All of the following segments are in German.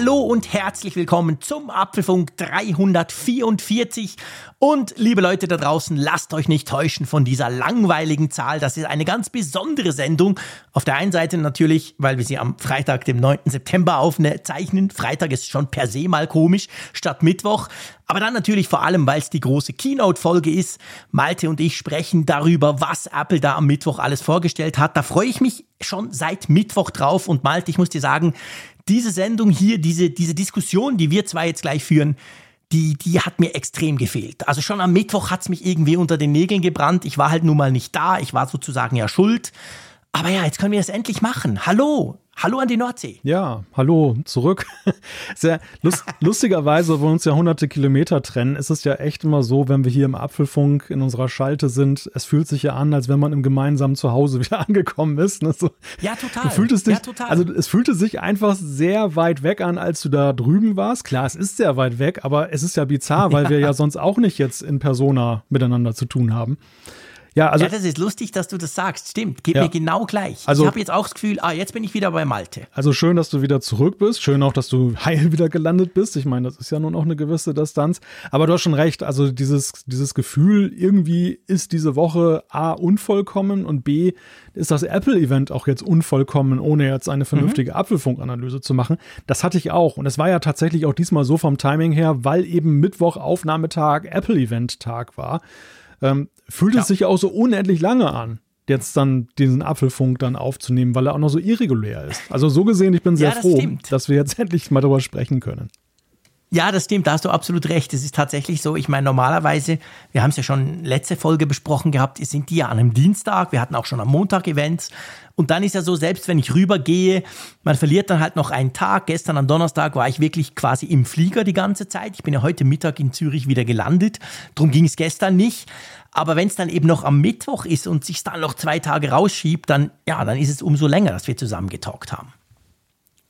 Hallo und herzlich willkommen zum Apfelfunk 344. Und liebe Leute da draußen, lasst euch nicht täuschen von dieser langweiligen Zahl. Das ist eine ganz besondere Sendung. Auf der einen Seite natürlich, weil wir sie am Freitag, dem 9. September aufzeichnen. Freitag ist schon per se mal komisch statt Mittwoch. Aber dann natürlich vor allem, weil es die große Keynote-Folge ist. Malte und ich sprechen darüber, was Apple da am Mittwoch alles vorgestellt hat. Da freue ich mich schon seit Mittwoch drauf. Und Malte, ich muss dir sagen, diese Sendung hier, diese, diese Diskussion, die wir zwei jetzt gleich führen, die, die hat mir extrem gefehlt. Also schon am Mittwoch hat es mich irgendwie unter den Nägeln gebrannt. Ich war halt nun mal nicht da. Ich war sozusagen ja schuld. Aber ja, jetzt können wir das endlich machen. Hallo, Hallo an die Nordsee. Ja, hallo zurück. Sehr lust, lustigerweise, wo uns ja hunderte Kilometer trennen, ist es ja echt immer so, wenn wir hier im Apfelfunk in unserer Schalte sind, es fühlt sich ja an, als wenn man im gemeinsamen Zuhause wieder angekommen ist. Ne? So, ja, total. Fühlt es dich, ja, total. Also es fühlte sich einfach sehr weit weg an, als du da drüben warst. Klar, es ist sehr weit weg, aber es ist ja bizarr, weil ja. wir ja sonst auch nicht jetzt in Persona miteinander zu tun haben. Ja, also, ja, das ist lustig, dass du das sagst. Stimmt, geht ja. mir genau gleich. Also, ich habe jetzt auch das Gefühl, ah, jetzt bin ich wieder bei Malte. Also schön, dass du wieder zurück bist. Schön auch, dass du heil wieder gelandet bist. Ich meine, das ist ja nun auch eine gewisse Distanz. Aber du hast schon recht. Also dieses, dieses Gefühl, irgendwie ist diese Woche A unvollkommen und B ist das Apple-Event auch jetzt unvollkommen, ohne jetzt eine vernünftige mhm. Apfelfunkanalyse zu machen. Das hatte ich auch. Und es war ja tatsächlich auch diesmal so vom Timing her, weil eben Mittwoch Aufnahmetag Apple-Event-Tag war ähm, fühlt ja. es sich auch so unendlich lange an, jetzt dann diesen Apfelfunk dann aufzunehmen, weil er auch noch so irregulär ist. Also so gesehen, ich bin sehr ja, das froh, stimmt. dass wir jetzt endlich mal darüber sprechen können. Ja, das stimmt, da hast du absolut recht. Es ist tatsächlich so, ich meine, normalerweise, wir haben es ja schon letzte Folge besprochen gehabt, sind die ja an einem Dienstag, wir hatten auch schon am Montag Events. Und dann ist ja so, selbst wenn ich rübergehe, man verliert dann halt noch einen Tag. Gestern am Donnerstag war ich wirklich quasi im Flieger die ganze Zeit. Ich bin ja heute Mittag in Zürich wieder gelandet. Darum ging es gestern nicht. Aber wenn es dann eben noch am Mittwoch ist und sich dann noch zwei Tage rausschiebt, dann, ja, dann ist es umso länger, dass wir zusammen getalkt haben.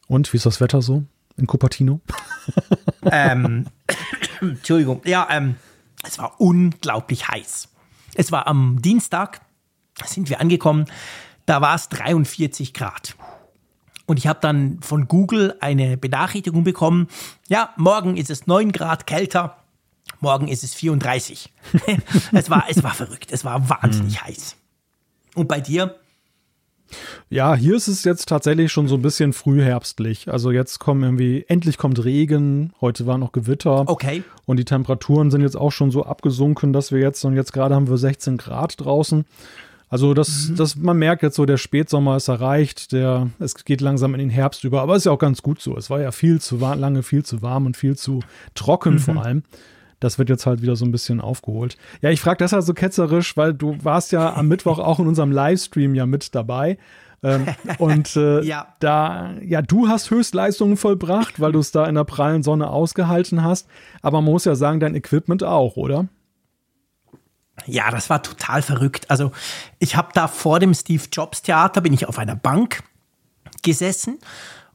Und wie ist das Wetter so? in Cupertino? ähm, Entschuldigung. Ja, ähm, es war unglaublich heiß. Es war am Dienstag, sind wir angekommen, da war es 43 Grad. Und ich habe dann von Google eine Benachrichtigung bekommen, ja, morgen ist es 9 Grad kälter, morgen ist es 34. es, war, es war verrückt, es war wahnsinnig hm. heiß. Und bei dir? Ja, hier ist es jetzt tatsächlich schon so ein bisschen frühherbstlich. Also jetzt kommen irgendwie, endlich kommt Regen, heute war noch Gewitter. Okay. Und die Temperaturen sind jetzt auch schon so abgesunken, dass wir jetzt, und jetzt gerade haben wir 16 Grad draußen. Also das, mhm. das, man merkt jetzt so, der Spätsommer ist erreicht, der, es geht langsam in den Herbst über, aber ist ja auch ganz gut so. Es war ja viel zu lange, viel zu warm und viel zu trocken mhm. vor allem das wird jetzt halt wieder so ein bisschen aufgeholt. Ja, ich frage deshalb so ketzerisch, weil du warst ja am Mittwoch auch in unserem Livestream ja mit dabei. ähm, und äh, ja. da, ja, du hast Höchstleistungen vollbracht, weil du es da in der prallen Sonne ausgehalten hast. Aber man muss ja sagen, dein Equipment auch, oder? Ja, das war total verrückt. Also ich habe da vor dem Steve Jobs Theater bin ich auf einer Bank gesessen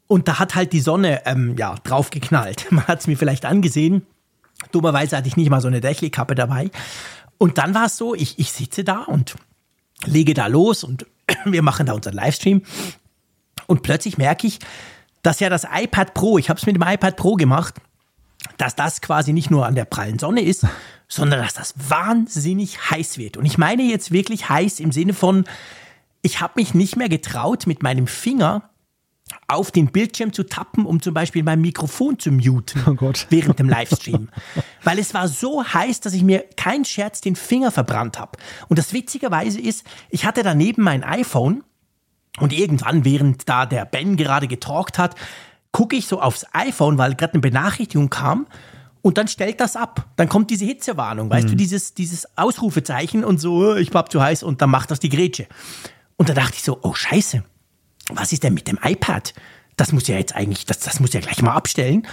und da hat halt die Sonne ähm, ja drauf geknallt. Man hat es mir vielleicht angesehen. Dummerweise hatte ich nicht mal so eine Dächelkappe dabei. Und dann war es so, ich, ich sitze da und lege da los und wir machen da unseren Livestream. Und plötzlich merke ich, dass ja das iPad Pro, ich habe es mit dem iPad Pro gemacht, dass das quasi nicht nur an der prallen Sonne ist, sondern dass das wahnsinnig heiß wird. Und ich meine jetzt wirklich heiß im Sinne von, ich habe mich nicht mehr getraut, mit meinem Finger auf den Bildschirm zu tappen, um zum Beispiel mein Mikrofon zu muten oh während dem Livestream. Weil es war so heiß, dass ich mir kein Scherz den Finger verbrannt habe. Und das witzigerweise ist, ich hatte daneben mein iPhone und irgendwann, während da der Ben gerade getalkt hat, gucke ich so aufs iPhone, weil gerade eine Benachrichtigung kam und dann stellt das ab. Dann kommt diese Hitzewarnung, weißt mhm. du, dieses, dieses Ausrufezeichen und so, ich hab zu heiß und dann macht das die Grätsche. Und da dachte ich so, oh scheiße, was ist denn mit dem iPad? Das muss ja jetzt eigentlich, das, das muss ja gleich mal abstellen.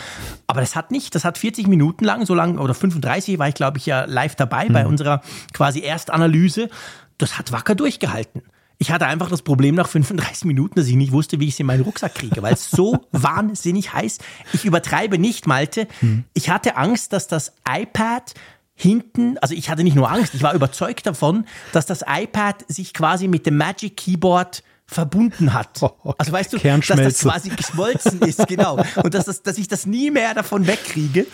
Aber das hat nicht, das hat 40 Minuten lang, so lang, oder 35 war ich, glaube ich, ja live dabei mhm. bei unserer quasi Erstanalyse. Das hat wacker durchgehalten. Ich hatte einfach das Problem nach 35 Minuten, dass ich nicht wusste, wie ich es in meinen Rucksack kriege, weil es so wahnsinnig heiß. Ich übertreibe nicht, Malte. Hm. Ich hatte Angst, dass das iPad hinten, also ich hatte nicht nur Angst, ich war überzeugt davon, dass das iPad sich quasi mit dem Magic Keyboard verbunden hat. Oh, also weißt du, dass das quasi geschmolzen ist, genau. Und dass, das, dass ich das nie mehr davon wegkriege.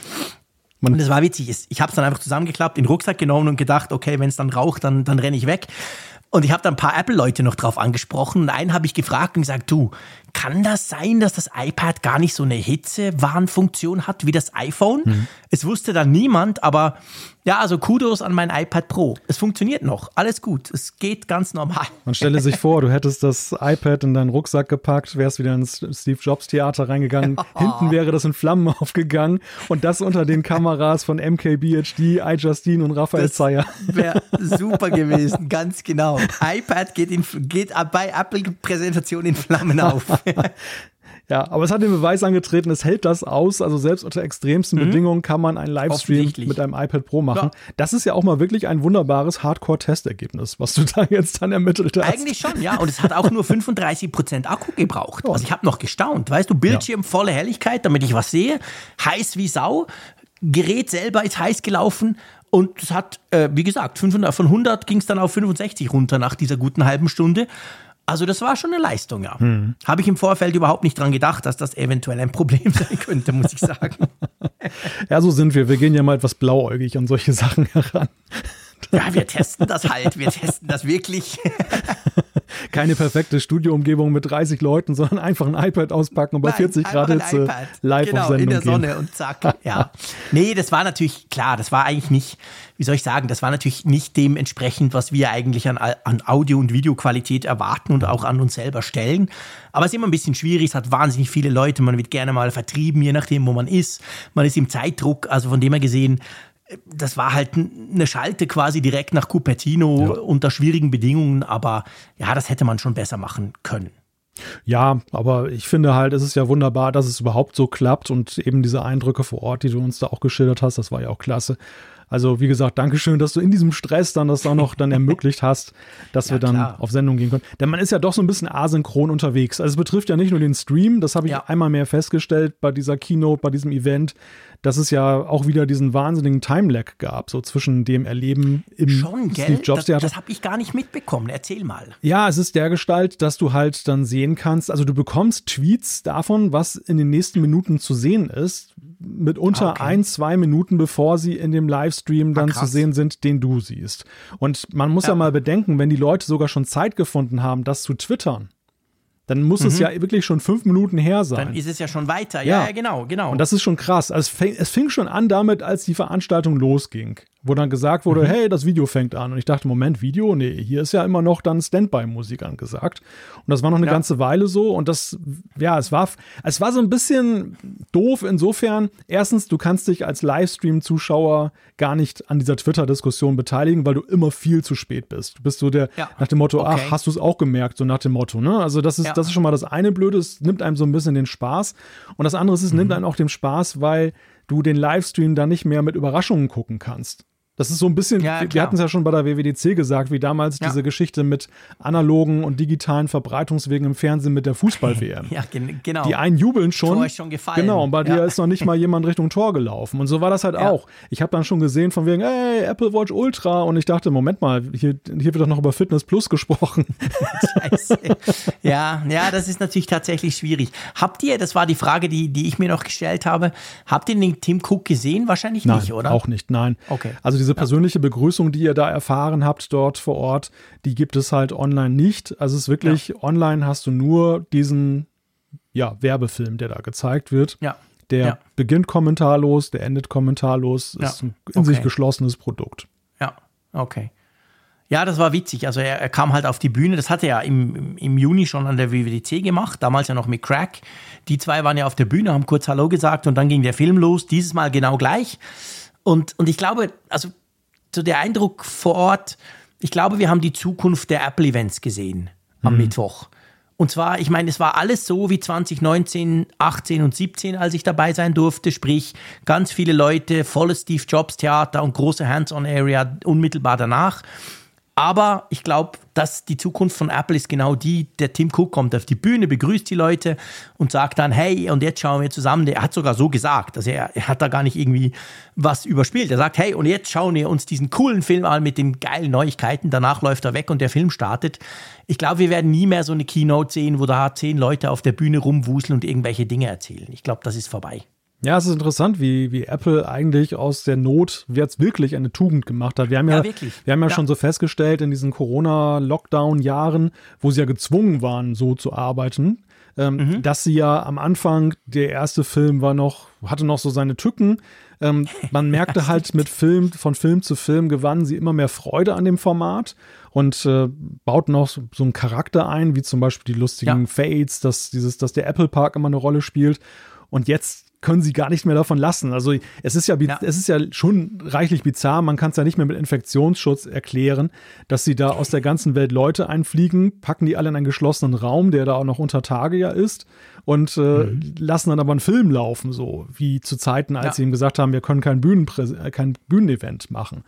Man und das war witzig. Ich habe es dann einfach zusammengeklappt, in den Rucksack genommen und gedacht, okay, wenn es dann raucht, dann, dann renne ich weg. Und ich habe da ein paar Apple-Leute noch drauf angesprochen. Und einen habe ich gefragt und gesagt, du, kann das sein, dass das iPad gar nicht so eine Hitzewarnfunktion hat wie das iPhone? Mhm. Es wusste dann niemand, aber ja, also Kudos an mein iPad Pro. Es funktioniert noch. Alles gut. Es geht ganz normal. Man stelle sich vor, du hättest das iPad in deinen Rucksack gepackt, wärst wieder ins Steve Jobs Theater reingegangen. Oh. Hinten wäre das in Flammen aufgegangen und das unter den Kameras von MKBHD, iJustine und Raphael Zeyer. Wäre super gewesen, ganz genau. iPad geht, in, geht bei Apple-Präsentation in Flammen auf. Ja, aber es hat den Beweis angetreten, es hält das aus. Also selbst unter extremsten mhm. Bedingungen kann man einen Livestream mit einem iPad Pro machen. Ja. Das ist ja auch mal wirklich ein wunderbares Hardcore-Testergebnis, was du da jetzt dann ermittelt hast. Eigentlich schon, ja. Und es hat auch nur 35% Akku gebraucht. Also ich habe noch gestaunt. Weißt du, Bildschirm ja. volle Helligkeit, damit ich was sehe. Heiß wie Sau. Gerät selber ist heiß gelaufen. Und es hat, äh, wie gesagt, 500, von 100 ging es dann auf 65 runter nach dieser guten halben Stunde. Also das war schon eine Leistung, ja. Hm. Habe ich im Vorfeld überhaupt nicht dran gedacht, dass das eventuell ein Problem sein könnte, muss ich sagen. ja, so sind wir. Wir gehen ja mal etwas blauäugig an solche Sachen heran. Ja, wir testen das halt. Wir testen das wirklich. Keine perfekte Studioumgebung mit 30 Leuten, sondern einfach ein iPad auspacken und bei Nein, 40 Grad Hitze live genau, auf Sendung in der Sonne gehen. und zack. Ja. Nee, das war natürlich, klar, das war eigentlich nicht, wie soll ich sagen, das war natürlich nicht dementsprechend, was wir eigentlich an, an Audio- und Videoqualität erwarten und auch an uns selber stellen. Aber es ist immer ein bisschen schwierig, es hat wahnsinnig viele Leute, man wird gerne mal vertrieben, je nachdem, wo man ist. Man ist im Zeitdruck, also von dem her gesehen, das war halt eine Schalte quasi direkt nach Cupertino ja. unter schwierigen Bedingungen, aber ja, das hätte man schon besser machen können. Ja, aber ich finde halt, es ist ja wunderbar, dass es überhaupt so klappt und eben diese Eindrücke vor Ort, die du uns da auch geschildert hast, das war ja auch klasse. Also wie gesagt, Dankeschön, dass du in diesem Stress dann das auch noch dann ermöglicht hast, dass ja, wir dann klar. auf Sendung gehen können. Denn man ist ja doch so ein bisschen asynchron unterwegs. Also es betrifft ja nicht nur den Stream, das habe ich ja. einmal mehr festgestellt bei dieser Keynote, bei diesem Event, dass es ja auch wieder diesen wahnsinnigen Time-Lag gab, so zwischen dem Erleben im Schon, gell? Steve Jobs Theater. Das, das habe ich gar nicht mitbekommen. Erzähl mal. Ja, es ist der Gestalt, dass du halt dann sehen kannst, also du bekommst Tweets davon, was in den nächsten Minuten zu sehen ist, mitunter okay. ein, zwei Minuten, bevor sie in dem Livestream dann ah, zu sehen sind, den du siehst. Und man muss ja. ja mal bedenken, wenn die Leute sogar schon Zeit gefunden haben, das zu twittern, dann muss mhm. es ja wirklich schon fünf Minuten her sein. Dann ist es ja schon weiter. Ja, ja, ja genau, genau. Und das ist schon krass. Also es, fing, es fing schon an damit, als die Veranstaltung losging wo dann gesagt wurde, mhm. hey, das Video fängt an. Und ich dachte, Moment, Video? Nee, hier ist ja immer noch dann Standby-Musik angesagt. Und das war noch eine ja. ganze Weile so. Und das, ja, es war, es war so ein bisschen doof insofern. Erstens, du kannst dich als Livestream-Zuschauer gar nicht an dieser Twitter-Diskussion beteiligen, weil du immer viel zu spät bist. Du bist so der, ja. nach dem Motto, okay. ach, hast du es auch gemerkt? So nach dem Motto, ne? Also das ist, ja. das ist schon mal das eine Blöde. Es nimmt einem so ein bisschen den Spaß. Und das andere ist, es mhm. nimmt einem auch den Spaß, weil du den Livestream dann nicht mehr mit Überraschungen gucken kannst. Das ist so ein bisschen, ja, wir hatten es ja schon bei der WWDC gesagt, wie damals ja. diese Geschichte mit analogen und digitalen Verbreitungswegen im Fernsehen mit der Fußball-WM. Ja, genau. Die einen jubeln schon. Tor schon gefallen. Genau, und bei ja. dir ist noch nicht mal jemand Richtung Tor gelaufen. Und so war das halt auch. Ich habe dann schon gesehen von wegen, ey, Apple Watch Ultra. Und ich dachte, Moment mal, hier, hier wird doch noch über Fitness Plus gesprochen. Scheiße. Ja, ja, das ist natürlich tatsächlich schwierig. Habt ihr, das war die Frage, die, die ich mir noch gestellt habe, habt ihr den Tim Cook gesehen? Wahrscheinlich nein, nicht, oder? Auch nicht, nein. Okay. Also diese persönliche Begrüßung, die ihr da erfahren habt dort vor Ort, die gibt es halt online nicht. Also es ist wirklich, ja. online hast du nur diesen ja, Werbefilm, der da gezeigt wird. Ja. Der ja. beginnt kommentarlos, der endet kommentarlos, ist ein in okay. sich geschlossenes Produkt. Ja, okay. Ja, das war witzig. Also er, er, kam halt auf die Bühne. Das hat er ja im, im Juni schon an der WWDC gemacht, damals ja noch mit Crack. Die zwei waren ja auf der Bühne, haben kurz Hallo gesagt und dann ging der Film los. Dieses Mal genau gleich. Und, und ich glaube, also so der Eindruck vor Ort, ich glaube, wir haben die Zukunft der Apple-Events gesehen am mhm. Mittwoch. Und zwar, ich meine, es war alles so wie 2019, 18 und 17, als ich dabei sein durfte. Sprich, ganz viele Leute, volles Steve Jobs Theater und große Hands-on-Area unmittelbar danach. Aber ich glaube, dass die Zukunft von Apple ist genau die, der Tim Cook kommt auf die Bühne, begrüßt die Leute und sagt dann, hey, und jetzt schauen wir zusammen. Er hat sogar so gesagt, also er, er hat da gar nicht irgendwie was überspielt. Er sagt, hey, und jetzt schauen wir uns diesen coolen Film an mit den geilen Neuigkeiten. Danach läuft er weg und der Film startet. Ich glaube, wir werden nie mehr so eine Keynote sehen, wo da zehn Leute auf der Bühne rumwuseln und irgendwelche Dinge erzählen. Ich glaube, das ist vorbei. Ja, es ist interessant, wie, wie Apple eigentlich aus der Not jetzt wirklich eine Tugend gemacht hat. Wir haben ja, ja wir haben ja, ja, schon so festgestellt in diesen Corona-Lockdown-Jahren, wo sie ja gezwungen waren, so zu arbeiten, ähm, mhm. dass sie ja am Anfang, der erste Film war noch, hatte noch so seine Tücken. Ähm, man merkte halt mit Film, von Film zu Film gewannen sie immer mehr Freude an dem Format und äh, bauten auch so, so einen Charakter ein, wie zum Beispiel die lustigen ja. Fades, dass dieses, dass der Apple Park immer eine Rolle spielt. Und jetzt können sie gar nicht mehr davon lassen. Also es ist ja, ja. es ist ja schon reichlich bizarr. Man kann es ja nicht mehr mit Infektionsschutz erklären, dass sie da aus der ganzen Welt Leute einfliegen, packen die alle in einen geschlossenen Raum, der da auch noch unter Tage ja ist, und äh, mhm. lassen dann aber einen Film laufen, so wie zu Zeiten, als ja. sie ihm gesagt haben, wir können kein, Bühnenprä kein Bühnenevent machen.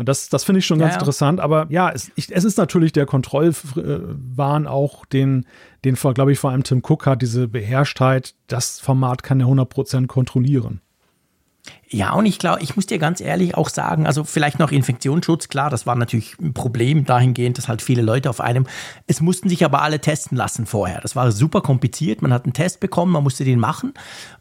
Und das, das finde ich schon ganz ja, ja. interessant. Aber ja, es, ich, es ist natürlich der Kontrollwahn auch, den, den glaube ich, vor allem Tim Cook hat, diese Beherrschtheit. Das Format kann er 100% kontrollieren. Ja, und ich glaube, ich muss dir ganz ehrlich auch sagen, also vielleicht noch Infektionsschutz, klar, das war natürlich ein Problem dahingehend, dass halt viele Leute auf einem, es mussten sich aber alle testen lassen vorher. Das war super kompliziert, man hat einen Test bekommen, man musste den machen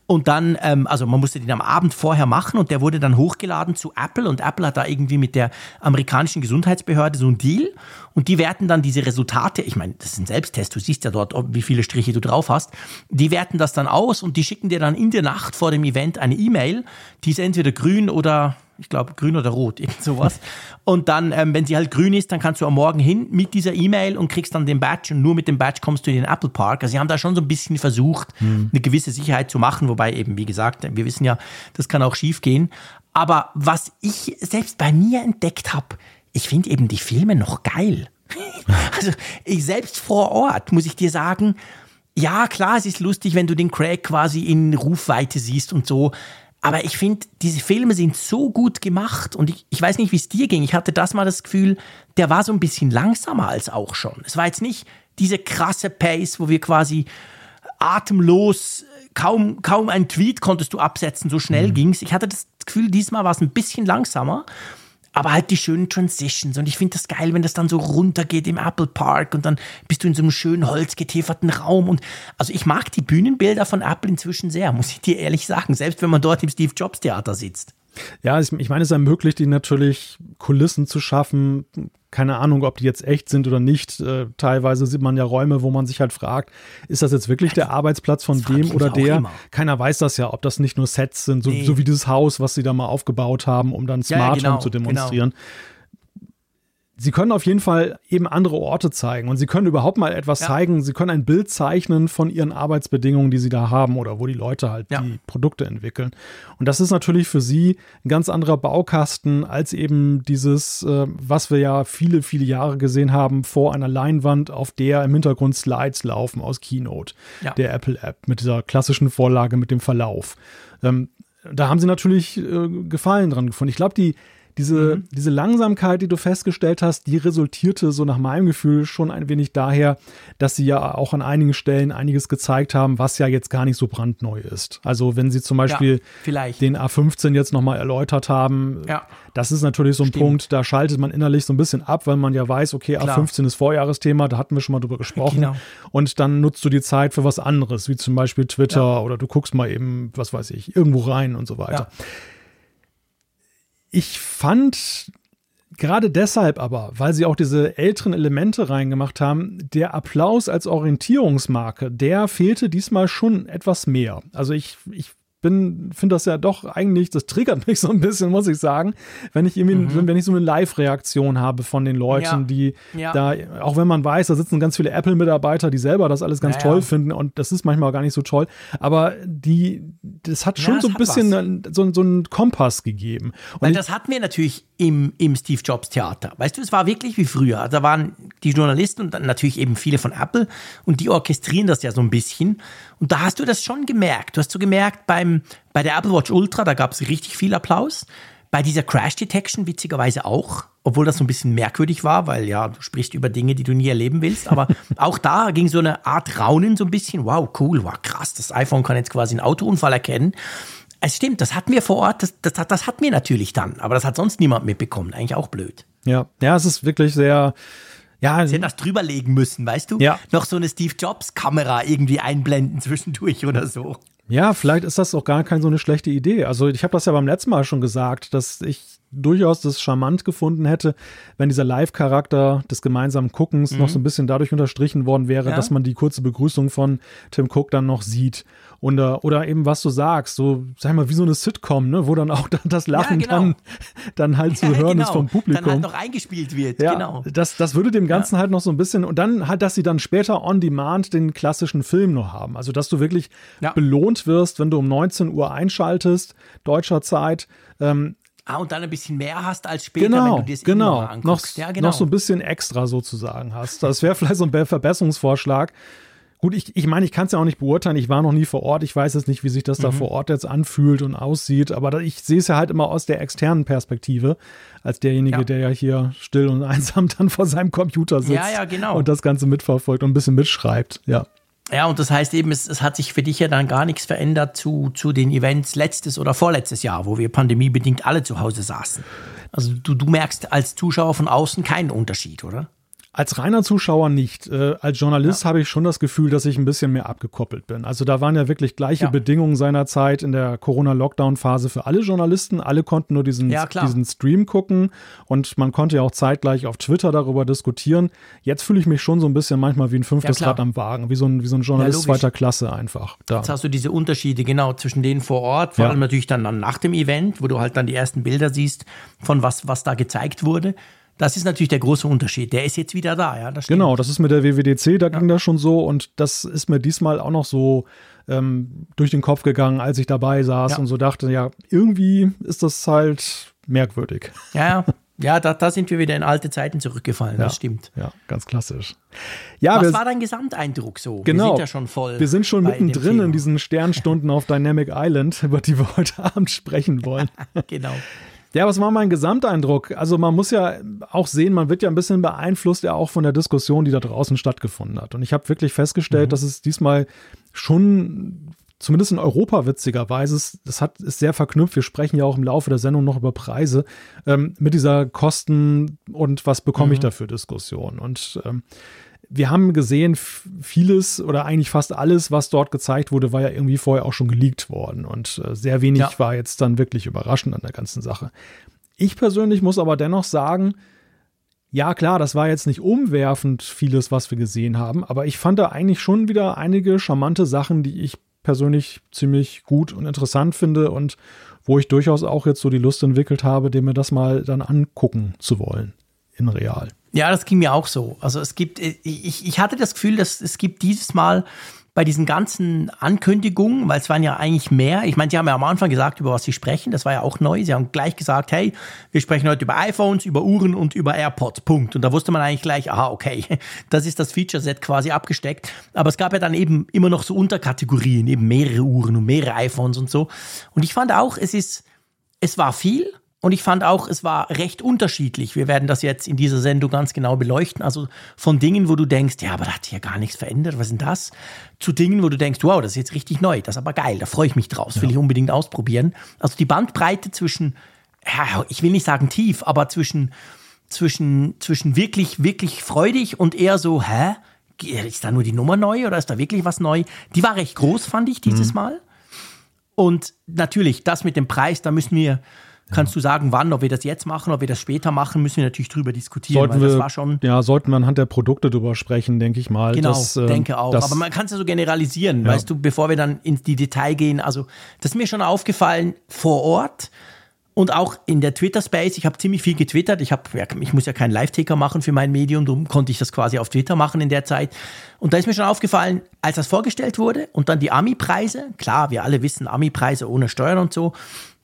und dann, ähm, also man musste den am Abend vorher machen und der wurde dann hochgeladen zu Apple und Apple hat da irgendwie mit der amerikanischen Gesundheitsbehörde so einen Deal und die werten dann diese Resultate, ich meine, das ist ein Selbsttest, du siehst ja dort, wie viele Striche du drauf hast, die werten das dann aus und die schicken dir dann in der Nacht vor dem Event eine E-Mail, die ist entweder grün oder ich glaube, grün oder rot, irgend sowas. Und dann, ähm, wenn sie halt grün ist, dann kannst du am Morgen hin mit dieser E-Mail und kriegst dann den Badge und nur mit dem Badge kommst du in den Apple Park. Also sie haben da schon so ein bisschen versucht, hm. eine gewisse Sicherheit zu machen, wobei eben, wie gesagt, wir wissen ja, das kann auch schief gehen. Aber was ich selbst bei mir entdeckt habe, ich finde eben die Filme noch geil. also ich selbst vor Ort, muss ich dir sagen, ja, klar, es ist lustig, wenn du den Craig quasi in Rufweite siehst und so. Aber ich finde, diese Filme sind so gut gemacht und ich, ich weiß nicht, wie es dir ging. Ich hatte das mal das Gefühl, der war so ein bisschen langsamer als auch schon. Es war jetzt nicht diese krasse Pace, wo wir quasi atemlos, kaum, kaum ein Tweet konntest du absetzen, so schnell mhm. ging's. Ich hatte das Gefühl, diesmal war es ein bisschen langsamer aber halt die schönen Transitions. Und ich finde das geil, wenn das dann so runtergeht im Apple Park und dann bist du in so einem schönen holzgetäferten Raum. Und also ich mag die Bühnenbilder von Apple inzwischen sehr, muss ich dir ehrlich sagen, selbst wenn man dort im Steve Jobs Theater sitzt. Ja, ich meine, es ermöglicht ihnen natürlich, Kulissen zu schaffen. Keine Ahnung, ob die jetzt echt sind oder nicht. Äh, teilweise sieht man ja Räume, wo man sich halt fragt, ist das jetzt wirklich der Arbeitsplatz von dem oder der? Keiner weiß das ja, ob das nicht nur Sets sind, so, nee. so, wie dieses Haus, was sie da mal aufgebaut haben, um dann Smart ja, ja, genau, Home zu demonstrieren. Genau sie können auf jeden Fall eben andere Orte zeigen und sie können überhaupt mal etwas ja. zeigen. Sie können ein Bild zeichnen von ihren Arbeitsbedingungen, die sie da haben oder wo die Leute halt ja. die Produkte entwickeln. Und das ist natürlich für sie ein ganz anderer Baukasten als eben dieses, äh, was wir ja viele, viele Jahre gesehen haben, vor einer Leinwand, auf der im Hintergrund Slides laufen aus Keynote, ja. der Apple App, mit dieser klassischen Vorlage mit dem Verlauf. Ähm, da haben sie natürlich äh, Gefallen dran gefunden. Ich glaube, die diese, mhm. diese Langsamkeit, die du festgestellt hast, die resultierte so nach meinem Gefühl schon ein wenig daher, dass sie ja auch an einigen Stellen einiges gezeigt haben, was ja jetzt gar nicht so brandneu ist. Also wenn sie zum Beispiel ja, den A15 jetzt nochmal erläutert haben, ja. das ist natürlich so ein Stimmt. Punkt, da schaltet man innerlich so ein bisschen ab, weil man ja weiß, okay, Klar. A15 ist Vorjahresthema, da hatten wir schon mal drüber gesprochen. Genau. Und dann nutzt du die Zeit für was anderes, wie zum Beispiel Twitter ja. oder du guckst mal eben, was weiß ich, irgendwo rein und so weiter. Ja ich fand gerade deshalb aber, weil sie auch diese älteren Elemente reingemacht haben, der Applaus als Orientierungsmarke, der fehlte diesmal schon etwas mehr. Also ich, ich bin, finde das ja doch eigentlich, das triggert mich so ein bisschen, muss ich sagen, wenn ich irgendwie, mhm. wenn ich so eine Live-Reaktion habe von den Leuten, ja. die ja. da, auch wenn man weiß, da sitzen ganz viele Apple-Mitarbeiter, die selber das alles ganz ja, toll finden und das ist manchmal gar nicht so toll, aber die, das hat schon so ein bisschen so, so einen Kompass gegeben. Und Weil das hatten wir natürlich im, im Steve Jobs Theater. Weißt du, es war wirklich wie früher. Da waren die Journalisten und dann natürlich eben viele von Apple und die orchestrieren das ja so ein bisschen. Und da hast du das schon gemerkt. Du hast so gemerkt beim, bei der Apple Watch Ultra, da gab es richtig viel Applaus. Bei dieser Crash Detection witzigerweise auch, obwohl das so ein bisschen merkwürdig war, weil ja, du sprichst über Dinge, die du nie erleben willst. Aber auch da ging so eine Art Raunen so ein bisschen. Wow, cool, wow, krass, das iPhone kann jetzt quasi einen Autounfall erkennen. Es stimmt, das hatten wir vor Ort, das, das, das hatten wir natürlich dann, aber das hat sonst niemand mitbekommen. Eigentlich auch blöd. Ja, ja, es ist wirklich sehr. Ja, Sie hätten das drüberlegen müssen, weißt du? Ja. Noch so eine Steve Jobs Kamera irgendwie einblenden zwischendurch oder so. Ja, vielleicht ist das auch gar keine so eine schlechte Idee. Also ich habe das ja beim letzten Mal schon gesagt, dass ich durchaus das charmant gefunden hätte, wenn dieser Live-Charakter des gemeinsamen Guckens noch so ein bisschen dadurch unterstrichen worden wäre, Mhm. Ja. dass man die kurze Begrüßung von Tim Cook dann noch sieht. Oder, oder eben, was du sagst, so, sag mal, wie so eine Sitcom, ne, wo dann auch dann das Lachen genau. dann, dann halt zu hören ist vom Publikum. Dann halt noch eingespielt wird, Ja, genau. das, das würde dem Ganzen halt noch so ein bisschen, und dann halt, dass sie dann später on demand den klassischen Film noch haben. Also, dass du wirklich Ja. belohnt wirst, wenn du um 19 Uhr einschaltest, deutscher Zeit. Ähm, Ah, und dann ein bisschen mehr hast als später, wenn genau, du dir das genau. immer Noch, anguckst. ja, genau. noch so ein bisschen extra sozusagen hast. Das wäre vielleicht so ein Be- Verbesserungsvorschlag. Gut, ich, ich meine, ich kann es ja auch nicht beurteilen. Ich war noch nie vor Ort. Ich weiß jetzt nicht, wie sich das Mhm. da vor Ort jetzt anfühlt und aussieht. Aber da, ich sehe es ja halt immer aus der externen Perspektive, als derjenige, Ja. der ja hier still und einsam dann vor seinem Computer sitzt Ja, ja, genau. und das Ganze mitverfolgt und ein bisschen mitschreibt. Ja. Ja, und das heißt eben, es, es hat sich für dich ja dann gar nichts verändert zu, zu den Events letztes oder vorletztes Jahr, wo wir pandemiebedingt alle zu Hause saßen. Also du, du merkst als Zuschauer von außen keinen Unterschied, oder? Als reiner Zuschauer nicht. Äh, als Journalist habe ich schon das Gefühl, dass ich ein bisschen mehr abgekoppelt bin. Also da waren ja wirklich gleiche Ja. Bedingungen seinerzeit in der Corona-Lockdown-Phase für alle Journalisten. Alle konnten nur diesen, Ja, diesen Stream gucken und man konnte ja auch zeitgleich auf Twitter darüber diskutieren. Jetzt fühle ich mich schon so ein bisschen manchmal wie ein fünftes. Rad am Wagen, wie so ein, wie so ein Journalist zweiter Klasse einfach. Da. Jetzt hast du diese Unterschiede genau zwischen denen vor Ort, vor Ja. allem natürlich dann nach dem Event, wo du halt dann die ersten Bilder siehst von was, was da gezeigt wurde. Das ist natürlich der große Unterschied. Der ist jetzt wieder da, ja. Das. Genau, das ist mit der WWDC, da ging das schon so und das ist mir diesmal auch noch so ähm, durch den Kopf gegangen, als ich dabei saß Ja. und so dachte, ja, irgendwie ist das halt merkwürdig. Ja, ja. Ja, da, da sind wir wieder in alte Zeiten zurückgefallen. Das stimmt. Ja, ganz klassisch. Ja, Was war dein Gesamteindruck so? genau, Wir sind ja schon voll. wir sind schon mittendrin in diesen Sternstunden auf Dynamic Island, über die wir heute Abend sprechen wollen. Genau. Ja, was war mein Gesamteindruck? Also man muss ja auch sehen, man wird ja ein bisschen beeinflusst ja auch von der Diskussion, die da draußen stattgefunden hat. Und ich habe wirklich festgestellt, dass es diesmal schon zumindest in Europa witzigerweise, ist- das hat, ist sehr verknüpft. Wir sprechen ja auch im Laufe der Sendung noch über Preise ähm, mit dieser Kosten und was bekomme ich dafür Diskussion. Und ähm, wir haben gesehen, vieles oder eigentlich fast alles, was dort gezeigt wurde, war ja irgendwie vorher auch schon geleakt worden. Und äh, sehr wenig Ja. war jetzt dann wirklich überraschend an der ganzen Sache. Ich persönlich muss aber dennoch sagen, ja klar, das war jetzt nicht umwerfend vieles, was wir gesehen haben, aber ich fand da eigentlich schon wieder einige charmante Sachen, die ich persönlich ziemlich gut und interessant finde und wo ich durchaus auch jetzt so die Lust entwickelt habe, dem mir das mal dann angucken zu wollen in real. Ja, das ging mir auch so. Also es gibt, ich, ich ich hatte das Gefühl, dass es gibt dieses Mal bei diesen ganzen Ankündigungen, weil es waren ja eigentlich mehr. Ich meine, sie haben ja am Anfang gesagt, über was sie sprechen. Das war ja auch neu. Sie haben gleich gesagt, hey, wir sprechen heute über iPhones, über Uhren und über AirPods. Punkt. Und da wusste man eigentlich gleich, aha, okay, das ist das Feature-Set quasi abgesteckt. Aber es gab ja dann eben immer noch so Unterkategorien, eben mehrere Uhren und mehrere iPhones und so. Und ich fand auch, es ist, es war viel und ich fand auch, es war recht unterschiedlich. Wir werden das jetzt in dieser Sendung ganz genau beleuchten. Also von Dingen, wo du denkst, ja, aber da hat sich ja gar nichts verändert, was ist denn das? Zu Dingen, wo du denkst, wow, das ist jetzt richtig neu, das ist aber geil, da freue ich mich drauf, das will ich unbedingt ausprobieren. Also die Bandbreite zwischen, ja, ich will nicht sagen tief, aber zwischen, zwischen, zwischen wirklich, wirklich freudig und eher so, hä? Ist da nur die Nummer neu oder ist da wirklich was neu? Die war recht groß, fand ich dieses Mal. Und natürlich, das mit dem Preis, da müssen wir, kannst du sagen, wann, ob wir das jetzt machen, ob wir das später machen, müssen wir natürlich drüber diskutieren, Sollten weil das wir, war schon, ja, sollten wir anhand der Produkte drüber sprechen, denke ich mal. genau, dass, äh, denke auch. Aber man kann es ja so generalisieren, weißt du, bevor wir dann ins die Detail gehen. Also, das ist mir schon aufgefallen vor Ort und auch in der Twitter-Space. Ich habe ziemlich viel getwittert. Ich, hab, ja, ich muss ja keinen Live-Ticker machen für mein Medium, darum konnte ich das quasi auf Twitter machen in der Zeit. Und da ist mir schon aufgefallen, als das vorgestellt wurde und dann die Ami-Preise, klar, wir alle wissen Ami-Preise ohne Steuern und so,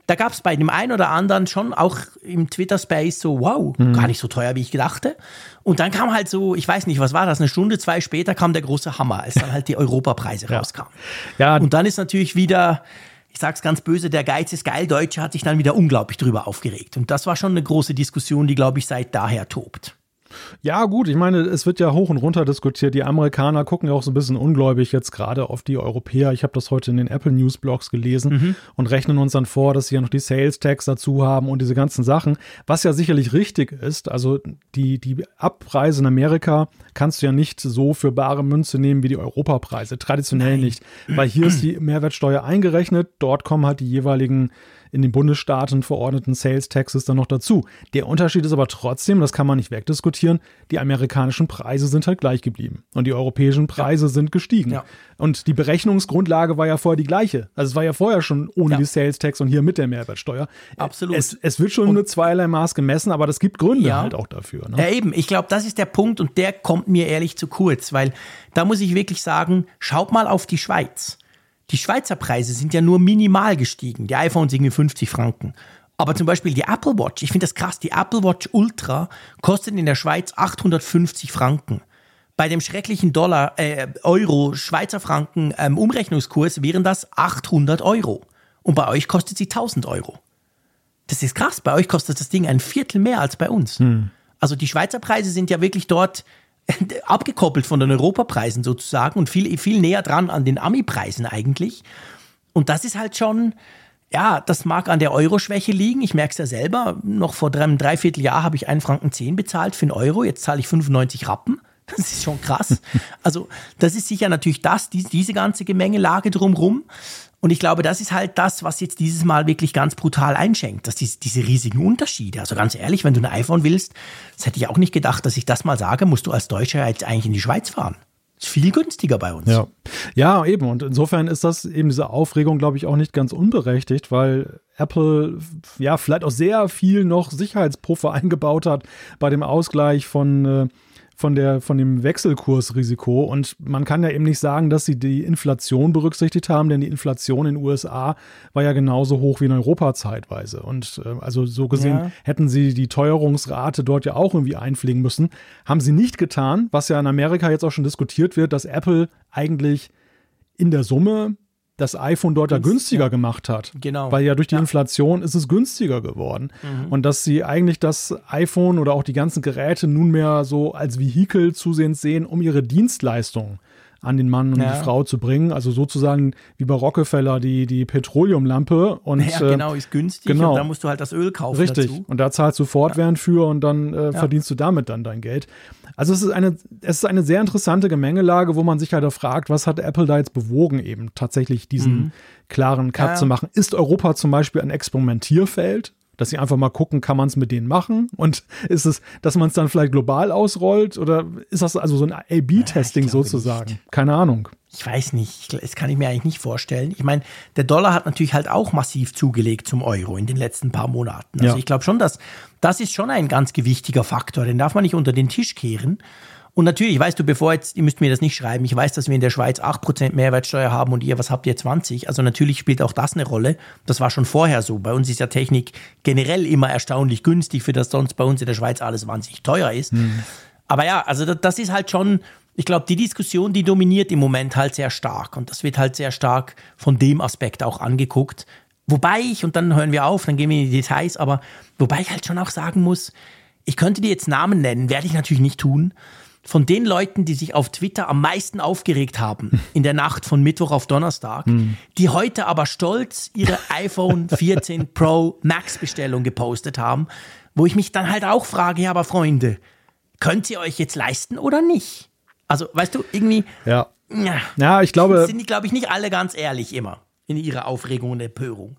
da gab es bei dem einen oder anderen schon auch im Twitter-Space so, wow, gar nicht so teuer, wie ich dachte. Und dann kam halt so, ich weiß nicht, was war das, eine Stunde, zwei später kam der große Hammer, als dann halt die Europapreise rauskamen. ja, Und dann ist natürlich wieder, ich sag's ganz böse, der Geiz ist geil, Deutsche hat sich dann wieder unglaublich drüber aufgeregt. Und das war schon eine große Diskussion, die, glaube ich, seit daher tobt. Ja, gut, ich meine, es wird ja hoch und runter diskutiert. Die Amerikaner gucken ja auch so ein bisschen ungläubig jetzt gerade auf die Europäer. Ich habe das heute in den Apple News Blogs gelesen mhm. und rechnen uns dann vor, dass sie ja noch die Sales Tax dazu haben und diese ganzen Sachen, was ja sicherlich richtig ist. Also die, die Abpreise in Amerika kannst du ja nicht so für bare Münze nehmen wie die Europapreise. Traditionell Nein. nicht, weil hier ist die Mehrwertsteuer eingerechnet. Dort kommen halt die jeweiligen in den Bundesstaaten verordneten Sales Taxes dann noch dazu. Der Unterschied ist aber trotzdem, das kann man nicht wegdiskutieren, die amerikanischen Preise sind halt gleich geblieben und die europäischen Preise ja. sind gestiegen. Ja. Und die Berechnungsgrundlage war ja vorher die gleiche. Also es war ja vorher schon ohne ja. die Sales Tax und hier mit der Mehrwertsteuer. Absolut. Es, es wird schon und, nur zweierlei Maß gemessen, aber das gibt Gründe halt auch dafür. Ne? Ja, eben. Ich glaube, das ist der Punkt und der kommt mir ehrlich zu kurz, weil da muss ich wirklich sagen, schaut mal auf die Schweiz. Die Schweizer Preise sind ja nur minimal gestiegen. Die iPhones irgendwie 50 Franken. Aber zum Beispiel die Apple Watch, ich finde das krass, die Apple Watch Ultra kostet in der Schweiz 850 Franken. Bei dem schrecklichen Dollar, äh, Euro, Schweizer Franken ähm, Umrechnungskurs wären das 800 Euro. Und bei euch kostet sie 1000 Euro. Das ist krass. Bei euch kostet das Ding ein Viertel mehr als bei uns. Hm. Also die Schweizer Preise sind ja wirklich dort abgekoppelt von den Europapreisen sozusagen und viel, viel näher dran an den Ami-Preisen eigentlich. Und das ist halt schon, ja, das mag an der Euro-Schwäche liegen. Ich merke es ja selber. Noch vor einem Dreivierteljahr habe ich einen Franken 10 bezahlt für einen Euro. Jetzt zahle ich 95 Rappen. Das ist schon krass. Also, das ist sicher natürlich das, die, diese ganze Gemengelage drumrum. Und ich glaube, das ist halt das, was jetzt dieses Mal wirklich ganz brutal einschenkt, dass diese, diese riesigen Unterschiede. Also ganz ehrlich, wenn du ein iPhone willst, das hätte ich auch nicht gedacht, dass ich das mal sage, musst du als Deutscher jetzt eigentlich in die Schweiz fahren. Ist viel günstiger bei uns. Ja. ja, eben. Und insofern ist das eben diese Aufregung, glaube ich, auch nicht ganz unberechtigt, weil Apple ja vielleicht auch sehr viel noch Sicherheitspuffer eingebaut hat bei dem Ausgleich von äh, von, der, von dem Wechselkursrisiko. Und man kann ja eben nicht sagen, dass sie die Inflation berücksichtigt haben, denn die Inflation in den USA war ja genauso hoch wie in Europa zeitweise. Und äh, also so gesehen ja. hätten sie die Teuerungsrate dort ja auch irgendwie einfliegen müssen. Haben sie nicht getan, was ja in Amerika jetzt auch schon diskutiert wird, dass Apple eigentlich in der Summe das iPhone dort ja günstiger gemacht hat. Genau. Weil ja durch die ja. Inflation ist es günstiger geworden. Mhm. Und dass sie eigentlich das iPhone oder auch die ganzen Geräte nunmehr so als Vehikel zusehends sehen, um ihre Dienstleistungen an den Mann und ja. die Frau zu bringen. Also sozusagen wie bei Rockefeller die, die Petroleumlampe. Und, ja, äh, genau, ist günstig genau. und da musst du halt das Öl kaufen Richtig. Dazu. Und da zahlst du fortwährend ja. für und dann äh, verdienst du damit dann dein Geld. Also es ist eine, es ist eine sehr interessante Gemengelage, wo man sich halt fragt, was hat Apple da jetzt bewogen, eben tatsächlich diesen mhm. klaren Cut zu machen. Ist Europa zum Beispiel ein Experimentierfeld? Dass sie einfach mal gucken, kann man es mit denen machen? Und ist es, dass man es dann vielleicht global ausrollt? Oder ist das also so ein A-B-Testing sozusagen? Nicht. Keine Ahnung. Ich weiß nicht. Das kann ich mir eigentlich nicht vorstellen. Ich meine, der Dollar hat natürlich halt auch massiv zugelegt zum Euro in den letzten paar Monaten. Also ja. ich glaube schon, dass das ist schon ein ganz gewichtiger Faktor. Den darf man nicht unter den Tisch kehren. Und natürlich, weißt du, bevor jetzt, ihr müsst mir das nicht schreiben, ich weiß, dass wir in der Schweiz 8% Mehrwertsteuer haben und ihr, was habt ihr, 20? Also natürlich spielt auch das eine Rolle. Das war schon vorher so. Bei uns ist ja Technik generell immer erstaunlich günstig, für das sonst bei uns in der Schweiz alles wahnsinnig teuer ist. Mhm. Aber ja, also das ist halt schon, ich glaube, die Diskussion, die dominiert im Moment halt sehr stark. Und das wird halt sehr stark von dem Aspekt auch angeguckt. Wobei ich, und dann hören wir auf, dann gehen wir in die Details, aber wobei ich halt schon auch sagen muss, ich könnte dir jetzt Namen nennen, werde ich natürlich nicht tun von den Leuten, die sich auf Twitter am meisten aufgeregt haben in der Nacht von Mittwoch auf Donnerstag, mhm. die heute aber stolz ihre iPhone 14 Pro Max Bestellung gepostet haben, wo ich mich dann halt auch frage, ja, aber Freunde, könnt ihr euch jetzt leisten oder nicht? Also, weißt du, irgendwie. Ja. Ja, ja ich glaube. Sind die, glaube ich, nicht alle ganz ehrlich immer in ihrer Aufregung und Empörung.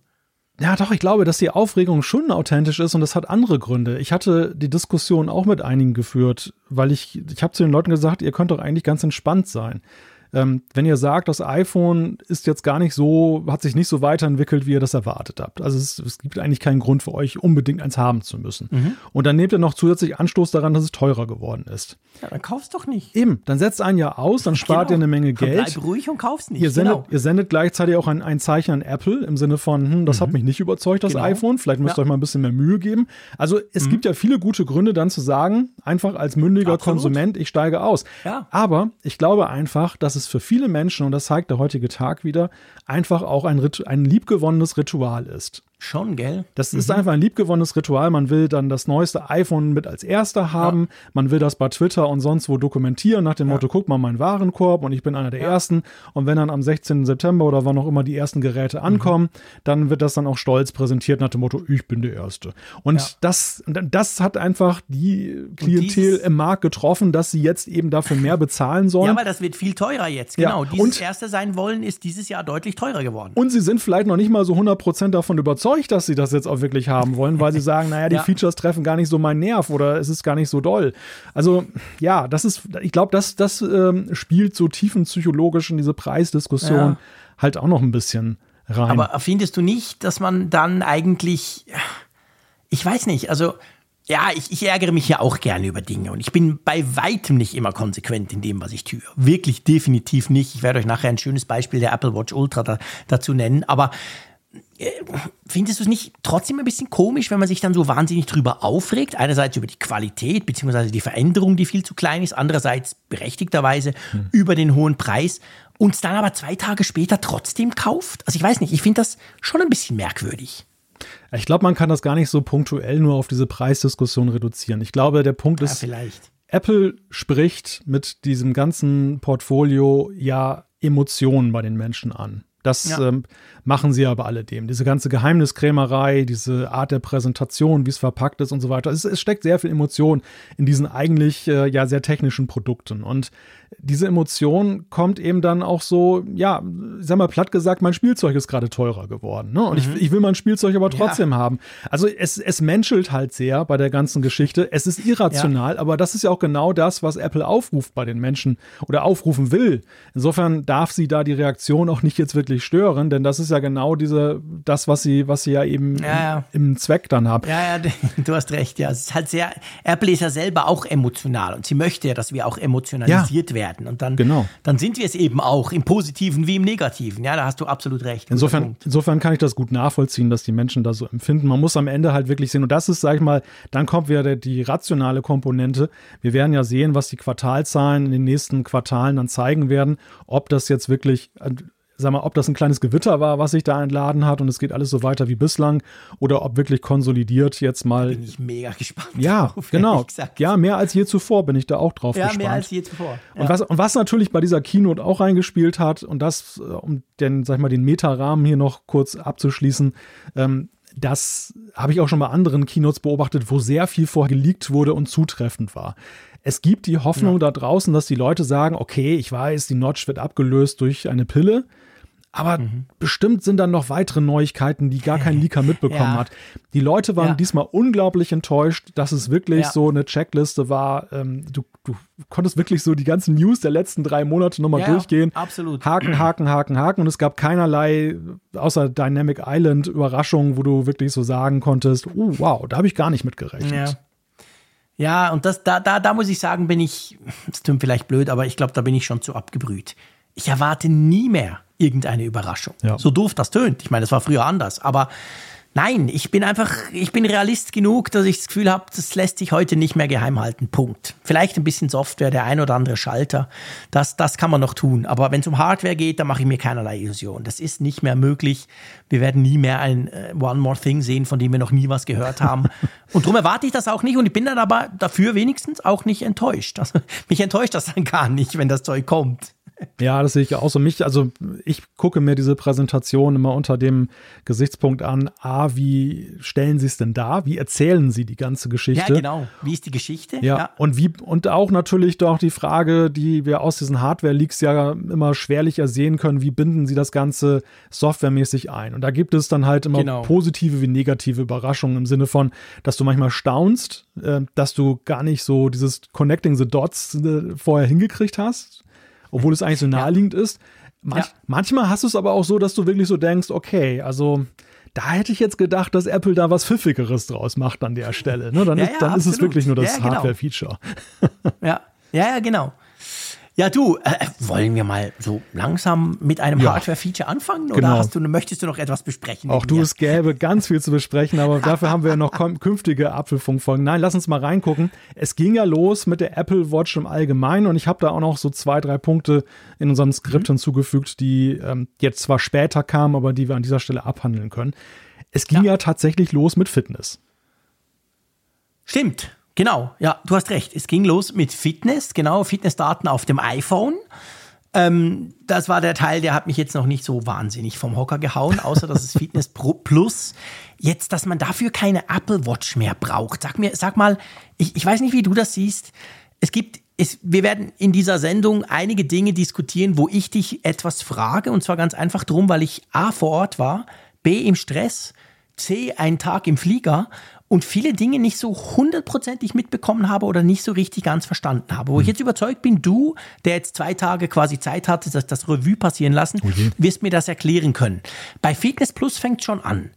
Ja, doch, ich glaube, dass die Aufregung schon authentisch ist und das hat andere Gründe. Ich hatte die Diskussion auch mit einigen geführt, weil ich, ich habe zu den Leuten gesagt, ihr könnt doch eigentlich ganz entspannt sein. Ähm, wenn ihr sagt, das iPhone ist jetzt gar nicht so, hat sich nicht so weiterentwickelt, wie ihr das erwartet habt. Also es, es gibt eigentlich keinen Grund für euch, unbedingt eins haben zu müssen. Mhm. Und dann nehmt ihr noch zusätzlich Anstoß daran, dass es teurer geworden ist. Ja, dann kauf's doch nicht. Eben, dann setzt ein Jahr aus, dann spart genau. ihr eine Menge Geld. Bleib ruhig und kauf's nicht. Ihr sendet, genau. ihr sendet gleichzeitig auch ein, ein Zeichen an Apple im Sinne von, hm, das mhm. hat mich nicht überzeugt, das genau. iPhone. Vielleicht müsst ihr ja. euch mal ein bisschen mehr Mühe geben. Also es mhm. gibt ja viele gute Gründe, dann zu sagen, einfach als mündiger Absolut. Konsument, ich steige aus. Ja. Aber ich glaube einfach, dass es für viele Menschen, und das zeigt der heutige Tag wieder, einfach auch ein, ein liebgewonnenes Ritual ist. Schon, gell? Das ist mhm. einfach ein liebgewonnenes Ritual. Man will dann das neueste iPhone mit als erster haben. Ja. Man will das bei Twitter und sonst wo dokumentieren, nach dem ja. Motto, guck mal meinen Warenkorb und ich bin einer der ja. Ersten. Und wenn dann am 16. September oder wann auch immer die ersten Geräte ankommen, mhm. dann wird das dann auch stolz präsentiert nach dem Motto, ich bin der Erste. Und das, das hat einfach die Klientel im Markt getroffen, dass sie jetzt eben dafür mehr bezahlen sollen. Ja, weil das wird viel teurer jetzt. Genau. Dieses und, Erste sein wollen ist dieses Jahr deutlich teurer geworden. Und sie sind vielleicht noch nicht mal so 100% davon überzeugt, überzeugt, dass sie das jetzt auch wirklich haben wollen, weil sie sagen, naja, die ja. Features treffen gar nicht so meinen Nerv oder es ist gar nicht so doll. Also ja, das ist, ich glaube, das, das ähm, spielt so tiefenpsychologisch in diese Preisdiskussion ja. halt auch noch ein bisschen rein. Aber findest du nicht, dass man dann eigentlich, ich weiß nicht, also ja, ich, ich, ärgere mich ja auch gerne über Dinge und ich bin bei weitem nicht immer konsequent in dem, was ich tue. Wirklich definitiv nicht. Ich werde euch nachher ein schönes Beispiel der Apple Watch Ultra da, dazu nennen. Aber findest du es nicht trotzdem ein bisschen komisch, wenn man sich dann so wahnsinnig drüber aufregt? Einerseits über die Qualität beziehungsweise die Veränderung, die viel zu klein ist, andererseits berechtigterweise hm. über den hohen Preis und es dann aber zwei Tage später trotzdem kauft? Also ich weiß nicht, ich finde das schon ein bisschen merkwürdig. Ich glaube, man kann das gar nicht so punktuell nur auf diese Preisdiskussion reduzieren. Ich glaube, der Punkt ist, ja, vielleicht. Apple spricht mit diesem ganzen Portfolio ja Emotionen bei den Menschen an. Das ja. ähm, machen sie aber alledem. Diese ganze Geheimniskrämerei, diese Art der Präsentation, wie es verpackt ist und so weiter. Es, es steckt sehr viel Emotion in diesen eigentlich äh, ja sehr technischen Produkten. Und diese Emotion kommt eben dann auch so, ja, sag mal platt gesagt, mein Spielzeug ist gerade teurer geworden. Ne? Und mhm. ich, ich will mein Spielzeug aber trotzdem ja. haben. Also es, es menschelt halt sehr bei der ganzen Geschichte. Es ist irrational, ja. aber das ist ja auch genau das, was Apple aufruft bei den Menschen oder aufrufen will. Insofern darf sie da die Reaktion auch nicht jetzt wirklich stören, denn das ist ja genau diese, das, was sie, was sie ja eben ja, Im, im, Zweck dann haben. Ja, ja, du hast recht, ja. Es ist halt sehr, Apple ist ja selber auch emotional und sie möchte ja, dass wir auch emotionalisiert werden. Und dann, genau. dann sind wir es eben auch, im Positiven wie im Negativen. Ja, da hast du absolut recht. Insofern, insofern kann ich das gut nachvollziehen, dass die Menschen das so empfinden. Man muss am Ende halt wirklich sehen, und das ist, sag ich mal, dann kommt wieder die rationale Komponente. Wir werden ja sehen, was die Quartalzahlen in den nächsten Quartalen dann zeigen werden, ob das jetzt wirklich sag mal, ob das ein kleines Gewitter war, was sich da entladen hat und es geht alles so weiter wie bislang oder ob wirklich konsolidiert jetzt mal. Da bin ich mega gespannt. Ja, drauf, genau. Ja, mehr als je zuvor bin ich da auch drauf ja, gespannt. Ja, mehr als je zuvor. Ja. Und, was, und was natürlich bei dieser Keynote auch reingespielt hat und das, äh, um den, sag ich mal, den Metarahmen hier noch kurz abzuschließen, ähm, das habe ich auch schon bei anderen Keynotes beobachtet, wo sehr viel vorher geleakt wurde und zutreffend war. Es gibt die Hoffnung ja. da draußen, dass die Leute sagen, okay, ich weiß, die Notch wird abgelöst durch eine Pille. Aber mhm. bestimmt sind dann noch weitere Neuigkeiten, die gar kein Leaker mitbekommen ja. hat. Die Leute waren ja. diesmal unglaublich enttäuscht, dass es wirklich ja. so eine Checkliste war. Ähm, du, du, konntest wirklich so die ganzen News der letzten drei Monate nochmal durchgehen. Absolut. Haken, Haken, Haken, Haken. Und es gab keinerlei, außer Dynamic Island, Überraschungen, wo du wirklich so sagen konntest, oh, wow, da habe ich gar nicht mit gerechnet. Ja, und das, da, da, da muss ich sagen, bin ich, das klingt vielleicht blöd, aber ich glaube, da bin ich schon zu abgebrüht. Ich erwarte nie mehr irgendeine Überraschung. Ja. So doof das tönt. Ich meine, das war früher anders. Aber nein, ich bin einfach, ich bin Realist genug, dass ich das Gefühl habe, das lässt sich heute nicht mehr geheim halten. Punkt. Vielleicht ein bisschen Software, der ein oder andere Schalter. Das, das kann man noch tun. Aber wenn es um Hardware geht, dann mache ich mir keinerlei Illusion. Das ist nicht mehr möglich. Wir werden nie mehr ein uh, One More Thing sehen, von dem wir noch nie was gehört haben. und darum erwarte ich das auch nicht. Und ich bin dann aber dafür wenigstens auch nicht enttäuscht. Also, mich enttäuscht das dann gar nicht, wenn das Zeug kommt. Ja, das sehe ich auch so. Mich, also ich gucke mir diese Präsentation immer unter dem Gesichtspunkt an, A, wie stellen sie es denn dar? Wie erzählen sie die ganze Geschichte? Ja, genau. Wie ist die Geschichte? Ja, ja. und wie, und auch natürlich doch die Frage, die wir aus diesen Hardware-Leaks ja immer schwerlich ersehen können, wie binden sie das Ganze softwaremäßig ein? Und da gibt es dann halt immer genau. positive wie negative Überraschungen im Sinne von, dass du manchmal staunst, äh, dass du gar nicht so dieses Connecting the Dots äh, vorher hingekriegt hast obwohl es eigentlich so naheliegend ja. ist. Manch, ja. Manchmal hast du es aber auch so, dass du wirklich so denkst, okay, also da hätte ich jetzt gedacht, dass Apple da was Pfiffigeres draus macht an der Stelle. Ne? Dann, ja, ist, dann ist es wirklich nur das genau. Hardware-Feature. ja. ja, ja, genau. Ja, du, äh, wollen wir mal so langsam mit einem Ja. Hardware-Feature anfangen? Oder Genau. hast du, möchtest du noch etwas besprechen? Auch du, mir? es gäbe ganz viel zu besprechen, aber dafür haben wir ja noch künftige Apfelfunkfolgen. Nein, lass uns mal reingucken. Es ging ja los mit der Apple Watch im Allgemeinen und ich habe da auch noch so zwei, drei Punkte in unserem Skript hinzugefügt, die ähm, jetzt zwar später kamen, aber die wir an dieser Stelle abhandeln können. Es ging ja, tatsächlich los mit Fitness. Stimmt, genau. Ja, du hast recht. Es ging los mit Fitness, genau, Fitnessdaten auf dem iPhone. Ähm, das war der Teil, der hat mich jetzt noch nicht so wahnsinnig vom Hocker gehauen, außer dass es Fitness Pro Plus jetzt, dass man dafür keine Apple Watch mehr braucht. Sag mir, sag mal, ich, ich weiß nicht, wie du das siehst. Es gibt, es, wir werden in dieser Sendung einige Dinge diskutieren, wo ich dich etwas frage, und zwar ganz einfach drum, weil ich A vor Ort war, B im Stress, C einen Tag im Flieger und viele Dinge nicht so hundertprozentig mitbekommen habe oder nicht so richtig ganz verstanden habe. Wo ich jetzt überzeugt bin, du, der jetzt zwei Tage quasi Zeit hatte, das, das Revue passieren lassen, wirst mir das erklären können. Bei Fitness Plus fängt schon an.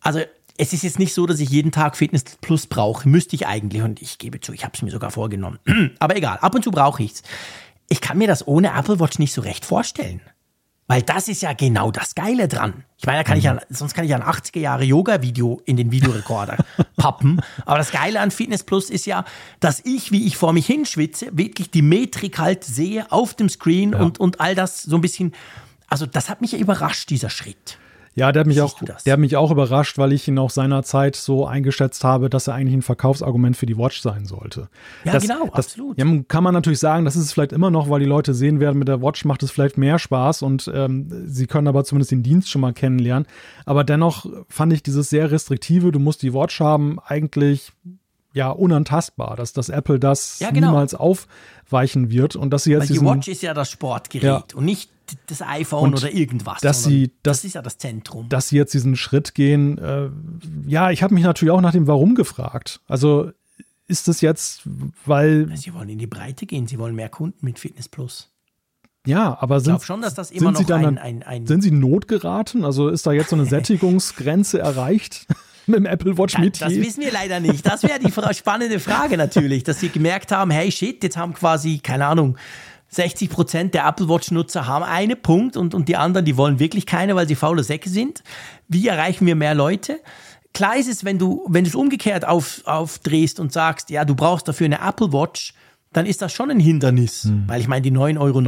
Also es ist jetzt nicht so, dass ich jeden Tag Fitness Plus brauche. Müsste ich eigentlich. Und ich gebe zu, ich habe es mir sogar vorgenommen. Aber egal, ab und zu brauche ich es. Ich kann mir das ohne Apple Watch nicht so recht vorstellen. Weil das ist ja genau das Geile dran. Ich meine, da kann ich ja, sonst kann ich ja ein 80er Jahre Yoga-Video in den Videorekorder pappen. Aber das Geile an Fitness Plus ist ja, dass ich, wie ich vor mich hinschwitze, wirklich die Metrik halt sehe auf dem Screen und, und all das so ein bisschen. Also, das hat mich ja überrascht, dieser Schritt. Ja, der hat mich Siehst auch, das? der hat mich auch überrascht, weil ich ihn auch seinerzeit so eingeschätzt habe, dass er eigentlich ein Verkaufsargument für die Watch sein sollte. Ja, genau, das, absolut. Ja, kann man natürlich sagen, das ist es vielleicht immer noch, weil die Leute sehen werden, mit der Watch macht es vielleicht mehr Spaß und ähm, sie können aber zumindest den Dienst schon mal kennenlernen. Aber dennoch fand ich dieses sehr restriktive, du musst die Watch haben, eigentlich ja unantastbar, dass, dass Apple das Ja, genau. niemals aufweichen wird und dass sie jetzt Weil die diesen, Watch ist ja das Sportgerät Ja. und nicht das iPhone Und oder irgendwas. dass sie- das, dass- ist ja das Zentrum. dass sie jetzt diesen Schritt gehen. Äh, ja, ich habe mich natürlich auch nach dem Warum gefragt. Also ist es jetzt, weil, Sie wollen in die Breite gehen, sie wollen mehr Kunden mit Fitness Plus. ja, aber Ich sind, glaube schon, dass das immer sind sie noch dann, ein, ein, ein sind sie notgeraten? Also ist da jetzt so eine Sättigungsgrenze erreicht mit dem Apple Watch Metier? Das wissen wir leider nicht. Das wäre die spannende Frage natürlich, dass sie gemerkt haben, hey shit, jetzt haben quasi, keine Ahnung, 60 Prozent der Apple Watch-Nutzer haben eine Punkt und, und die anderen, die wollen wirklich keine, weil sie faule Säcke sind. Wie erreichen wir mehr Leute? Klar ist es, wenn du, wenn du es umgekehrt auf, aufdrehst und sagst, ja, du brauchst dafür eine Apple Watch, dann ist das schon ein Hindernis. Weil ich meine, die 9,90 Euro,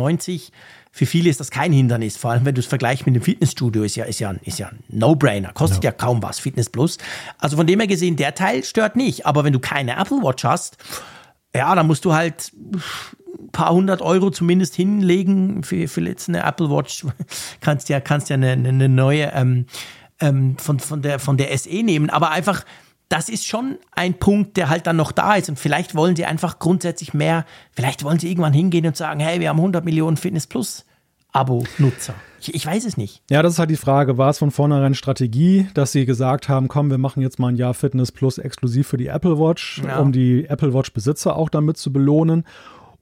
für viele ist das kein Hindernis. Vor allem, wenn du es vergleichst mit dem Fitnessstudio, ist ja, ist ja, ein- ist ja ein No-Brainer. Kostet ja. kaum was, Fitness Plus. Also von dem her gesehen, der Teil stört nicht. Aber wenn du keine Apple Watch hast, ja, dann musst du halt ein paar hundert Euro zumindest hinlegen für, für jetzt eine Apple Watch. kannst ja, kannst ja eine, eine eine neue ähm, ähm, von, von, der, von der SE nehmen. Aber einfach, das ist schon ein Punkt, der halt dann noch da ist. Und vielleicht wollen sie einfach grundsätzlich mehr, vielleicht wollen sie irgendwann hingehen und sagen, hey, wir haben 100 Millionen Fitness Plus Abo-Nutzer. Ich, ich weiß es nicht. Ja, das ist halt die Frage. War es von vornherein Strategie, dass sie gesagt haben, komm, wir machen jetzt mal ein Jahr Fitness Plus exklusiv für die Apple Watch, Ja. um die Apple Watch-Besitzer auch damit zu belohnen?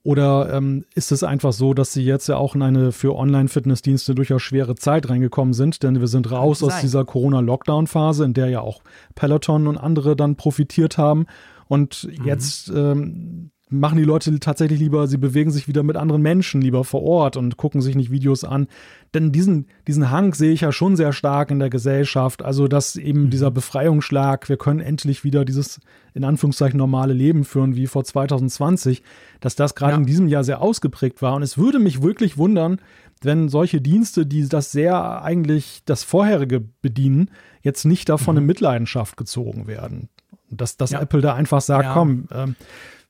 Oder ähm, ist es einfach so, dass sie jetzt ja auch in eine für Online-Fitnessdienste durchaus schwere Zeit reingekommen sind? Denn wir sind raus aus dieser Corona-Lockdown-Phase, in der ja auch Peloton und andere dann profitiert haben. Und Mhm. jetzt ähm, machen die Leute tatsächlich lieber, sie bewegen sich wieder mit anderen Menschen lieber vor Ort und gucken sich nicht Videos an. Denn diesen, diesen Hang sehe ich ja schon sehr stark in der Gesellschaft. Also, dass eben dieser Befreiungsschlag, wir können endlich wieder dieses in Anführungszeichen normale Leben führen wie vor 2020, dass das gerade Ja. in diesem Jahr sehr ausgeprägt war. Und es würde mich wirklich wundern, wenn solche Dienste, die das sehr eigentlich das vorherige bedienen, jetzt nicht davon in Mitleidenschaft gezogen werden. Dass, dass Ja. Apple da einfach sagt, Ja. komm, ähm,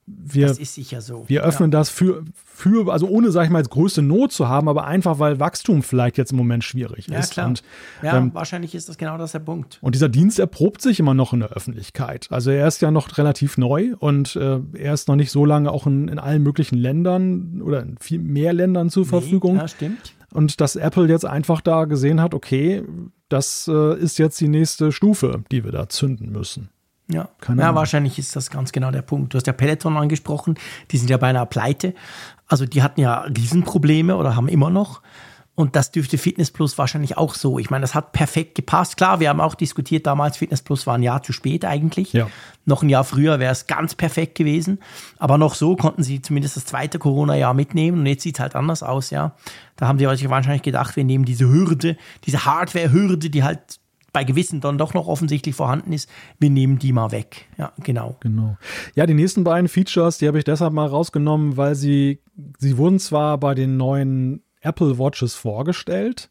wir, Das ist sicher so. wir öffnen das für, für, also ohne, sag ich mal, jetzt größte Not zu haben, aber einfach, weil Wachstum vielleicht jetzt im Moment schwierig Ja, ist. klar. Und, Ja, ähm, wahrscheinlich ist das genau das der Punkt. und dieser Dienst erprobt sich immer noch in der Öffentlichkeit. Also er ist ja noch relativ neu und äh, er ist noch nicht so lange auch in, in allen möglichen Ländern oder in viel mehr Ländern zur Verfügung. Ja, stimmt. Und dass Apple jetzt einfach da gesehen hat, okay, das äh, ist jetzt die nächste Stufe, die wir da zünden müssen. Ja, Keine ja Ahnung. wahrscheinlich ist das ganz genau der Punkt. Du hast ja Peloton angesprochen, die sind ja beinahe pleite. Also die hatten ja Riesenprobleme oder haben immer noch. Und das dürfte Fitness Plus wahrscheinlich auch so. Ich meine, das hat perfekt gepasst. Klar, wir haben auch diskutiert damals, Fitness Plus war ein Jahr zu spät eigentlich. Ja. Noch ein Jahr früher wäre es ganz perfekt gewesen. Aber noch so konnten sie zumindest das zweite Corona-Jahr mitnehmen. Und jetzt sieht es halt anders aus, ja. Da haben sie wahrscheinlich gedacht, wir nehmen diese Hürde, diese Hardware-Hürde, die halt bei gewissen dann doch noch offensichtlich vorhanden ist, wir nehmen die mal weg. Ja, genau. Genau. Ja, die nächsten beiden Features, die habe ich deshalb mal rausgenommen, weil sie, sie wurden zwar bei den neuen Apple Watches vorgestellt,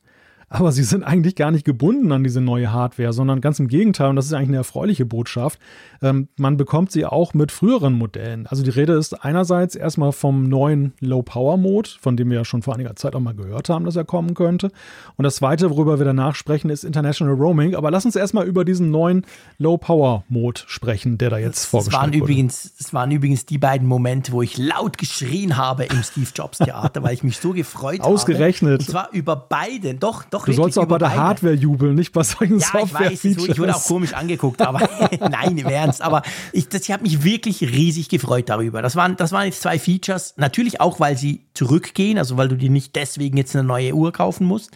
aber sie sind eigentlich gar nicht gebunden an diese neue Hardware, sondern ganz im Gegenteil, und das ist eigentlich eine erfreuliche Botschaft, ähm, man bekommt sie auch mit früheren Modellen. Also die Rede ist einerseits erstmal vom neuen Low-Power-Mode, von dem wir ja schon vor einiger Zeit auch mal gehört haben, dass er kommen könnte. Und das zweite, worüber wir danach sprechen, ist International Roaming. Aber lass uns erstmal über diesen neuen Low-Power-Mode sprechen, der da jetzt vorgestellt waren, wurde. übrigens, das waren übrigens die beiden Momente, wo ich laut geschrien habe im Steve Jobs Theater, weil ich mich so gefreut habe. Ausgerechnet. Und zwar über beide. Doch, doch. Du sollst auch bei der Hardware jubeln, nicht bei solchen Ja, ich weiß, es wurde- ich wurde auch komisch angeguckt, aber nein, im Ernst. Aber ich, das, ich habe mich wirklich riesig gefreut darüber. Das waren, das waren jetzt zwei Features. Natürlich auch, weil sie zurückgehen, also weil du dir nicht deswegen jetzt eine neue Uhr kaufen musst.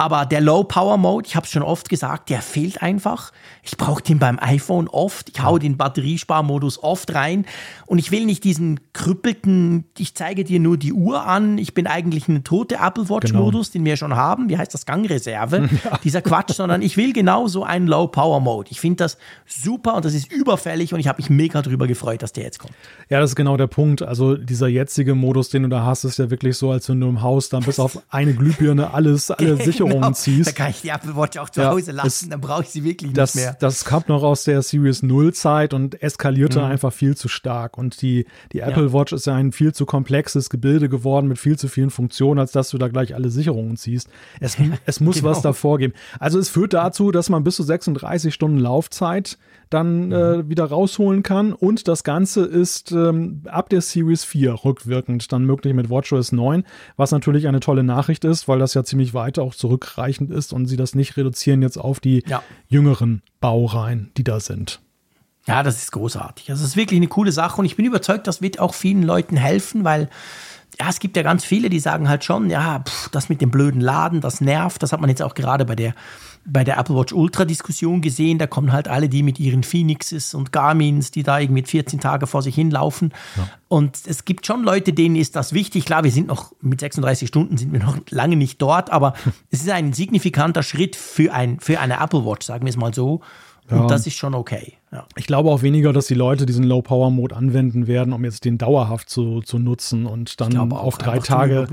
Aber der Low-Power-Mode, ich habe es schon oft gesagt, der fehlt einfach. Ich brauche den beim iPhone oft. Ich hau den Batteriesparmodus oft rein. Und ich will nicht diesen krüppelten, ich zeige dir nur die Uhr an. Ich bin eigentlich eine tote Apple Watch-Modus, den wir schon haben. Wie heißt das? Gangreserve. Dieser Quatsch, sondern ich will genau so einen Low-Power-Mode. Ich finde das super und das ist überfällig und ich habe mich mega drüber gefreut, dass der jetzt kommt. Ja, das ist genau der Punkt. Also dieser jetzige Modus, den du da hast, ist ja wirklich so, als wenn du im Haus dann bis auf eine Glühbirne alles, alle Sicherungen Genau. Da ziehst. kann ich die Apple Watch auch zu Ja, Hause lassen, es- dann brauche ich sie wirklich Das, nicht mehr. das kam noch aus der Series 0 Zeit und eskalierte Mhm. einfach viel zu stark. Und die, die Apple Watch ist ja ein viel zu komplexes Gebilde geworden mit viel zu vielen Funktionen, als dass du da gleich alle Sicherungen ziehst. Es, es muss genau. was davor geben. Also es führt dazu, dass man bis zu 36 Stunden Laufzeit dann äh, Mhm. wieder rausholen kann. Und das Ganze ist ähm, ab der Series 4 rückwirkend dann möglich mit WatchOS 9, was natürlich eine tolle Nachricht ist, weil das ja ziemlich weit auch zurückreichend ist und sie das nicht reduzieren jetzt auf die Ja. jüngeren Baureihen, die da sind. Ja, das ist großartig. Also es ist wirklich eine coole Sache und ich bin überzeugt, das wird auch vielen Leuten helfen, weil ja, es gibt ja ganz viele, die sagen halt schon, ja, pff, das mit dem blöden Laden, das nervt. Das hat man jetzt auch gerade bei der, bei der Apple Watch Ultra Diskussion gesehen. Da kommen halt alle die mit ihren Phoenixes und Garmins, die da irgendwie 14 Tage vor sich hinlaufen. Und es gibt schon Leute, denen ist das wichtig. Klar, wir sind noch mit 36 Stunden sind wir noch lange nicht dort, aber es ist ein signifikanter Schritt für, ein, für eine Apple Watch, sagen wir es mal so. Und Ja. das ist schon okay. Ja. Ich glaube auch weniger, dass die Leute diesen Low-Power-Mode anwenden werden, um jetzt den dauerhaft zu, zu nutzen und dann glaube auch auf drei Tage.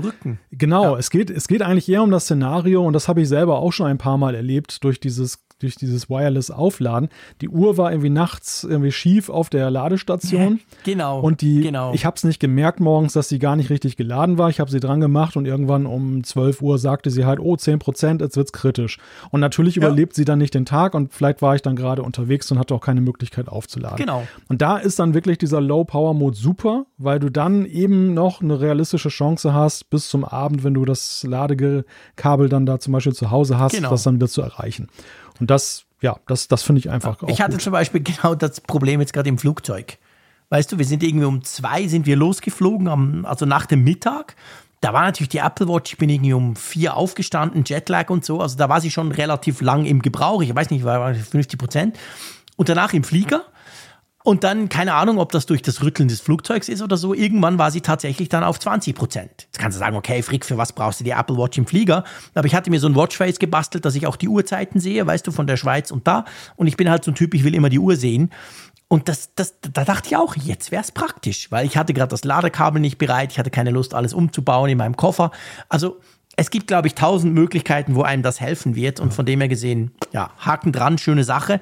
Genau, es, geht, es geht eigentlich eher um das Szenario und das habe ich selber auch schon ein paar Mal erlebt durch dieses durch dieses Wireless Aufladen. Die Uhr war irgendwie nachts irgendwie schief auf der Ladestation. Genau. Und die, genau. ich habe es nicht gemerkt morgens, dass sie gar nicht richtig geladen war. Ich habe sie dran gemacht und irgendwann um 12 Uhr sagte sie halt, oh, 10 Prozent, jetzt wird's kritisch. Und natürlich überlebt sie dann nicht den Tag und vielleicht war ich dann gerade unterwegs und hatte auch keine Möglichkeit aufzuladen. Genau. Und da ist dann wirklich dieser Low-Power-Mode super, weil du dann eben noch eine realistische Chance hast, bis zum Abend, wenn du das Ladekabel dann da zum Beispiel zu Hause hast, Genau. das dann wieder zu erreichen. Und das, ja, das, das finde ich einfach auch ich hatte gut. zum Beispiel genau das Problem jetzt gerade im Flugzeug. Weißt du, wir sind irgendwie um zwei sind wir losgeflogen, am, also nach dem Mittag. Da war natürlich die Apple Watch, ich bin irgendwie um vier aufgestanden, Jetlag und so. Also da war sie schon relativ lang im Gebrauch. Ich weiß nicht, war war 50 Prozent. Und danach im Flieger. Und dann, keine Ahnung, ob das durch das Rütteln des Flugzeugs ist oder so, irgendwann war sie tatsächlich dann auf 20 Prozent. Jetzt kannst du sagen, okay, Frick, für was brauchst du die Apple Watch im Flieger? Aber ich hatte mir so ein Watchface gebastelt, dass ich auch die Uhrzeiten sehe, weißt du, von der Schweiz und da. Und ich bin halt so ein Typ, ich will immer die Uhr sehen. Und das, das, da dachte ich auch, jetzt wäre es praktisch, weil ich hatte gerade das Ladekabel nicht bereit, ich hatte keine Lust, alles umzubauen in meinem Koffer. Also es gibt, glaube ich, tausend Möglichkeiten, wo einem das helfen wird. Und von dem her gesehen, ja, Haken dran, schöne Sache.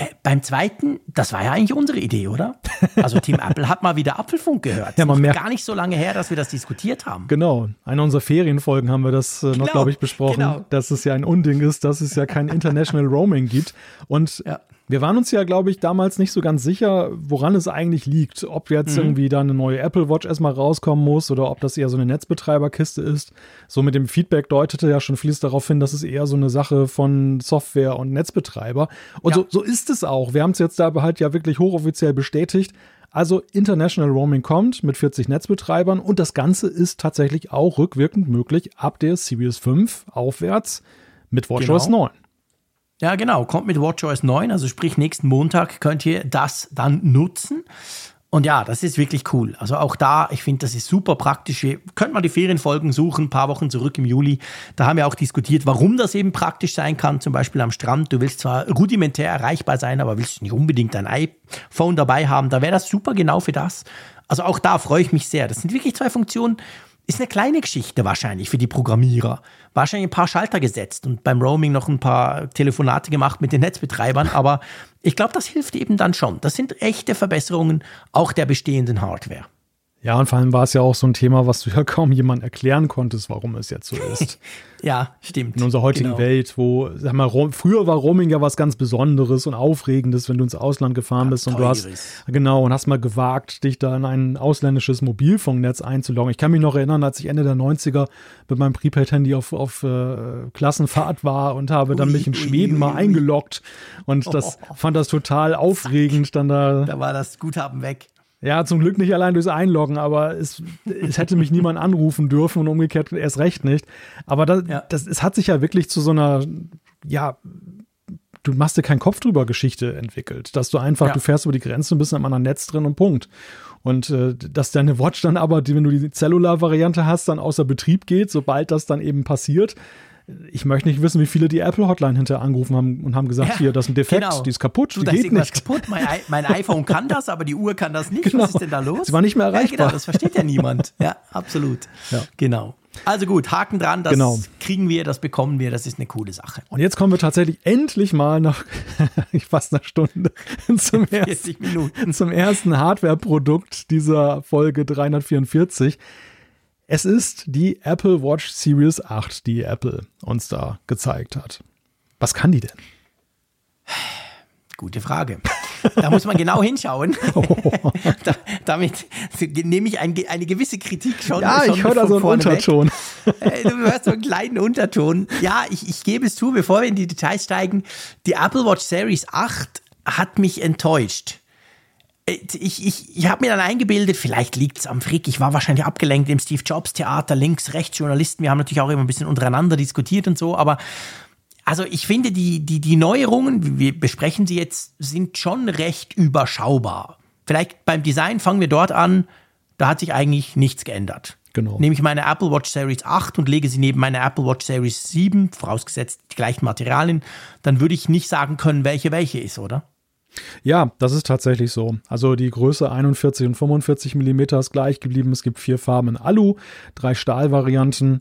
Äh, beim zweiten, das war ja eigentlich unsere Idee, oder? Also Team Apple hat mal wieder Apfelfunk gehört. Ja, man noch merkt- gar nicht so lange her, dass wir das diskutiert haben. Genau, eine unserer Ferienfolgen haben wir das äh, noch, Genau, glaube ich, besprochen, genau. dass es ja ein Unding ist, dass es ja kein International Roaming gibt. Und Ja. Wir waren uns ja, glaube ich, damals nicht so ganz sicher, woran es eigentlich liegt. Ob jetzt Mhm. irgendwie da eine neue Apple Watch erstmal rauskommen muss oder ob das eher so eine Netzbetreiberkiste ist. So mit dem Feedback deutete ja schon vieles darauf hin, dass es eher so eine Sache von Software und Netzbetreiber. Und Ja. so, so ist es auch. Wir haben es jetzt da halt ja wirklich hochoffiziell bestätigt. Also International Roaming kommt mit 40 Netzbetreibern und das Ganze ist tatsächlich auch rückwirkend möglich ab der Series 5 aufwärts mit WatchOS genau. 9. Ja, genau, kommt mit WatchOS 9, also sprich nächsten Montag könnt ihr das dann nutzen. Und ja, das ist wirklich cool. Also auch da, ich finde, das ist super praktisch. Ihr könnt mal die Ferienfolgen suchen, ein paar Wochen zurück im Juli. Da haben wir auch diskutiert, warum das eben praktisch sein kann. Zum Beispiel am Strand. Du willst zwar rudimentär erreichbar sein, aber willst nicht unbedingt ein iPhone dabei haben. Da wäre das super genau für das. Also auch da freue ich mich sehr. Das sind wirklich zwei Funktionen, ist eine kleine Geschichte wahrscheinlich für die Programmierer. Wahrscheinlich ein paar Schalter gesetzt und beim Roaming noch ein paar Telefonate gemacht mit den Netzbetreibern, aber ich glaube, das hilft eben dann schon. Das sind echte Verbesserungen auch der bestehenden Hardware. Ja, und vor allem war es ja auch so ein Thema, was du ja kaum jemand erklären konntest, warum es jetzt so ist. ja, stimmt. In unserer heutigen genau. Welt, wo, sag mal, früher war Roaming ja was ganz Besonderes und Aufregendes, wenn du ins Ausland gefahren ja, bist und du hast, genau, und hast mal gewagt, dich da in ein ausländisches Mobilfunknetz einzuloggen. Ich kann mich noch erinnern, als ich Ende der 90er mit meinem Prepaid-Handy auf, auf äh, Klassenfahrt war und habe dann mich in Schweden ui, mal eingeloggt und das oh. fand das total aufregend, dann da. Da war das Guthaben weg. Ja, zum Glück nicht allein durchs Einloggen, aber es, es hätte mich niemand anrufen dürfen und umgekehrt erst recht nicht. Aber das, ja. das, es hat sich ja wirklich zu so einer, ja, du machst dir keinen Kopf drüber Geschichte entwickelt, dass du einfach, ja. du fährst über die Grenze und bist in einem anderen Netz drin und Punkt. Und äh, dass deine Watch dann aber, die, wenn du die Cellular-Variante hast, dann außer Betrieb geht, sobald das dann eben passiert, ich möchte nicht wissen, wie viele die Apple Hotline hinterher angerufen haben und haben gesagt, ja, hier, das ist ein Defekt, genau. die ist kaputt, du, die geht nicht. kaputt. Mein, mein, iPhone kann das, aber die Uhr kann das nicht. Genau. Was ist denn da los? Sie war nicht mehr erreichbar. Ja, genau, das versteht ja niemand. Ja, absolut. Ja. Genau. Also gut, Haken dran, das genau. kriegen wir, das bekommen wir, das ist eine coole Sache. Und jetzt kommen wir tatsächlich endlich mal nach fast einer Stunde zum, ersten, zum ersten Hardware-Produkt dieser Folge 344. Es ist die Apple Watch Series 8, die Apple uns da gezeigt hat. Was kann die denn? Gute Frage. Da muss man genau hinschauen. da, damit nehme ich ein, eine gewisse Kritik schon. Ja, schon ich höre da so einen Unterton. Äh, du hörst so einen kleinen Unterton. Ja, ich, ich gebe es zu, bevor wir in die Details steigen. Die Apple Watch Series 8 hat mich enttäuscht. Äh, ich, ich, ich habe mir dann eingebildet, vielleicht liegt es am Frick, ich war wahrscheinlich abgelenkt im Steve Jobs Theater, links, rechts Journalisten, wir haben natürlich auch immer ein bisschen untereinander diskutiert und so, aber also ich finde, die, die, die Neuerungen, wir besprechen sie jetzt, sind schon recht überschaubar. Vielleicht beim Design fangen wir dort an, da hat sich eigentlich nichts geändert. Genau. Nehme ich meine Apple Watch Series 8 und lege sie neben meine Apple Watch Series 7, vorausgesetzt die gleichen Materialien, dann würde ich nicht sagen können, welche welche ist, oder? Ja, das ist tatsächlich so. Also die Größe 41 und 45 mm ist gleich geblieben. Es gibt vier Farben in Alu, drei Stahlvarianten.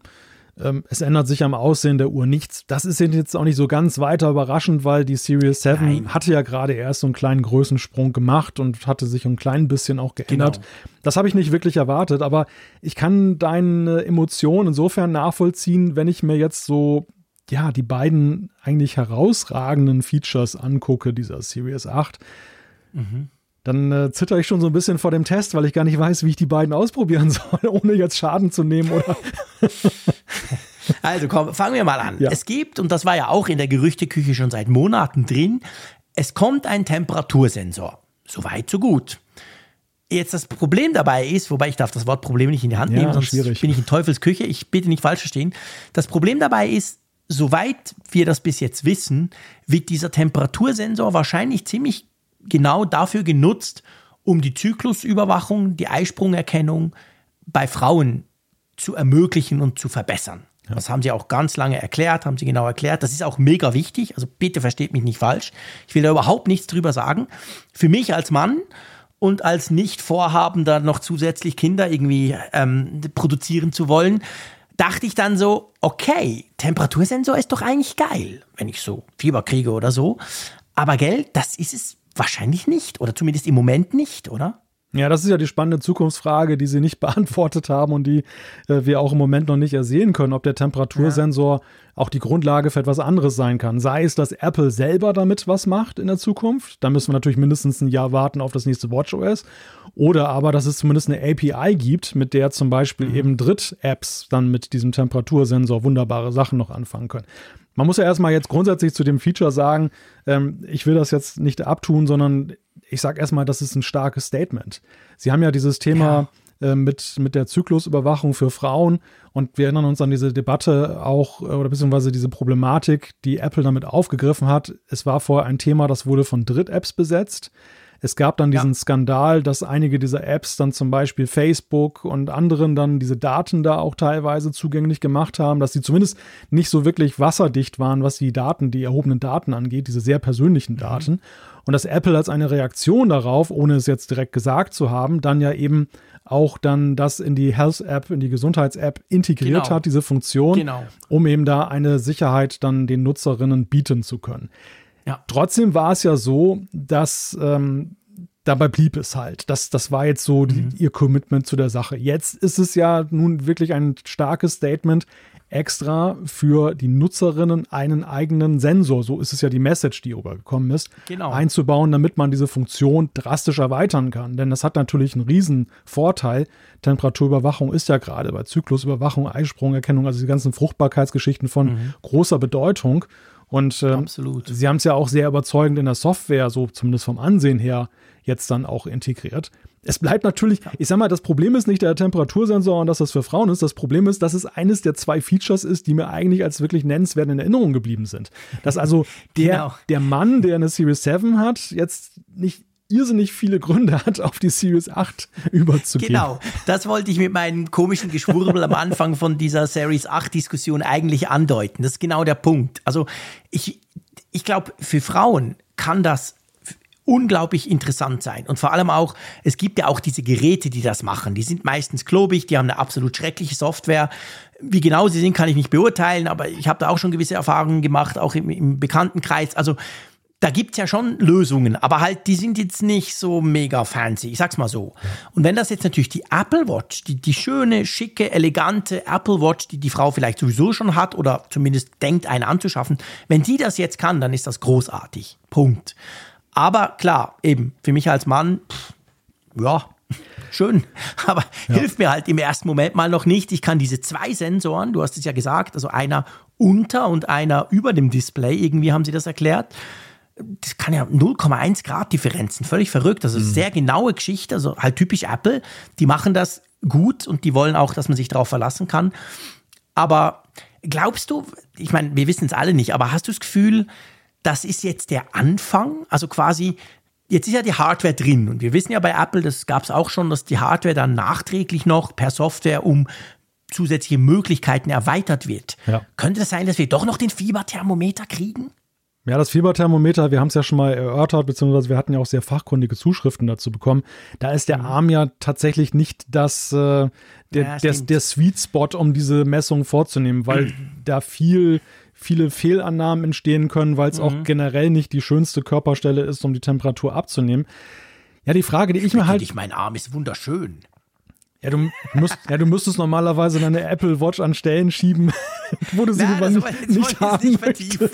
Ähm, es ändert sich am Aussehen der Uhr nichts. Das ist jetzt auch nicht so ganz weiter überraschend, weil die Series 7 Nein. hatte ja gerade erst so einen kleinen Größensprung gemacht und hatte sich ein klein bisschen auch geändert. Genau. Das habe ich nicht wirklich erwartet, aber ich kann deine Emotionen insofern nachvollziehen, wenn ich mir jetzt so ja, die beiden eigentlich herausragenden Features angucke, dieser Series 8, mhm. dann äh, zitter ich schon so ein bisschen vor dem Test, weil ich gar nicht weiß, wie ich die beiden ausprobieren soll, ohne jetzt Schaden zu nehmen oder. also komm, fangen wir mal an. Ja. Es gibt, und das war ja auch in der Gerüchteküche schon seit Monaten drin, es kommt ein Temperatursensor. So weit, so gut. Jetzt das Problem dabei ist, wobei ich darf das Wort Problem nicht in die Hand nehmen, ja, sonst schwierig. bin ich in Teufels Küche. Ich bitte nicht falsch verstehen. Das Problem dabei ist, soweit wir das bis jetzt wissen, wird dieser Temperatursensor wahrscheinlich ziemlich genau dafür genutzt, um die Zyklusüberwachung, die Eisprungerkennung bei Frauen zu ermöglichen und zu verbessern. Ja. Das haben sie auch ganz lange erklärt, haben sie genau erklärt. Das ist auch mega wichtig. Also bitte versteht mich nicht falsch. Ich will da überhaupt nichts drüber sagen. Für mich als Mann und als nicht vorhabender noch zusätzlich Kinder irgendwie ähm, produzieren zu wollen, dachte ich dann so, okay, Temperatursensor ist doch eigentlich geil, wenn ich so Fieber kriege oder so. Aber gell, das ist es wahrscheinlich nicht oder zumindest im Moment nicht, oder? Ja, das ist ja die spannende Zukunftsfrage, die Sie nicht beantwortet haben und die äh, wir auch im Moment noch nicht ersehen können, ob der Temperatursensor ja. auch die Grundlage für etwas anderes sein kann. Sei es, dass Apple selber damit was macht in der Zukunft, da müssen wir natürlich mindestens ein Jahr warten auf das nächste WatchOS, oder aber, dass es zumindest eine API gibt, mit der zum Beispiel mhm. eben Dritt-Apps dann mit diesem Temperatursensor wunderbare Sachen noch anfangen können. Man muss ja erstmal jetzt grundsätzlich zu dem Feature sagen, ähm, ich will das jetzt nicht abtun, sondern ich sage erstmal, das ist ein starkes Statement. Sie haben ja dieses Thema ja. äh, mit, mit der Zyklusüberwachung für Frauen und wir erinnern uns an diese Debatte auch äh, oder beziehungsweise diese Problematik, die Apple damit aufgegriffen hat. Es war vorher ein Thema, das wurde von Dritt-Apps besetzt. Es gab dann diesen ja. Skandal, dass einige dieser Apps dann zum Beispiel Facebook und anderen dann diese Daten da auch teilweise zugänglich gemacht haben, dass sie zumindest nicht so wirklich wasserdicht waren, was die Daten, die erhobenen Daten angeht, diese sehr persönlichen mhm. Daten. Mhm. Und dass Apple als eine Reaktion darauf, ohne es jetzt direkt gesagt zu haben, dann ja eben auch dann das in die Health-App, in die Gesundheits-App integriert genau. hat, diese Funktion, genau. um eben da eine Sicherheit dann den Nutzerinnen bieten zu können. Ja. Trotzdem war es ja so, dass ähm, dabei blieb es halt. Das, das war jetzt so die, mhm. ihr Commitment zu der Sache. Jetzt ist es ja nun wirklich ein starkes Statement extra für die Nutzerinnen einen eigenen Sensor, so ist es ja die Message, die übergekommen ist, genau. einzubauen, damit man diese Funktion drastisch erweitern kann. Denn das hat natürlich einen riesen Vorteil. Temperaturüberwachung ist ja gerade bei Zyklusüberwachung, Eisprungerkennung, also die ganzen Fruchtbarkeitsgeschichten von mhm. großer Bedeutung. Und ähm, Absolut. sie haben es ja auch sehr überzeugend in der Software, so zumindest vom Ansehen her, jetzt dann auch integriert. Es bleibt natürlich, ich sag mal, das Problem ist nicht der Temperatursensor und dass das für Frauen ist. Das Problem ist, dass es eines der zwei Features ist, die mir eigentlich als wirklich nennenswert in Erinnerung geblieben sind. Dass also der, genau. der Mann, der eine Series 7 hat, jetzt nicht irrsinnig viele Gründe hat, auf die Series 8 überzugehen. Genau, das wollte ich mit meinem komischen Geschwurbel am Anfang von dieser Series 8 Diskussion eigentlich andeuten. Das ist genau der Punkt. Also ich, ich glaube, für Frauen kann das unglaublich interessant sein. Und vor allem auch, es gibt ja auch diese Geräte, die das machen. Die sind meistens klobig, die haben eine absolut schreckliche Software. Wie genau sie sind, kann ich nicht beurteilen, aber ich habe da auch schon gewisse Erfahrungen gemacht, auch im, im Bekanntenkreis. Also da gibt's ja schon Lösungen, aber halt, die sind jetzt nicht so mega fancy, ich sag's mal so. Und wenn das jetzt natürlich die Apple Watch, die, die schöne, schicke, elegante Apple Watch, die die Frau vielleicht sowieso schon hat oder zumindest denkt, eine anzuschaffen, wenn die das jetzt kann, dann ist das großartig. Punkt. Aber klar, eben, für mich als Mann, pff, ja, schön, aber ja. hilft mir halt im ersten Moment mal noch nicht. Ich kann diese zwei Sensoren, du hast es ja gesagt, also einer unter und einer über dem Display, irgendwie haben sie das erklärt das kann ja 0,1 Grad Differenzen, völlig verrückt. Also mhm. sehr genaue Geschichte, also halt typisch Apple. Die machen das gut und die wollen auch, dass man sich darauf verlassen kann. Aber glaubst du, ich meine, wir wissen es alle nicht, aber hast du das Gefühl, das ist jetzt der Anfang? Also quasi, jetzt ist ja die Hardware drin und wir wissen ja bei Apple, das gab es auch schon, dass die Hardware dann nachträglich noch per Software um zusätzliche Möglichkeiten erweitert wird. Ja. Könnte es das sein, dass wir doch noch den Fieberthermometer kriegen? Ja, das Fieberthermometer, wir haben es ja schon mal erörtert, beziehungsweise wir hatten ja auch sehr fachkundige Zuschriften dazu bekommen. Da ist der mhm. Arm ja tatsächlich nicht das, äh, der, ja, der, der Sweet Spot, um diese Messung vorzunehmen, weil da viel, viele Fehlannahmen entstehen können, weil es mhm. auch generell nicht die schönste Körperstelle ist, um die Temperatur abzunehmen. Ja, die Frage, die ich, ich mir halt. Ich, mein Arm ist wunderschön. Ja, du, musst, ja, du müsstest normalerweise deine Apple Watch an Stellen schieben, wo du sie Na, nicht, nicht haben nicht vertiefen.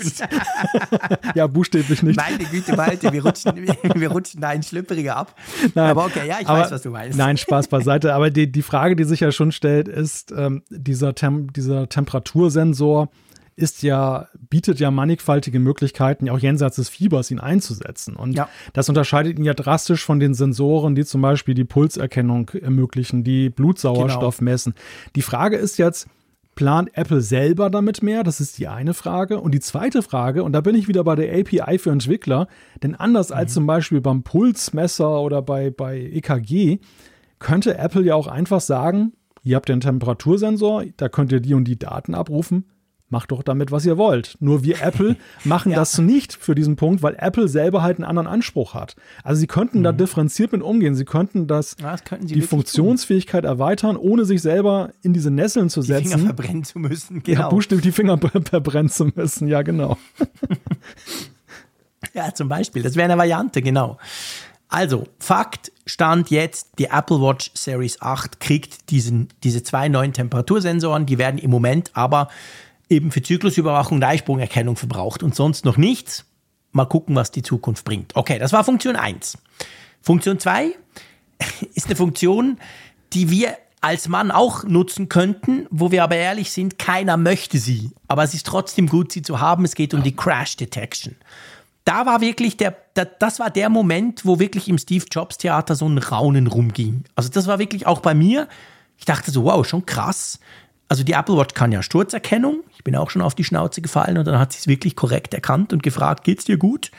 ja, buchstäblich nicht. Meine Güte, Malte, wir rutschen, wir rutschen da ein Schlüpperiger ab. Nein, aber okay, ja, ich aber, weiß, was du meinst. Nein, Spaß beiseite. Aber die, die Frage, die sich ja schon stellt, ist ähm, dieser, Tem dieser Temperatursensor, ist ja, bietet ja mannigfaltige Möglichkeiten, auch jenseits des Fiebers ihn einzusetzen. Und ja. das unterscheidet ihn ja drastisch von den Sensoren, die zum Beispiel die Pulserkennung ermöglichen, die Blutsauerstoff genau. messen. Die Frage ist jetzt, plant Apple selber damit mehr? Das ist die eine Frage. Und die zweite Frage, und da bin ich wieder bei der API für Entwickler, denn anders mhm. als zum Beispiel beim Pulsmesser oder bei, bei EKG, könnte Apple ja auch einfach sagen, ihr habt den Temperatursensor, da könnt ihr die und die Daten abrufen, macht doch damit, was ihr wollt. Nur wir Apple machen ja. das nicht für diesen Punkt, weil Apple selber halt einen anderen Anspruch hat. Also sie könnten mhm. da differenziert mit umgehen. Sie könnten das, ja, das könnten die Funktionsfähigkeit tun. erweitern, ohne sich selber in diese Nesseln zu setzen. Die Finger verbrennen zu müssen, genau. Ja, buchstäblich die Finger verbrennen zu müssen, ja, genau. ja, zum Beispiel. Das wäre eine Variante, genau. Also, Fakt, Stand jetzt, die Apple Watch Series 8 kriegt diesen, diese zwei neuen Temperatursensoren, die werden im Moment aber eben für Zyklusüberwachung Eisprungerkennung verbraucht und sonst noch nichts. Mal gucken, was die Zukunft bringt. Okay, das war Funktion 1. Funktion 2 ist eine Funktion, die wir als Mann auch nutzen könnten, wo wir aber ehrlich sind, keiner möchte sie. Aber es ist trotzdem gut, sie zu haben. Es geht um die Crash Detection. da war wirklich der, der, das war der Moment, wo wirklich im Steve Jobs Theater so ein Raunen rumging. Also das war wirklich auch bei mir. Ich dachte so, wow, schon krass. Also die Apple Watch kann ja Sturzerkennung. Ich bin auch schon auf die Schnauze gefallen und dann hat sie es wirklich korrekt erkannt und gefragt, geht's dir gut?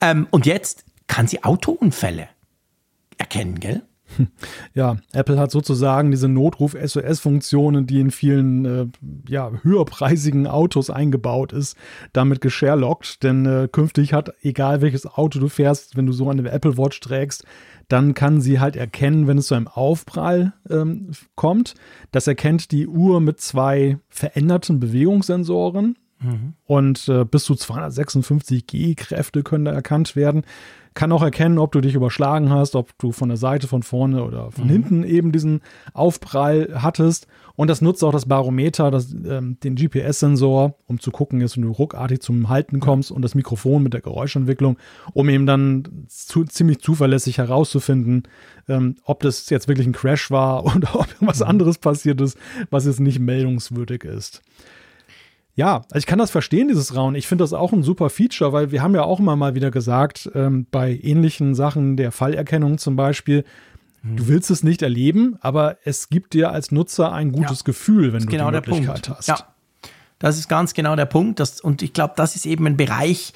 Ähm, und jetzt kann sie Autounfälle erkennen, gell? Ja, Apple hat sozusagen diese Notruf-SOS-Funktionen, die in vielen äh, ja, höherpreisigen Autos eingebaut ist, damit gesharelockt. Denn äh, künftig hat, egal welches Auto du fährst, wenn du so eine Apple Watch trägst, dann kann sie halt erkennen, wenn es zu einem Aufprall ähm, kommt. Das erkennt die Uhr mit zwei veränderten Bewegungssensoren. Mhm. Und äh, bis zu 256 G-Kräfte können da erkannt werden kann auch erkennen, ob du dich überschlagen hast, ob du von der Seite, von vorne oder von mhm. hinten eben diesen Aufprall hattest. Und das nutzt auch das Barometer, das, ähm, den GPS-Sensor, um zu gucken, dass du ruckartig zum Halten kommst und das Mikrofon mit der Geräuschentwicklung, um eben dann zu, ziemlich zuverlässig herauszufinden, ähm, ob das jetzt wirklich ein Crash war oder ob was mhm. anderes passiert ist, was jetzt nicht meldungswürdig ist. Ja, also ich kann das verstehen, dieses Rauen. Ich finde das auch ein super Feature, weil wir haben ja auch immer mal wieder gesagt, ähm, bei ähnlichen Sachen der Fallerkennung zum Beispiel, hm. du willst es nicht erleben, aber es gibt dir als Nutzer ein gutes ja, Gefühl, wenn du genau die Möglichkeit hast. Ja, das ist ganz genau der Punkt. Das, und ich glaube, das ist eben ein Bereich,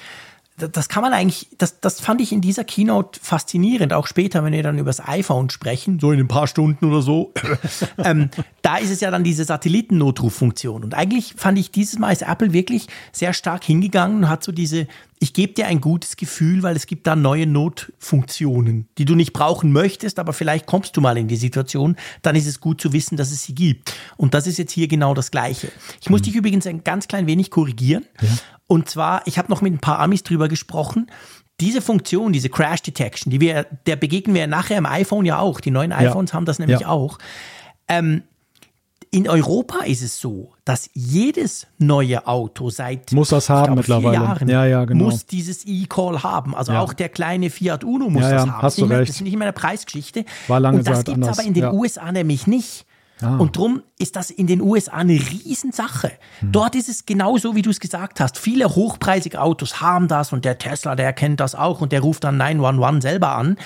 das kann man eigentlich, das, das fand ich in dieser Keynote faszinierend, auch später, wenn wir dann über das iPhone sprechen, so in ein paar Stunden oder so. ähm, da ist es ja dann diese Satellitennotruffunktion. Und eigentlich fand ich dieses Mal ist Apple wirklich sehr stark hingegangen und hat so diese, ich gebe dir ein gutes Gefühl, weil es gibt da neue Notfunktionen, die du nicht brauchen möchtest, aber vielleicht kommst du mal in die Situation, dann ist es gut zu wissen, dass es sie gibt. Und das ist jetzt hier genau das Gleiche. Ich muss mhm. dich übrigens ein ganz klein wenig korrigieren. Ja. Und zwar, ich habe noch mit ein paar Amis drüber gesprochen. Diese Funktion, diese Crash Detection, die wir, der begegnen wir nachher im iPhone ja auch. Die neuen iPhones ja. haben das nämlich ja. auch. Ähm, in Europa ist es so, dass jedes neue Auto seit muss das haben glaube, mittlerweile. Jahren ja, ja, genau. muss dieses E-Call haben. Also ja. auch der kleine Fiat Uno muss ja, das haben. Hast du recht. Das ist nicht mehr eine Preisgeschichte. War lange Und das gibt es aber in den USA nämlich nicht. Ah. Und drum ist das in den USA eine Riesensache. Hm. Dort ist es genauso, wie du es gesagt hast. Viele hochpreisige Autos haben das und der Tesla, der kennt das auch und der ruft dann 911 selber an.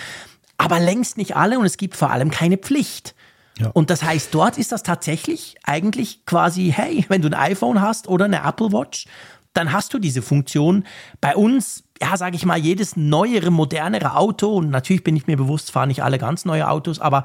Aber längst nicht alle und es gibt vor allem keine Pflicht. Ja. Und das heißt, dort ist das tatsächlich eigentlich quasi, hey, wenn du ein iPhone hast oder eine Apple Watch, dann hast du diese Funktion. Bei uns, ja, sage ich mal, jedes neuere, modernere Auto, und natürlich bin ich mir bewusst, fahren nicht alle ganz neue Autos, aber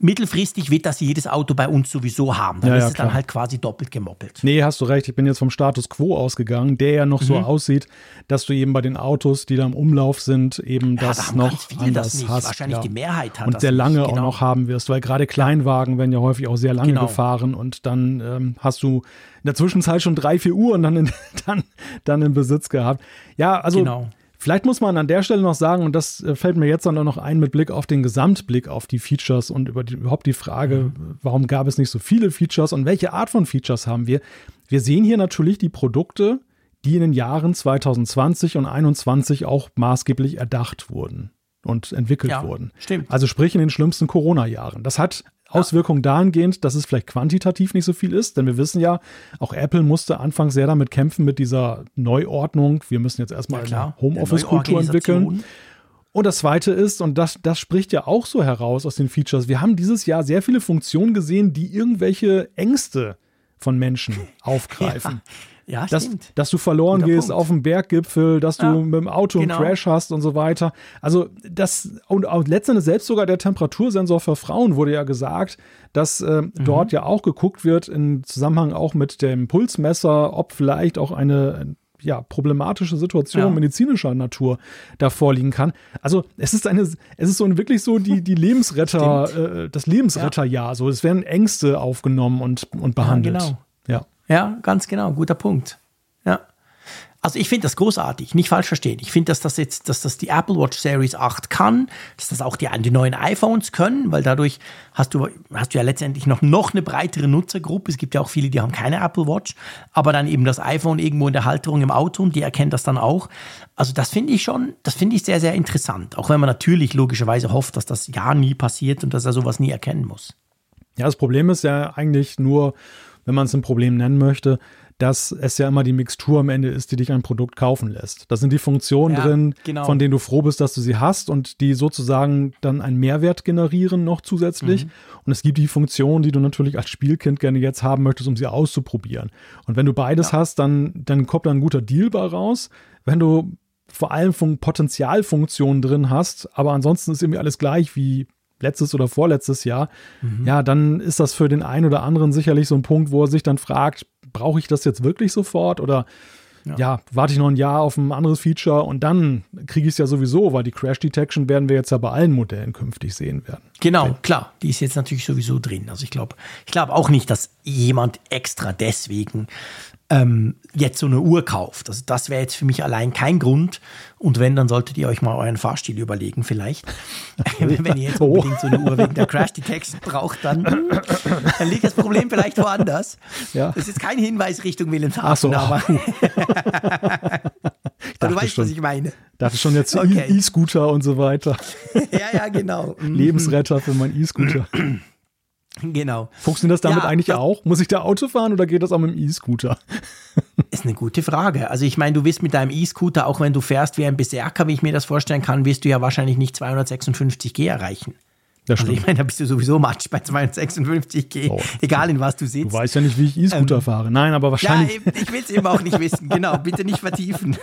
mittelfristig wird das jedes Auto bei uns sowieso haben. Dann ja, ist ja, es dann halt quasi doppelt gemoppelt. Nee, hast du recht. Ich bin jetzt vom Status quo ausgegangen, der ja noch mhm. so aussieht, dass du eben bei den Autos, die da im Umlauf sind, eben ja, das da noch anders das hast. Wahrscheinlich die Mehrheit hat Und sehr lange genau. auch noch haben wirst, weil gerade Kleinwagen werden ja häufig auch sehr lange genau. gefahren und dann ähm, hast du in der Zwischenzeit schon drei, vier Uhren dann in, dann, dann in Besitz gehabt. Ja, also genau. Vielleicht muss man an der Stelle noch sagen, und das äh, fällt mir jetzt dann auch noch ein mit Blick auf den Gesamtblick auf die Features und über die, überhaupt die Frage, mhm. warum gab es nicht so viele Features und welche Art von Features haben wir? Wir sehen hier natürlich die Produkte, die in den Jahren 2020 und 2021 auch maßgeblich erdacht wurden und entwickelt ja, wurden. Stimmt. Also sprich in den schlimmsten Corona-Jahren. Das hat Auswirkungen dahingehend, dass es vielleicht quantitativ nicht so viel ist, denn wir wissen ja, auch Apple musste anfangs sehr damit kämpfen mit dieser Neuordnung. Wir müssen jetzt erstmal eine Homeoffice-Kultur entwickeln. Und das zweite ist, und das, das spricht ja auch so heraus aus den Features, wir haben dieses Jahr sehr viele Funktionen gesehen, die irgendwelche Ängste von Menschen aufgreifen. Ja. Ja, dass, stimmt. dass du verloren Guter gehst Punkt. auf dem Berggipfel, dass ja, du mit dem Auto genau. einen Crash hast und so weiter. Also das und, und letztendlich selbst sogar der Temperatursensor für Frauen wurde ja gesagt, dass äh, mhm. dort ja auch geguckt wird im Zusammenhang auch mit dem Pulsmesser, ob vielleicht auch eine ja, problematische Situation ja. medizinischer Natur da vorliegen kann. Also es ist eine, es ist so wirklich so die, die Lebensretter, äh, das Lebensretterjahr. So, es werden Ängste aufgenommen und, und behandelt. Ja, genau. Ja. Ja, ganz genau, guter Punkt. Ja. Also ich finde das großartig, nicht falsch verstehen. Ich finde, dass das jetzt, dass das die Apple Watch Series 8 kann, dass das auch die, die neuen iPhones können, weil dadurch hast du, hast du ja letztendlich noch, noch eine breitere Nutzergruppe. Es gibt ja auch viele, die haben keine Apple Watch, aber dann eben das iPhone irgendwo in der Halterung im Auto und die erkennen das dann auch. Also das finde ich schon, das finde ich sehr, sehr interessant. Auch wenn man natürlich logischerweise hofft, dass das ja nie passiert und dass er sowas nie erkennen muss. Ja, das Problem ist ja eigentlich nur, wenn man es ein Problem nennen möchte, dass es ja immer die Mixtur am Ende ist, die dich ein Produkt kaufen lässt. Da sind die Funktionen Ja, drin, genau. von denen du froh bist, dass du sie hast und die sozusagen dann einen Mehrwert generieren noch zusätzlich. Mhm. Und es gibt die Funktionen, die du natürlich als Spielkind gerne jetzt haben möchtest, um sie auszuprobieren. Und wenn du beides hast, dann, dann kommt da ein guter Deal bei raus. Wenn du vor allem Fun Potenzialfunktionen drin hast, aber ansonsten ist irgendwie alles gleich wie letztes oder vorletztes Jahr, Mhm. ja, dann ist das für den einen oder anderen sicherlich so ein Punkt, wo er sich dann fragt, brauche ich das jetzt wirklich sofort oder ja. warte ich noch ein Jahr auf ein anderes Feature und dann kriege ich es ja sowieso, weil die Crash Detection werden wir jetzt ja bei allen Modellen künftig sehen werden. Genau, klar, die ist jetzt natürlich sowieso drin. Also ich glaube, ich glaube auch nicht, dass jemand extra deswegen ähm, jetzt so eine Uhr kauft. Also das wäre jetzt für mich allein kein Grund. Und wenn, dann solltet ihr euch mal euren Fahrstil überlegen, vielleicht. wenn ihr jetzt unbedingt so eine Uhr wegen der Crash Detection braucht, dann, dann liegt das Problem vielleicht woanders. Ja. Das ist kein Hinweis Richtung Wilhelmshaven, Ach so. aber, du weißt, schon. was ich meine. Dachte schon jetzt Okay. E-Scooter und so weiter. Ja, ja, genau. Mhm, Lebensretter für meinen E-Scooter. Genau. Funktioniert das damit Ja, eigentlich das- auch? Muss ich da Auto fahren oder geht das auch mit dem E-Scooter? Ist eine gute Frage. Also ich meine, du wirst mit deinem E-Scooter, auch wenn du fährst wie ein Berserker, wie ich mir das vorstellen kann, wirst du ja wahrscheinlich nicht 256 G erreichen. Das Also ich meine, da bist du sowieso Matsch bei 256 G, Oh. egal in was du Du sitzt. weißt ja nicht, wie ich E-Scooter fahre. Nein, aber ja, wahrscheinlich. eben, ich will es eben auch nicht wissen. Genau, bitte nicht vertiefen.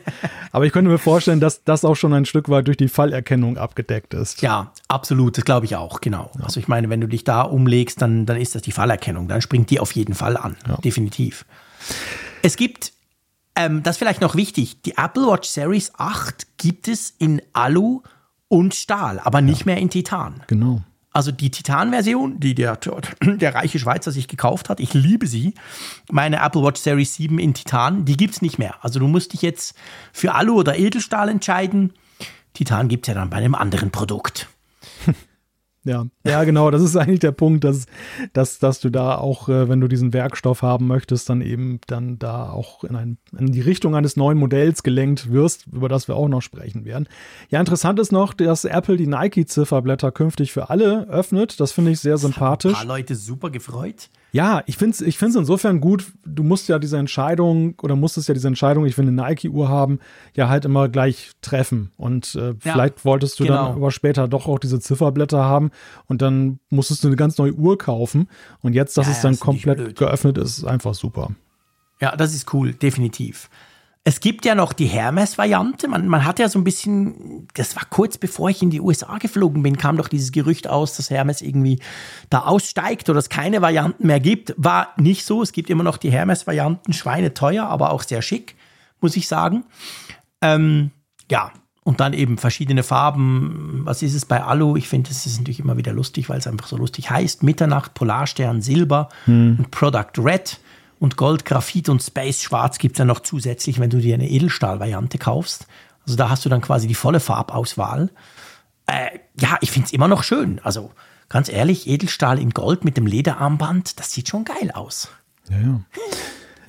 aber ich könnte mir vorstellen, dass das auch schon ein Stück weit durch die Fallerkennung abgedeckt ist. Ja, absolut, das glaube ich auch, genau. Also ich meine, wenn du dich da umlegst, dann, dann ist das die Fallerkennung. Dann springt die auf jeden Fall an, definitiv. Es gibt, ähm, das ist vielleicht noch wichtig, die Apple Watch Series 8 gibt es in Alu und Stahl, aber nicht mehr in Titan. Genau. Also die Titan-Version, die der, der reiche Schweizer sich gekauft hat, ich liebe sie. Meine Apple Watch Series 7 in Titan, die gibt's nicht mehr. Also du musst dich jetzt für Alu oder Edelstahl entscheiden. Titan gibt's ja dann bei einem anderen Produkt. Ja, ja, genau. Das ist eigentlich der Punkt, dass, dass, dass du da auch, äh, wenn du diesen Werkstoff haben möchtest, dann eben dann da auch in, ein, in die Richtung eines neuen Modells gelenkt wirst, über das wir auch noch sprechen werden. Ja, interessant ist noch, dass Apple die Nike-Zifferblätter künftig für alle öffnet. Das finde ich sehr Ein sympathisch. paar Leute super gefreut. Ja, ich finde es ich find's insofern gut, du musst ja diese Entscheidung oder musstest ja diese Entscheidung, ich will eine Nike-Uhr haben, ja halt immer gleich treffen. Und äh, vielleicht wolltest du dann genau. aber später doch auch diese Zifferblätter haben und dann musstest du eine ganz neue Uhr kaufen. Und jetzt, dass Ja, es ja, dann komplett geöffnet ist, ist einfach super. Ja, das ist cool, definitiv. Es gibt ja noch die Hermes-Variante. Man, man hat ja so ein bisschen, das war kurz bevor ich in die USA geflogen bin, kam doch dieses Gerücht aus, dass Hermes irgendwie da aussteigt oder es keine Varianten mehr gibt. War nicht so. Es gibt immer noch die Hermes-Varianten, schweineteuer, aber auch sehr schick, muss ich sagen. Ähm, ja, und dann eben verschiedene Farben. Was ist es bei Alu? Ich finde, das ist natürlich immer wieder lustig, weil es einfach so lustig heißt. Mitternacht, Polarstern, Silber und Product Red und Gold, Graphit und Space Schwarz gibt es ja noch zusätzlich, wenn du dir eine Edelstahl-Variante kaufst. Also da hast du dann quasi die volle Farbauswahl. Äh, ja, ich finde es immer noch schön. Also ganz ehrlich, Edelstahl in Gold mit dem Lederarmband, das sieht schon geil aus. Ja, ja.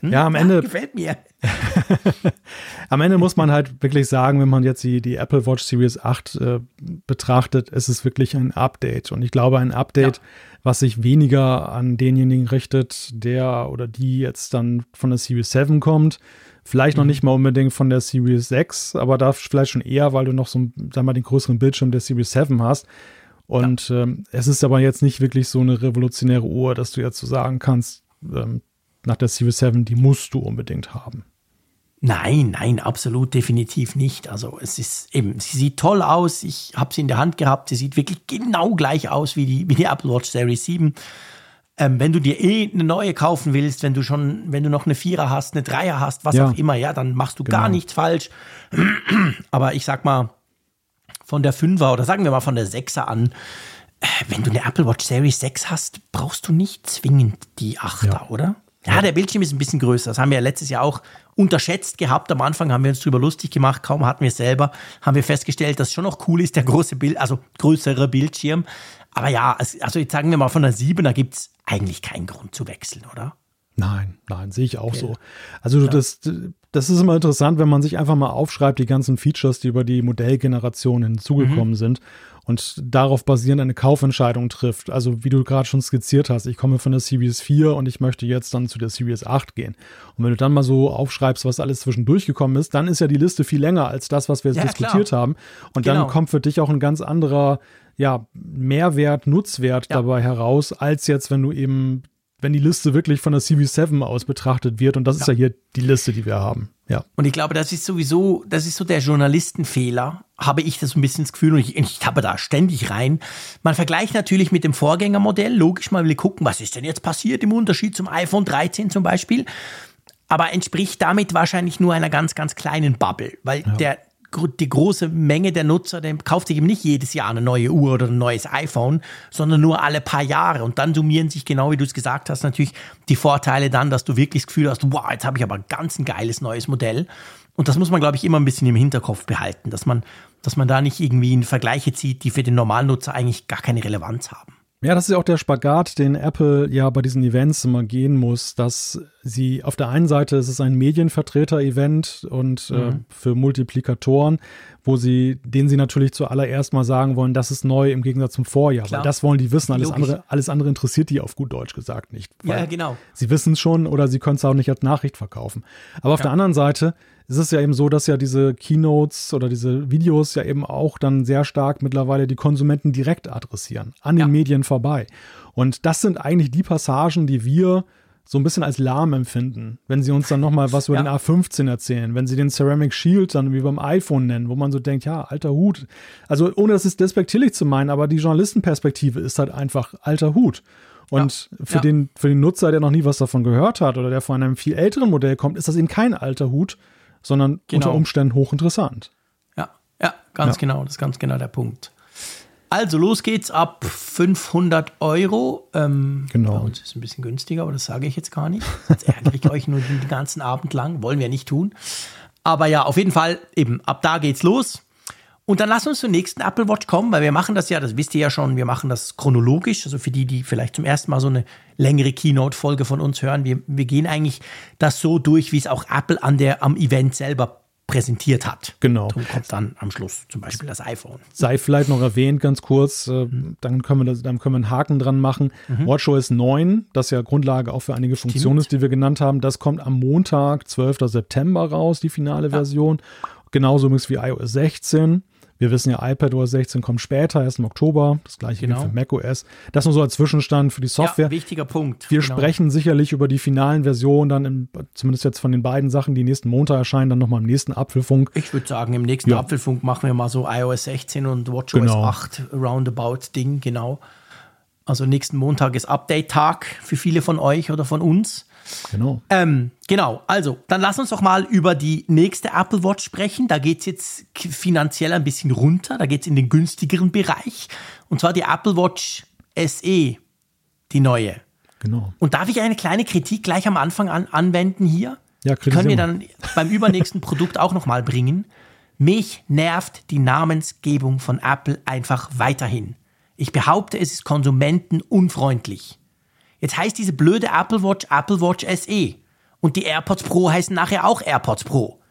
Ja, am Ende, Gefällt mir. Am Ende muss man halt wirklich sagen, wenn man jetzt die, die Apple Watch Series 8 äh, betrachtet, ist es wirklich ein Update. Und ich glaube, ein Update, Ja. was sich weniger an denjenigen richtet, der oder die jetzt dann von der Series 7 kommt. Vielleicht noch nicht mal unbedingt von der Series 6, aber da vielleicht schon eher, weil du noch so, sag mal, den größeren Bildschirm der Series 7 hast. Und ähm, es ist aber jetzt nicht wirklich so eine revolutionäre Uhr, dass du jetzt so sagen kannst, ähm, nach der Series 7, die musst du unbedingt haben. Nein, nein, absolut definitiv nicht. Also es ist eben, sie sieht toll aus. Ich habe sie in der Hand gehabt. Sie sieht wirklich genau gleich aus wie die, wie die Apple Watch Series 7. Ähm, wenn du dir eh eine neue kaufen willst, wenn du schon, wenn du noch eine Vierer hast, eine Dreier hast, was Ja. auch immer, ja, dann machst du gar Genau. nichts falsch. Aber ich sag mal, von der Fünfer oder sagen wir mal von der Sechser an, äh, wenn du eine Apple Watch Series 6 hast, brauchst du nicht zwingend die Achter, Ja. oder? Ja, der Bildschirm ist ein bisschen größer. Das haben wir ja letztes Jahr auch unterschätzt gehabt. Am Anfang haben wir uns drüber lustig gemacht. Kaum hatten wir es selber, haben wir festgestellt, dass es schon noch cool ist, der große Bild, also größere Bildschirm. Aber ja, also jetzt sagen wir mal von der 7er gibt es eigentlich keinen Grund zu wechseln, oder? Nein, nein, sehe ich auch okay. so. Also ja. das, das ist immer interessant, wenn man sich einfach mal aufschreibt, die ganzen Features, die über die Modellgeneration hinzugekommen mhm. sind und darauf basierend eine Kaufentscheidung trifft. Also wie du gerade schon skizziert hast, ich komme von der Series 4 und ich möchte jetzt dann zu der Series 8 gehen. Und wenn du dann mal so aufschreibst, was alles zwischendurch gekommen ist, dann ist ja die Liste viel länger als das, was wir jetzt ja, diskutiert klar. haben. Und genau. dann kommt für dich auch ein ganz anderer ja, Mehrwert, Nutzwert ja. dabei heraus, als jetzt, wenn du eben wenn die Liste wirklich von der CV7 aus betrachtet wird. Und das ja. ist ja hier die Liste, die wir haben. Ja. Und ich glaube, das ist sowieso, das ist so der Journalistenfehler, habe ich das ein bisschen das Gefühl, und ich, ich habe da ständig rein. Man vergleicht natürlich mit dem Vorgängermodell, logisch, man will gucken, was ist denn jetzt passiert im Unterschied zum iPhone 13 zum Beispiel. Aber entspricht damit wahrscheinlich nur einer ganz, ganz kleinen Bubble, weil ja. der, die große Menge der Nutzer, der kauft sich eben nicht jedes Jahr eine neue Uhr oder ein neues iPhone, sondern nur alle paar Jahre. Und dann summieren sich genau, wie du es gesagt hast, natürlich die Vorteile dann, dass du wirklich das Gefühl hast, wow, jetzt habe ich aber ganz ein geiles neues Modell. Und das muss man, glaube ich, immer ein bisschen im Hinterkopf behalten, dass man, dass man da nicht irgendwie in Vergleiche zieht, die für den Normalnutzer eigentlich gar keine Relevanz haben. Ja, das ist ja auch der Spagat, den Apple ja bei diesen Events immer gehen muss, dass sie auf der einen Seite ist es ein Medienvertreter-Event und äh, mhm. äh, für Multiplikatoren, wo sie, denen sie natürlich zuallererst mal sagen wollen, das ist neu im Gegensatz zum Vorjahr. Klar. Weil das wollen die wissen. Alles andere, alles andere interessiert die auf gut Deutsch gesagt nicht. Ja, genau. Sie wissen es schon oder sie können es auch nicht als Nachricht verkaufen. Aber auf ja. der anderen Seite ist es ja eben so, dass ja diese Keynotes oder diese Videos ja eben auch dann sehr stark mittlerweile die Konsumenten direkt adressieren, an den ja. Medien vorbei. Und das sind eigentlich die Passagen, die wir so ein bisschen als lahm empfinden, wenn sie uns dann nochmal was über ja. den A15 erzählen, wenn sie den Ceramic Shield dann wie beim iPhone nennen, wo man so denkt, ja, alter Hut. Also ohne das ist despektierlich zu meinen, aber die Journalistenperspektive ist halt einfach alter Hut. Und ja, für, ja. Den, für den Nutzer, der noch nie was davon gehört hat oder der von einem viel älteren Modell kommt, ist das eben kein alter Hut, sondern genau. unter Umständen hochinteressant. Ja, ja, ganz ja. genau, das ist ganz genau der Punkt. Also los geht's ab 500 Euro. Ähm, genau. Bei uns ist es ein bisschen günstiger, aber das sage ich jetzt gar nicht. Jetzt ärgere ich euch nur den ganzen Abend lang. Wollen wir nicht tun. Aber ja, auf jeden Fall, eben, ab da geht's los. Und dann lass uns zur nächsten Apple Watch kommen, weil wir machen das ja, das wisst ihr ja schon, wir machen das chronologisch. Also für die, die vielleicht zum ersten Mal so eine längere Keynote-Folge von uns hören, wir, wir gehen eigentlich das so durch, wie es auch Apple an der, am Event selber präsentiert hat. Genau. Darum kommt dann am Schluss zum Beispiel das iPhone. Sei vielleicht noch erwähnt, ganz kurz, äh, mhm. dann, können wir das, dann können wir einen Haken dran machen. Mhm. WatchOS 9, das ja Grundlage auch für einige Funktionen ist, die wir genannt haben, das kommt am Montag, 12. September raus, die finale ja. Version. Genauso übrigens wie iOS 16. Wir wissen ja, iPadOS 16 kommt später, erst im Oktober. Das gleiche genau. gilt für macOS. Das nur so als Zwischenstand für die Software. Ja, wichtiger Punkt. Wir genau. sprechen sicherlich über die finalen Versionen dann, im, zumindest jetzt von den beiden Sachen, die nächsten Montag erscheinen, dann nochmal im nächsten Apfelfunk. Ich würde sagen, im nächsten ja. Apfelfunk machen wir mal so iOS 16 und WatchOS genau. 8 Roundabout-Ding, genau. Also nächsten Montag ist Update-Tag für viele von euch oder von uns. Genau. Ähm, genau, also dann lass uns doch mal über die nächste Apple Watch sprechen. Da geht es jetzt finanziell ein bisschen runter, da geht es in den günstigeren Bereich. Und zwar die Apple Watch SE, die neue. Genau. Und darf ich eine kleine Kritik gleich am Anfang an, anwenden hier? Ja, Können wir dann beim übernächsten Produkt auch nochmal bringen. Mich nervt die Namensgebung von Apple einfach weiterhin. Ich behaupte, es ist konsumentenunfreundlich. Jetzt heißt diese blöde Apple Watch Apple Watch SE. Und die AirPods Pro heißen nachher auch AirPods Pro.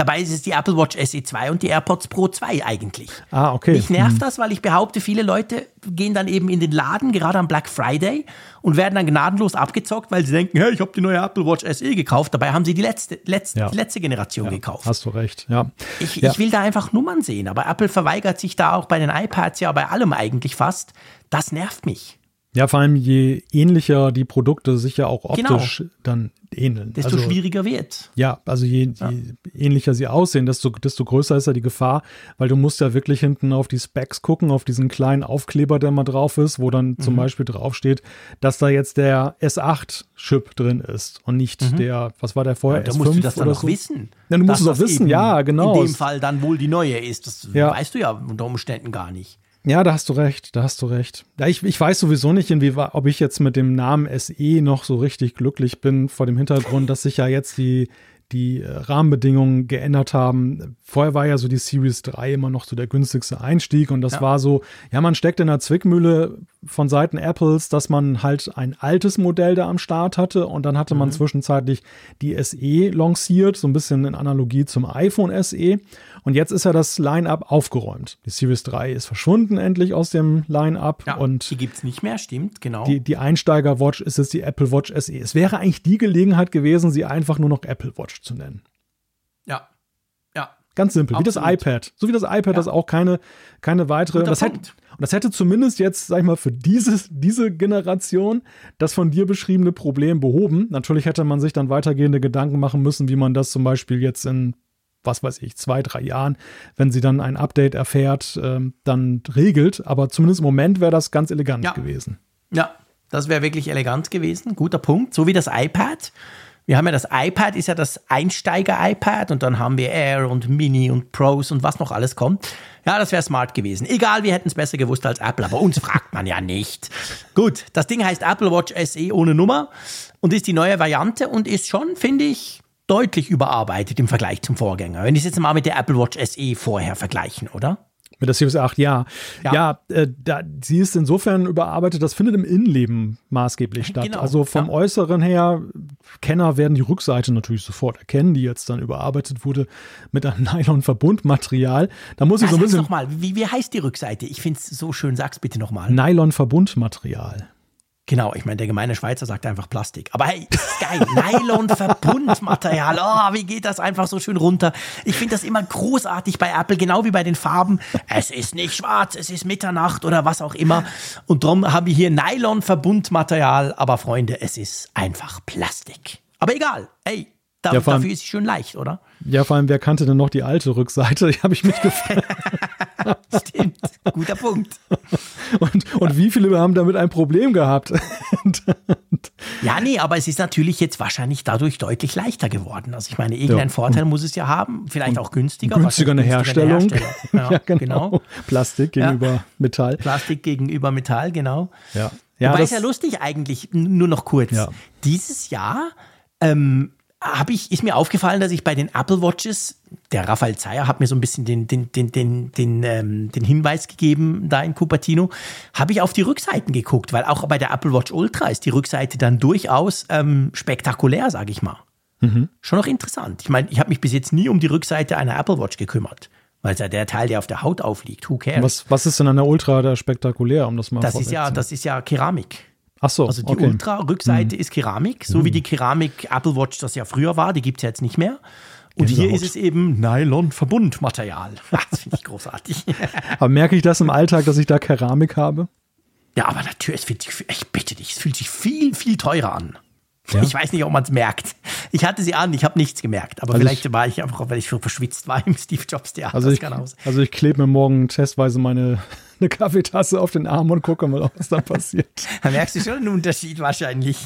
Dabei ist es die Apple Watch SE 2 und die AirPods Pro 2 eigentlich. Ah, okay. Mich nervt hm. das, weil ich behaupte, viele Leute gehen dann eben in den Laden, gerade am Black Friday, und werden dann gnadenlos abgezockt, weil sie denken, hey, ich habe die neue Apple Watch SE gekauft. Dabei haben sie die letzte, letzte, ja. die letzte Generation ja, gekauft. Hast du recht, ja. Ich, ja. ich will da einfach Nummern sehen, aber Apple verweigert sich da auch bei den iPads, ja bei allem eigentlich fast. Das nervt mich. Ja, vor allem je ähnlicher die Produkte sich ja auch optisch genau. dann ähneln. Desto also, schwieriger wird. Ja, also je, ja. je, ähnlicher sie aussehen, desto, desto größer ist ja die Gefahr, weil du musst ja wirklich hinten auf die Specs gucken, auf diesen kleinen Aufkleber, der mal drauf ist, wo dann mhm. zum Beispiel draufsteht, dass da jetzt der S8-Chip drin ist und nicht mhm. der, was war der vorher, ja, da S5 musst du das dann oder so. wissen. Ja, du musst es auch wissen, ja, genau. In dem Fall dann wohl die neue ist. Das ja. weißt du ja unter Umständen gar nicht. Ja, da hast du recht, da hast du recht. Ja, ich, ich weiß sowieso nicht, inwieweit, ob ich jetzt mit dem Namen SE noch so richtig glücklich bin, vor dem Hintergrund, dass sich ja jetzt die, die äh, Rahmenbedingungen geändert haben. Vorher war ja so die Series 3 immer noch so der günstigste Einstieg und das ja. war so, ja, man steckt in der Zwickmühle von Seiten Apples, dass man halt ein altes Modell da am Start hatte und dann hatte man mhm. zwischenzeitlich die SE lanciert, so ein bisschen in Analogie zum iPhone SE und jetzt ist ja das Line-Up aufgeräumt. Die Series 3 ist verschwunden endlich aus dem Line-Up. Ja, und die gibt es nicht mehr, stimmt, genau. Die, die Einsteiger-Watch ist jetzt die Apple Watch SE. Es wäre eigentlich die Gelegenheit gewesen, sie einfach nur noch Apple Watch zu nennen. Ja. Ja. Ganz simpel, Absolut. wie das iPad. So wie das iPad, ja. das auch keine, keine weitere. Das hätte, und das hätte zumindest jetzt, sag ich mal, für dieses, diese Generation das von dir beschriebene Problem behoben. Natürlich hätte man sich dann weitergehende Gedanken machen müssen, wie man das zum Beispiel jetzt in was weiß ich, zwei, drei Jahren, wenn sie dann ein Update erfährt, ähm, dann regelt. Aber zumindest im Moment wäre das ganz elegant ja. gewesen. Ja, das wäre wirklich elegant gewesen. Guter Punkt. So wie das iPad. Wir haben ja das iPad, ist ja das Einsteiger-iPad und dann haben wir Air und Mini und Pros und was noch alles kommt. Ja, das wäre smart gewesen. Egal, wir hätten es besser gewusst als Apple, aber uns fragt man ja nicht. Gut, das Ding heißt Apple Watch SE ohne Nummer und ist die neue Variante und ist schon, finde ich, deutlich überarbeitet im Vergleich zum Vorgänger. Wenn ich es jetzt mal mit der Apple Watch SE vorher vergleichen, oder? Mit der Series 8, ja. Ja, ja äh, da, sie ist insofern überarbeitet, das findet im Innenleben maßgeblich statt. Genau, also vom ja. Äußeren her, Kenner werden die Rückseite natürlich sofort erkennen, die jetzt dann überarbeitet wurde mit einem Nylon-Verbundmaterial. Da muss ich so ein bisschen. Nochmal, wie, wie heißt die Rückseite? Ich finde es so schön, sag's bitte nochmal. Nylon-Verbundmaterial. Genau, ich meine, der gemeine Schweizer sagt einfach Plastik. Aber hey, geil. Nylon-Verbundmaterial. Oh, wie geht das einfach so schön runter? Ich finde das immer großartig bei Apple, genau wie bei den Farben. Es ist nicht schwarz, es ist Mitternacht oder was auch immer. Und darum haben wir hier Nylon-Verbundmaterial. Aber Freunde, es ist einfach Plastik. Aber egal. Hey, da, ja, dafür ist sie schön leicht, oder? Ja, vor allem, wer kannte denn noch die alte Rückseite? Habe ich mich gefragt. Stimmt, guter Punkt. Und, und wie viele haben damit ein Problem gehabt? ja, nee, aber es ist natürlich jetzt wahrscheinlich dadurch deutlich leichter geworden. Also ich meine, irgendeinen ja. Vorteil muss es ja haben, vielleicht auch günstiger. Günstiger eine Herstellung. Ja, ja genau. genau. Plastik gegenüber Metall. Plastik gegenüber Metall, genau. Ja. Ja, Wobei es ja lustig eigentlich, nur noch kurz. Dieses Jahr ähm, habe ich, ist mir aufgefallen, dass ich bei den Apple Watches, der Raphael Zeyer hat mir so ein bisschen den, den, den, den, den, ähm, den Hinweis gegeben da in Cupertino, habe ich auf die Rückseiten geguckt, weil auch bei der Apple Watch Ultra ist die Rückseite dann durchaus ähm, spektakulär, sage ich mal. Mhm. Schon noch interessant. Ich meine, ich habe mich bis jetzt nie um die Rückseite einer Apple Watch gekümmert. Weil es ja der Teil, der auf der Haut aufliegt. Who cares? Was, was ist denn an der Ultra da spektakulär, um das mal Das ist ja, das ist ja Keramik. Ach so. Also die okay. Ultra-Rückseite mhm. ist Keramik, so mhm. wie die Keramik Apple Watch das ja früher war, die gibt es ja jetzt nicht mehr. Und Gänsehaut. hier ist es eben Nylon-Verbundmaterial. Das finde ich großartig. aber merke ich das im Alltag, dass ich da Keramik habe? Ja, aber natürlich, sich, ich bitte dich, es fühlt sich viel, viel teurer an. Ja? Ich weiß nicht, ob man es merkt. Ich hatte sie an, ich habe nichts gemerkt. Aber also vielleicht ich, war ich einfach, weil ich so verschwitzt war im Steve Jobs Theater. Also ich, also ich klebe mir morgen testweise meine eine Kaffeetasse auf den Arm und gucke mal, was da passiert. da merkst du schon einen Unterschied wahrscheinlich.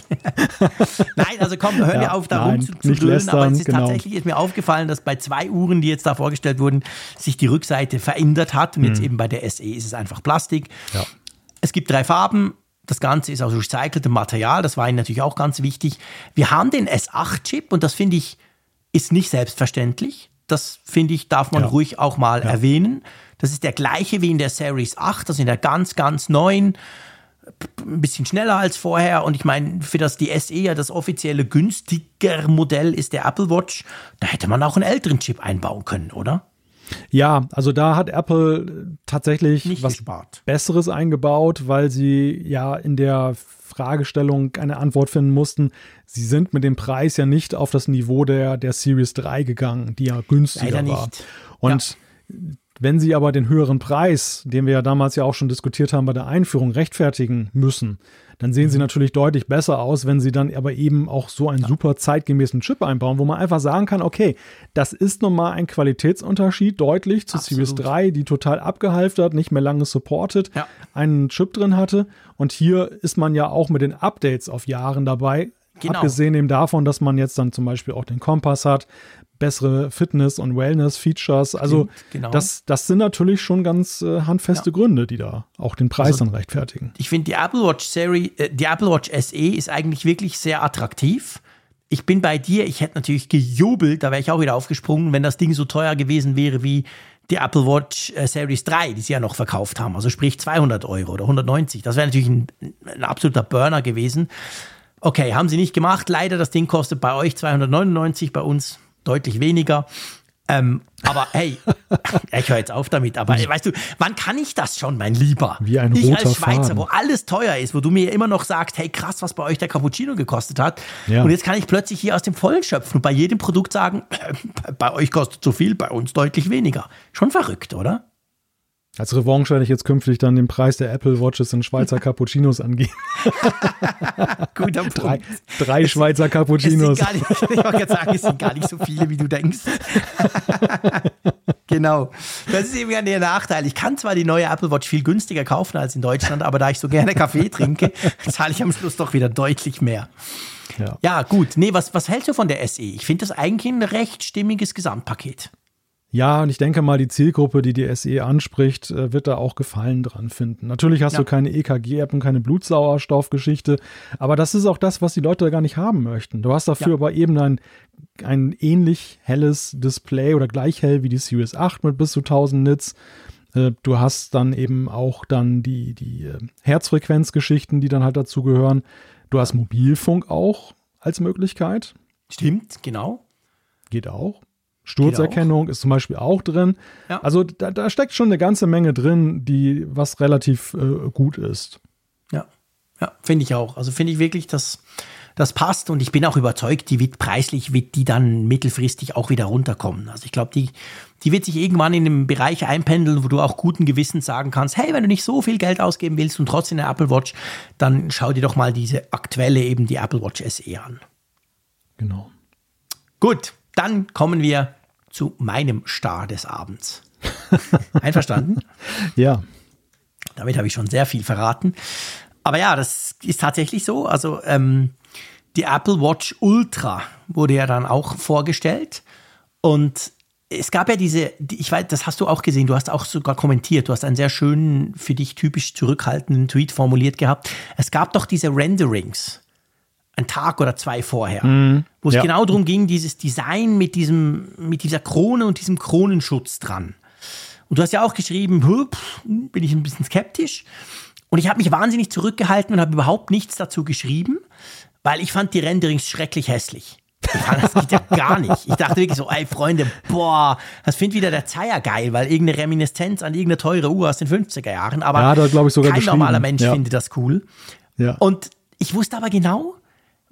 nein, also komm, hör ja, mir auf, da rumzudrüllen. Aber es ist genau. tatsächlich ist mir aufgefallen, dass bei zwei Uhren, die jetzt da vorgestellt wurden, sich die Rückseite verändert hat. Und mhm. jetzt eben bei der SE ist es einfach Plastik. Ja. Es gibt drei Farben. Das Ganze ist aus recyceltem Material. Das war Ihnen natürlich auch ganz wichtig. Wir haben den S8-Chip und das finde ich ist nicht selbstverständlich. Das finde ich, darf man ja. ruhig auch mal ja. erwähnen. Das ist der gleiche wie in der Series 8, das in der ganz, ganz neuen, ein bisschen schneller als vorher. Und ich meine, für das die SE ja das offizielle günstiger Modell ist der Apple Watch, da hätte man auch einen älteren Chip einbauen können, oder? Ja, also da hat Apple tatsächlich Nicht was gespart. Besseres eingebaut, weil sie ja in der Fragestellung eine Antwort finden mussten. Sie sind mit dem Preis ja nicht auf das Niveau der, der Series 3 gegangen, die ja günstiger Leider war. Nicht. Und ja. Wenn sie aber den höheren Preis, den wir ja damals ja auch schon diskutiert haben bei der Einführung, rechtfertigen müssen, dann sehen sie mhm. natürlich deutlich besser aus, wenn sie dann aber eben auch so einen super zeitgemäßen Chip einbauen, wo man einfach sagen kann, okay, das ist nochmal ein Qualitätsunterschied deutlich zu Absolut. Series 3, die total abgehalftert, nicht mehr lange supported, ja. einen Chip drin hatte. Und hier ist man ja auch mit den Updates auf Jahren dabei. Genau. Abgesehen eben davon, dass man jetzt dann zum Beispiel auch den Kompass hat, bessere Fitness- und Wellness-Features. Also genau. das, das sind natürlich schon ganz äh, handfeste ja. Gründe, die da auch den Preis also, dann rechtfertigen. Ich finde die Apple Watch Serie, äh, die Apple Watch SE ist eigentlich wirklich sehr attraktiv. ich bin bei dir, ich hätte natürlich gejubelt, da wäre ich auch wieder aufgesprungen, wenn das Ding so teuer gewesen wäre wie die Apple Watch äh, Series 3, die sie ja noch verkauft haben. Also sprich 200 Euro oder 190. Das wäre natürlich ein, ein absoluter Burner gewesen. Okay, haben sie nicht gemacht. Leider, das Ding kostet bei euch 299, bei uns deutlich weniger. Ähm, aber hey, ich höre jetzt auf damit. Aber weißt du, wann kann ich das schon, mein Lieber? Wie ein ich roter als Schweizer, Faden. wo alles teuer ist, wo du mir immer noch sagst, hey krass, was bei euch der Cappuccino gekostet hat. Ja. Und jetzt kann ich plötzlich hier aus dem Vollen schöpfen und bei jedem Produkt sagen, bei euch kostet so viel, bei uns deutlich weniger. Schon verrückt, oder? Als Revanche werde ich jetzt künftig dann den Preis der Apple Watches in Schweizer Cappuccinos angeben. Guter Punkt. Drei, drei Schweizer Es sind Cappuccinos. nicht, ich wollte gerade sagen, es sind gar nicht so viele, wie du denkst. genau. Das ist eben ja der Nachteil. Ich kann zwar die neue Apple Watch viel günstiger kaufen als in Deutschland, aber da ich so gerne Kaffee trinke, zahle ich am Schluss doch wieder deutlich mehr. Ja. Ja, gut. Nee, was, was hältst du von der SE? Ich finde das eigentlich ein recht stimmiges Gesamtpaket. Ja, und ich denke mal, die Zielgruppe, die die SE anspricht, äh, wird da auch Gefallen dran finden. Natürlich hast Ja. du keine EKG-App und keine Blutsauerstoffgeschichte, aber das ist auch das, was die Leute gar nicht haben möchten. Du hast dafür Ja. aber eben ein, ein ähnlich helles Display oder gleich hell wie die Series 8 mit bis zu 1000 Nits. Äh, Du hast dann eben auch dann die, die äh, Herzfrequenzgeschichten, die dann halt dazu gehören. Du hast Mobilfunk auch als Möglichkeit. Stimmt, genau. Geht auch. Sturzerkennung ist zum Beispiel auch drin. Ja. Also da, da steckt schon eine ganze Menge drin, die was relativ äh, gut ist. Ja, ja finde ich auch. Also finde ich wirklich, dass das passt und ich bin auch überzeugt, die wird preislich, wird die dann mittelfristig auch wieder runterkommen. Also ich glaube, die, die wird sich irgendwann in einem Bereich einpendeln, wo du auch guten Gewissens sagen kannst, hey, wenn du nicht so viel Geld ausgeben willst und trotzdem eine Apple Watch, dann schau dir doch mal diese aktuelle eben die Apple Watch SE an. Genau. Gut, dann kommen wir zu meinem Star des Abends. Einverstanden? Ja, Damit habe ich schon sehr viel verraten. Aber ja, das ist tatsächlich so. Also ähm, die Apple Watch Ultra wurde ja dann auch vorgestellt. Und es gab ja diese, die- ich weiß, das hast du auch gesehen, du hast auch sogar kommentiert, du hast einen sehr schönen, für dich typisch zurückhaltenden Tweet formuliert gehabt. Es gab doch diese Renderings, ein Tag oder zwei vorher, wo es ja. genau darum ging, dieses Design mit, diesem, mit dieser Krone und diesem Kronenschutz dran. Und du hast ja auch geschrieben, "Huh, pff, bin ich ein bisschen skeptisch. Und ich habe mich wahnsinnig zurückgehalten und habe überhaupt nichts dazu geschrieben, weil ich fand die Renderings schrecklich hässlich. Ich fand, das geht ja gar nicht. Ich dachte wirklich so, ey Freunde, boah, das findet wieder der Zeier geil, weil irgendeine Reminiszenz an irgendeine teure Uhr aus den 50er Jahren. Aber Ja, glaub ich, sogar kein normaler Mensch Ja. findet das cool. ja. Und ich wusste aber genau,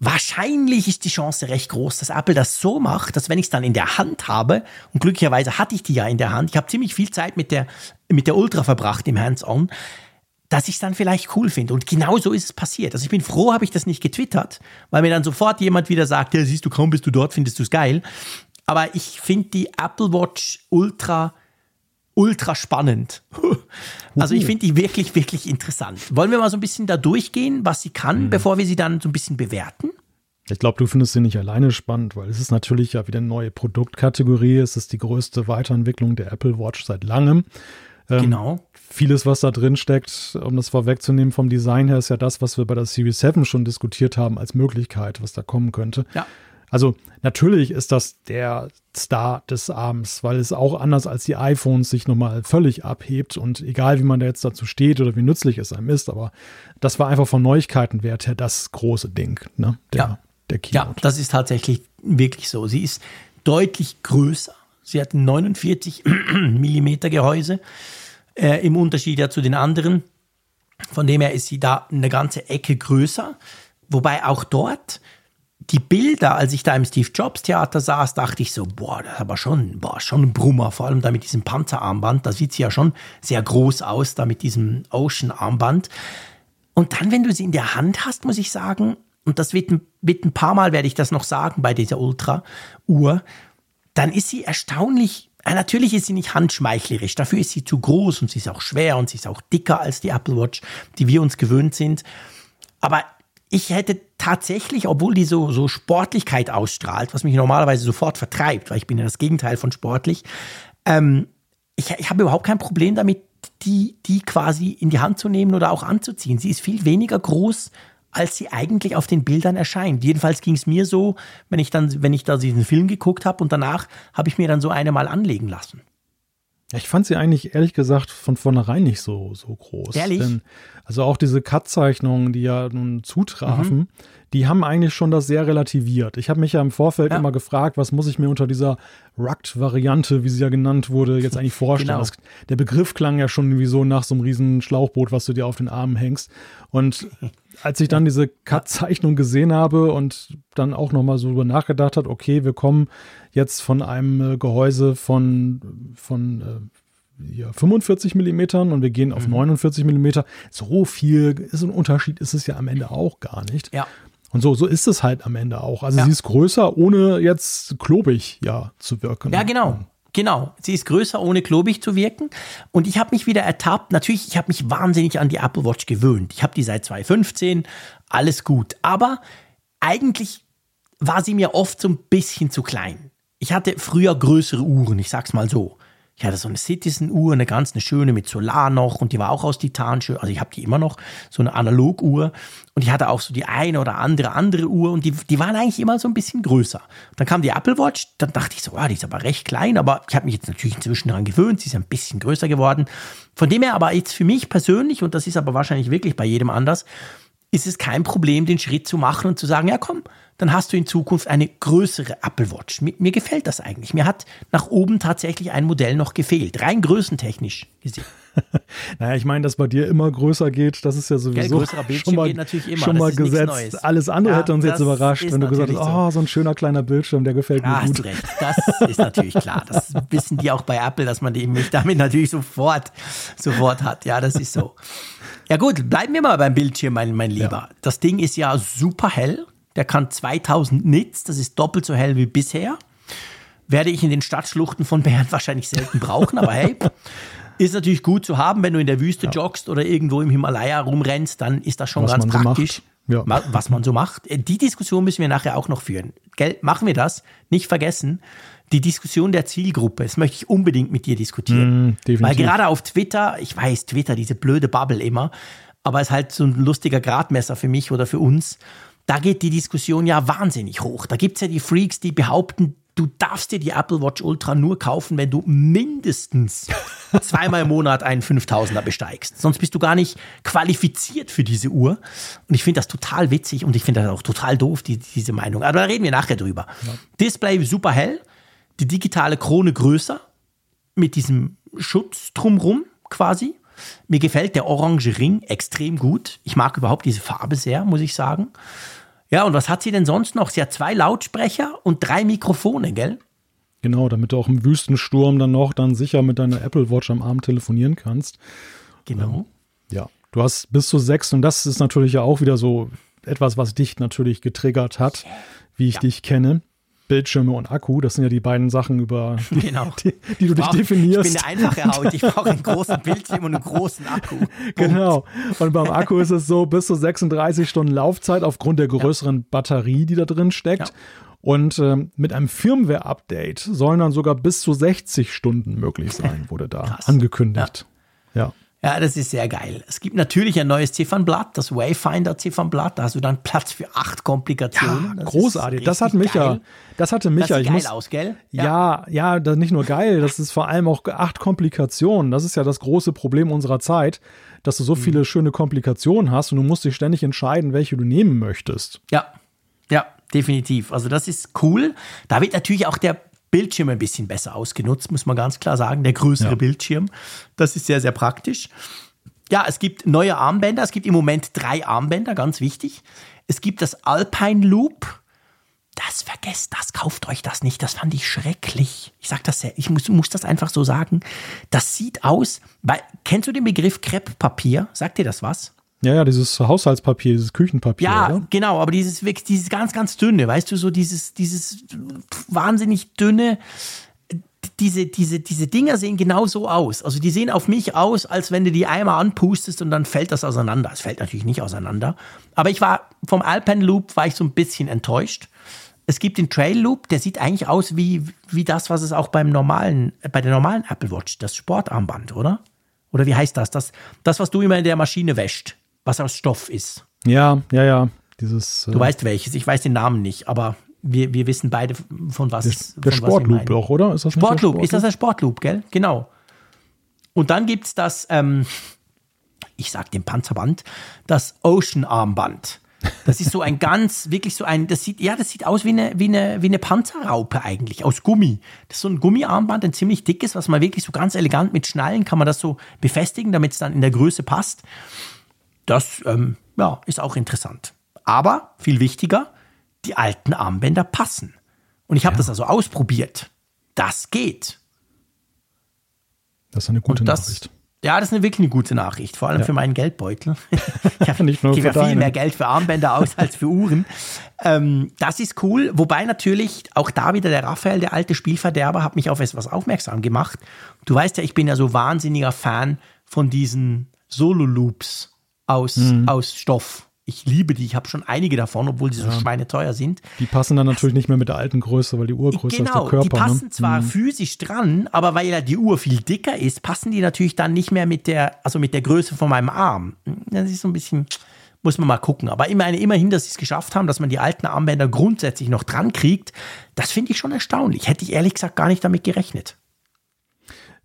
wahrscheinlich ist die Chance recht groß, dass Apple das so macht, dass wenn ich es dann in der Hand habe, und glücklicherweise hatte ich die ja in der Hand, ich habe ziemlich viel Zeit mit der, mit der Ultra verbracht im Hands-on, dass ich es dann vielleicht cool finde. Und genau so ist es passiert. Also ich bin froh, habe ich das nicht getwittert, weil mir dann sofort jemand wieder sagt, ja, siehst du, kaum bist du dort, findest du es geil. Aber ich finde die Apple Watch Ultra ultra spannend. Also ich finde die wirklich, wirklich interessant. Wollen wir mal so ein bisschen da durchgehen, was sie kann, bevor wir sie dann so ein bisschen bewerten? Ich glaube, du findest sie nicht alleine spannend, weil es ist natürlich ja wieder eine neue Produktkategorie. Es ist die größte Weiterentwicklung der Apple Watch seit langem. Ähm, Genau. Vieles, was da drin steckt, um das vorwegzunehmen vom Design her, ist ja das, was wir bei der Series 7 schon diskutiert haben als Möglichkeit, was da kommen könnte. Ja. Also natürlich ist das der Star des Abends, weil es auch anders als die iPhones sich nochmal völlig abhebt und egal wie man da jetzt dazu steht oder wie nützlich es einem ist, aber das war einfach von Neuigkeitenwert her das große Ding, ne? Der, Ja. der Ja, Keynote. das ist tatsächlich wirklich so. Sie ist deutlich größer. Sie hat ein 49 Millimeter Gehäuse äh, im Unterschied ja zu den anderen. Von dem her ist sie da eine ganze Ecke größer. Wobei auch dort die Bilder, als ich da im Steve Jobs Theater saß, dachte ich so, boah, das ist aber schon, boah, schon ein Brummer, vor allem da mit diesem Panzerarmband. Da sieht sie ja schon sehr groß aus, da mit diesem Ocean-Armband. Und dann, wenn du sie in der Hand hast, muss ich sagen, und das wird, wird ein paar Mal werde ich das noch sagen bei dieser Ultra-Uhr, dann ist sie erstaunlich, äh, natürlich ist sie nicht handschmeichlerisch, dafür ist sie zu groß und sie ist auch schwer und sie ist auch dicker als die Apple Watch, die wir uns gewöhnt sind. Aber ich hätte tatsächlich, obwohl die so, so Sportlichkeit ausstrahlt, was mich normalerweise sofort vertreibt, weil ich bin ja das Gegenteil von sportlich, ähm, ich, ich habe überhaupt kein Problem damit, die, die quasi in die Hand zu nehmen oder auch anzuziehen. Sie ist viel weniger groß als sie eigentlich auf den Bildern erscheint. Jedenfalls ging es mir so, wenn ich dann, wenn ich da diesen Film geguckt habe und danach habe ich mir dann so eine mal anlegen lassen. Ich fand sie eigentlich ehrlich gesagt von vornherein nicht so, so groß. Ehrlich? Denn, also auch diese Cut-Zeichnungen, die ja nun zutrafen, mhm. die haben eigentlich schon das sehr relativiert. Ich habe mich ja im Vorfeld ja. immer gefragt, was muss ich mir unter dieser Rugged-Variante, wie sie ja genannt wurde, jetzt eigentlich vorstellen. Genau. Das, der Begriff klang ja schon wie so nach so einem riesen Schlauchboot, was du dir auf den Armen hängst. Und als ich dann diese Cut-Zeichnung gesehen habe und dann auch nochmal so drüber nachgedacht hat, okay, wir kommen jetzt von einem äh, Gehäuse von, von äh, ja, 45 Millimetern und wir gehen auf mhm. 49 Millimeter. So viel ist ein Unterschied, ist es ja am Ende auch gar nicht. Ja. Und so, so ist es halt am Ende auch. Also ja. sie ist größer, ohne jetzt klobig ja zu wirken. Ja, genau. Genau, sie ist größer, ohne klobig zu wirken. Und ich habe mich wieder ertappt. Natürlich, ich habe mich wahnsinnig an die Apple Watch gewöhnt. Ich habe die seit 2015, alles gut. Aber eigentlich war sie mir oft so ein bisschen zu klein. Ich hatte früher größere Uhren, ich sag's mal so. Ich hatte so eine Citizen-Uhr, eine ganz eine schöne mit Solar noch und die war auch aus Titan schön. Also ich habe die immer noch, so eine Analog-Uhr. Und ich hatte auch so die eine oder andere andere Uhr und die, die waren eigentlich immer so ein bisschen größer. Dann kam die Apple Watch, dann dachte ich so, oh, die ist aber recht klein, aber ich habe mich jetzt natürlich inzwischen daran gewöhnt, sie ist ein bisschen größer geworden. Von dem her aber jetzt für mich persönlich, und das ist aber wahrscheinlich wirklich bei jedem anders, ist es kein Problem, den Schritt zu machen und zu sagen, ja komm, dann hast du in Zukunft eine größere Apple Watch. Mir, mir, gefällt das eigentlich. Mir hat nach oben tatsächlich ein Modell noch gefehlt, rein größentechnisch gesehen. naja, ich meine, dass bei dir immer größer geht, das ist ja sowieso ja, schon mal, immer. Schon mal gesetzt. Alles andere ja, hätte uns jetzt überrascht, wenn du gesagt hast, oh, so ein schöner kleiner Bildschirm, der gefällt mir gut. Hast recht. Das ist natürlich klar. Das wissen die auch bei Apple, dass man mich damit natürlich sofort, sofort hat. Ja, das ist so. Ja gut, bleiben wir mal beim Bildschirm, mein, mein Lieber. Ja. Das Ding ist ja super hell. Der kann 2000 Nits, das ist doppelt so hell wie bisher. Werde ich in den Stadtschluchten von Bern wahrscheinlich selten brauchen, aber hey, ist natürlich gut zu haben, wenn du in der Wüste ja. joggst oder irgendwo im Himalaya rumrennst, dann ist das schon was ganz praktisch. So ja. Was man so macht. Äh, die Diskussion müssen wir nachher auch noch führen. Gell? Machen wir das? Nicht vergessen. Die Diskussion der Zielgruppe, das möchte ich unbedingt mit dir diskutieren. Mm, Weil gerade auf Twitter, ich weiß, Twitter, diese blöde Bubble immer, aber es ist halt so ein lustiger Gradmesser für mich oder für uns da geht die Diskussion ja wahnsinnig hoch. Da gibt es ja die Freaks, die behaupten, du darfst dir die Apple Watch Ultra nur kaufen, wenn du mindestens zweimal im Monat einen 5000er besteigst. Sonst bist du gar nicht qualifiziert für diese Uhr. Und ich finde das total witzig und ich finde das auch total doof, die, diese Meinung. Aber da reden wir nachher drüber. Ja. Display super hell, die digitale Krone größer, mit diesem Schutz drumrum quasi. Mir gefällt der orange Ring extrem gut. Ich mag überhaupt diese Farbe sehr, muss ich sagen. Ja, und was hat sie denn sonst noch? Sie hat zwei Lautsprecher und drei Mikrofone, gell? Genau, damit du auch im Wüstensturm dann noch dann sicher mit deiner Apple Watch am Arm telefonieren kannst. Genau. Ähm, ja, du hast bis zu sechs und das ist natürlich ja auch wieder so etwas, was dich natürlich getriggert hat, wie ich ja. dich kenne. Bildschirme und Akku. Das sind ja die beiden Sachen, über die, genau. die, die du dich definierst. Ich bin eine einfache Haut. Ich brauche einen großen Bildschirm und einen großen Akku. Punkt. Genau. Und beim Akku ist es so, bis zu 36 Stunden Laufzeit aufgrund der größeren ja. Batterie, die da drin steckt. Ja. Und ähm, mit einem Firmware-Update sollen dann sogar bis zu 60 Stunden möglich sein, wurde da Krass. angekündigt. ja. ja. Ja, das ist sehr geil. Es gibt natürlich ein neues Ziffernblatt, das Wayfinder-Ziffernblatt. Da hast du dann Platz für acht Komplikationen. Ja, großartig. Das hat Micha. Geil. Das hatte Micha. Das sieht geil muss, aus, gell? Ja, ja, ja nicht nur geil, das ist vor allem auch acht Komplikationen. Das ist ja das große Problem unserer Zeit, dass du so mhm. viele schöne Komplikationen hast und du musst dich ständig entscheiden, welche du nehmen möchtest. Ja, ja, definitiv. Also das ist cool. Da wird natürlich auch der Bildschirm ein bisschen besser ausgenutzt, muss man ganz klar sagen. Der größere ja. Bildschirm. Das ist sehr, sehr praktisch. Ja, es gibt neue Armbänder. Es gibt im Moment drei Armbänder, ganz wichtig. Es gibt das Alpine Loop. Das vergesst das, kauft euch das nicht. Das fand ich schrecklich. Ich sag das sehr, ich muss, muss das einfach so sagen. Das sieht aus, weil, kennst du den Begriff Krepppapier? Sagt dir das was? Ja, ja, dieses Haushaltspapier, dieses Küchenpapier. Ja, oder? genau, aber dieses, dieses ganz, ganz dünne, weißt du, so dieses, dieses wahnsinnig dünne, diese, diese, diese Dinger sehen genau so aus. Also die sehen auf mich aus, als wenn du die einmal anpustest und dann fällt das auseinander. Es fällt natürlich nicht auseinander. Aber ich war vom Alpen Loop war ich so ein bisschen enttäuscht. Es gibt den Trail Loop, der sieht eigentlich aus wie, wie das, was es auch beim normalen, bei der normalen Apple Watch, das Sportarmband, oder? Oder wie heißt das? Das, das was du immer in der Maschine wäscht was aus Stoff ist. Ja, ja, ja. Dieses, du äh, weißt welches, ich weiß den Namen nicht, aber wir, wir wissen beide, von was Der, der Sportloop doch, oder? Ist das Sportloop, Sportloop, ist das ein Sportloop, gell? Genau. Und dann gibt es das, ähm, ich sag dem Panzerband, das Ocean-Armband. Das ist so ein ganz, wirklich so ein, das sieht, ja, das sieht aus wie eine, wie eine, wie eine Panzerraupe eigentlich, aus Gummi. Das ist so ein Gummiarmband, ein ziemlich dickes, was man wirklich so ganz elegant mit Schnallen kann man das so befestigen, damit es dann in der Größe passt. Das, ähm, ja, ist auch interessant. Aber viel wichtiger, die alten Armbänder passen. Und ich habe ja. das also ausprobiert. Das geht. Das ist eine gute das, Nachricht. Ja, das ist eine wirklich eine gute Nachricht, vor allem ja. für meinen Geldbeutel. ich habe nicht nur gebe viel mehr Geld für Armbänder aus als für Uhren. Ähm, das ist cool, wobei natürlich auch da wieder der Raphael, der alte Spielverderber, hat mich auf etwas aufmerksam gemacht. Du weißt ja, ich bin ja so wahnsinniger Fan von diesen Solo-Loops aus, mhm. aus Stoff ich liebe die. Ich habe schon einige davon, obwohl so ja. schweineteuer sind. Die passen dann natürlich das, nicht mehr mit der alten Größe, weil die Uhr größer genau, ist der Körper. Die ne? passen ne? zwar mhm. physisch dran, aber weil ja die Uhr viel dicker ist, passen die natürlich dann nicht mehr mit der, also mit der Größe von meinem Arm. Das ist so ein bisschen, muss man mal gucken. Aber meine, immerhin, dass sie es geschafft haben, dass man die alten Armbänder grundsätzlich noch dran kriegt, das finde ich schon erstaunlich. Hätte ich ehrlich gesagt gar nicht damit gerechnet.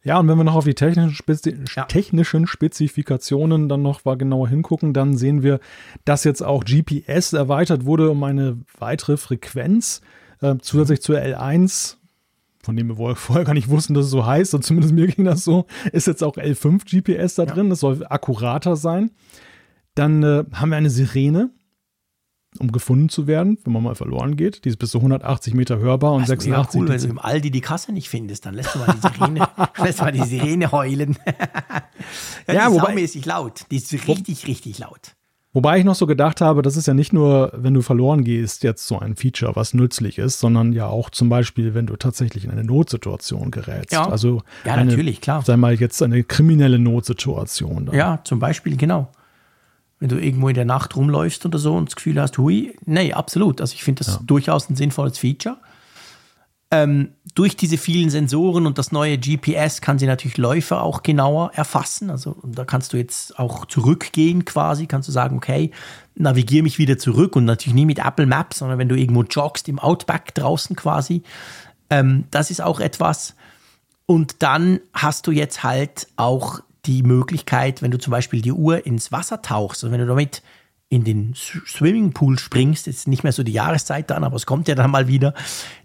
Ja, und wenn wir noch auf die technischen, Spezi ja. technischen Spezifikationen dann noch mal genauer hingucken, dann sehen wir, dass jetzt auch GPS erweitert wurde um eine weitere Frequenz äh, zusätzlich zur L1 von dem wir vorher gar nicht wussten, dass es so heißt, und zumindest mir ging das so, ist jetzt auch L5 GPS da drin, das soll akkurater sein. Dann äh, haben wir eine Sirene, um gefunden zu werden, wenn man mal verloren geht. Die ist bis zu 180 Meter hörbar und das 86. Ist cool, wenn du im Aldi die Kasse nicht findest, dann lässt du mal die Sirene, lässt mal die Sirene heulen. ja, ja, die ist saumäßig laut. Die ist richtig, richtig laut. Wobei ich noch so gedacht habe, das ist ja nicht nur, wenn du verloren gehst, jetzt so ein Feature, was nützlich ist, sondern ja auch zum Beispiel, wenn du tatsächlich in eine Notsituation gerätst. Ja, also ja eine, natürlich, klar. Sei mal jetzt eine kriminelle Notsituation. Dann. Ja, zum Beispiel, genau wenn du irgendwo in der Nacht rumläufst oder so und das Gefühl hast, hui, nee, absolut. Also ich finde das ja. durchaus ein sinnvolles Feature. Ähm, durch diese vielen Sensoren und das neue GPS kann sie natürlich Läufer auch genauer erfassen. Also da kannst du jetzt auch zurückgehen quasi, kannst du sagen, okay, navigiere mich wieder zurück und natürlich nie mit Apple Maps, sondern wenn du irgendwo joggst im Outback draußen quasi. Ähm, das ist auch etwas. Und dann hast du jetzt halt auch die Möglichkeit, wenn du zum Beispiel die Uhr ins Wasser tauchst, also wenn du damit in den Swimmingpool springst, ist nicht mehr so die Jahreszeit dann, aber es kommt ja dann mal wieder,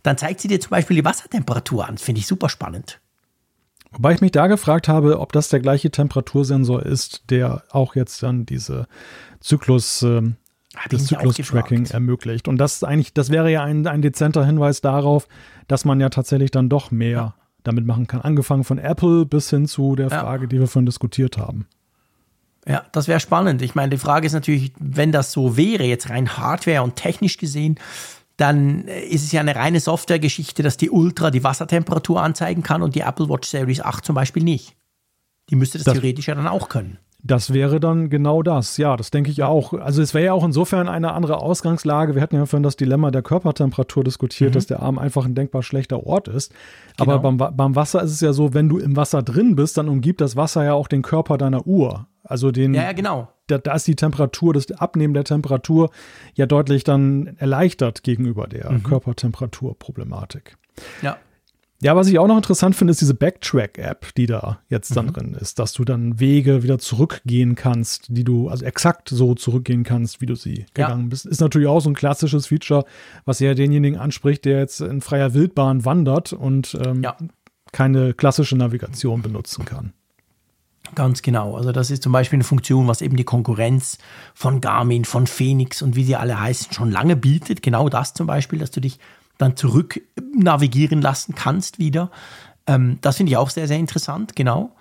dann zeigt sie dir zum Beispiel die Wassertemperatur an. Finde ich super spannend. Wobei ich mich da gefragt habe, ob das der gleiche Temperatursensor ist, der auch jetzt dann diese Zyklus, äh, das Zyklus-Tracking ermöglicht. Und das eigentlich, das wäre ja ein, ein dezenter Hinweis darauf, dass man ja tatsächlich dann doch mehr ja damit machen kann. Angefangen von Apple bis hin zu der Frage, ja. die wir vorhin diskutiert haben. Ja, das wäre spannend. Ich meine, die Frage ist natürlich, wenn das so wäre, jetzt rein hardware und technisch gesehen, dann ist es ja eine reine Softwaregeschichte, dass die Ultra die Wassertemperatur anzeigen kann und die Apple Watch Series 8 zum Beispiel nicht. Die müsste das, das theoretisch ja dann auch können. Das wäre dann genau das. Ja, das denke ich auch. Also es wäre ja auch insofern eine andere Ausgangslage. Wir hatten ja vorhin das Dilemma der Körpertemperatur diskutiert, mhm. dass der Arm einfach ein denkbar schlechter Ort ist. Genau. Aber beim, beim Wasser ist es ja so, wenn du im Wasser drin bist, dann umgibt das Wasser ja auch den Körper deiner Uhr. Also den. Ja, ja genau. Da, da, ist die Temperatur, das Abnehmen der Temperatur ja deutlich dann erleichtert gegenüber der mhm. Körpertemperaturproblematik. Ja. Ja, was ich auch noch interessant finde, ist diese Backtrack-App, die da jetzt dann mhm. drin ist, dass du dann Wege wieder zurückgehen kannst, die du, also exakt so zurückgehen kannst, wie du sie ja. gegangen bist. Ist natürlich auch so ein klassisches Feature, was ja denjenigen anspricht, der jetzt in freier Wildbahn wandert und ähm, ja. keine klassische Navigation benutzen kann. Ganz genau. Also das ist zum Beispiel eine Funktion, was eben die Konkurrenz von Garmin, von Phoenix und wie sie alle heißen, schon lange bietet. Genau das zum Beispiel, dass du dich dann zurück navigieren lassen kannst wieder. Ähm, das finde ich auch sehr, sehr interessant, genau.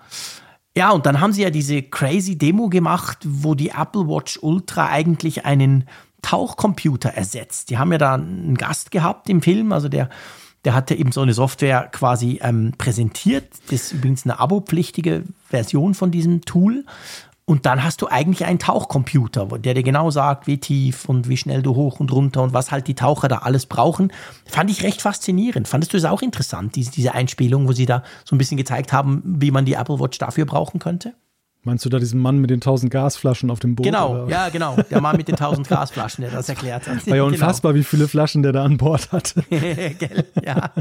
Ja, und dann haben sie ja diese crazy Demo gemacht, wo die Apple Watch Ultra eigentlich einen Tauchcomputer ersetzt. Die haben ja da einen Gast gehabt im Film, also der, der hatte eben so eine Software quasi ähm, präsentiert. Das ist übrigens eine abopflichtige Version von diesem Tool. Und dann hast du eigentlich einen Tauchcomputer, der dir genau sagt, wie tief und wie schnell du hoch und runter und was halt die Taucher da alles brauchen. Fand ich recht faszinierend. Fandest du es auch interessant, diese, Einspielung, wo sie da so ein bisschen gezeigt haben, wie man die Apple Watch dafür brauchen könnte? Meinst du da diesen Mann mit den tausend Gasflaschen auf dem Boot? Genau, oder? ja, genau. Der Mann mit den tausend Gasflaschen, der das erklärt hat. War ja unfassbar, wie viele Flaschen der da an Bord hatte. Ja.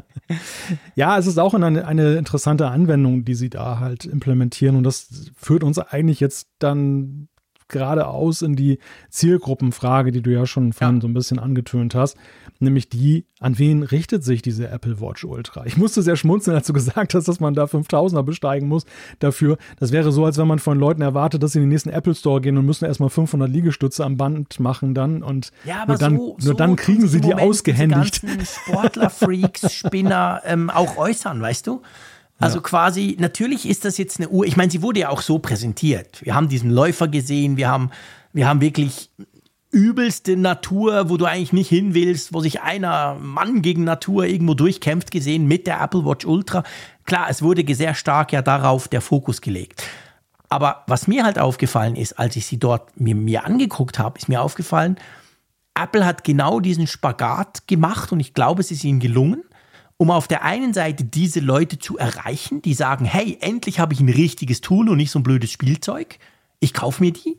Ja, es ist auch eine, eine interessante Anwendung, die sie da halt implementieren. Und das führt uns eigentlich jetzt dann geradeaus in die Zielgruppenfrage, die du ja schon vorhin Ja. so ein bisschen angetönt hast, nämlich die, an wen richtet sich diese Apple Watch Ultra? Ich musste sehr schmunzeln, als du gesagt hast, dass man da 5000er besteigen muss dafür. Das wäre so, als wenn man von Leuten erwartet, dass sie in den nächsten Apple Store gehen und müssen erstmal 500 Liegestütze am Band machen dann und Ja, aber nur dann, so, nur so dann kriegen tun sie die Moment ausgehändigt. Diese ganzen Sportler, Freaks, Spinner ähm, auch äußern, weißt du? Also quasi, natürlich ist das jetzt eine Uhr, ich meine, sie wurde ja auch so präsentiert. Wir haben diesen Läufer gesehen, wir haben, wir haben wirklich übelste Natur, wo du eigentlich nicht hin willst, wo sich einer Mann gegen Natur irgendwo durchkämpft gesehen mit der Apple Watch Ultra. Klar, es wurde sehr stark ja darauf der Fokus gelegt. Aber was mir halt aufgefallen ist, als ich sie dort mir, mir angeguckt habe, ist mir aufgefallen, Apple hat genau diesen Spagat gemacht und ich glaube, es ist ihnen gelungen, um auf der einen Seite diese Leute zu erreichen, die sagen, hey, endlich habe ich ein richtiges Tool und nicht so ein blödes Spielzeug. Ich kaufe mir die.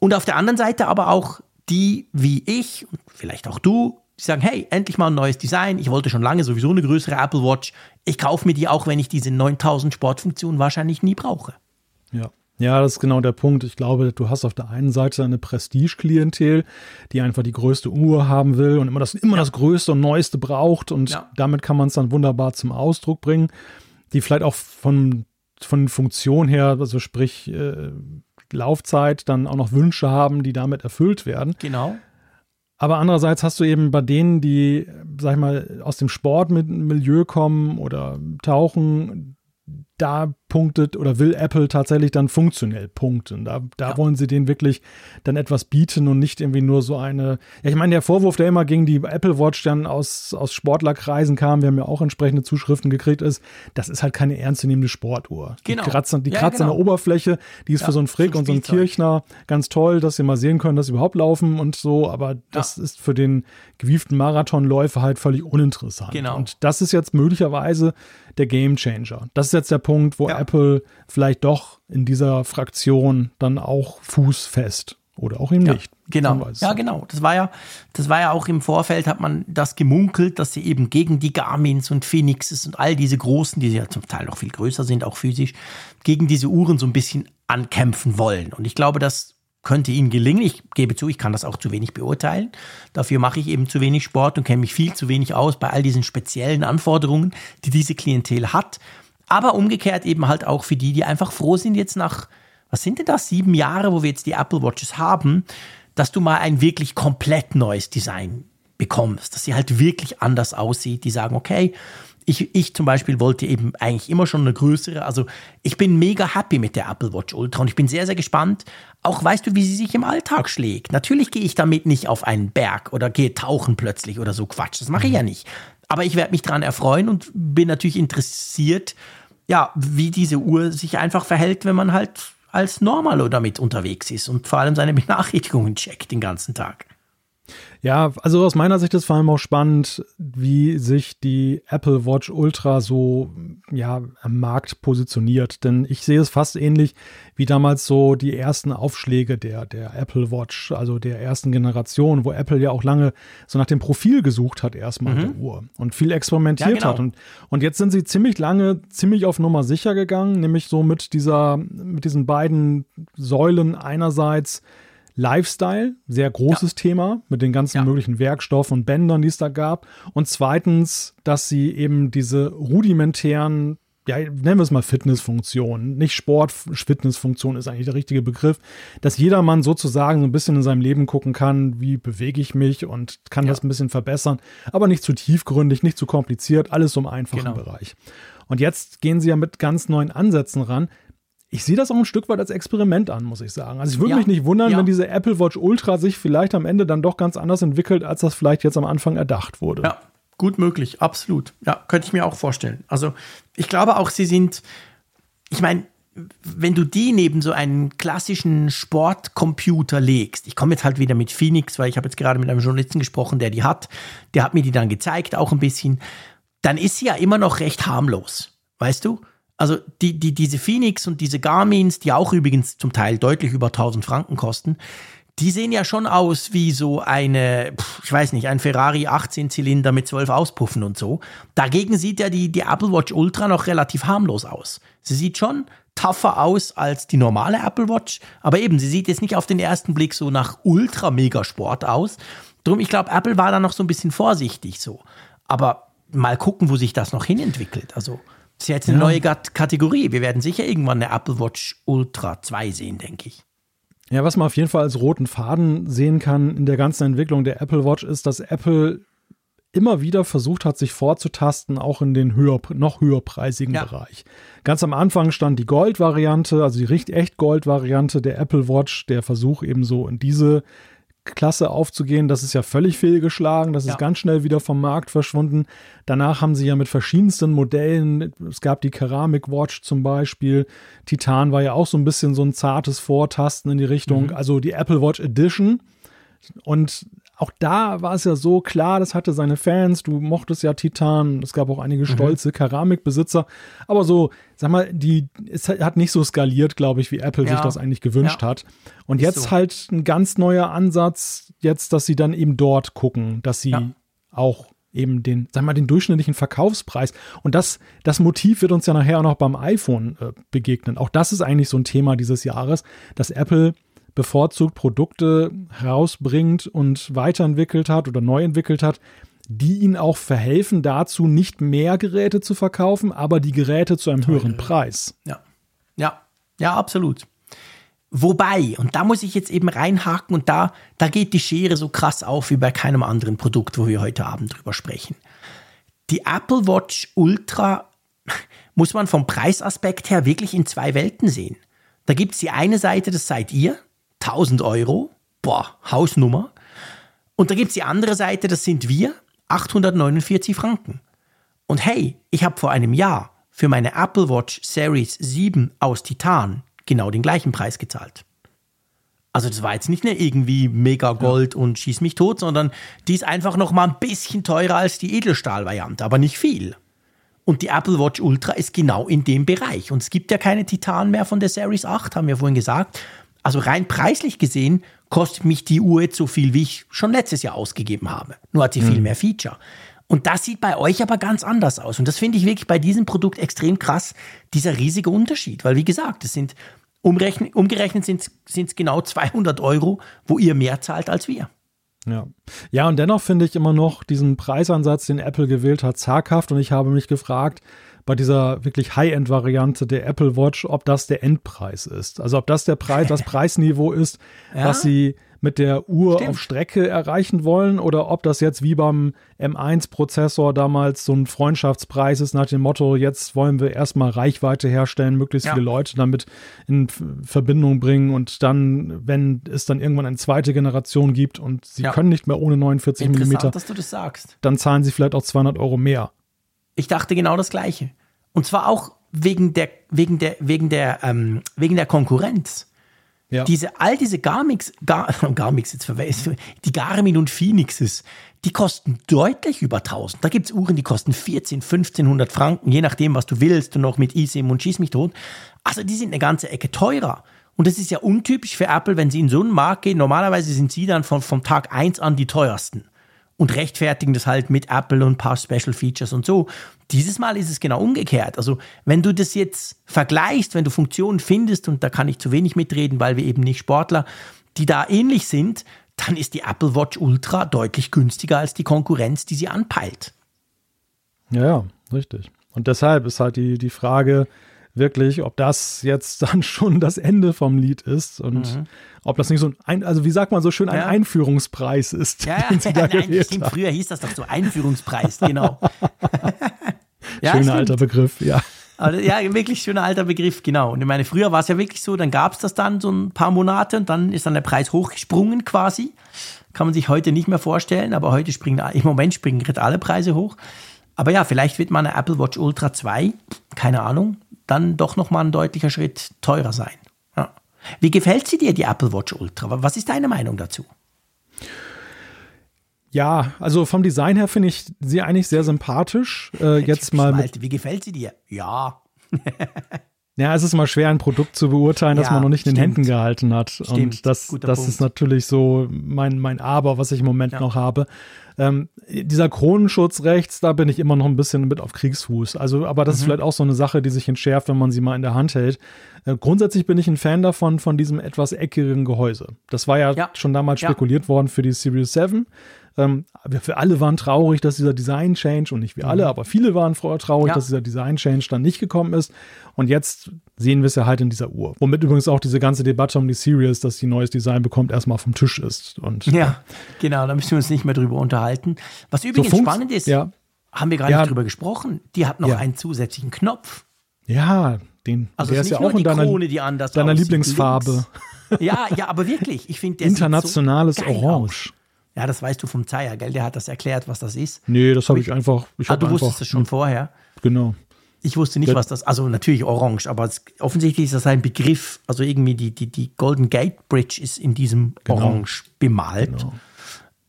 Und auf der anderen Seite aber auch die wie ich und vielleicht auch du, die sagen, hey, endlich mal ein neues Design. Ich wollte schon lange sowieso eine größere Apple Watch. Ich kaufe mir die auch, wenn ich diese 9000 Sportfunktionen wahrscheinlich nie brauche. Ja. Ja, das ist genau der Punkt. Ich glaube, du hast auf der einen Seite eine Prestige-Klientel, die einfach die größte Uhr haben will und immer das, immer das Größte und Neueste braucht und Ja. damit kann man es dann wunderbar zum Ausdruck bringen, die vielleicht auch von, von Funktion her, also sprich äh, Laufzeit, dann auch noch Wünsche haben, die damit erfüllt werden. Genau. Aber andererseits hast du eben bei denen, die, sag ich mal, aus dem Sportmilieu kommen oder tauchen, da punktet oder will Apple tatsächlich dann funktionell punkten. Da, da Ja. wollen sie denen wirklich dann etwas bieten und nicht irgendwie nur so eine. Ja, ich meine, der Vorwurf, der immer gegen die Apple Watch dann aus, aus Sportlerkreisen kam, wir haben ja auch entsprechende Zuschriften gekriegt, ist, das ist halt keine ernstzunehmende Sportuhr. Genau. Die kratzt, an- die Ja, kratzt an genau. der Oberfläche, die ist Ja, für so einen Frick und so einen. Kirchner ganz toll, dass sie mal sehen können, dass sie überhaupt laufen und so, aber das ist für den gewieften Marathonläufer halt völlig uninteressant. Genau. Und das ist jetzt möglicherweise der Game Changer. Das ist jetzt der Punkt, wo Ja. Apple vielleicht doch in dieser Fraktion dann auch fußfest oder auch eben Ja, nicht. Genau. Ja, genau. Das war ja, das war ja auch im Vorfeld, hat man das gemunkelt, dass sie eben gegen die Garmins und Phoenixes und all diese großen, die ja zum Teil noch viel größer sind, auch physisch, gegen diese Uhren so ein bisschen ankämpfen wollen. Und ich glaube, das könnte ihnen gelingen. Ich gebe zu, ich kann das auch zu wenig beurteilen. Dafür mache ich eben zu wenig Sport und kenne mich viel zu wenig aus bei all diesen speziellen Anforderungen, die diese Klientel hat. Aber umgekehrt eben halt auch für die, die einfach froh sind jetzt nach, was sind denn das, sieben Jahre, wo wir jetzt die Apple Watches haben, dass du mal ein wirklich komplett neues Design bekommst, dass sie halt wirklich anders aussieht, die sagen, okay, ich, ich zum Beispiel wollte eben eigentlich immer schon eine größere, also ich bin mega happy mit der Apple Watch Ultra und ich bin sehr, sehr gespannt, auch weißt du, wie sie sich im Alltag schlägt. Natürlich gehe ich damit nicht auf einen Berg oder gehe tauchen plötzlich oder so Quatsch, das mache ich ja nicht. Aber ich werde mich daran erfreuen und bin natürlich interessiert, ja, wie diese Uhr sich einfach verhält, wenn man halt als Normalo damit unterwegs ist und vor allem seine Benachrichtigungen checkt den ganzen Tag. Ja, also aus meiner Sicht ist vor allem auch spannend, wie sich die Apple Watch Ultra so ja, am Markt positioniert. Denn ich sehe es fast ähnlich wie damals so die ersten Aufschläge der, der Apple Watch, also der ersten Generation, wo Apple ja auch lange so nach dem Profil gesucht hat, erstmal der Uhr und viel experimentiert Ja, genau. hat. Und, und jetzt sind sie ziemlich lange, ziemlich auf Nummer sicher gegangen, nämlich so mit dieser, mit diesen beiden Säulen einerseits Lifestyle, sehr großes Thema mit den ganzen Ja. möglichen möglichen Werkstoffen und Bändern, die es da gab. Und zweitens, dass sie eben diese rudimentären, ja, nennen wir es mal Fitnessfunktionen, nicht Sport, Fitnessfunktion ist eigentlich der richtige Begriff, dass jedermann sozusagen so ein bisschen in seinem Leben gucken kann, wie bewege ich mich und kann Ja. das ein bisschen verbessern, aber nicht zu tiefgründig, nicht zu kompliziert, alles so im einfachen Genau. Bereich. Und jetzt gehen sie ja mit ganz neuen Ansätzen ran. Ich sehe das auch ein Stück weit als Experiment an, muss ich sagen. Also ich würde Ja, mich nicht wundern, ja. wenn diese Apple Watch Ultra sich vielleicht am Ende dann doch ganz anders entwickelt, als das vielleicht jetzt am Anfang erdacht wurde. Ja, gut möglich, absolut. Ja, könnte ich mir auch vorstellen. Also ich glaube auch, sie sind, ich meine, wenn du die neben so einen klassischen Sportcomputer legst, ich komme jetzt halt wieder mit Phoenix, weil ich habe jetzt gerade mit einem Journalisten gesprochen, der die hat, der hat mir die dann gezeigt, auch ein bisschen, dann ist sie ja immer noch recht harmlos, weißt du? Also die, die, diese Phoenix und diese Garmins, die auch übrigens zum Teil deutlich über 1000 Franken kosten, die sehen ja schon aus wie so eine, ich weiß nicht, ein Ferrari 18 Zylinder mit 12 Auspuffen und so. Dagegen sieht ja die, die Apple Watch Ultra noch relativ harmlos aus. Sie sieht schon tougher aus als die normale Apple Watch, aber eben, sie sieht jetzt nicht auf den ersten Blick so nach ultra mega Sport aus. Drum, ich glaube, Apple war da noch so ein bisschen vorsichtig so. Aber mal gucken, wo sich das noch hinentwickelt. Also, das ist jetzt eine ja. neue Kategorie. Wir werden sicher irgendwann eine Apple Watch Ultra 2 sehen, denke ich. Ja, was man auf jeden Fall als roten Faden sehen kann in der ganzen Entwicklung der Apple Watch ist, dass Apple immer wieder versucht hat, sich vorzutasten, auch in den höher, noch höherpreisigen ja. Bereich. Ganz am Anfang stand die Gold-Variante, also die echt Gold-Variante der Apple Watch, der Versuch eben so in diese Klasse aufzugehen. Das ist ja völlig fehlgeschlagen. Das ja. ist ganz schnell wieder vom Markt verschwunden. Danach haben sie ja mit verschiedensten Modellen, es gab die Keramik Watch zum Beispiel. Titan war ja auch so ein bisschen so ein zartes Vortasten in die Richtung. Mhm. Also die Apple Watch Edition. Und auch da war es ja so klar, das hatte seine Fans, du mochtest ja Titan, es gab auch einige mhm. stolze mhm. Keramikbesitzer, aber so, sag mal, die, es hat nicht so skaliert, glaube ich, wie Apple ja. sich das eigentlich gewünscht ja. hat. Und Ist jetzt so. halt ein ganz neuer Ansatz, jetzt, dass sie dann eben dort gucken, dass sie ja. auch eben den, sag mal, den durchschnittlichen Verkaufspreis. Und das, das Motiv wird uns ja nachher auch noch beim iPhone äh, begegnen. Auch das ist eigentlich so ein Thema dieses Jahres, dass Apple bevorzugt Produkte herausbringt und weiterentwickelt hat oder neu entwickelt hat, die ihnen auch verhelfen dazu, nicht mehr Geräte zu verkaufen, aber die Geräte zu einem höheren Preis. Ja, ja, ja, absolut. Wobei, und da muss ich jetzt eben reinhaken und da, da geht die Schere so krass auf wie bei keinem anderen Produkt, wo wir heute Abend drüber sprechen. Die Apple Watch Ultra muss man vom Preisaspekt her wirklich in zwei Welten sehen. Da gibt es die eine Seite, das seid ihr, 1000 Euro. Boah, Hausnummer. Und da gibt es die andere Seite, das sind wir, 849 Franken. Und hey, ich habe vor einem Jahr für meine Apple Watch Series 7 aus Titan genau den gleichen Preis gezahlt. Also das war jetzt nicht eine irgendwie mega Gold ja. und schieß mich tot, sondern die ist einfach noch mal ein bisschen teurer als die Edelstahl-Variante, aber nicht viel. Und die Apple Watch Ultra ist genau in dem Bereich. Und es gibt ja keine Titan mehr von der Series 8, haben wir vorhin gesagt. Also rein preislich gesehen kostet mich die Uhr jetzt so viel, wie ich schon letztes Jahr ausgegeben habe. Nur hat sie mhm. viel mehr Feature. Und das sieht bei euch aber ganz anders aus. Und das finde ich wirklich bei diesem Produkt extrem krass, dieser riesige Unterschied. Weil wie gesagt, es sind umrechnen, umgerechnet sind es genau 200 Euro, wo ihr mehr zahlt als wir. Ja. ja, und dennoch finde ich immer noch diesen Preisansatz, den Apple gewählt hat, zaghaft. Und ich habe mich gefragt, bei dieser wirklich High-End-Variante der Apple Watch, ob das der Endpreis ist. Also ob das der Preis, das Preisniveau ist, ja? was sie mit der Uhr Stimmt. auf Strecke erreichen wollen oder ob das jetzt wie beim M1-Prozessor damals so ein Freundschaftspreis ist nach dem Motto, jetzt wollen wir erstmal Reichweite herstellen, möglichst ja. viele Leute damit in Verbindung bringen und dann, wenn es dann irgendwann eine zweite Generation gibt und sie ja. können nicht mehr ohne 49 mm, dass du das sagst. dann zahlen sie vielleicht auch 200 Euro mehr. Ich dachte genau das Gleiche. Und zwar auch wegen der, wegen der, wegen der, ähm, wegen der Konkurrenz. Ja. Diese, all diese Garmix, Gar, Garmix jetzt die Garmin und Phoenixes, die kosten deutlich über 1000. Da gibt es Uhren, die kosten 14, 1500 Franken, je nachdem, was du willst und noch mit eSIM und schieß mich tot. Also die sind eine ganze Ecke teurer. Und das ist ja untypisch für Apple, wenn sie in so einen Markt gehen. Normalerweise sind sie dann von, vom Tag 1 an die teuersten und rechtfertigen das halt mit Apple und ein paar Special Features und so. Dieses Mal ist es genau umgekehrt. Also wenn du das jetzt vergleichst, wenn du Funktionen findest, und da kann ich zu wenig mitreden, weil wir eben nicht Sportler, die da ähnlich sind, dann ist die Apple Watch Ultra deutlich günstiger als die Konkurrenz, die sie anpeilt. Ja, ja, richtig. Und deshalb ist halt die, die Frage, wirklich, ob das jetzt dann schon das Ende vom Lied ist und mhm. ob das nicht so ein, also wie sagt man so schön, ein ja. Einführungspreis ist. Ja, ja, ja nein, stimmt, früher hieß das doch so Einführungspreis, genau. ja, Schöner alter Begriff, ja. Aber, ja, wirklich schöner alter Begriff, genau. Und ich meine, früher war es ja wirklich so, dann gab es das dann so ein paar Monate und dann ist dann der Preis hochgesprungen quasi. Kann man sich heute nicht mehr vorstellen, aber heute springen, im Moment springen gerade alle Preise hoch. Aber ja, vielleicht wird mal eine Apple Watch Ultra 2, keine Ahnung, dann doch nochmal ein deutlicher Schritt teurer sein. Ja. Wie gefällt sie dir, die Apple Watch Ultra? Was ist deine Meinung dazu? Ja, also vom Design her finde ich sie eigentlich sehr sympathisch. Äh, jetzt mal. Wie gefällt sie dir? Ja. Ja, es ist mal schwer, ein Produkt zu beurteilen, das Ja, man noch nicht in den stimmt. Händen gehalten hat. Stimmt, Und das, guter das Punkt. ist natürlich so mein, mein Aber, was ich im Moment Ja. noch habe. Ähm, dieser Kronenschutz rechts, da bin ich immer noch ein bisschen mit auf Kriegsfuß. Also, aber Mhm. das ist vielleicht auch so eine Sache, die sich entschärft, wenn man sie mal in der Hand hält. Äh, grundsätzlich bin ich ein Fan davon, von diesem etwas eckigen Gehäuse. Das war ja, Ja. schon damals spekuliert worden für die Series 7. Ähm, wir für alle waren traurig, dass dieser Design-Change, und nicht wir alle, aber viele waren froh- traurig, Mhm. Ja. dass dieser Design-Change dann nicht gekommen ist. Und jetzt sehen wir es ja halt in dieser Uhr. Womit übrigens auch diese ganze Debatte um die Series, dass die neues Design bekommt, erstmal vom Tisch ist. Und Ja, genau, da müssen wir uns nicht mehr drüber unterhalten. Was übrigens funkt- spannend ist, ja. haben wir gar Ja. nicht drüber gesprochen, die hat noch einen zusätzlichen Knopf. Ja, den, Also der es ist ja auch in die deiner, Krone, die anders deiner aussieht, Lieblingsfarbe. links. Ja, ja, aber wirklich, ich finde, der Internationales so Orange. Aus. Ja, das weißt du vom Zeier, gell? Der hat das erklärt, was das ist. Nee, das habe ich einfach. Ich Ah, du einfach, wusstest es schon vorher. Genau. Ich wusste nicht, was das, also natürlich orange, aber es, offensichtlich ist das ein Begriff, also irgendwie die, die, die Golden Gate Bridge ist in diesem Genau. Orange bemalt.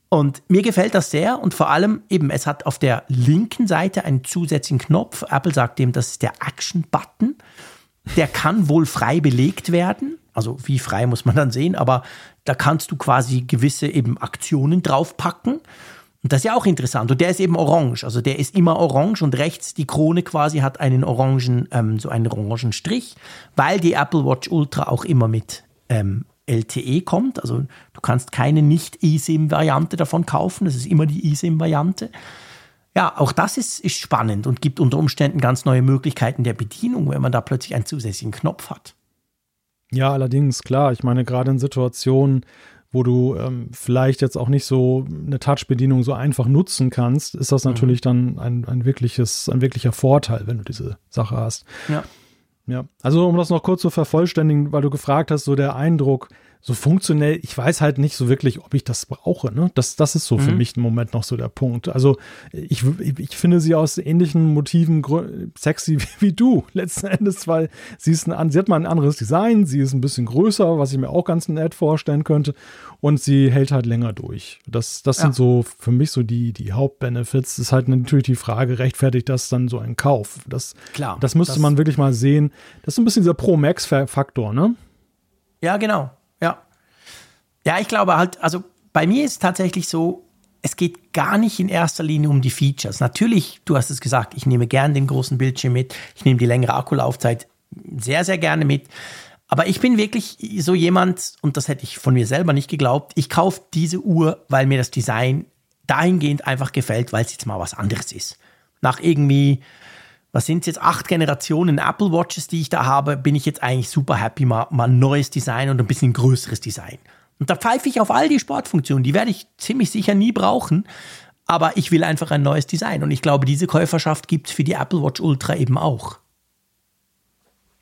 Und mir gefällt das sehr und vor allem eben, es hat auf der linken Seite einen zusätzlichen Knopf. Apple sagt dem, das ist der Action-Button. Der kann wohl frei belegt werden. Also wie frei muss man dann sehen, aber da kannst du quasi gewisse eben Aktionen draufpacken. Und das ist ja auch interessant. Und der ist eben orange. Also der ist immer orange und rechts die Krone quasi hat einen orangen, ähm, so einen orangen Strich, weil die Apple Watch Ultra auch immer mit ähm, LTE kommt. Also du kannst keine Nicht-eSIM-Variante davon kaufen. Das ist immer die eSIM-Variante. Ja, auch das ist, ist spannend und gibt unter Umständen ganz neue Möglichkeiten der Bedienung, wenn man da plötzlich einen zusätzlichen Knopf hat. Ja, allerdings, klar. Ich meine, gerade in Situationen, wo du ähm, vielleicht jetzt auch nicht so eine Touch-Bedienung so einfach nutzen kannst, ist das natürlich dann ein, ein, wirkliches, ein wirklicher Vorteil, wenn du diese Sache hast. Ja. Ja, also um das noch kurz zu vervollständigen, weil du gefragt hast, so der Eindruck, so funktionell, ich weiß halt nicht so wirklich, ob ich das brauche. Ne? Das, das ist so für mich im Moment noch so der Punkt. Also ich, ich finde sie aus ähnlichen Motiven sexy wie, wie du, letzten Endes, weil sie, ist ein, sie hat mal ein anderes Design, sie ist ein bisschen größer, was ich mir auch ganz nett vorstellen könnte und sie hält halt länger durch. Das, das Ja. sind so für mich so die, die Hauptbenefits. Ist halt natürlich die Frage, rechtfertigt das dann so ein Kauf? Das, Klar, Das müsste das- man wirklich mal sehen. Das ist ein bisschen dieser Pro-Max-Faktor, ne? Ja, genau. Ja. Ich glaube halt, also bei mir ist es tatsächlich so, es geht gar nicht in erster Linie um die Features. Natürlich, du hast es gesagt, ich nehme gern den großen Bildschirm mit, ich nehme die längere Akkulaufzeit sehr, sehr gerne mit. Aber ich bin wirklich so jemand, und das hätte ich von mir selber nicht geglaubt, ich kaufe diese Uhr, weil mir das Design dahingehend einfach gefällt, weil es jetzt mal was anderes ist. Nach irgendwie was sind jetzt acht Generationen Apple Watches, die ich da habe, bin ich jetzt eigentlich super happy, mal, mal neues Design und ein bisschen größeres Design. Und da pfeife ich auf all die Sportfunktionen, die werde ich ziemlich sicher nie brauchen, aber ich will einfach ein neues Design. Und ich glaube, diese Käuferschaft gibt es für die Apple Watch Ultra eben auch.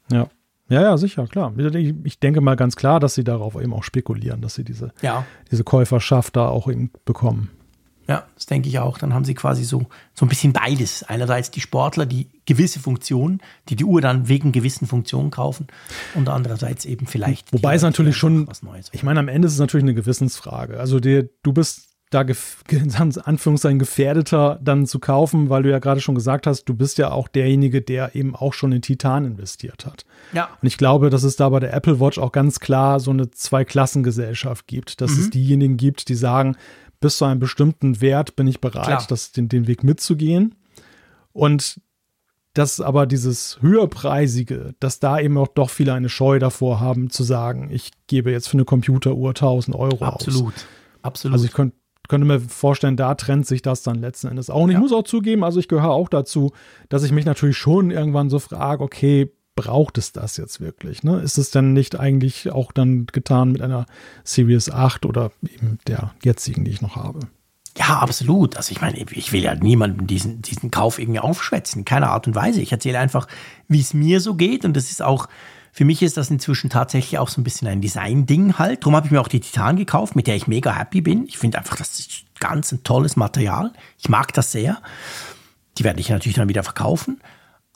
Ja. Ja, ja, sicher, klar. Ich, denke mal ganz klar, dass sie darauf eben auch spekulieren, dass sie diese, Ja. diese Käuferschaft da auch eben bekommen. Ja, das denke ich auch. Dann haben sie quasi so, so ein bisschen beides. Einerseits die Sportler, die gewisse Funktionen, die die Uhr dann wegen gewissen Funktionen kaufen und andererseits eben vielleicht. Wobei es natürlich schon, was Neues ich meine, am Ende ist es natürlich eine Gewissensfrage. Also dir, du bist da in Anführungszeichen gefährdeter dann zu kaufen, weil du ja gerade schon gesagt hast, du bist ja auch derjenige, der eben auch schon in Titan investiert hat. Ja. Und ich glaube, dass es da bei der Apple Watch auch ganz klar so eine Zweiklassengesellschaft gibt, dass Mhm. es diejenigen gibt, die sagen, bis zu einem bestimmten Wert bin ich bereit, Klar. das, den, den Weg mitzugehen. Und dass aber dieses höherpreisige, dass da eben auch doch viele eine Scheu davor haben zu sagen, ich gebe jetzt für eine Computeruhr 1000 Euro aus. Absolut. Absolut. Also ich könnt, könnte mir vorstellen, da trennt sich das dann letzten Endes auch. Und ich Ja. muss auch zugeben, also ich gehöre auch dazu, dass ich mich natürlich schon irgendwann so frage, okay, braucht es das jetzt wirklich? Ne? Ist es denn nicht eigentlich auch dann getan mit einer Series 8 oder eben der jetzigen, die ich noch habe? Ja, absolut. Also ich meine, ich will ja niemandem diesen, diesen Kauf irgendwie aufschwätzen, in keiner Art und Weise. Ich erzähle einfach, wie es mir so geht und das ist auch, für mich ist das inzwischen tatsächlich auch so ein bisschen ein Design-Ding halt. Darum habe ich mir auch die Titan gekauft, mit der ich mega happy bin. Ich finde einfach, das ist ganz ein tolles Material. Ich mag das sehr. Die werde ich natürlich dann wieder verkaufen.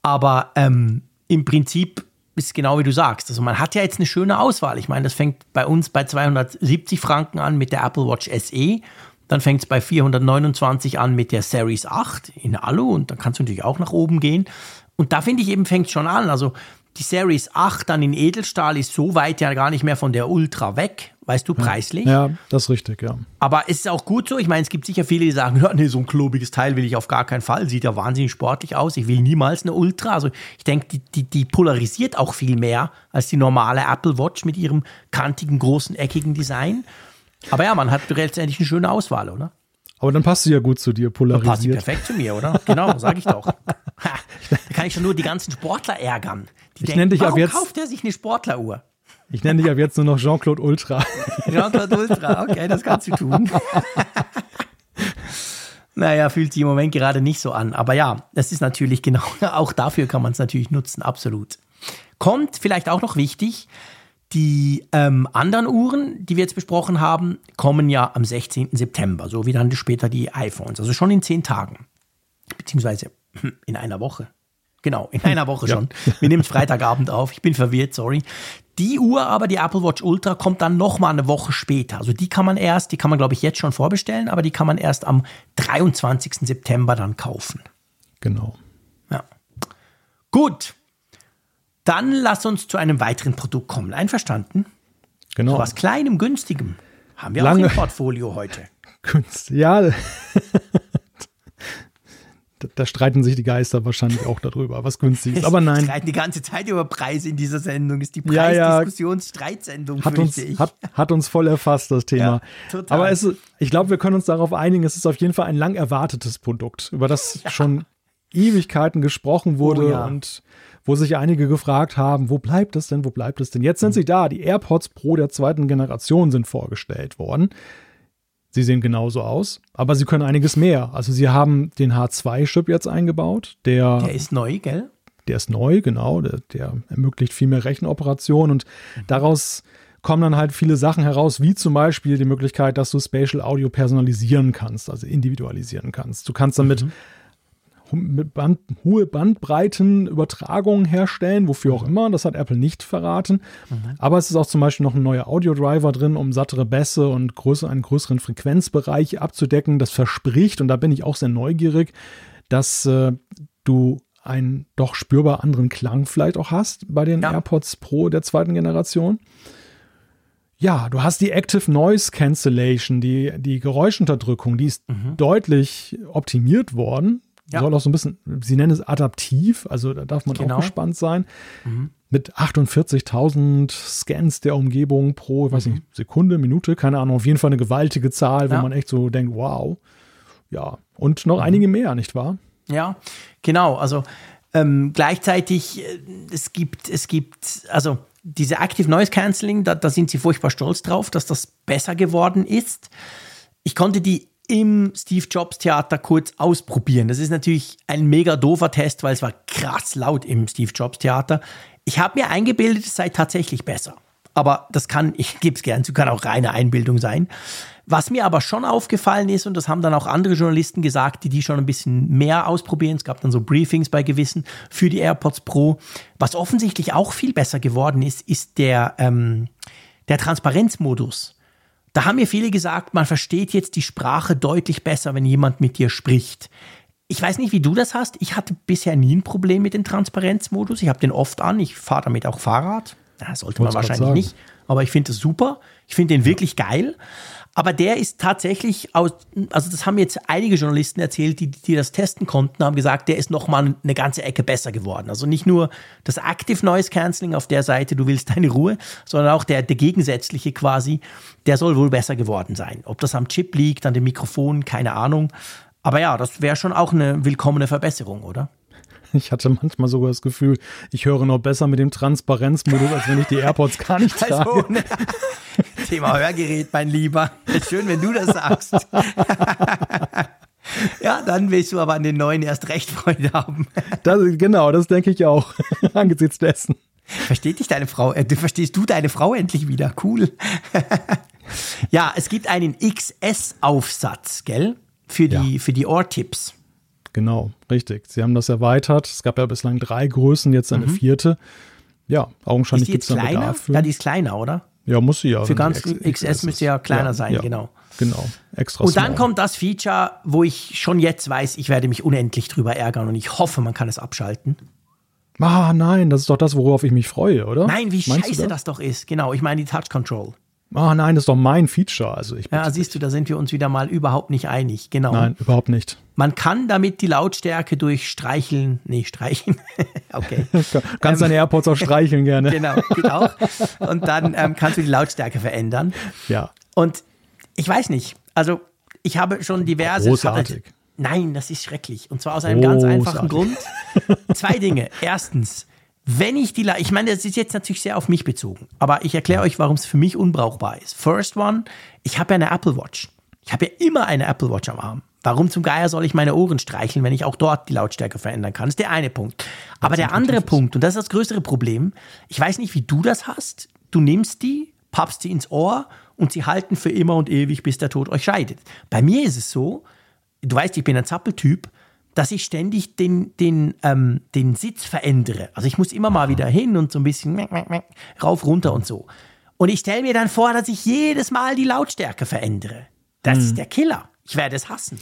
Aber ähm, im Prinzip ist es genau wie du sagst. Also man hat ja jetzt eine schöne Auswahl. Ich meine, das fängt bei uns bei 270 Franken an mit der Apple Watch SE. Dann fängt es bei 429 an mit der Series 8 in Alu und dann kannst du natürlich auch nach oben gehen. Und da finde ich eben, fängt schon an. Also die Series 8 dann in Edelstahl ist so weit ja gar nicht mehr von der Ultra weg, weißt du, preislich. Ja, das ist richtig, ja. Aber es ist auch gut so. Ich meine, es gibt sicher viele, die sagen, ja, nee, so ein klobiges Teil will ich auf gar keinen Fall. Sieht ja wahnsinnig sportlich aus. Ich will niemals eine Ultra. Also ich denke, die, die, die polarisiert auch viel mehr als die normale Apple Watch mit ihrem kantigen, großen, eckigen Design. Aber ja, man hat letztendlich eine schöne Auswahl, oder? Aber dann passt sie ja gut zu dir, polarisiert. Passt sie perfekt zu mir, oder? Genau, sage ich doch. da kann ich schon nur die ganzen Sportler ärgern. Die Ich denken, dich ab warum jetzt- kauft er sich eine Sportleruhr? Ich nenne dich ab jetzt nur noch Jean-Claude Ultra. Jean-Claude Ultra, okay, das kannst du tun. naja, fühlt sich im Moment gerade nicht so an. Aber ja, das ist natürlich genau, auch dafür kann man es natürlich nutzen, absolut. Kommt vielleicht auch noch wichtig, die ähm, anderen Uhren, die wir jetzt besprochen haben, kommen ja am 16. September, so wie dann später die iPhones, also schon in zehn Tagen. Beziehungsweise hm, in einer Woche. Genau, in einer Woche Ja. schon. Wir nehmen es Freitagabend auf. Ich bin verwirrt, sorry. Die Uhr aber, die Apple Watch Ultra, kommt dann nochmal eine Woche später. Also die kann man erst, die kann man glaube ich jetzt schon vorbestellen, aber die kann man erst am 23. September dann kaufen. Genau. Ja. Gut. Dann lass uns zu einem weiteren Produkt kommen. Einverstanden? Genau. Was kleinem, günstigem haben wir Lange- auch im Portfolio heute. Kunst. Ja. Da, streiten sich die Geister wahrscheinlich auch darüber, was günstig ist. Aber Wir nein, streiten die ganze Zeit über Preise in dieser Sendung. Ist die Ja, ja. Preisdiskussions-Streitsendung, hat uns, hat, hat uns voll erfasst, das Thema. Ja. Aber es, ich glaube, wir können uns darauf einigen, es ist auf jeden Fall ein lang erwartetes Produkt, über das schon Ewigkeiten gesprochen wurde Oh ja. und wo sich einige gefragt haben, wo bleibt es denn, wo bleibt es denn? Jetzt Mhm. sind sie da, die AirPods Pro der zweiten Generation sind vorgestellt worden. Sie sehen genauso aus, aber sie können einiges mehr. Also sie haben den H2-Chip jetzt eingebaut, der, Der ist neu, gell? der ist neu, genau, der, der ermöglicht viel mehr Rechenoperationen und daraus kommen dann halt viele Sachen heraus, wie zum Beispiel die Möglichkeit, dass du Spatial Audio personalisieren kannst, also individualisieren kannst. Du kannst damit mit Band, hohe Bandbreiten Übertragungen herstellen, wofür auch immer, das hat Apple nicht verraten. Aber es ist auch zum Beispiel noch ein neuer Audio-Driver drin, um sattere Bässe und größer, einen größeren Frequenzbereich abzudecken. Das verspricht, und da bin ich auch sehr neugierig, dass äh, du einen doch spürbar anderen Klang vielleicht auch hast bei den Ja. AirPods Pro der zweiten Generation. Ja, du hast die Active Noise Cancellation, die, die Geräuschunterdrückung, die ist deutlich optimiert worden. Mhm. Ja. Soll auch so ein bisschen, sie nennen es adaptiv, also da darf man Genau. auch gespannt sein. Mit 48.000 Scans der Umgebung pro, ich weiß nicht, Sekunde, Minute, keine Ahnung, auf jeden Fall eine gewaltige Zahl, wo Ja. man echt so denkt, wow. Ja, und noch einige mehr, nicht wahr? Ja, genau. Also ähm, gleichzeitig, äh, es gibt, es gibt, also diese Active Noise Cancelling, da, da sind sie furchtbar stolz drauf, dass das besser geworden ist. Ich konnte die im Steve Jobs Theater kurz ausprobieren. Das ist natürlich ein mega doofer Test, weil es war krass laut im Steve Jobs Theater. Ich habe mir eingebildet, es sei tatsächlich besser. Aber das kann, ich gebe es gern zu, kann auch reine Einbildung sein. Was mir aber schon aufgefallen ist, und das haben dann auch andere Journalisten gesagt, die die schon ein bisschen mehr ausprobieren, es gab dann so Briefings bei gewissen für die AirPods Pro, was offensichtlich auch viel besser geworden ist, ist der, ähm, der Transparenzmodus. Da haben mir viele gesagt, man versteht jetzt die Sprache deutlich besser, wenn jemand mit dir spricht. Ich weiß nicht, wie du das hast. Ich hatte bisher nie ein Problem mit dem Transparenzmodus. Ich habe den oft an. Ich fahre damit auch Fahrrad. Ja, sollte man wahrscheinlich nicht. Aber ich finde das super. Ich finde den wirklich geil. Aber der ist tatsächlich aus, also das haben jetzt einige Journalisten erzählt, die, die das testen konnten, haben gesagt, der ist nochmal eine ganze Ecke besser geworden. Also nicht nur das Active Noise Cancelling auf der Seite, du willst deine Ruhe, sondern auch der, der gegensätzliche quasi, der soll wohl besser geworden sein. Ob das am Chip liegt, an dem Mikrofon, keine Ahnung. Aber ja, das wäre schon auch eine willkommene Verbesserung, oder? Ich hatte manchmal sogar das Gefühl, ich höre noch besser mit dem Transparenzmodus, als wenn ich die AirPods gar nicht trage. Also, ne? Thema Hörgerät, mein Lieber. Ist schön, wenn du das sagst. ja, dann willst du aber an den neuen erst recht Freude haben. Das, genau, das denke ich auch, angesichts dessen. Versteht dich deine Frau? Äh, verstehst du deine Frau endlich wieder? Cool. ja, es gibt einen XS-Aufsatz, gell? Für die, Ja. für die Ohrtips. Genau, richtig. Sie haben das erweitert. Es gab ja bislang drei Größen, jetzt eine vierte. Ja, augenscheinlich gibt es da kleiner? Bedarf für. Ja, die ist kleiner, oder? ja, muss sie ja. Für ganz XS, ist. müsste ja kleiner sein, genau. Genau, extra Und dann small. kommt das Feature, wo ich schon jetzt weiß, ich werde mich unendlich drüber ärgern und ich hoffe, man kann es abschalten. Ah, nein, das ist doch das, worauf ich mich freue, oder? Nein, wie Meinst scheiße das? doch ist. Genau, ich meine die Touch Control. Ah, nein, das ist doch mein Feature. Also ich Ja, siehst du, da sind wir uns wieder mal überhaupt nicht einig. Genau. Nein, überhaupt nicht. Man kann damit die Lautstärke durch Streicheln, nee, Streichen, okay. Du kannst deine AirPods auch streicheln gerne. Genau, geht auch. Und dann ähm, kannst du die Lautstärke verändern. Ja. Und ich weiß nicht, also ich habe schon diverse. Großartig. Nein, das ist schrecklich. Und zwar aus einem ganz einfachen Grund. Zwei Dinge. Erstens, wenn ich die, ich meine, das ist jetzt natürlich sehr auf mich bezogen, aber ich erkläre euch, warum es für mich unbrauchbar ist. First one, ich habe ja eine Apple Watch. Ich habe ja immer eine Apple Watch am Arm. Warum zum Geier soll ich meine Ohren streicheln, wenn ich auch dort die Lautstärke verändern kann? Das ist der eine Punkt. Aber der andere Punkt, und das ist das größere Problem, ich weiß nicht, wie du das hast. Du nimmst die, pappst sie ins Ohr und sie halten für immer und ewig, bis der Tod euch scheidet. Bei mir ist es so, du weißt, ich bin ein Zappeltyp, dass ich ständig den, den, ähm, den Sitz verändere. Also ich muss immer mal wieder hin und so ein bisschen rauf, runter und so. Und ich stelle mir dann vor, dass ich jedes Mal die Lautstärke verändere. Das Mhm. ist der Killer. Ich werde es hassen.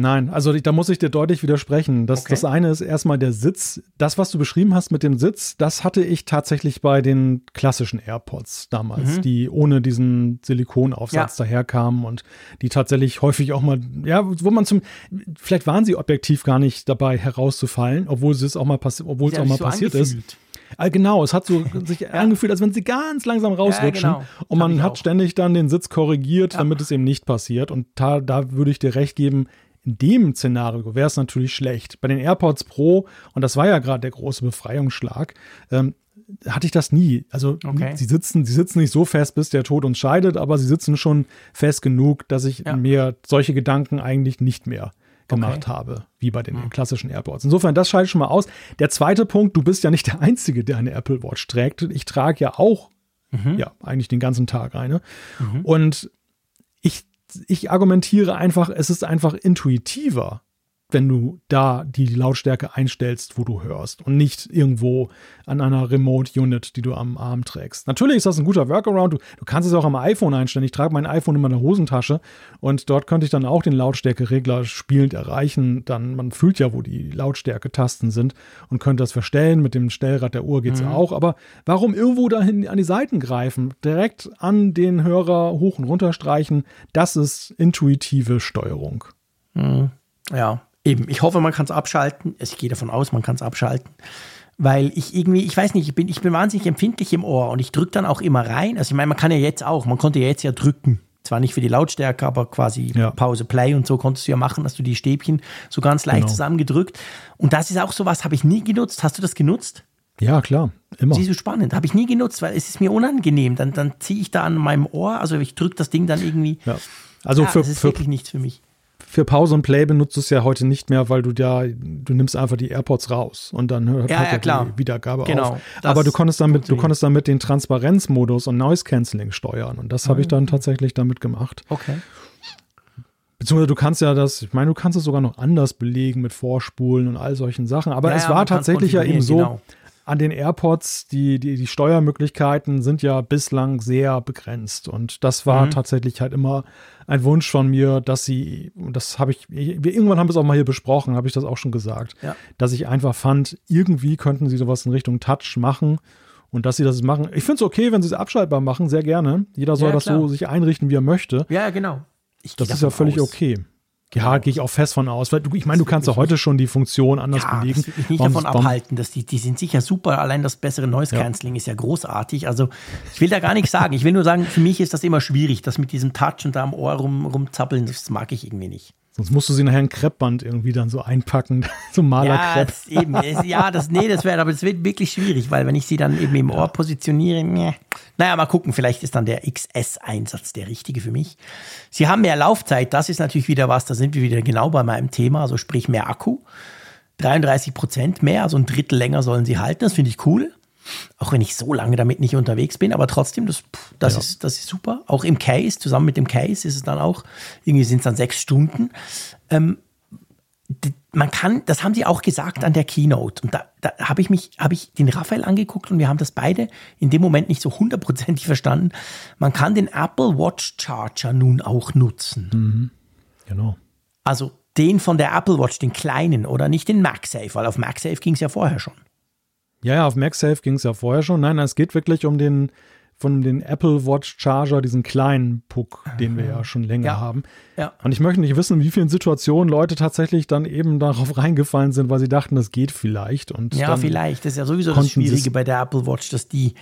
Nein, also da muss ich dir deutlich widersprechen. Das, Okay. das eine ist erstmal der Sitz. Das, was du beschrieben hast mit dem Sitz, das hatte ich tatsächlich bei den klassischen AirPods damals, die ohne diesen Silikonaufsatz Ja. daherkamen und die tatsächlich häufig auch mal, ja, wo man zum, vielleicht waren sie objektiv gar nicht dabei herauszufallen, obwohl es auch mal, passi obwohl es auch mal so passiert ist. angefühlt. Ah, Genau, es hat so sich angefühlt, als wenn sie ganz langsam rausrutschen. genau. Und man hat auch. ständig dann den Sitz korrigiert, damit es eben nicht passiert. Und da, da würde ich dir recht geben, in dem Szenario wäre es natürlich schlecht. Bei den AirPods Pro, und das war ja gerade der große Befreiungsschlag, ähm, hatte ich das nie. Also Okay. sie sitzen, sie sitzen nicht so fest, bis der Tod uns scheidet, aber sie sitzen schon fest genug, dass ich Ja. mir solche Gedanken eigentlich nicht mehr gemacht Okay. habe, wie bei den klassischen AirPods. Insofern, das schalte ich schon mal aus. Der zweite Punkt, du bist ja nicht der Einzige, der eine Apple Watch trägt. Ich trage ja auch, ja, eigentlich den ganzen Tag eine. Und ich, argumentiere einfach, es ist einfach intuitiver, wenn du da die Lautstärke einstellst, wo du hörst und nicht irgendwo an einer Remote Unit, die du am Arm trägst. Natürlich ist das ein guter Workaround. Du, du kannst es auch am iPhone einstellen. Ich trage mein iPhone in meiner Hosentasche und dort könnte ich dann auch den Lautstärkeregler spielend erreichen. Dann, man fühlt ja, wo die Lautstärke-Tasten sind und könnte das verstellen. Mit dem Stellrad der Uhr geht's auch. Aber warum irgendwo dahin an die Seiten greifen? Direkt an den Hörer hoch und runter streichen. Das ist intuitive Steuerung. Ja, eben. Ich hoffe, man kann es abschalten. Ich gehe davon aus, man kann es abschalten. Weil ich irgendwie, ich weiß nicht, ich bin, ich bin wahnsinnig empfindlich im Ohr und ich drücke dann auch immer rein. Also ich meine, man kann ja jetzt auch, man konnte ja jetzt ja drücken. Zwar nicht für die Lautstärke, aber quasi Ja. Pause Play und so konntest du ja machen, dass du die Stäbchen so ganz leicht Genau. zusammengedrückt. Und das ist auch sowas, habe ich nie genutzt. Hast du das genutzt? Ja, klar. Immer. Siehst du, spannend. Habe ich nie genutzt, weil es ist mir unangenehm. Dann, dann ziehe ich da an meinem Ohr, also ich drücke das Ding dann irgendwie. Ja. Also Ja, für, das ist für, wirklich nichts für mich. Für Pause und Play benutzt du es ja heute nicht mehr, weil du ja, du nimmst einfach die AirPods raus und dann hört Ja, halt ja, klar. die Wiedergabe Genau, auf. Aber du konntest damit, du konntest damit den Transparenzmodus und Noise Cancelling steuern und das habe ich Ah. dann tatsächlich damit gemacht. Okay. Beziehungsweise du kannst ja das, ich meine, du kannst es sogar noch anders belegen mit Vorspulen und all solchen Sachen. Aber Ja, es war tatsächlich ja eben so, genau. An den AirPods, die, die, die Steuermöglichkeiten sind ja bislang sehr begrenzt. Und das war Mhm. tatsächlich halt immer ein Wunsch von mir, dass sie, und das habe ich, wir irgendwann haben wir es auch mal hier besprochen, habe ich das auch schon gesagt, Ja. dass ich einfach fand, irgendwie könnten sie sowas in Richtung Touch machen. Und dass sie das machen. Ich finde es okay, wenn sie es abschaltbar machen, sehr gerne. Jeder soll Ja, das so sich einrichten, wie er möchte. Ja, genau. Das ist ja völlig aus. okay. Ja, gehe ich auch fest von aus. Weil du, ich meine, du kannst ja heute schon die Funktion anders Ja, belegen. das mich nicht Warum- davon abhalten, dass die, die sind sicher super. Allein das bessere Noise Ja. Cancelling ist ja großartig. Also ich will da gar nichts sagen. Ich will nur sagen, für mich ist das immer schwierig, das mit diesem Touch und da am Ohr rum, rumzappeln, das mag ich irgendwie nicht. Sonst musst du sie nachher in Kreppband irgendwie dann so einpacken. so Ja, Malerkrepp. eben, es- ja, das, nee, das wäre, aber das wird wirklich schwierig, weil wenn ich sie dann eben im Ohr positioniere, meh. naja, mal gucken, vielleicht ist dann der XS-Einsatz der richtige für mich. Sie haben mehr Laufzeit, das ist natürlich wieder was, da sind wir wieder genau bei meinem Thema, also sprich mehr Akku. 33 Prozent mehr, also ein Drittel länger sollen sie halten, das finde ich cool. Auch wenn ich so lange damit nicht unterwegs bin, aber trotzdem, das, pff, das, Ja. ist, das ist super. Auch im Case, zusammen mit dem Case ist es dann auch, irgendwie sind es dann sechs Stunden man kann, das haben sie auch gesagt an der Keynote. Und da, da habe ich mich, habe ich den Raphael angeguckt und wir haben das beide in dem Moment nicht so hundertprozentig verstanden. Man kann den Apple Watch Charger nun auch nutzen. Genau. Also den von der Apple Watch, den kleinen, oder nicht den MagSafe, weil auf MagSafe ging es ja vorher schon. Ja, ja, auf MagSafe ging es ja vorher schon. Nein, es geht wirklich um den von den Apple Watch Charger, diesen kleinen Puck, den wir ja schon länger Ja. haben. Ja. Und ich möchte nicht wissen, in wie vielen Situationen Leute tatsächlich dann eben darauf reingefallen sind, weil sie dachten, das geht vielleicht. Und Ja, vielleicht. Das ist ja sowieso das Schwierige bei der Apple Watch, dass die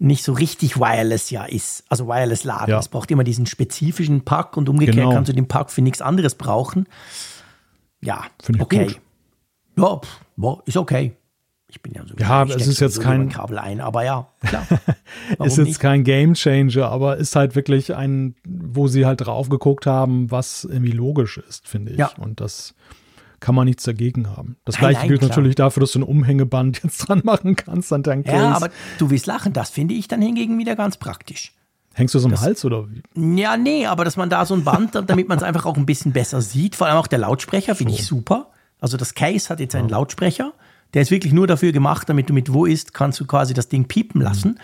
nicht so richtig wireless ja ist. Also wireless laden. Ja. Es braucht immer diesen spezifischen Pack und umgekehrt Genau. kannst du den Pack für nichts anderes brauchen. Ja, Finde ich okay. gut. Ja, ist okay. Ich bin ja so Ja, es ist jetzt kein- ein Kabel ein, aber ja, klar. Ist jetzt nicht? kein Game Changer, aber ist halt wirklich ein, wo sie halt drauf geguckt haben, was irgendwie logisch ist, finde ich. Ja. Und das kann man nichts dagegen haben. Das Nein, gleiche gilt natürlich dafür, dass du ein Umhängeband jetzt dran machen kannst an dein Case. Ja, aber du willst lachen, das finde ich dann hingegen wieder ganz praktisch. Hängst du es am Hals oder wie? Ja, nee, aber dass man da so ein Band, damit man es einfach auch ein bisschen besser sieht. Vor allem auch der Lautsprecher finde ich super. Also das Case hat jetzt einen Lautsprecher. Der ist wirklich nur dafür gemacht, damit du mit wo ist, kannst du quasi das Ding piepen lassen.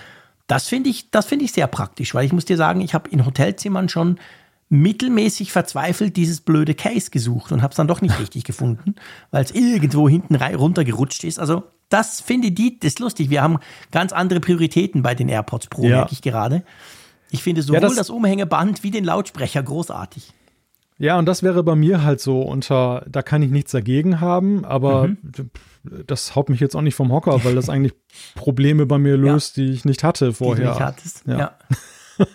Das finde ich, das finde ich sehr praktisch, weil ich muss dir sagen, ich habe in Hotelzimmern schon mittelmäßig verzweifelt dieses blöde Case gesucht und habe es dann doch nicht richtig gefunden, weil es irgendwo hinten runtergerutscht ist. Also das finde ich, die, das ist lustig. Wir haben ganz andere Prioritäten bei den AirPods Pro, Ja. merke ich gerade. Ich finde sowohl das- das, Umhängeband wie den Lautsprecher großartig. Ja, und das wäre bei mir halt so unter, da kann ich nichts dagegen haben, aber Mhm. Das haut mich jetzt auch nicht vom Hocker, weil das eigentlich Probleme bei mir löst, die ich nicht hatte Die du vorher. nicht hattest. Ja. Ja.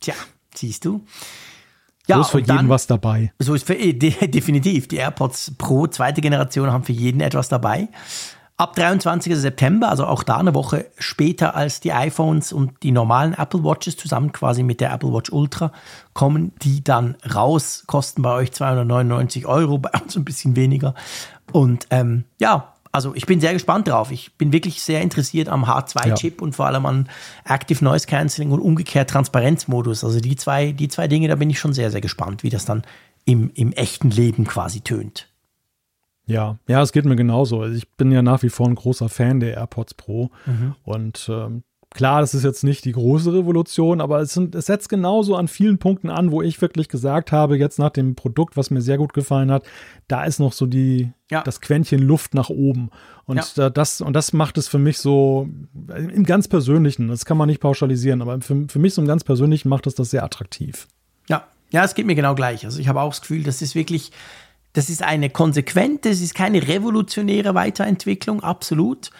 Tja, siehst du. so Ja, ist für jeden dann, was dabei. So ist für de, definitiv. Die AirPods Pro zweite Generation haben für jeden etwas dabei. Ab 23. September, also auch da eine Woche später als die iPhones und die normalen Apple Watches zusammen quasi mit der Apple Watch Ultra, kommen die dann raus, kosten bei euch 299 Euro, bei uns ein bisschen weniger. Und ähm, ja, also ich bin sehr gespannt drauf. Ich bin wirklich sehr interessiert am H2-Chip und vor allem an Active Noise Cancelling und umgekehrt Transparenzmodus. Also die zwei, die zwei Dinge, da bin ich schon sehr, sehr gespannt, wie das dann im, im echten Leben quasi tönt. Ja, ja, es geht mir genauso. Also ich bin ja nach wie vor ein großer Fan der AirPods Pro. Mhm. Und ähm, klar, das ist jetzt nicht die große Revolution, aber es, sind, es setzt genauso an vielen Punkten an, wo ich wirklich gesagt habe, jetzt nach dem Produkt, was mir sehr gut gefallen hat, da ist noch so die, Ja. das Quäntchen Luft nach oben. Und Ja. äh, das, und das macht es für mich so im ganz Persönlichen, das kann man nicht pauschalisieren, aber für, für mich so im ganz Persönlichen macht es das sehr attraktiv. Ja, ja, es geht mir genau gleich. Also ich habe auch das Gefühl, das ist wirklich, das ist eine konsequente, es ist keine revolutionäre Weiterentwicklung, absolut.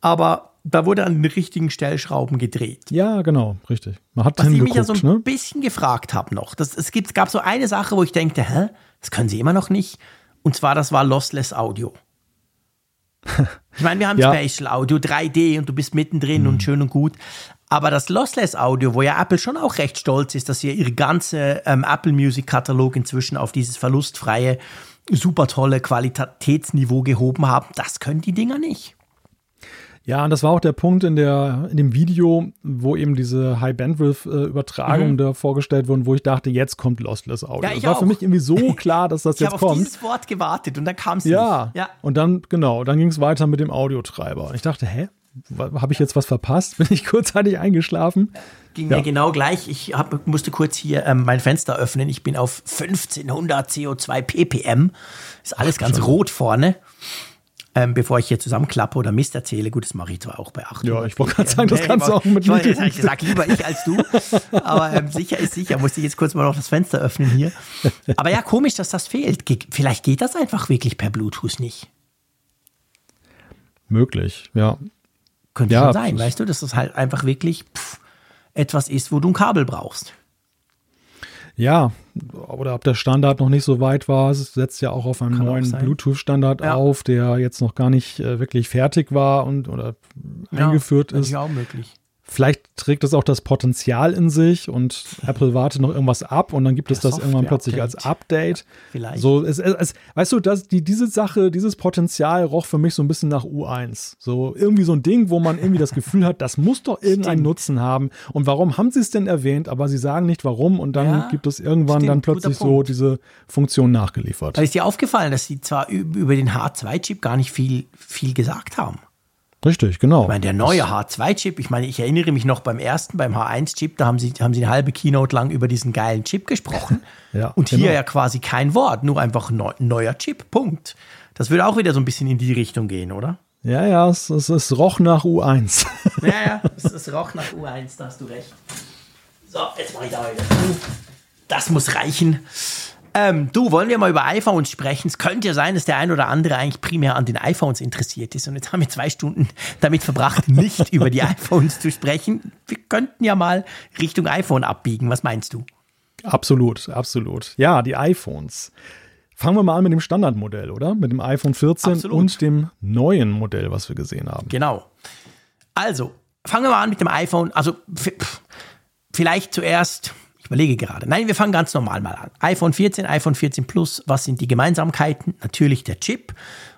Aber da wurde an den richtigen Stellschrauben gedreht. Ja, genau, richtig. Man hat Was ich mich ja so ein ne? bisschen gefragt habe noch. Das, es gibt, gab so eine Sache, wo ich denke, hä, das können sie immer noch nicht. Und zwar, das war Lossless Audio. Ich meine, wir haben Ja. Spatial Audio, 3D und du bist mittendrin und schön und gut. Aber das Lossless Audio, wo ja Apple schon auch recht stolz ist, dass sie ihre ganze ähm, Apple Music Katalog inzwischen auf dieses verlustfreie, super tolle Qualitätsniveau gehoben haben, das können die Dinger nicht. Ja, und das war auch der Punkt in, der, in dem Video, wo eben diese High-Bandwidth-Übertragung da vorgestellt wurden, wo ich dachte, jetzt kommt Lossless Audio. Mhm. Ja, ich das war für auch. mich irgendwie so klar, dass das Ich jetzt habe auf kommt. dieses Wort gewartet und dann kam es Ja. nicht. Ja, Und dann, genau, dann ging es weiter mit dem Audiotreiber. Und ich dachte, hä? Habe ich jetzt was verpasst? Bin ich kurzzeitig eingeschlafen? Ging Ja. mir genau gleich. Ich hab, musste kurz hier ähm, mein Fenster öffnen. Ich bin auf 1500 CO2 ppm. Ist alles ganz rot vorne. Ähm, bevor ich hier zusammenklappe oder Mist erzähle. Gut, das mache ich zwar auch bei 800 Ja, ich wollte gerade sagen, das Nee, kannst du auch mit Video- Ich sag lieber ich als du. Aber ähm, sicher ist sicher. Musste ich jetzt kurz mal noch das Fenster öffnen hier. Aber ja, komisch, dass das fehlt. Ge vielleicht geht das einfach wirklich per Bluetooth nicht. Möglich, ja. Könnte Ja, schon sein, weißt du, dass das halt einfach wirklich pff, etwas ist, wo du ein Kabel brauchst. Ja, oder ob der Standard noch nicht so weit war. Es setzt ja auch auf einen Kann neuen. Bluetooth-Standard Ja. auf, der jetzt noch gar nicht äh, wirklich fertig war und oder eingeführt ist. Ja, auch möglich. Vielleicht trägt es auch das Potenzial in sich und Apple wartet noch irgendwas ab und dann gibt es Ja, das irgendwann plötzlich als. Update. Vielleicht. So, es, es, es, weißt du, dass die, diese Sache, dieses Potenzial roch für mich so ein bisschen nach U1. So irgendwie so ein Ding, wo man irgendwie das Gefühl hat, das muss doch irgendeinen Stimmt. Nutzen haben. Und warum haben sie es denn erwähnt? Aber sie sagen nicht warum und dann Ja, gibt es irgendwann stimmt, dann plötzlich so diese Funktion nachgeliefert. Aber ist dir aufgefallen, dass sie zwar üb- über den H2-Chip gar nicht viel, viel gesagt haben? Richtig, genau. Ich meine, der neue H2-Chip, ich meine, ich erinnere mich noch beim ersten, beim H1-Chip, da haben sie, haben sie eine halbe Keynote lang über diesen geilen Chip gesprochen. Ja, Und hier genau. ja quasi kein Wort, nur einfach neu, neuer Chip, Punkt. Das würde auch wieder so ein bisschen in die Richtung gehen, oder? Ja, ja, es, es, es roch nach U1. Ja, ja, es, es roch nach U1, da hast du recht. So, jetzt mache ich da wieder. Das muss reichen. Ähm, du, wollen wir mal über iPhones sprechen? Es könnte ja sein, dass der ein oder andere eigentlich primär an den iPhones interessiert ist. Und jetzt haben wir zwei Stunden damit verbracht, nicht über die iPhones zu sprechen. Wir könnten ja mal Richtung iPhone abbiegen. Was meinst du? absolut, absolut. Ja, die iPhones. Fangen wir mal an mit dem Standardmodell, oder? Mit dem iPhone 14 Absolut. und dem neuen Modell, was wir gesehen haben. Genau. Also, fangen wir mal an mit dem iPhone. Also, vielleicht zuerst, überlege gerade. Nein, wir fangen ganz normal mal an. iPhone 14, iPhone 14 Plus, was sind die Gemeinsamkeiten? Natürlich der Chip.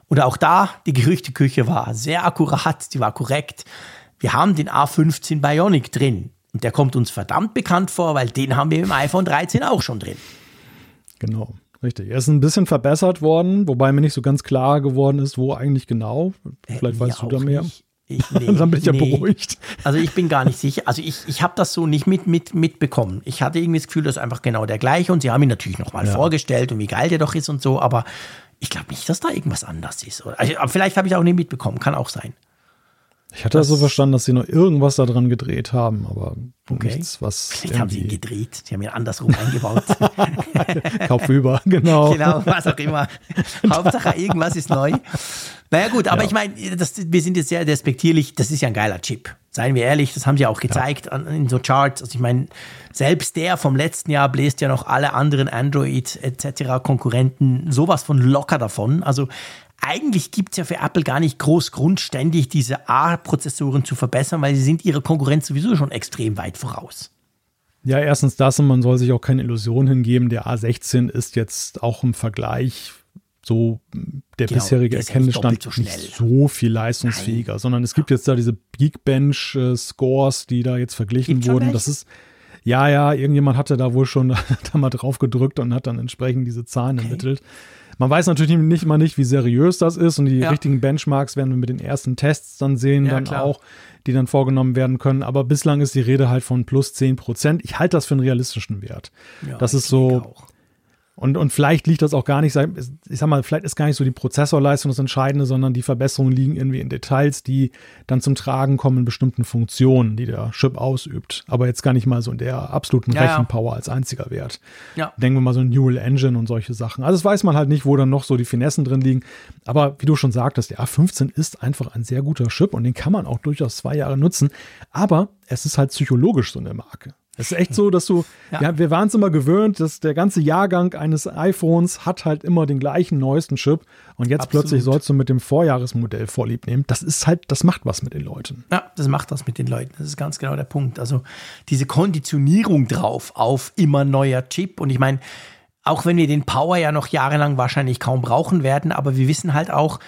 Und auch da, die Gerüchteküche war sehr akkurat, die war korrekt. Wir haben den A15 Bionic drin. Und der kommt uns verdammt bekannt vor, weil den haben wir im iPhone 13 auch schon drin. Genau, richtig. Er ist ein bisschen verbessert worden, wobei mir nicht so ganz klar geworden ist, wo eigentlich genau. Vielleicht Mir weißt du da mehr. nicht. Ich, nee, Dann bin ich ja nee. beruhigt. Also ich bin gar nicht sicher. Also ich, ich habe das so nicht mit, mit, mitbekommen. Ich hatte irgendwie das Gefühl, das ist einfach genau der gleiche. Und sie haben ihn natürlich nochmal Ja. vorgestellt und wie geil der doch ist und so. Aber ich glaube nicht, dass da irgendwas anders ist. Also, vielleicht habe ich auch nicht mitbekommen. Kann auch sein. Ich hatte das so verstanden, dass sie noch irgendwas da dran gedreht haben, aber Okay. nichts, was Vielleicht haben sie ihn gedreht. Sie haben ihn andersrum eingebaut. Kopf über, genau. genau, was auch immer. Hauptsache, irgendwas ist neu. Naja, gut, aber Ja. ich meine, wir sind jetzt sehr despektierlich. Das ist ja ein geiler Chip. Seien wir ehrlich, das haben sie auch gezeigt an, in so Charts. Also ich meine, selbst der vom letzten Jahr bläst ja noch alle anderen Android etc. Konkurrenten sowas von locker davon. Also eigentlich gibt es ja für Apple gar nicht groß Grund, ständig diese A-Prozessoren zu verbessern, weil sie sind ihrer Konkurrenz sowieso schon extrem weit voraus. Ja, erstens das und man soll sich auch keine Illusion hingeben. Der A16 ist jetzt auch im Vergleich so mh, der Genau, bisherige doppelt so nicht so viel leistungsfähiger, sondern es gibt jetzt da diese Geekbench-Scores, die da jetzt verglichen Gibt's wurden. Das ist ja, ja, irgendjemand hatte da wohl schon da mal drauf gedrückt und hat dann entsprechend diese Zahlen ermittelt. Man weiß natürlich nicht immer nicht, wie seriös das ist und die Ja. richtigen Benchmarks werden wir mit den ersten Tests dann sehen, Ja, dann klar. auch, die dann vorgenommen werden können. Aber bislang ist die Rede halt von plus 10 Prozent. Ich halte das für einen realistischen Wert. Ja, das ist so, auch. Und, und vielleicht liegt das auch gar nicht, ich sag mal, vielleicht ist gar nicht so die Prozessorleistung das Entscheidende, sondern die Verbesserungen liegen irgendwie in Details, die dann zum Tragen kommen in bestimmten Funktionen, die der Chip ausübt. Aber jetzt gar nicht mal so in der absoluten Ja, ja. Rechenpower als einziger Wert. Ja. Denken wir mal so ein Neural Engine und solche Sachen. Also das weiß man halt nicht, wo dann noch so die Finessen drin liegen. Aber wie du schon sagtest, der A15 ist einfach ein sehr guter Chip und den kann man auch durchaus zwei Jahre nutzen. Aber es ist halt psychologisch so eine Marke. Es ist echt so, dass du, Ja. ja. wir waren es immer gewöhnt, dass der ganze Jahrgang eines iPhones hat halt immer den gleichen neuesten Chip und jetzt Absolut. plötzlich sollst du mit dem Vorjahresmodell vorlieb nehmen. Das ist halt, das macht was mit den Leuten. Ja, das macht was mit den Leuten. Das ist ganz genau der Punkt. Also diese Konditionierung drauf auf immer neuer Chip. Und ich meine, auch wenn wir den Power ja noch jahrelang wahrscheinlich kaum brauchen werden, aber wir wissen halt auch,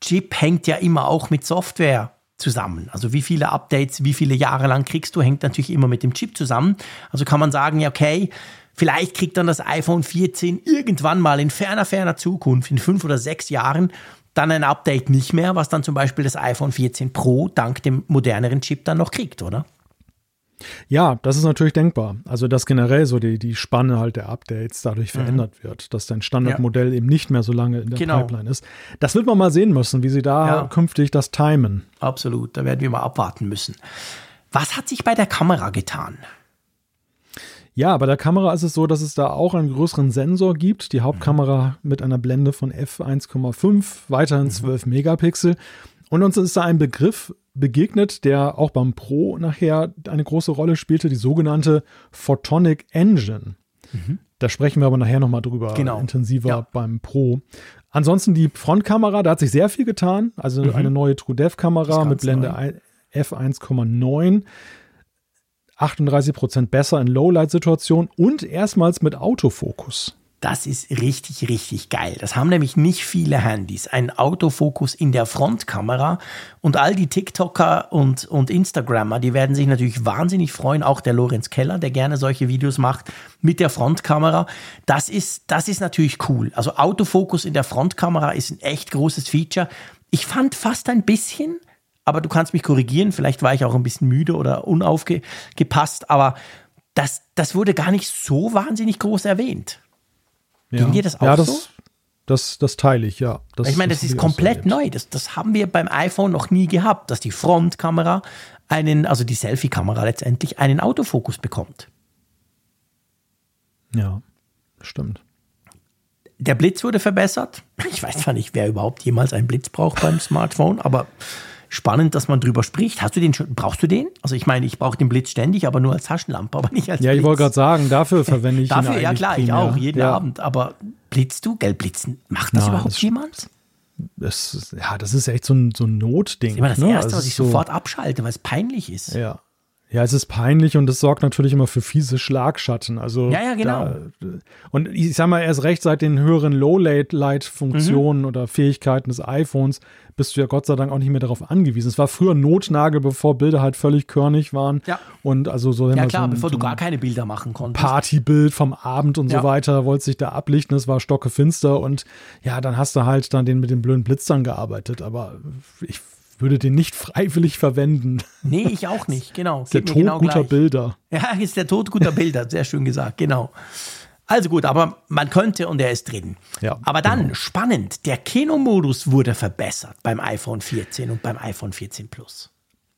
Chip hängt ja immer auch mit Software zusammen. Also wie viele Updates, wie viele Jahre lang kriegst du, hängt natürlich immer mit dem Chip zusammen. Also kann man sagen, ja, okay, vielleicht kriegt dann das iPhone 14 irgendwann mal in ferner, ferner Zukunft, in fünf oder sechs Jahren, dann ein Update nicht mehr, was dann zum Beispiel das iPhone 14 Pro dank dem moderneren Chip dann noch kriegt, oder? Ja, das ist natürlich denkbar. Also, dass generell so die, die Spanne halt der Updates dadurch verändert wird, dass dein Standardmodell eben nicht mehr so lange in der Genau. Pipeline ist. Das wird man mal sehen müssen, wie sie da Ja. künftig das timen. Absolut, da werden wir mal abwarten müssen. Was hat sich bei der Kamera getan? Ja, bei der Kamera ist es so, dass es da auch einen größeren Sensor gibt. Die Hauptkamera mit einer Blende von f1,5, weiterhin 12 Megapixel. Und uns ist da ein Begriff begegnet, der auch beim Pro nachher eine große Rolle spielte, die sogenannte Photonic Engine. Da sprechen wir aber nachher nochmal drüber Genau. intensiver Ja. beim Pro. Ansonsten die Frontkamera, da hat sich sehr viel getan. Also eine neue TrueDepth-Kamera mit Blende neu. ein- f1,9. 38% besser in Lowlight-Situationen und erstmals mit Autofokus. Das ist richtig, richtig geil. Das haben nämlich nicht viele Handys. Ein Autofokus in der Frontkamera und all die TikToker und, und Instagrammer, die werden sich natürlich wahnsinnig freuen. Auch der Lorenz Keller, der gerne solche Videos macht mit der Frontkamera. Das ist, das ist natürlich cool. Also Autofokus in der Frontkamera ist ein echt großes Feature. Ich fand fast ein bisschen aber du kannst mich korrigieren. Vielleicht war ich auch ein bisschen müde oder unaufgepasst, aber das, das wurde gar nicht so wahnsinnig groß erwähnt. Ja. Ging dir das auch ja, das, so? Das, das teile ich, ja. Das, ich meine, das, hab ist komplett neu. Das, das haben wir beim iPhone noch nie gehabt, dass die Frontkamera einen, also die Selfie-Kamera letztendlich, einen Autofokus bekommt. Ja, stimmt. Der Blitz wurde verbessert. Ich weiß zwar nicht, wer überhaupt jemals einen Blitz braucht beim Smartphone, aber spannend, dass man drüber spricht. Hast du den schon, brauchst du den? Also ich meine, ich brauche den Blitz ständig, aber nur als Taschenlampe, aber nicht als Ja, Blitz. ich wollte gerade sagen, dafür verwende ich ihn Dafür, ja klar, ich primär. auch, jeden ja. Abend. Aber blitzt du? Gell, blitzen. Macht das Nein, überhaupt das- jemand? Das, ja, das ist echt so ein, so ein Notding. Das ist immer das ne? Erste, was ich so, sofort abschalte, weil es peinlich ist. Ja. Ja, es ist peinlich und es sorgt natürlich immer für fiese Schlagschatten. Also Ja, ja, genau. Da, und ich sag mal, erst recht seit den höheren Low-Light-Funktionen Mhm. oder Fähigkeiten des iPhones bist du ja Gott sei Dank auch nicht mehr darauf angewiesen. Es war früher Notnagel, bevor Bilder halt völlig körnig waren. Ja. Und also so, Ja klar, so ein, bevor du gar keine Bilder machen konntest. Partybild vom Abend und Ja. so weiter, wollte sich da ablichten, es war stockefinster und ja, dann hast du halt dann den mit den blöden Blitzern gearbeitet, aber ich würde den nicht freiwillig verwenden. Nee, ich auch nicht, genau. Der Tod genau guter gleich. Bilder. Ja, ist der Tod guter Bilder, sehr schön gesagt, genau. Also gut, aber man könnte und er ist drin. Ja, aber dann, genau. spannend, der Kinomodus wurde verbessert beim iPhone 14 und beim iPhone 14 Plus.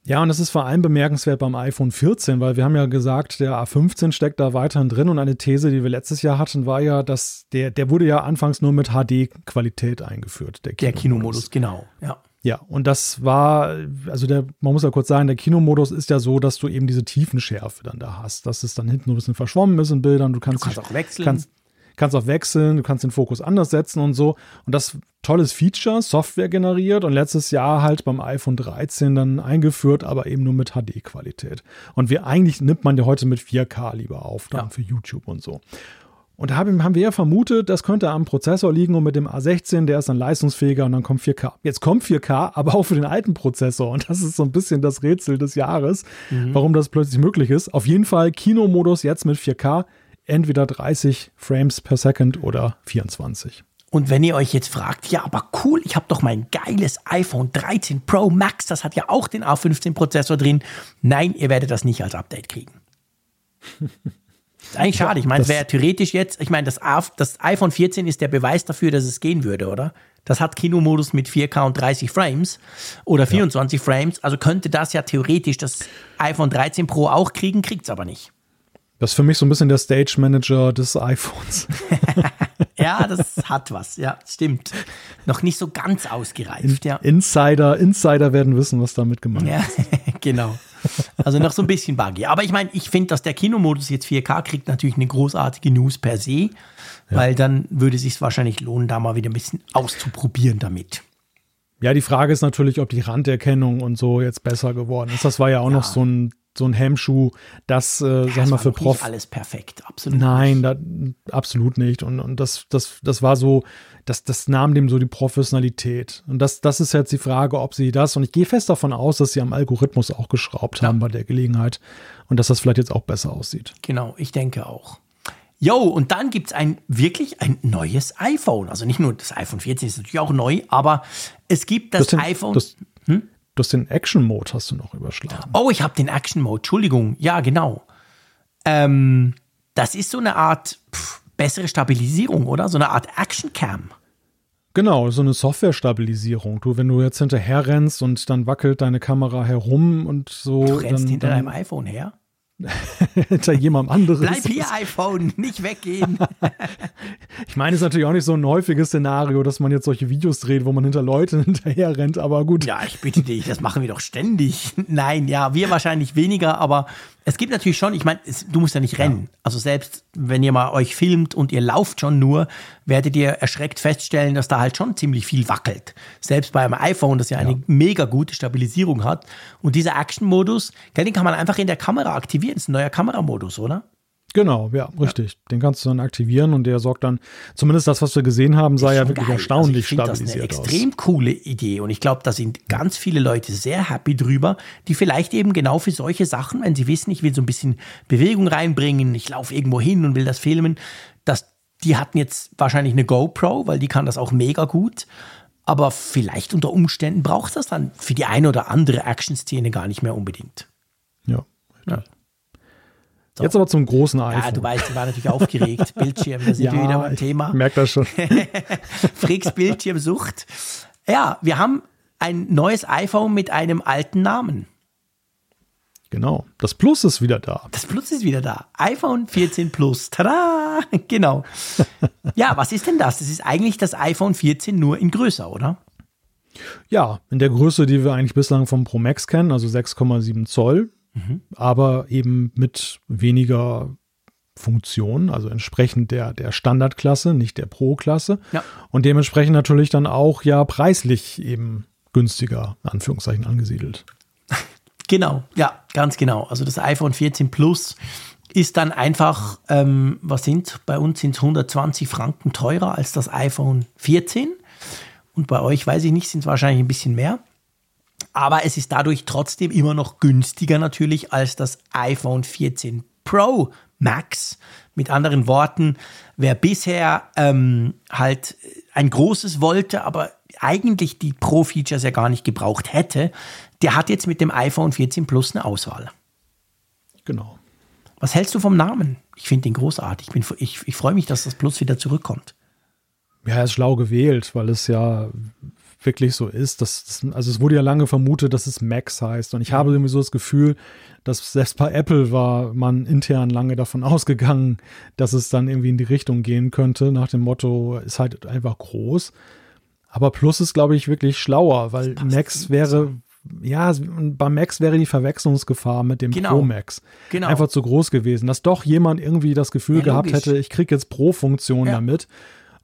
Ja, und das ist vor allem bemerkenswert beim iPhone 14, weil wir haben ja gesagt, der A15 steckt da weiterhin drin und eine These, die wir letztes Jahr hatten, war ja, dass der, der wurde ja anfangs nur mit HD-Qualität eingeführt, der Der Kinomodus. Kinomodus, genau. Ja. Ja, und das war, also der, man muss ja kurz sagen, der Kinomodus ist ja so, dass du eben diese Tiefenschärfe dann da hast, dass es dann hinten nur ein bisschen verschwommen ist in Bildern. Du kannst, kannst dich- auch wechseln. Kannst, kannst auch wechseln, du kannst den Fokus anders setzen und so. Und das tolles Feature, Software generiert und letztes Jahr halt beim iPhone 13 dann eingeführt, aber eben nur mit HD-Qualität. Und wir eigentlich nimmt man ja heute mit 4K lieber auf, dann Ja. für YouTube und so. Und da haben, haben wir ja vermutet, das könnte am Prozessor liegen und mit dem A16, der ist dann leistungsfähiger und dann kommt 4K. Jetzt kommt 4K, aber auch für den alten Prozessor. Und das ist so ein bisschen das Rätsel des Jahres, warum das plötzlich möglich ist. Auf jeden Fall Kinomodus jetzt mit 4K, entweder 30 Frames per Second oder 24. Und wenn ihr euch jetzt fragt, ja, aber cool, ich habe doch mein geiles iPhone 13 Pro Max, das hat ja auch den A15-Prozessor drin. Nein, ihr werdet das nicht als Update kriegen. ist eigentlich schade. Ich meine, es das- wäre theoretisch jetzt, ich meine, das, das iPhone 14 ist der Beweis dafür, dass es gehen würde, oder? Das hat Kinomodus mit 4K und 30 Frames oder 24 Frames. Also könnte das ja theoretisch das iPhone 13 Pro auch kriegen, kriegt es aber nicht. Das ist für mich so ein bisschen der Stage Manager des iPhones. Ja, das hat was. Ja, stimmt. Noch nicht so ganz ausgereift, ja. Insider, Insider werden wissen, was damit gemeint Ja, ist. genau. Also noch so ein bisschen buggy. Aber ich meine, ich finde, dass der Kinomodus jetzt 4K kriegt, natürlich eine großartige News per se, weil dann würde es sich wahrscheinlich lohnen, da mal wieder ein bisschen auszuprobieren damit. Ja, die Frage ist natürlich, ob die Randerkennung und so jetzt besser geworden ist. Das war ja auch noch so ein, so ein Hemmschuh, das, äh, sag Das mal, für noch nicht Prof. alles perfekt, absolut. Nein, da, absolut nicht. Und, und das, das, das war so, das, das nahm dem so die Professionalität. Und das, das ist jetzt die Frage, ob sie das, und ich gehe fest davon aus, dass sie am Algorithmus auch geschraubt haben bei der Gelegenheit und dass das vielleicht jetzt auch besser aussieht. Genau, ich denke auch. Jo, und dann gibt es ein wirklich ein neues iPhone. Also nicht nur das iPhone 14 ist natürlich auch neu, aber es gibt das den, iPhone. Das, du hast den Action-Mode hast du noch überschlagen. Oh, ich habe den Action Mode. Entschuldigung. Ja, genau. Ähm, das ist so eine Art pff, bessere Stabilisierung, oder? So eine Art Action Cam. Genau, so eine Software-Stabilisierung. Du, wenn du jetzt hinterher rennst und dann wackelt deine Kamera herum und so. Du rennst dann, hinter dann deinem iPhone her. hinter jemandem anderes. Bleib hier, iPhone, nicht weggehen. Ich meine, es ist natürlich auch nicht so ein häufiges Szenario, dass man jetzt solche Videos dreht, wo man hinter Leuten hinterher rennt, aber gut. ja, ich bitte dich, das machen wir doch ständig. Nein, ja, wir wahrscheinlich weniger, aber es gibt natürlich schon, ich meine, du musst ja nicht rennen. Also selbst wenn ihr mal euch filmt und ihr lauft schon nur, werdet ihr erschreckt feststellen, dass da halt schon ziemlich viel wackelt. Selbst bei einem iPhone, das ja eine mega gute Stabilisierung hat. Und dieser Action-Modus, den kann man einfach in der Kamera aktivieren. Das ist ein neuer Kameramodus, oder? Genau, ja, richtig. Den kannst du dann aktivieren und der sorgt dann, zumindest das, was wir gesehen haben, sah ja wirklich geil. erstaunlich also ich finde das eine stabilisiert aus. extrem coole Idee und ich glaube, da sind ganz viele Leute sehr happy drüber, die vielleicht eben genau für solche Sachen, wenn sie wissen, ich will so ein bisschen Bewegung reinbringen, ich laufe irgendwo hin und will das filmen, dass die hatten jetzt wahrscheinlich eine GoPro, weil die kann das auch mega gut. aber vielleicht unter Umständen braucht das dann für die eine oder andere Action-Szene gar nicht mehr unbedingt. Ja. ja. So. Jetzt aber zum großen iPhone. Ja, du weißt, ich war natürlich aufgeregt. Bildschirm, da sind ja, wir wieder beim Thema. Ich merke das schon. Freaks Bildschirmsucht. Ja, wir haben ein neues iPhone mit einem alten Namen. Genau. Das Plus ist wieder da. Das Plus ist wieder da. iPhone 14 Plus. Tada! Genau. ja, was ist denn das? Das ist eigentlich das iPhone 14 nur in größer, oder? Ja, in der Größe, die wir eigentlich bislang vom Pro Max kennen, also 6,7 Zoll, mhm. aber eben mit weniger Funktion, also entsprechend der, der Standardklasse, nicht der Pro-Klasse. Ja. Und dementsprechend natürlich dann auch ja preislich eben günstiger, in Anführungszeichen, angesiedelt. Genau, ja, ganz genau. Also das iPhone 14 Plus ist dann einfach, ähm, was sind, bei uns sind es 120 Franken teurer als das iPhone 14. Und bei euch, weiß ich nicht, sind es wahrscheinlich ein bisschen mehr. Aber es ist dadurch trotzdem immer noch günstiger natürlich als das iPhone 14 Pro Max. Mit anderen Worten, wer bisher ähm, halt ein großes wollte, aber eigentlich die Pro-Features ja gar nicht gebraucht hätte, der hat jetzt mit dem iPhone 14 Plus eine Auswahl. Genau. Was hältst du vom Namen? Ich finde den großartig. Ich, bin, ich, ich freue mich, dass das Plus wieder zurückkommt. Ja, er ist schlau gewählt, weil es ja wirklich so ist. Dass, also es wurde ja lange vermutet, dass es Max heißt. Und ich habe irgendwie so das Gefühl, dass selbst bei Apple war man intern lange davon ausgegangen, dass es dann irgendwie in die Richtung gehen könnte, nach dem Motto, ist halt einfach groß. Aber Plus ist, glaube ich, wirklich schlauer, weil Max wäre, ja, bei Max wäre die Verwechslungsgefahr mit dem genau. Pro Max genau. einfach zu groß gewesen, dass doch jemand irgendwie das Gefühl ja, gehabt hätte, ich kriege jetzt Pro-Funktion ja. damit.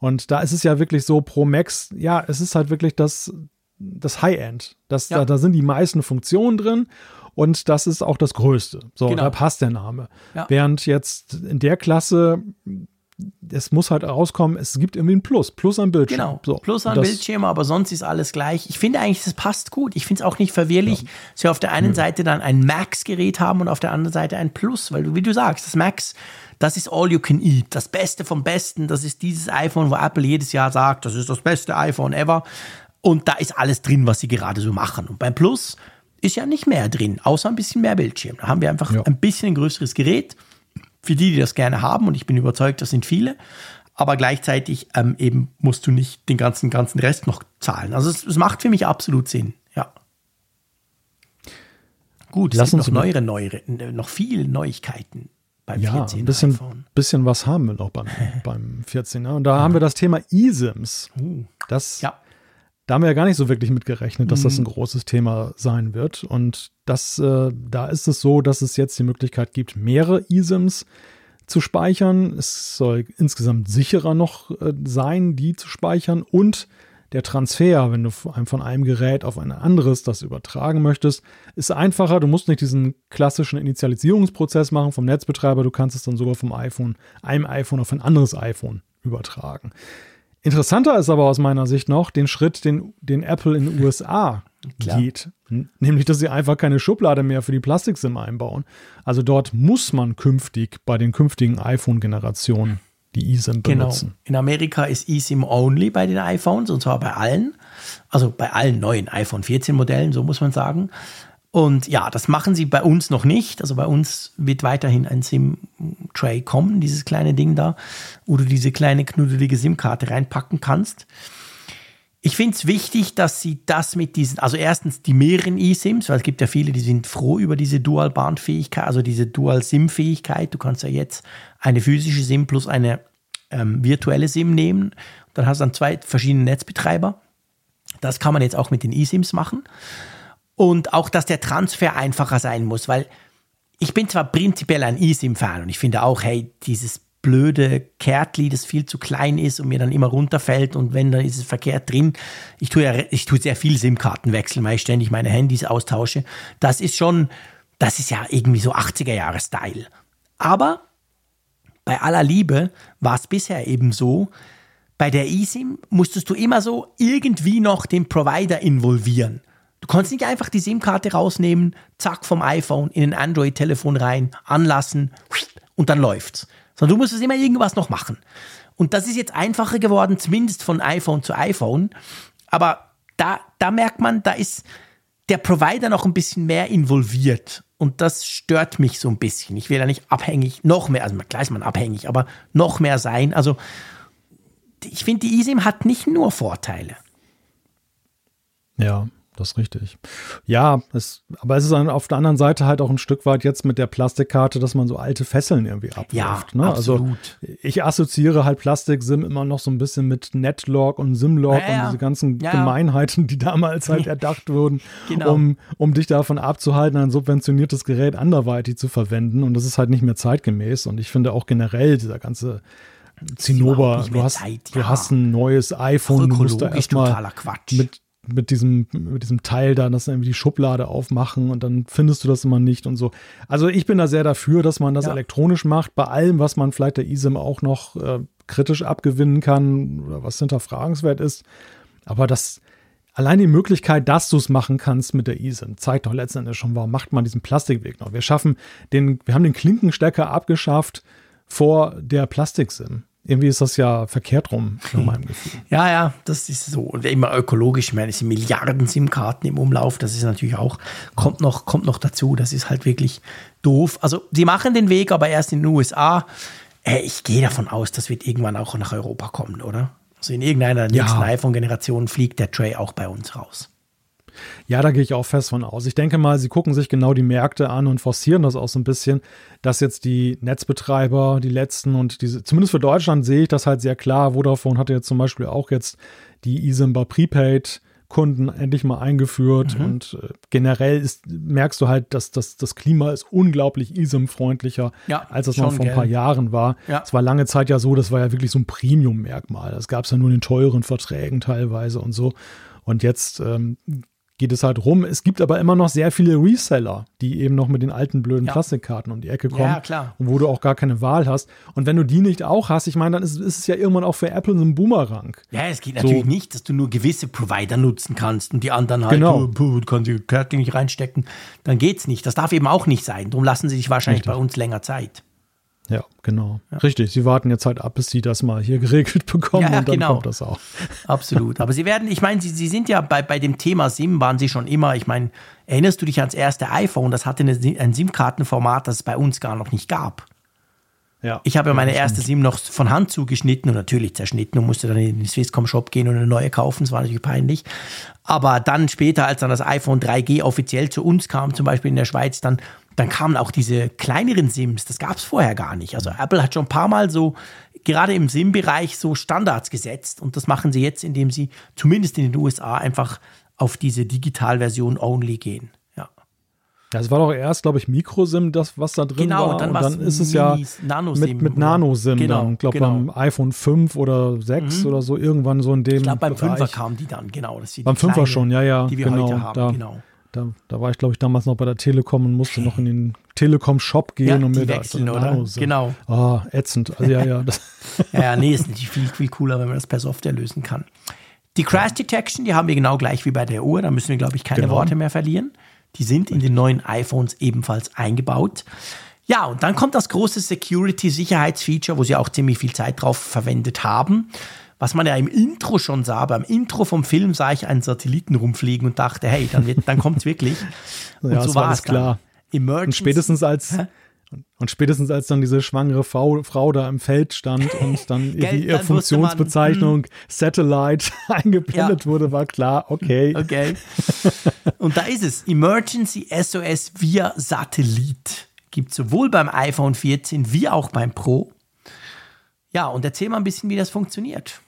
Und da ist es ja wirklich so, Pro Max, ja, es ist halt wirklich das, das High-End. Ja. Da, da sind die meisten Funktionen drin und das ist auch das Größte. So, genau. da passt der Name. Ja. Während jetzt in der Klasse es muss halt rauskommen, es gibt irgendwie ein Plus, Plus am Bildschirm. Genau, so, Plus am Bildschirm, aber sonst ist alles gleich. Ich finde eigentlich, das passt gut. Ich finde es auch nicht verwirrlich, ja. dass wir auf der einen Nö. Seite dann ein Max-Gerät haben und auf der anderen Seite ein Plus, weil du, wie du sagst, das Max, das ist all you can eat, das Beste vom Besten. Das ist dieses iPhone, wo Apple jedes Jahr sagt, das ist das beste iPhone ever. Und da ist alles drin, was sie gerade so machen. Und beim Plus ist ja nicht mehr drin, außer ein bisschen mehr Bildschirm. Da haben wir einfach ja. ein bisschen ein größeres Gerät für die, die das gerne haben, und ich bin überzeugt, das sind viele, aber gleichzeitig ähm, eben musst du nicht den ganzen, ganzen Rest noch zahlen. Also es, es macht für mich absolut Sinn, ja. Gut, es Lass sind noch neuere, neuere, noch viele Neuigkeiten beim ja, 14 ein bisschen, iPhone. bisschen was haben wir noch beim, beim 14er. Und da ja. haben wir das Thema eSIMs. Uh, das ja da haben wir ja gar nicht so wirklich mit gerechnet, dass mhm. das ein großes Thema sein wird. Und das, äh, da ist es so, dass es jetzt die Möglichkeit gibt, mehrere eSIMs zu speichern. Es soll insgesamt sicherer noch äh, sein, die zu speichern. Und der Transfer, wenn du von einem Gerät auf ein anderes das übertragen möchtest, ist einfacher. Du musst nicht diesen klassischen Initialisierungsprozess machen vom Netzbetreiber. Du kannst es dann sogar vom iPhone, einem iPhone auf ein anderes iPhone übertragen. Interessanter ist aber aus meiner Sicht noch den Schritt, den, den Apple in den USA geht. Nämlich, dass sie einfach keine Schublade mehr für die Plastik-SIM einbauen. Also dort muss man künftig bei den künftigen iPhone-Generationen die eSIM genau. benutzen. Genau. In Amerika ist eSIM only bei den iPhones und zwar bei allen. Also bei allen neuen iPhone 14 Modellen, so muss man sagen. Und ja, das machen sie bei uns noch nicht. Also bei uns wird weiterhin ein SIM-Tray kommen, dieses kleine Ding da, wo du diese kleine knuddelige SIM-Karte reinpacken kannst. Ich finde es wichtig, dass sie das mit diesen, also erstens die mehreren eSIMs, weil es gibt ja viele, die sind froh über diese Dual-Band-Fähigkeit, also diese Dual-SIM-Fähigkeit. Du kannst ja jetzt eine physische SIM plus eine ähm, virtuelle SIM nehmen. Dann hast du dann zwei verschiedene Netzbetreiber. Das kann man jetzt auch mit den eSIMs machen. Und auch, dass der Transfer einfacher sein muss, weil ich bin zwar prinzipiell ein eSIM-Fan und ich finde auch, hey, dieses blöde Kärtli, das viel zu klein ist und mir dann immer runterfällt und wenn, dann ist es verkehrt drin. Ich tue ja, ich tue sehr viel SIM-Karten wechseln, weil ich ständig meine Handys austausche. Das ist schon, das ist ja irgendwie so 80er-Jahre-Style. Aber bei aller Liebe war es bisher eben so, bei der eSIM musstest du immer so irgendwie noch den Provider involvieren. Du kannst nicht einfach die SIM-Karte rausnehmen, zack, vom iPhone in ein Android-Telefon rein, anlassen und dann läuft's. Sondern du musst es immer irgendwas noch machen. Und das ist jetzt einfacher geworden, zumindest von iPhone zu iPhone. Aber da, da merkt man, da ist der Provider noch ein bisschen mehr involviert. Und das stört mich so ein bisschen. Ich will ja nicht abhängig, noch mehr, also klar ist man abhängig, aber noch mehr sein. Also ich finde, die eSIM hat nicht nur Vorteile. Ja, das ist richtig. Ja, es, aber es ist auf der anderen Seite halt auch ein Stück weit jetzt mit der Plastikkarte, dass man so alte Fesseln irgendwie abwirft. Ja, ne? Also absolut. Also ich assoziiere halt Plastik-SIM immer noch so ein bisschen mit Netlog und SIMlog ja, ja. und diese ganzen ja, Gemeinheiten, die damals halt erdacht wurden, genau. um, um dich davon abzuhalten, ein subventioniertes Gerät anderweitig zu verwenden. Und das ist halt nicht mehr zeitgemäß. Und ich finde auch generell dieser ganze Zinnober, du hast, Zeit, du hast ein neues iPhone, du musst da erstmal mit mit diesem, mit diesem Teil da, dass irgendwie die Schublade aufmachen und dann findest du das immer nicht und so. Also ich bin da sehr dafür, dass man das ja. elektronisch macht, bei allem, was man vielleicht der ISIM auch noch äh, kritisch abgewinnen kann oder was hinterfragenswert ist. Aber das, allein die Möglichkeit, dass du es machen kannst mit der ISIM, zeigt doch letztendlich schon, warum macht man diesen Plastikweg noch? Wir schaffen den, wir haben den Klinkenstecker abgeschafft vor der Plastik-SIM irgendwie ist das ja verkehrt rum, nach meinem Gefühl. Ja, ja, das ist so. Und immer ökologisch. Ich meine, es sind Milliarden SIM-Karten im Umlauf. Das ist natürlich auch, kommt noch, kommt noch dazu. Das ist halt wirklich doof. Also, sie machen den Weg, aber erst in den USA. Äh, ich gehe davon aus, das wird irgendwann auch nach Europa kommen, oder? Also in irgendeiner der nächsten ja. iPhone-Generation fliegt der Tray auch bei uns raus. Ja, da gehe ich auch fest von aus. Ich denke mal, sie gucken sich genau die Märkte an und forcieren das auch so ein bisschen, dass jetzt die Netzbetreiber, die letzten und diese, zumindest für Deutschland sehe ich das halt sehr klar. Vodafone hatte jetzt zum Beispiel auch jetzt die eSIMBA Prepaid Kunden endlich mal eingeführt mhm. und äh, generell ist, merkst du halt, dass, dass das Klima ist unglaublich ISIM-freundlicher, ja, als es noch vor ein paar Jahren war. Ja. Es war lange Zeit ja so, das war ja wirklich so ein Premium-Merkmal. Das gab es ja nur in den teuren Verträgen teilweise und so. Und jetzt ähm, geht es halt rum. Es gibt aber immer noch sehr viele Reseller, die eben noch mit den alten blöden ja. Plastikkarten um die Ecke kommen. Ja, klar. Und wo du auch gar keine Wahl hast. Und wenn du die nicht auch hast, ich meine, dann ist, ist es ja irgendwann auch für Apple so ein Boomerang. Ja, es geht so. natürlich nicht, dass du nur gewisse Provider nutzen kannst und die anderen halt, genau. du, du kannst die Karte nicht reinstecken. Dann geht's nicht. Das darf eben auch nicht sein. Darum lassen sie sich wahrscheinlich Richtig. bei uns länger Zeit. Ja, genau. Ja. Richtig. Sie warten jetzt halt ab, bis sie das mal hier geregelt bekommen ja, und dann genau. kommt das auch. Absolut. Aber sie werden, ich meine, sie, sie sind ja bei, bei dem Thema SIM waren sie schon immer, ich meine, erinnerst du dich ans erste iPhone? Das hatte eine, ein SIM-Kartenformat, das es bei uns gar noch nicht gab. Ja, ich habe ja meine erste SIM noch von Hand zugeschnitten und natürlich zerschnitten und musste dann in den Swisscom-Shop gehen und eine neue kaufen. Das war natürlich peinlich. Aber dann später, als dann das iPhone 3G offiziell zu uns kam, zum Beispiel in der Schweiz, dann dann kamen auch diese kleineren Sims, das gab es vorher gar nicht. Also Apple hat schon ein paar Mal so, gerade im SIM-Bereich, so Standards gesetzt und das machen sie jetzt, indem sie zumindest in den USA einfach auf diese Digitalversion only gehen. Ja. Es war doch erst, glaube ich, Microsim, das, was da drin genau, war. Dann und dann ist es ja Nanosim mit, mit Nanosim genau, dann. Ich glaube, genau. beim iPhone 5 oder 6 mhm. oder so, irgendwann so in dem. Ich glaube, beim Bereich. 5er kamen die dann, genau. Das beim 5er schon, ja, ja. Die wir genau, heute haben, da, genau. Da, da war ich, glaube ich, damals noch bei der Telekom und musste noch in den Telekom-Shop gehen ja, und mir wechseln, da oder? So. Genau. Ah, ätzend. Also, ja, ja. ja, ja, nee, ist natürlich viel, viel cooler, wenn man das per Software lösen kann. Die Crash Detection, die haben wir genau gleich wie bei der Uhr. Da müssen wir, glaube ich, keine genau. Worte mehr verlieren. Die sind in den neuen iPhones ebenfalls eingebaut. Ja, und dann kommt das große Security-Sicherheitsfeature, wo sie auch ziemlich viel Zeit drauf verwendet haben was man ja im Intro schon sah, beim Intro vom Film sah ich einen Satelliten rumfliegen und dachte, hey, dann, wird, dann kommt es wirklich. Und ja, so war es klar. Und spätestens als, und spätestens als dann diese schwangere Frau, Frau da im Feld stand und dann ihre Funktionsbezeichnung man, hm. Satellite eingeblendet ja. wurde, war klar, okay. Okay. Und da ist es. Emergency SOS via Satellit. Gibt sowohl beim iPhone 14 wie auch beim Pro. Ja, und erzähl mal ein bisschen, wie das funktioniert.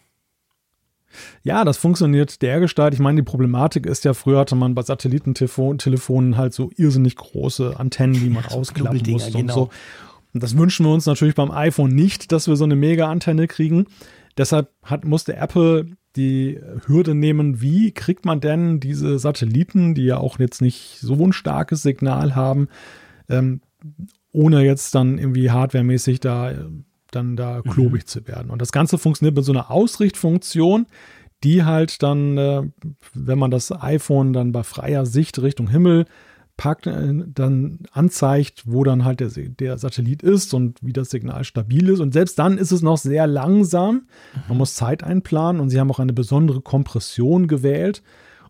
Ja, das funktioniert dergestalt. Ich meine, die Problematik ist ja, früher hatte man bei Satellitentelefonen halt so irrsinnig große Antennen, die man ja, ausklappen musste genau. und so. Und das wünschen wir uns natürlich beim iPhone nicht, dass wir so eine Mega-Antenne kriegen. Deshalb hat, musste Apple die Hürde nehmen, wie kriegt man denn diese Satelliten, die ja auch jetzt nicht so ein starkes Signal haben, ähm, ohne jetzt dann irgendwie hardwaremäßig da dann da klobig mhm. zu werden. Und das Ganze funktioniert mit so einer Ausrichtfunktion, die halt dann, äh, wenn man das iPhone dann bei freier Sicht Richtung Himmel packt, äh, dann anzeigt, wo dann halt der, der Satellit ist und wie das Signal stabil ist. Und selbst dann ist es noch sehr langsam. Man muss Zeit einplanen und sie haben auch eine besondere Kompression gewählt.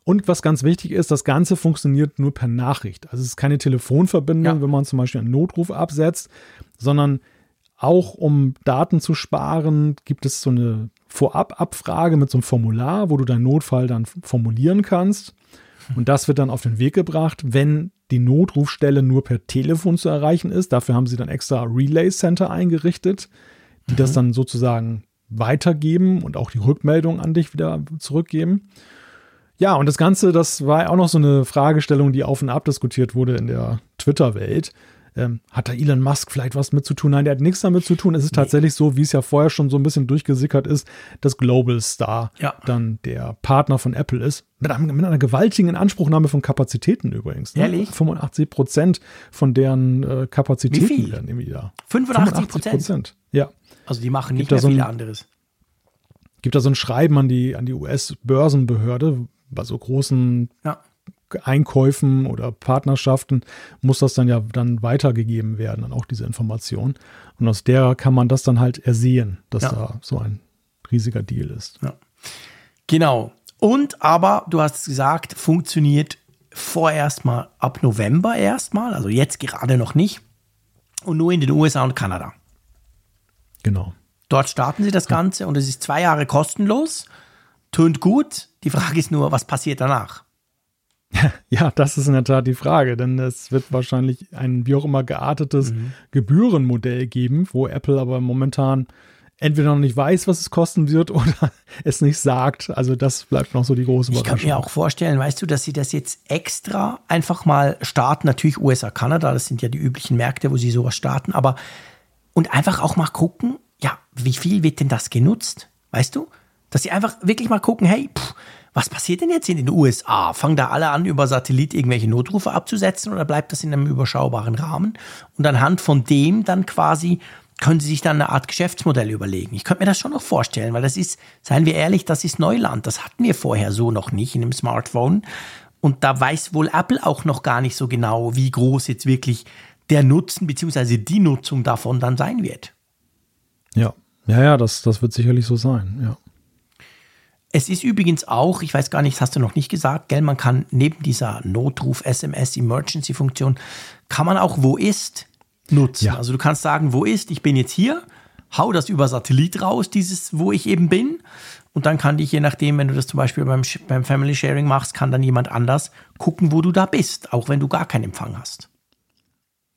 Und was ganz wichtig ist, das Ganze funktioniert nur per Nachricht. Also es ist keine Telefonverbindung, ja. wenn man zum Beispiel einen Notruf absetzt, sondern auch um Daten zu sparen, gibt es so eine Vorababfrage mit so einem Formular, wo du deinen Notfall dann formulieren kannst. Und das wird dann auf den Weg gebracht, wenn die Notrufstelle nur per Telefon zu erreichen ist. Dafür haben sie dann extra Relay Center eingerichtet, die mhm. das dann sozusagen weitergeben und auch die Rückmeldung an dich wieder zurückgeben. Ja, und das Ganze, das war auch noch so eine Fragestellung, die auf und ab diskutiert wurde in der Twitter-Welt. Ähm, hat da Elon Musk vielleicht was mit zu tun? Nein, der hat nichts damit zu tun. Es ist nee. tatsächlich so, wie es ja vorher schon so ein bisschen durchgesickert ist, dass Global Star ja. dann der Partner von Apple ist. Mit, einem, mit einer gewaltigen Inanspruchnahme von Kapazitäten übrigens. Ne? Ehrlich? 85 Prozent von deren äh, Kapazitäten wie viel? werden irgendwie da. 85 Prozent? Ja. Also die machen nicht mehr so ein, viel anderes. Gibt da so ein Schreiben an die, an die US-Börsenbehörde bei so großen ja. Einkäufen oder Partnerschaften muss das dann ja dann weitergegeben werden, dann auch diese Information. Und aus der kann man das dann halt ersehen, dass ja. da so ein riesiger Deal ist. Ja. Genau. Und aber, du hast gesagt, funktioniert vorerst mal ab November erstmal, also jetzt gerade noch nicht. Und nur in den USA und Kanada. Genau. Dort starten sie das Ganze und es ist zwei Jahre kostenlos. Tönt gut. Die Frage ist nur, was passiert danach? Ja, das ist in der Tat die Frage, denn es wird wahrscheinlich ein wie auch immer geartetes mhm. Gebührenmodell geben, wo Apple aber momentan entweder noch nicht weiß, was es kosten wird oder es nicht sagt. Also das bleibt noch so die große Überraschung. Ich kann mir auch vorstellen, weißt du, dass sie das jetzt extra einfach mal starten, natürlich USA, Kanada, das sind ja die üblichen Märkte, wo sie sowas starten, aber und einfach auch mal gucken, ja, wie viel wird denn das genutzt? Weißt du? Dass sie einfach wirklich mal gucken, hey, pff, was passiert denn jetzt in den USA? Fangen da alle an, über Satellit irgendwelche Notrufe abzusetzen oder bleibt das in einem überschaubaren Rahmen? Und anhand von dem dann quasi können Sie sich dann eine Art Geschäftsmodell überlegen. Ich könnte mir das schon noch vorstellen, weil das ist, seien wir ehrlich, das ist Neuland. Das hatten wir vorher so noch nicht in einem Smartphone. Und da weiß wohl Apple auch noch gar nicht so genau, wie groß jetzt wirklich der Nutzen bzw. die Nutzung davon dann sein wird. Ja, ja, ja, das, das wird sicherlich so sein, ja. Es ist übrigens auch, ich weiß gar nicht, das hast du noch nicht gesagt, gell, man kann neben dieser Notruf-SMS-Emergency-Funktion, kann man auch Wo ist nutzen. Ja. Also du kannst sagen, wo ist, ich bin jetzt hier, hau das über Satellit raus, dieses, wo ich eben bin. Und dann kann dich, je nachdem, wenn du das zum Beispiel beim, beim Family Sharing machst, kann dann jemand anders gucken, wo du da bist, auch wenn du gar keinen Empfang hast.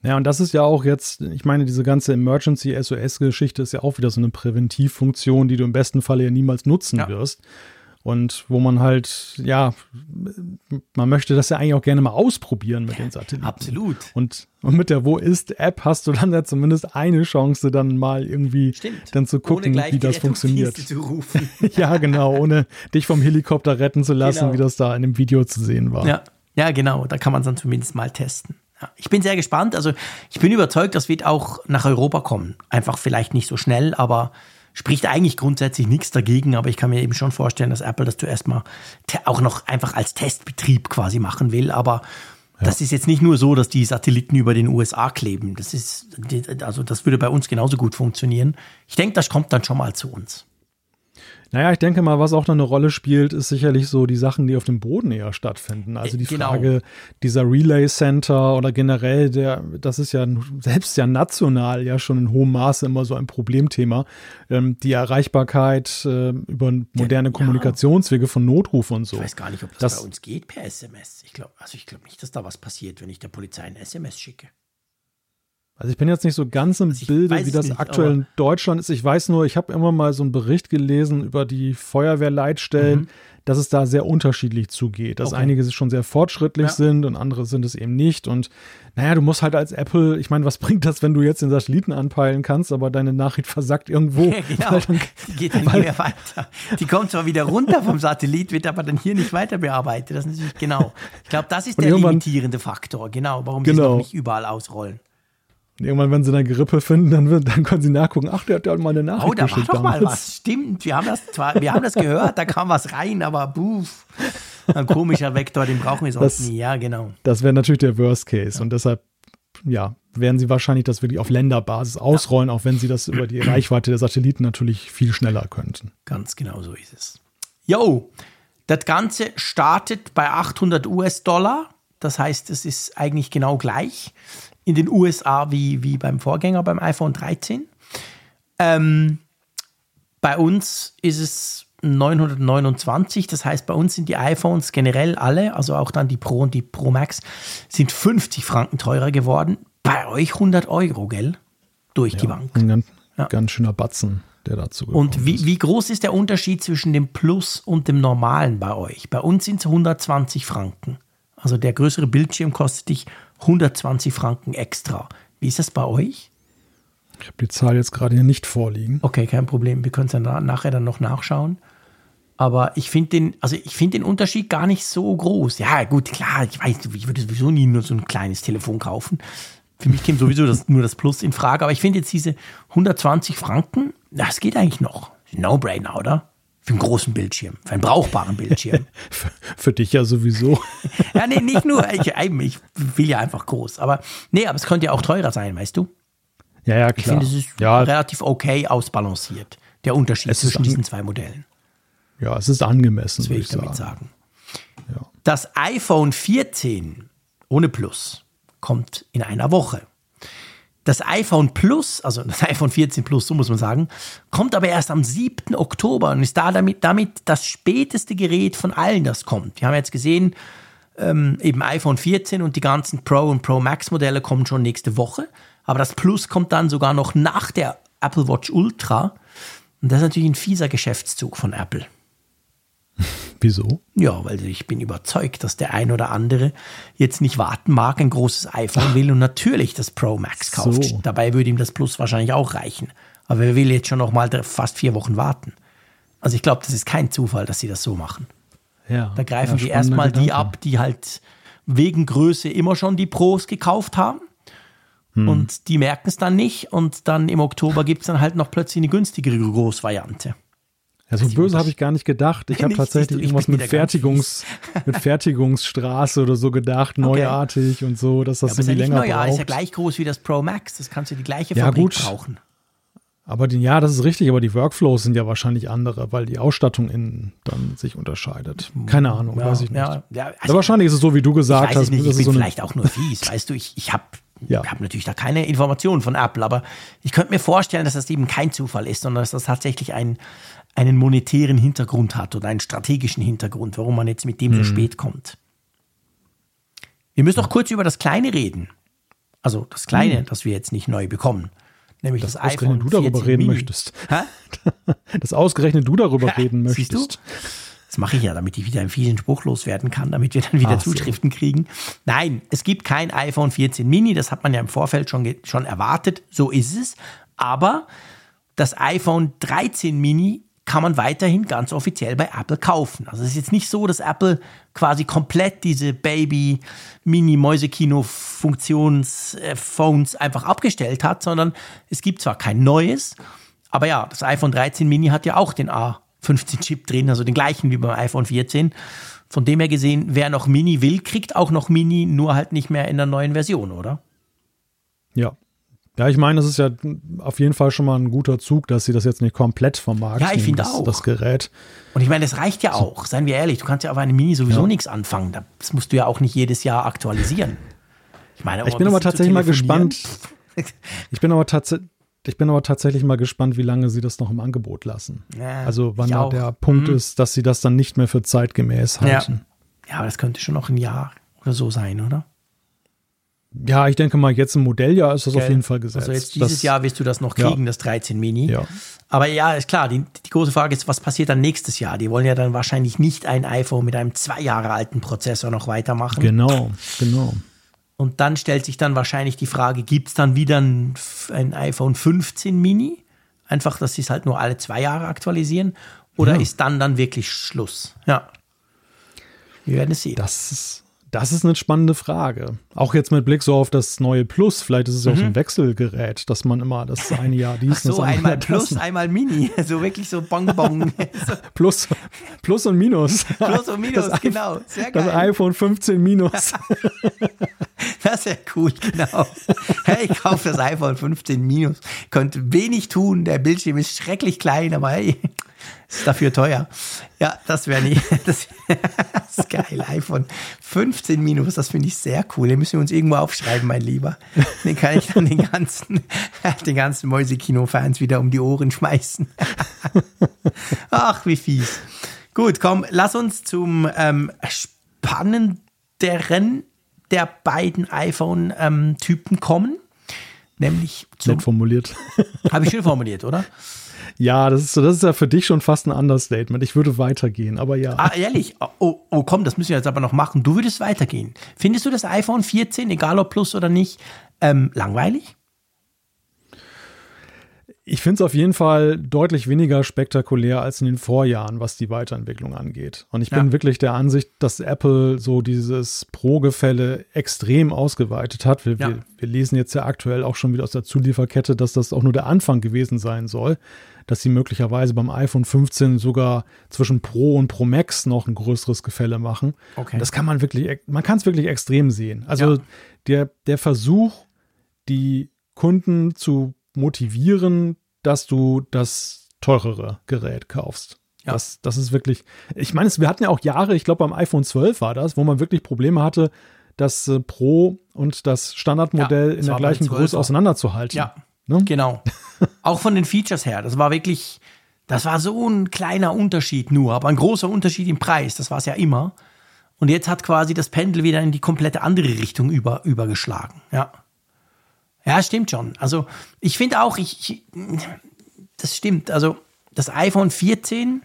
Ja, und das ist ja auch jetzt, ich meine, diese ganze Emergency SOS-Geschichte ist ja auch wieder so eine Präventivfunktion, die du im besten Falle ja niemals nutzen ja. wirst. Und wo man halt, ja, man möchte das ja eigentlich auch gerne mal ausprobieren mit den Satelliten. Absolut. Und, und mit der Wo ist-App hast du dann ja zumindest eine Chance, dann mal irgendwie Stimmt. dann zu gucken, wie das funktioniert. ja, genau, ohne dich vom Helikopter retten zu lassen, genau. wie das da in dem Video zu sehen war. Ja, ja genau, da kann man es dann zumindest mal testen. Ich bin sehr gespannt. Also ich bin überzeugt, das wird auch nach Europa kommen. Einfach vielleicht nicht so schnell, aber spricht eigentlich grundsätzlich nichts dagegen. Aber ich kann mir eben schon vorstellen, dass Apple das zuerst mal auch noch einfach als Testbetrieb quasi machen will. Aber ja. das ist jetzt nicht nur so, dass die Satelliten über den USA kleben. Das ist, also das würde bei uns genauso gut funktionieren. Ich denke, das kommt dann schon mal zu uns. Naja, ich denke mal, was auch noch eine Rolle spielt, ist sicherlich so die Sachen, die auf dem Boden eher stattfinden. Also die genau. Frage dieser Relay Center oder generell der, das ist ja selbst ja national ja schon in hohem Maße immer so ein Problemthema. Ähm, die Erreichbarkeit äh, über moderne ja, Kommunikationswege von Notruf und so. Ich weiß gar nicht, ob das, das bei uns geht per SMS. Ich glaube, also ich glaube nicht, dass da was passiert, wenn ich der Polizei ein SMS schicke. Also ich bin jetzt nicht so ganz im also Bilde, wie das nicht, aktuell in Deutschland ist. Ich weiß nur, ich habe immer mal so einen Bericht gelesen über die Feuerwehrleitstellen, mhm. dass es da sehr unterschiedlich zugeht. Dass okay. einige schon sehr fortschrittlich ja. sind und andere sind es eben nicht. Und naja, du musst halt als Apple, ich meine, was bringt das, wenn du jetzt den Satelliten anpeilen kannst, aber deine Nachricht versackt irgendwo? Ja, genau, dann, die geht dann nicht mehr weiter. Die kommt zwar wieder runter vom Satellit, wird aber dann hier nicht weiter bearbeitet. Das ist natürlich genau. Ich glaube, das ist der limitierende Faktor, genau, warum genau. sie es noch nicht überall ausrollen. Und irgendwann, wenn sie eine Grippe finden, dann, wird- dann können sie nachgucken. Ach, der hat ja mal eine Nachricht Oh, da war doch mal was. Stimmt, wir haben das zwar, wir haben das gehört, da kam was rein, aber buff. Ein komischer Vektor, den brauchen wir sonst Das- nie. Ja, genau. Das wäre natürlich der Worst Case. Und deshalb, ja, werden sie wahrscheinlich das wirklich auf Länderbasis ausrollen, auch wenn sie das über die Reichweite der Satelliten natürlich viel schneller könnten. Ganz genau so ist es. Jo, das Ganze startet bei 800 US-Dollar. Das heißt, es ist eigentlich genau gleich in den USA wie, wie beim Vorgänger, beim iPhone 13. Ähm, bei uns ist es 929. Das heißt, bei uns sind die iPhones generell alle, also auch dann die Pro und die Pro Max, sind 50 Franken teurer geworden. Bei euch 100 Euro, gell? Durch die Bank. Ein ganz, Ja. ganz schöner Batzen, der dazu gekommen Und wie, ist. wie groß ist der Unterschied zwischen dem Plus und dem normalen bei euch? Bei uns sind es 120 Franken. Also der größere Bildschirm kostet dich 120 Franken extra. Wie ist das bei euch? Ich habe die Zahl jetzt gerade hier nicht vorliegen. Okay, kein Problem. Wir können es ja na nachher dann noch nachschauen. Aber ich finde den, also ich finde den Unterschied gar nicht so groß. Ja, gut, klar, ich weiß, ich würde sowieso nie nur so ein kleines Telefon kaufen. Für mich käme sowieso das, nur das Plus in Frage. Aber ich finde jetzt diese 120 Franken, das geht eigentlich noch. No-brainer, oder? Für einen großen Bildschirm, für einen brauchbaren Bildschirm. Für, für dich ja sowieso. ja, nee, nicht nur. Ich, ich will ja einfach groß. Aber nee, aber es könnte ja auch teurer sein, weißt du? Ja, ja, Ich klar. finde, es ist ja, relativ okay ausbalanciert. Der Unterschied zwischen diesen zwei Modellen. ja, es ist angemessen, Das will würde ich ich damit sagen. sagen. Das iPhone 14 ohne Plus kommt in einer Woche. Das iPhone Plus, also das iPhone 14 Plus, so muss man sagen, kommt aber erst am 7. Oktober und ist da damit, damit das späteste Gerät von allen, das kommt. Wir haben jetzt gesehen, ähm, eben iPhone 14 und die ganzen Pro und Pro Max Modelle kommen schon nächste Woche. Aber das Plus kommt dann sogar noch nach der Apple Watch Ultra. Und das ist natürlich ein fieser Geschäftszug von Apple. Wieso? Ja, weil ich bin überzeugt, dass der ein oder andere jetzt nicht warten mag, ein großes iPhone will und natürlich das Pro Max kauft. So. Dabei würde ihm das Plus wahrscheinlich auch reichen. Aber er will jetzt schon noch mal fast vier Wochen warten. Also ich glaube, das ist kein Zufall, dass sie das so machen. Ja. Da greifen ja, die erstmal die ab, die halt wegen Größe immer schon die Pros gekauft haben. Hm. Und die merken es dann nicht. Und dann im Oktober gibt es dann halt noch plötzlich eine günstigere Großvariante. Ja, so böse habe ich gar nicht gedacht. Ich habe siehst du, tatsächlich ich irgendwas mit, Fertigungs, mit Fertigungsstraße oder so gedacht, neuartig und so, dass das ja irgendwie nicht länger neu, braucht. ist ja gleich groß wie das Pro Max. Das kannst du die gleiche Ja, Fabrik gut. brauchen. Aber die, ja, das ist richtig, aber die Workflows sind ja wahrscheinlich andere, weil die Ausstattung innen dann sich unterscheidet. Keine Ahnung, Ja, weiß ich nicht. ja, ja, also, wahrscheinlich ist es so, wie du ich gesagt weiß es hast. nicht, das ich ist bin so vielleicht auch nur fies. Weißt du, ich, ich habe Ja. hab natürlich da keine Informationen von Apple, aber ich könnte mir vorstellen, dass das eben kein Zufall ist, sondern dass das tatsächlich ein, einen monetären Hintergrund hat oder einen strategischen Hintergrund, warum man jetzt mit dem so Mhm. spät kommt. Wir müssen noch kurz über das Kleine reden. Also das Kleine, das wir jetzt nicht neu bekommen. Nämlich das, iPhone Mhm. ausgerechnet du darüber 14 reden Mini. möchtest. Hä? Dass ausgerechnet du darüber reden Siehst du? möchtest. Das mache ich ja, damit ich wieder einen fiesen Spruch loswerden kann, damit wir dann wieder Ach so. Zuschriften kriegen. Nein, es gibt kein iPhone 14 Mini, das hat man ja im Vorfeld schon, schon erwartet, so ist es. Aber das iPhone 13 Mini kann man weiterhin ganz offiziell bei Apple kaufen. Also es ist jetzt nicht so, dass Apple quasi komplett diese Baby Mini Mäusekino Funktions äh, einfach abgestellt hat, sondern es gibt zwar kein neues, aber ja, das iPhone 13 Mini hat ja auch den A15 Chip drin, also den gleichen wie beim iPhone 14. Von dem her gesehen, wer noch Mini will, kriegt auch noch Mini, nur halt nicht mehr in der neuen Version, oder? Ja. Ja, ich meine, das ist ja auf jeden Fall schon mal ein guter Zug, dass sie das jetzt nicht komplett vom Markt Ja, ich finde das, auch. das Gerät. Und ich meine, das reicht ja auch, seien wir ehrlich. Du kannst ja auf einem Mini sowieso nichts anfangen. Das musst du ja auch nicht jedes Jahr aktualisieren. Ich meine, Ich bin aber tatsächlich mal gespannt. Ich bin aber tatsächlich. Ich bin aber tatsächlich mal gespannt, wie lange sie das noch im Angebot lassen. Ja, also wann da der Punkt Mhm. ist, dass sie das dann nicht mehr für zeitgemäß Ja. halten. ja, aber das könnte schon noch ein Jahr oder so sein, oder? Ja, ich denke mal, jetzt im Modelljahr ist das auf Gell? jeden Fall gesetzt. Also jetzt dieses Das- Jahr wirst du das noch Ja. kriegen, das 13 Mini. Ja. Aber ja, ist klar, die, die große Frage ist, was passiert dann nächstes Jahr? Die wollen ja dann wahrscheinlich nicht ein iPhone mit einem zwei Jahre alten Prozessor noch weitermachen. Genau, genau. Und dann stellt sich dann wahrscheinlich die Frage, gibt es dann wieder ein, ein iPhone 15 Mini? Einfach, dass sie es halt nur alle zwei Jahre aktualisieren? Oder Ja. ist dann dann wirklich Schluss? Ja. Wir werden es sehen. Das, ist- Das ist eine spannende Frage. Auch jetzt mit Blick so auf das neue Plus. Vielleicht ist es ja auch so ein mhm. Wechselgerät, dass man immer das eine Jahr dies, Ach so, das einmal Plus, das. einmal Mini. So wirklich so Bonbon. plus, plus und Minus. Plus und Minus, das genau. Sehr geil. Das iPhone 15 Minus. das wäre cool, genau. Hey, ich kaufe das iPhone 15 Minus. Könnte wenig tun. Der Bildschirm ist schrecklich klein, aber hey, ist dafür teuer. Ja, das wäre nicht. Das, das, geil. iPhone 15 Minus, das finde ich sehr cool. Den müssen wir uns irgendwo aufschreiben, mein Lieber. Den kann ich dann den ganzen, den ganzen Mäusekino-Fans wieder um die Ohren schmeißen. Ach, wie fies. Gut, komm, lass uns zum ähm, spannenderen der beiden iPhone-Typen ähm, kommen. Nämlich zum. Nett formuliert. Habe ich schön formuliert, oder? Ja, das ist, das ist ja für dich schon fast ein Understatement. Ich würde weitergehen, aber ja. Ah, ehrlich? Oh, oh, komm, das müssen wir jetzt aber noch machen. Du würdest weitergehen. Findest du das iPhone 14, egal ob Plus oder nicht, ähm, langweilig? Ich finde es auf jeden Fall deutlich weniger spektakulär als in den Vorjahren, was die Weiterentwicklung angeht. Und ich bin wirklich der Ansicht, dass Apple so dieses Pro-Gefälle extrem ausgeweitet hat. Wir, ja. wir, wir, lesen jetzt ja aktuell auch schon wieder aus der Zulieferkette, dass das auch nur der Anfang gewesen sein soll dass sie möglicherweise beim iPhone 15 sogar zwischen Pro und Pro Max noch ein größeres Gefälle machen. Okay. Das kann man wirklich, man kann es wirklich extrem sehen. Also ja. der, der Versuch, die Kunden zu motivieren, dass du das teurere Gerät kaufst. Ja. Das, das ist wirklich, ich meine, wir hatten ja auch Jahre, ich glaube beim iPhone 12 war das, wo man wirklich Probleme hatte, das äh, Pro und das Standardmodell ja, in der gleichen Größe auseinanderzuhalten. Ja, Ne? Genau. Auch von den Features her. Das war wirklich, das war so ein kleiner Unterschied nur, aber ein großer Unterschied im Preis. Das war es ja immer. Und jetzt hat quasi das Pendel wieder in die komplette andere Richtung über, übergeschlagen. Ja. Ja, stimmt schon. Also, ich finde auch, ich, ich, das stimmt. Also, das iPhone 14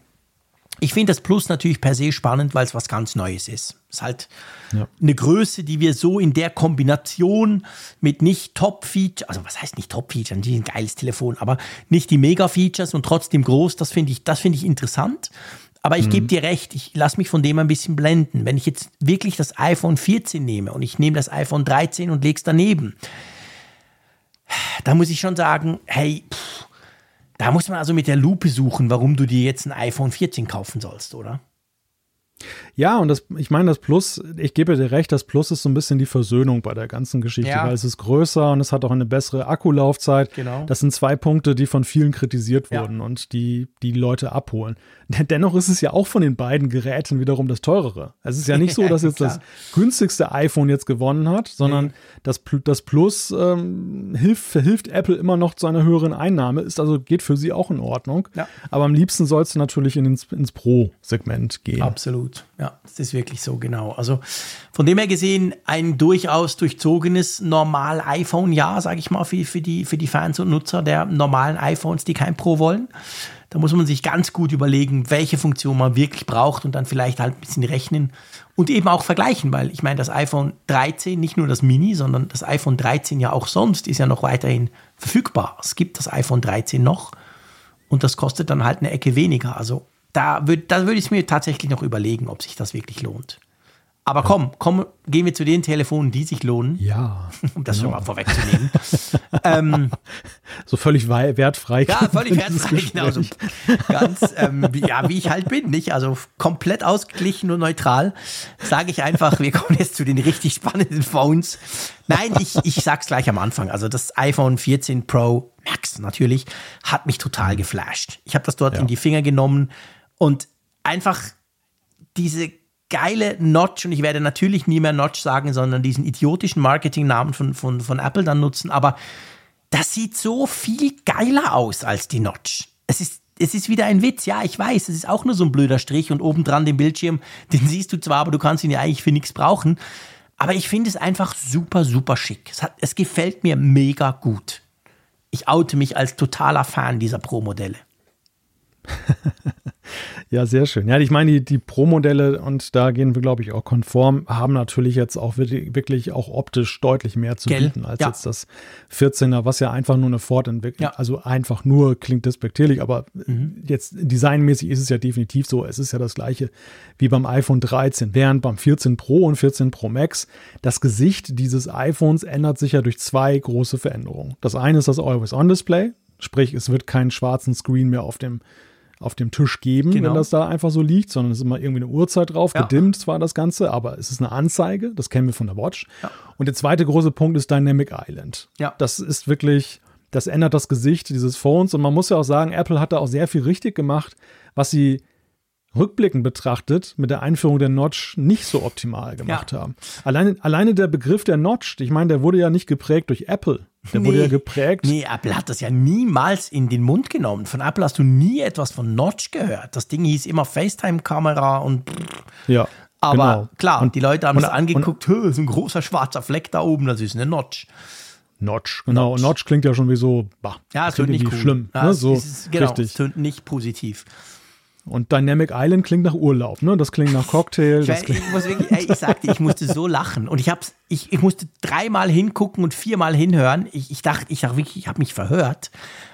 ich finde das Plus natürlich per se spannend, weil es was ganz Neues ist. Es ist halt ja. eine Größe, die wir so in der Kombination mit nicht Top-Features, also was heißt nicht Top-Features, natürlich ein geiles Telefon, aber nicht die Mega-Features und trotzdem groß, das finde ich, das finde ich interessant. Aber ich mhm. gebe dir recht, ich lasse mich von dem ein bisschen blenden. Wenn ich jetzt wirklich das iPhone 14 nehme und ich nehme das iPhone 13 und lege es daneben, da muss ich schon sagen, hey, pff, da muss man also mit der Lupe suchen, warum du dir jetzt ein iPhone 14 kaufen sollst, oder? Ja, und das, ich meine, das Plus, ich gebe dir recht, das Plus ist so ein bisschen die Versöhnung bei der ganzen Geschichte, ja. weil es ist größer und es hat auch eine bessere Akkulaufzeit. Genau. Das sind zwei Punkte, die von vielen kritisiert wurden ja. und die die Leute abholen. Dennoch ist es ja auch von den beiden Geräten wiederum das teurere. Es ist ja nicht so, dass jetzt das günstigste iPhone jetzt gewonnen hat, sondern mhm. das, das Plus ähm, hilft, verhilft Apple immer noch zu einer höheren Einnahme, ist also geht für sie auch in Ordnung. Ja. Aber am liebsten sollst du natürlich in ins, ins Pro-Segment gehen. Absolut. Ja, das ist wirklich so genau. Also von dem her gesehen ein durchaus durchzogenes normal iPhone-Jahr, sage ich mal, für, für, die, für die Fans und Nutzer der normalen iPhones, die kein Pro wollen. Da muss man sich ganz gut überlegen, welche Funktion man wirklich braucht und dann vielleicht halt ein bisschen rechnen und eben auch vergleichen, weil ich meine, das iPhone 13, nicht nur das Mini, sondern das iPhone 13 ja auch sonst ist ja noch weiterhin verfügbar. Es gibt das iPhone 13 noch und das kostet dann halt eine Ecke weniger. Also da würde da würd ich mir tatsächlich noch überlegen, ob sich das wirklich lohnt. Aber komm, komm, gehen wir zu den Telefonen, die sich lohnen. Ja. Um das genau. schon mal vorwegzunehmen. ähm, so völlig wertfrei. Ja, völlig wertfrei, genau. So ganz, ähm, wie, ja, wie ich halt bin, nicht? Also komplett ausgeglichen und neutral. Sage ich einfach, wir kommen jetzt zu den richtig spannenden Phones. Nein, ich, ich sag's gleich am Anfang. Also das iPhone 14 Pro Max natürlich hat mich total geflasht. Ich habe das dort ja. in die Finger genommen und einfach diese geile Notch und ich werde natürlich nie mehr Notch sagen, sondern diesen idiotischen Marketingnamen von, von, von Apple dann nutzen, aber das sieht so viel geiler aus als die Notch. Es ist, es ist wieder ein Witz, ja, ich weiß, es ist auch nur so ein blöder Strich und obendran den Bildschirm, den siehst du zwar, aber du kannst ihn ja eigentlich für nichts brauchen. Aber ich finde es einfach super, super schick. Es, hat, es gefällt mir mega gut. Ich oute mich als totaler Fan dieser Pro-Modelle. Ja, sehr schön. Ja, ich meine, die, die Pro-Modelle, und da gehen wir, glaube ich, auch konform, haben natürlich jetzt auch wirklich auch optisch deutlich mehr zu Gell? bieten als Ja. jetzt das 14er, was ja einfach nur eine Fortentwicklung, Ja. also einfach nur klingt despektierlich, aber Mhm. jetzt designmäßig ist es ja definitiv so. Es ist ja das gleiche wie beim iPhone 13, während beim 14 Pro und 14 Pro Max das Gesicht dieses iPhones ändert sich ja durch zwei große Veränderungen. Das eine ist das Always-On-Display, sprich, es wird keinen schwarzen Screen mehr auf dem auf dem Tisch geben, Genau. wenn das da einfach so liegt, sondern es ist immer irgendwie eine Uhrzeit drauf, Ja. gedimmt zwar das Ganze, aber es ist eine Anzeige, das kennen wir von der Watch. Ja. Und der zweite große Punkt ist Dynamic Island. Ja. Das ist wirklich, das ändert das Gesicht dieses Phones und man muss ja auch sagen, Apple hat da auch sehr viel richtig gemacht, was sie rückblickend betrachtet mit der Einführung der Notch nicht so optimal gemacht haben. Alleine, alleine der Begriff der Notch, ich meine, der wurde ja nicht geprägt durch Apple. Der wurde Nee. ja geprägt. Nee, Apple hat das ja niemals in den Mund genommen. Von Apple hast du nie etwas von Notch gehört. Das Ding hieß immer FaceTime-Kamera und Ja. aber genau. klar, und die Leute haben es angeguckt, "Hö, so ein großer schwarzer Fleck da oben, das ist eine Notch. Notch, genau. Notch. Notch klingt ja schon wie so, bah, Ja, es tönt nicht cool. schlimm. Ja, ne? So ist, genau, es richtig. tönt nicht positiv. Und Dynamic Island klingt nach Urlaub, ne? Das klingt nach Cocktail. Ich, klingt, ich muss wirklich, ich sagte, ich musste so lachen und ich hab's, ich, ich musste dreimal hingucken und viermal hinhören. Ich, ich dachte, ich dachte wirklich, ich habe mich verhört.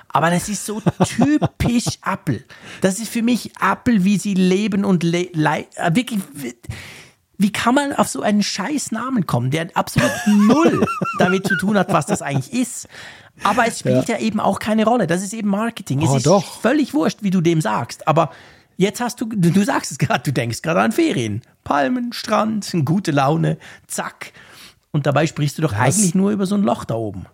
Aber das ist so typisch Apple. Das ist für mich Apple, wie sie leben und le lei- äh, wirklich. wie- kann man auf so einen scheiß Namen kommen, der absolut null damit zu tun hat, was das eigentlich ist? Aber es spielt ja, eben auch keine Rolle. Das ist eben Marketing. Es Oh, ist doch. völlig wurscht, wie du dem sagst. Aber jetzt hast du, du, du sagst es gerade, du denkst gerade an Ferien. Palmen, Strand, gute Laune, zack. Und dabei sprichst du doch eigentlich nur über so ein Loch da oben.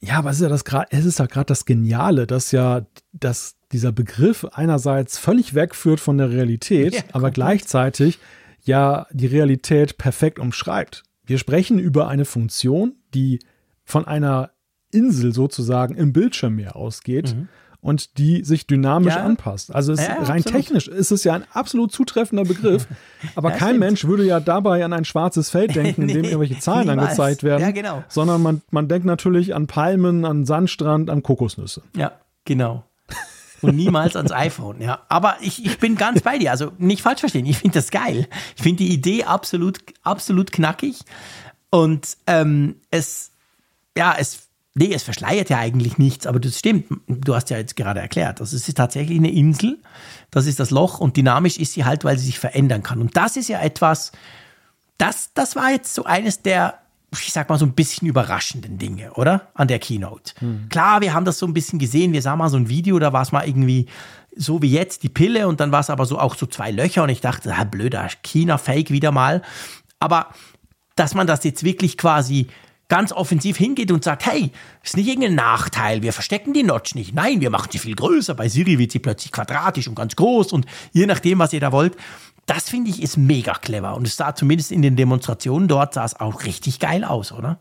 ja, aber es ist ja das gerade, es ist ja gerade das Geniale, dass ja, dass dieser Begriff einerseits völlig wegführt von der Realität, Ja, aber gleichzeitig ja die Realität perfekt umschreibt. Wir sprechen über eine Funktion, die von einer Insel sozusagen im Bildschirmmeer ausgeht. Und die sich dynamisch. Ja. anpasst. Also es, Ja, rein absolut. technisch ist es ja ein absolut zutreffender Begriff. Aber kein stimmt. Mensch würde ja dabei an ein schwarzes Feld denken, in dem Nee, irgendwelche Zahlen niemals. angezeigt werden. Ja, genau. Sondern man, man denkt natürlich an Palmen, an Sandstrand, an Kokosnüsse. Ja, genau. Und niemals ans iPhone, ja. Aber ich, ich bin ganz bei dir. Also nicht falsch verstehen, ich finde das geil. Ich finde die Idee absolut, absolut knackig. Und ähm, es, ja, es, nee, es verschleiert ja eigentlich nichts, aber das stimmt. Du hast ja jetzt gerade erklärt. Also es ist tatsächlich eine Insel. Das ist das Loch und dynamisch ist sie halt, weil sie sich verändern kann. Und das ist ja etwas, das, das war jetzt so eines der, ich sag mal, so ein bisschen überraschenden Dinge, oder? An der Keynote. Klar, wir haben das so ein bisschen gesehen. Wir sahen mal so ein Video, da war es mal irgendwie so wie jetzt die Pille und dann war es aber so auch so zwei Löcher und ich dachte, ah, blöder China-Fake wieder mal. Aber dass man das jetzt wirklich quasi ganz offensiv hingeht und sagt, hey, ist nicht irgendein Nachteil, wir verstecken die Notch nicht. Nein, wir machen sie viel größer. Bei Siri wird sie plötzlich quadratisch und ganz groß und je nachdem, was ihr da wollt. Das finde ich ist mega clever und es sah zumindest in den Demonstrationen dort sah es auch richtig geil aus, oder?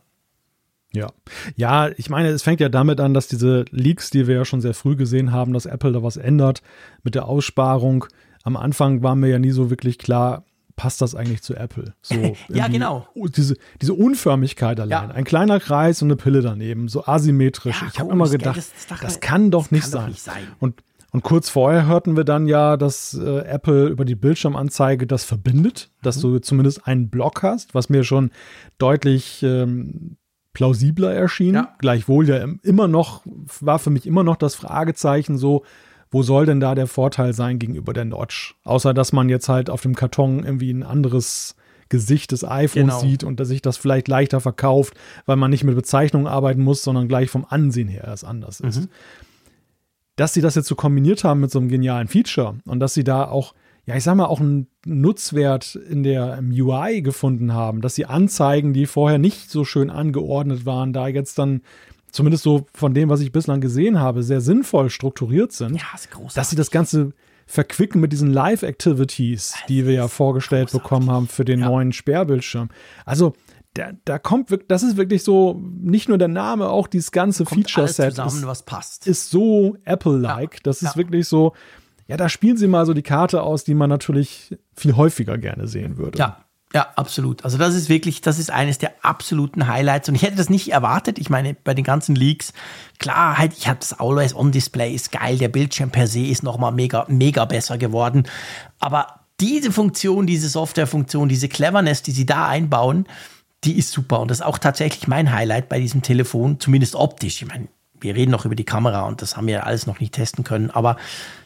Ja. Ja, ich meine, es fängt ja damit an, dass diese Leaks, die wir ja schon sehr früh gesehen haben, dass Apple da was ändert mit der Aussparung. Am Anfang war mir ja nie so wirklich klar, passt das eigentlich zu Apple? So Ja, genau. Diese, diese Unförmigkeit allein. Ja. Ein kleiner Kreis und eine Pille daneben, so asymmetrisch. Ja, ich habe immer gedacht, Das- das das, kann doch das nicht kann doch sein. nicht sein. Und, und kurz vorher hörten wir dann ja, dass äh, Apple über die Bildschirmanzeige das verbindet, dass Mhm. du zumindest einen Block hast, was mir schon deutlich ähm, plausibler erschien. Ja. Gleichwohl ja im- immer noch, war für mich immer noch das Fragezeichen so, wo soll denn da der Vorteil sein gegenüber der Notch? Außer, dass man jetzt halt auf dem Karton irgendwie ein anderes Gesicht des iPhones Genau. sieht und dass sich das vielleicht leichter verkauft, weil man nicht mit Bezeichnungen arbeiten muss, sondern gleich vom Ansehen her es anders ist Mhm. dass sie das jetzt so kombiniert haben mit so einem genialen Feature und dass sie da auch, ja, ich sag mal, auch einen Nutzwert in der im UI gefunden haben, dass sie Anzeigen, die vorher nicht so schön angeordnet waren, da jetzt dann zumindest so von dem, was ich bislang gesehen habe, sehr sinnvoll strukturiert sind, Ja, ist großartig. dass sie das Ganze verquicken mit diesen Live-Activities, die wir ja vorgestellt bekommen haben für den Ja. neuen Sperrbildschirm. Also da, da kommt wirklich, das ist wirklich so, nicht nur der Name, auch dieses ganze Feature-Set zusammen, ist, was passt. ist so Apple-like. Ja, Das ist wirklich so, ja, da spielen sie mal so die Karte aus, die man natürlich viel häufiger gerne sehen würde. Ja, Ja, absolut. Also das ist wirklich, das ist eines der absoluten Highlights und ich hätte das nicht erwartet. Ich meine, bei den ganzen Leaks, klar, halt, ich habe das Always-On-Display, ist geil, der Bildschirm per se ist nochmal mega, mega besser geworden. Aber diese Funktion, diese Softwarefunktion, diese Cleverness, die sie da einbauen, die ist super und das ist auch tatsächlich mein Highlight bei diesem Telefon, zumindest optisch. Ich meine, wir reden noch über die Kamera und das haben wir alles noch nicht testen können, aber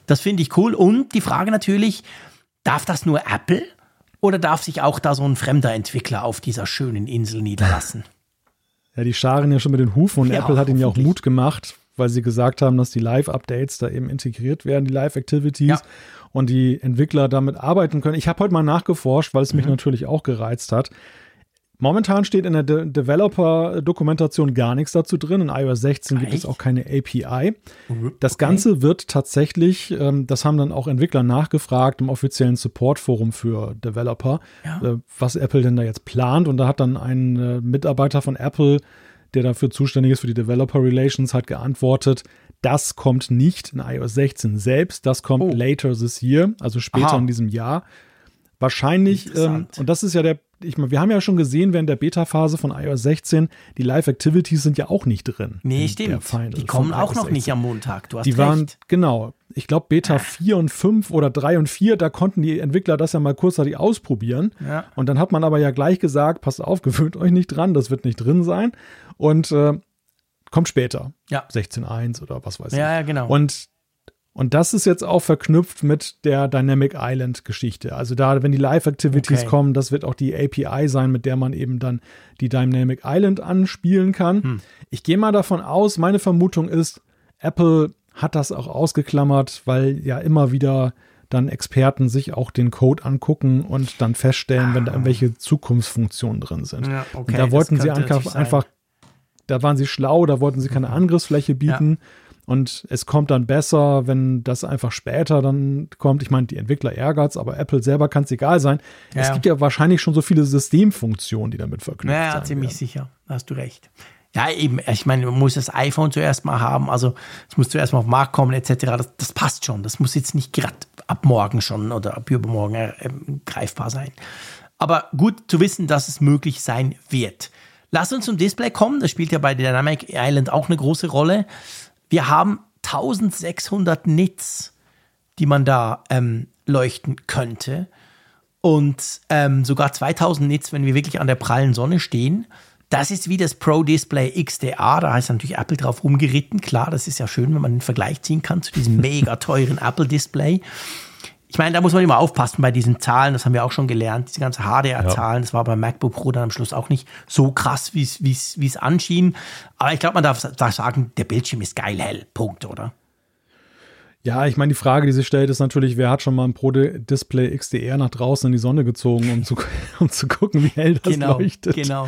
das finde ich cool. Und die Frage natürlich, darf das nur Apple oder darf sich auch da so ein fremder Entwickler auf dieser schönen Insel niederlassen? Ja, die scharen ja schon mit den Hufen und Ja, Apple hat ihnen ja auch. Mut gemacht, weil sie gesagt haben, dass die Live-Updates da eben integriert werden, die Live-Activities Ja. und die Entwickler damit arbeiten können. Ich habe heute mal nachgeforscht, weil es Mhm. mich natürlich auch gereizt hat. Momentan steht in der De Developer-Dokumentation gar nichts dazu drin. In iOS 16 gibt es Echt? auch keine API. Das Okay. Ganze wird tatsächlich, ähm, das haben dann auch Entwickler nachgefragt im offiziellen Support-Forum für Developer, Ja. äh, was Apple denn da jetzt plant. Und da hat dann ein äh, Mitarbeiter von Apple, der dafür zuständig ist für die Developer Relations, hat geantwortet, das kommt nicht in iOS 16 selbst, das kommt Oh. later this year, also später Aha. in diesem Jahr. Wahrscheinlich, ähm, und das ist ja der, ich meine, wir haben ja schon gesehen während der Beta-Phase von iOS 16, die Live-Activities sind ja auch nicht drin. Nee, stimmt. Die kommen auch noch 16. nicht am Montag. Du hast Die waren, recht. genau, ich glaube Beta 4 und 5 oder 3 und 4, da konnten die Entwickler das ja mal kurzzeitig ausprobieren. Ja. Und dann hat man aber ja gleich gesagt, passt auf, gewöhnt euch nicht dran, das wird nicht drin sein. Und äh, kommt später. Ja. 16.1 oder was weiß ich. Ja, ja, genau. Und, und das ist jetzt auch verknüpft mit der Dynamic Island Geschichte. Also da, wenn die Live-Activities Okay. kommen, das wird auch die API sein, mit der man eben dann die Dynamic Island anspielen kann. Hm. Ich gehe mal davon aus, meine Vermutung ist, Apple hat das auch ausgeklammert, weil ja immer wieder dann Experten sich auch den Code angucken und dann feststellen, wenn da irgendwelche Zukunftsfunktionen drin sind. Ja, okay, und da wollten sie einfach, einfach, da waren sie schlau, da wollten sie keine Mhm. Angriffsfläche bieten. Und es kommt dann besser, wenn das einfach später dann kommt. Ich meine, die Entwickler ärgert's, aber Apple selber kann es egal sein. Ja, es gibt ja wahrscheinlich schon so viele Systemfunktionen, die damit verknüpft Ja, ja, sein ziemlich werden. sicher. Da hast du recht. Ja, eben. Ich meine, man muss das iPhone zuerst mal haben. Also, es muss zuerst mal auf den Markt kommen, etc. Das, das passt schon. Das muss jetzt nicht gerade ab morgen schon oder ab übermorgen äh, ähm, greifbar sein. Aber gut zu wissen, dass es möglich sein wird. Lass uns zum Display kommen. Das spielt ja bei Dynamic Island auch eine große Rolle. Wir haben 1600 Nits, die man da ähm, leuchten könnte. Und ähm, sogar 2000 Nits, wenn wir wirklich an der prallen Sonne stehen. Das ist wie das Pro Display XDR. Da heißt natürlich Apple drauf rumgeritten. Klar, das ist ja schön, wenn man einen Vergleich ziehen kann zu diesem mega teuren Apple Display. Ich meine, da muss man immer aufpassen bei diesen Zahlen. Das haben wir auch schon gelernt. Diese ganzen HDR-Zahlen. Das war beim MacBook Pro dann am Schluss auch nicht so krass, wie es- wie es wie es anschien. Aber ich glaube, man darf, darf sagen, der Bildschirm ist geil hell. Punkt, oder? Ja, ich meine, die Frage, die sich stellt, ist natürlich, wer hat schon mal ein Pro Display XDR nach draußen in die Sonne gezogen, um zu, um zu gucken, wie hell das Genau, leuchtet. genau.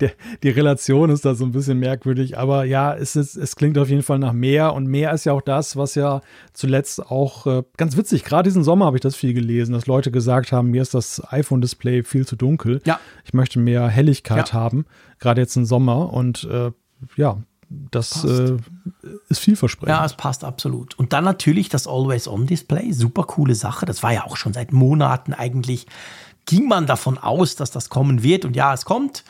Der, die Relation ist da so ein bisschen merkwürdig, aber ja, es, ist, es klingt auf jeden Fall nach mehr und mehr ist ja auch das, was ja zuletzt auch äh, ganz witzig, gerade diesen Sommer habe ich das viel gelesen, dass Leute gesagt haben, mir ist das iPhone-Display viel zu dunkel. Ja. Ich möchte mehr Helligkeit Ja. haben, gerade jetzt im Sommer und äh, ja, das äh, ist vielversprechend. Ja, es passt absolut. Und dann natürlich das Always-On-Display, super coole Sache. Das war ja auch schon seit Monaten eigentlich, ging man davon aus, dass das kommen wird. Und ja, es kommt.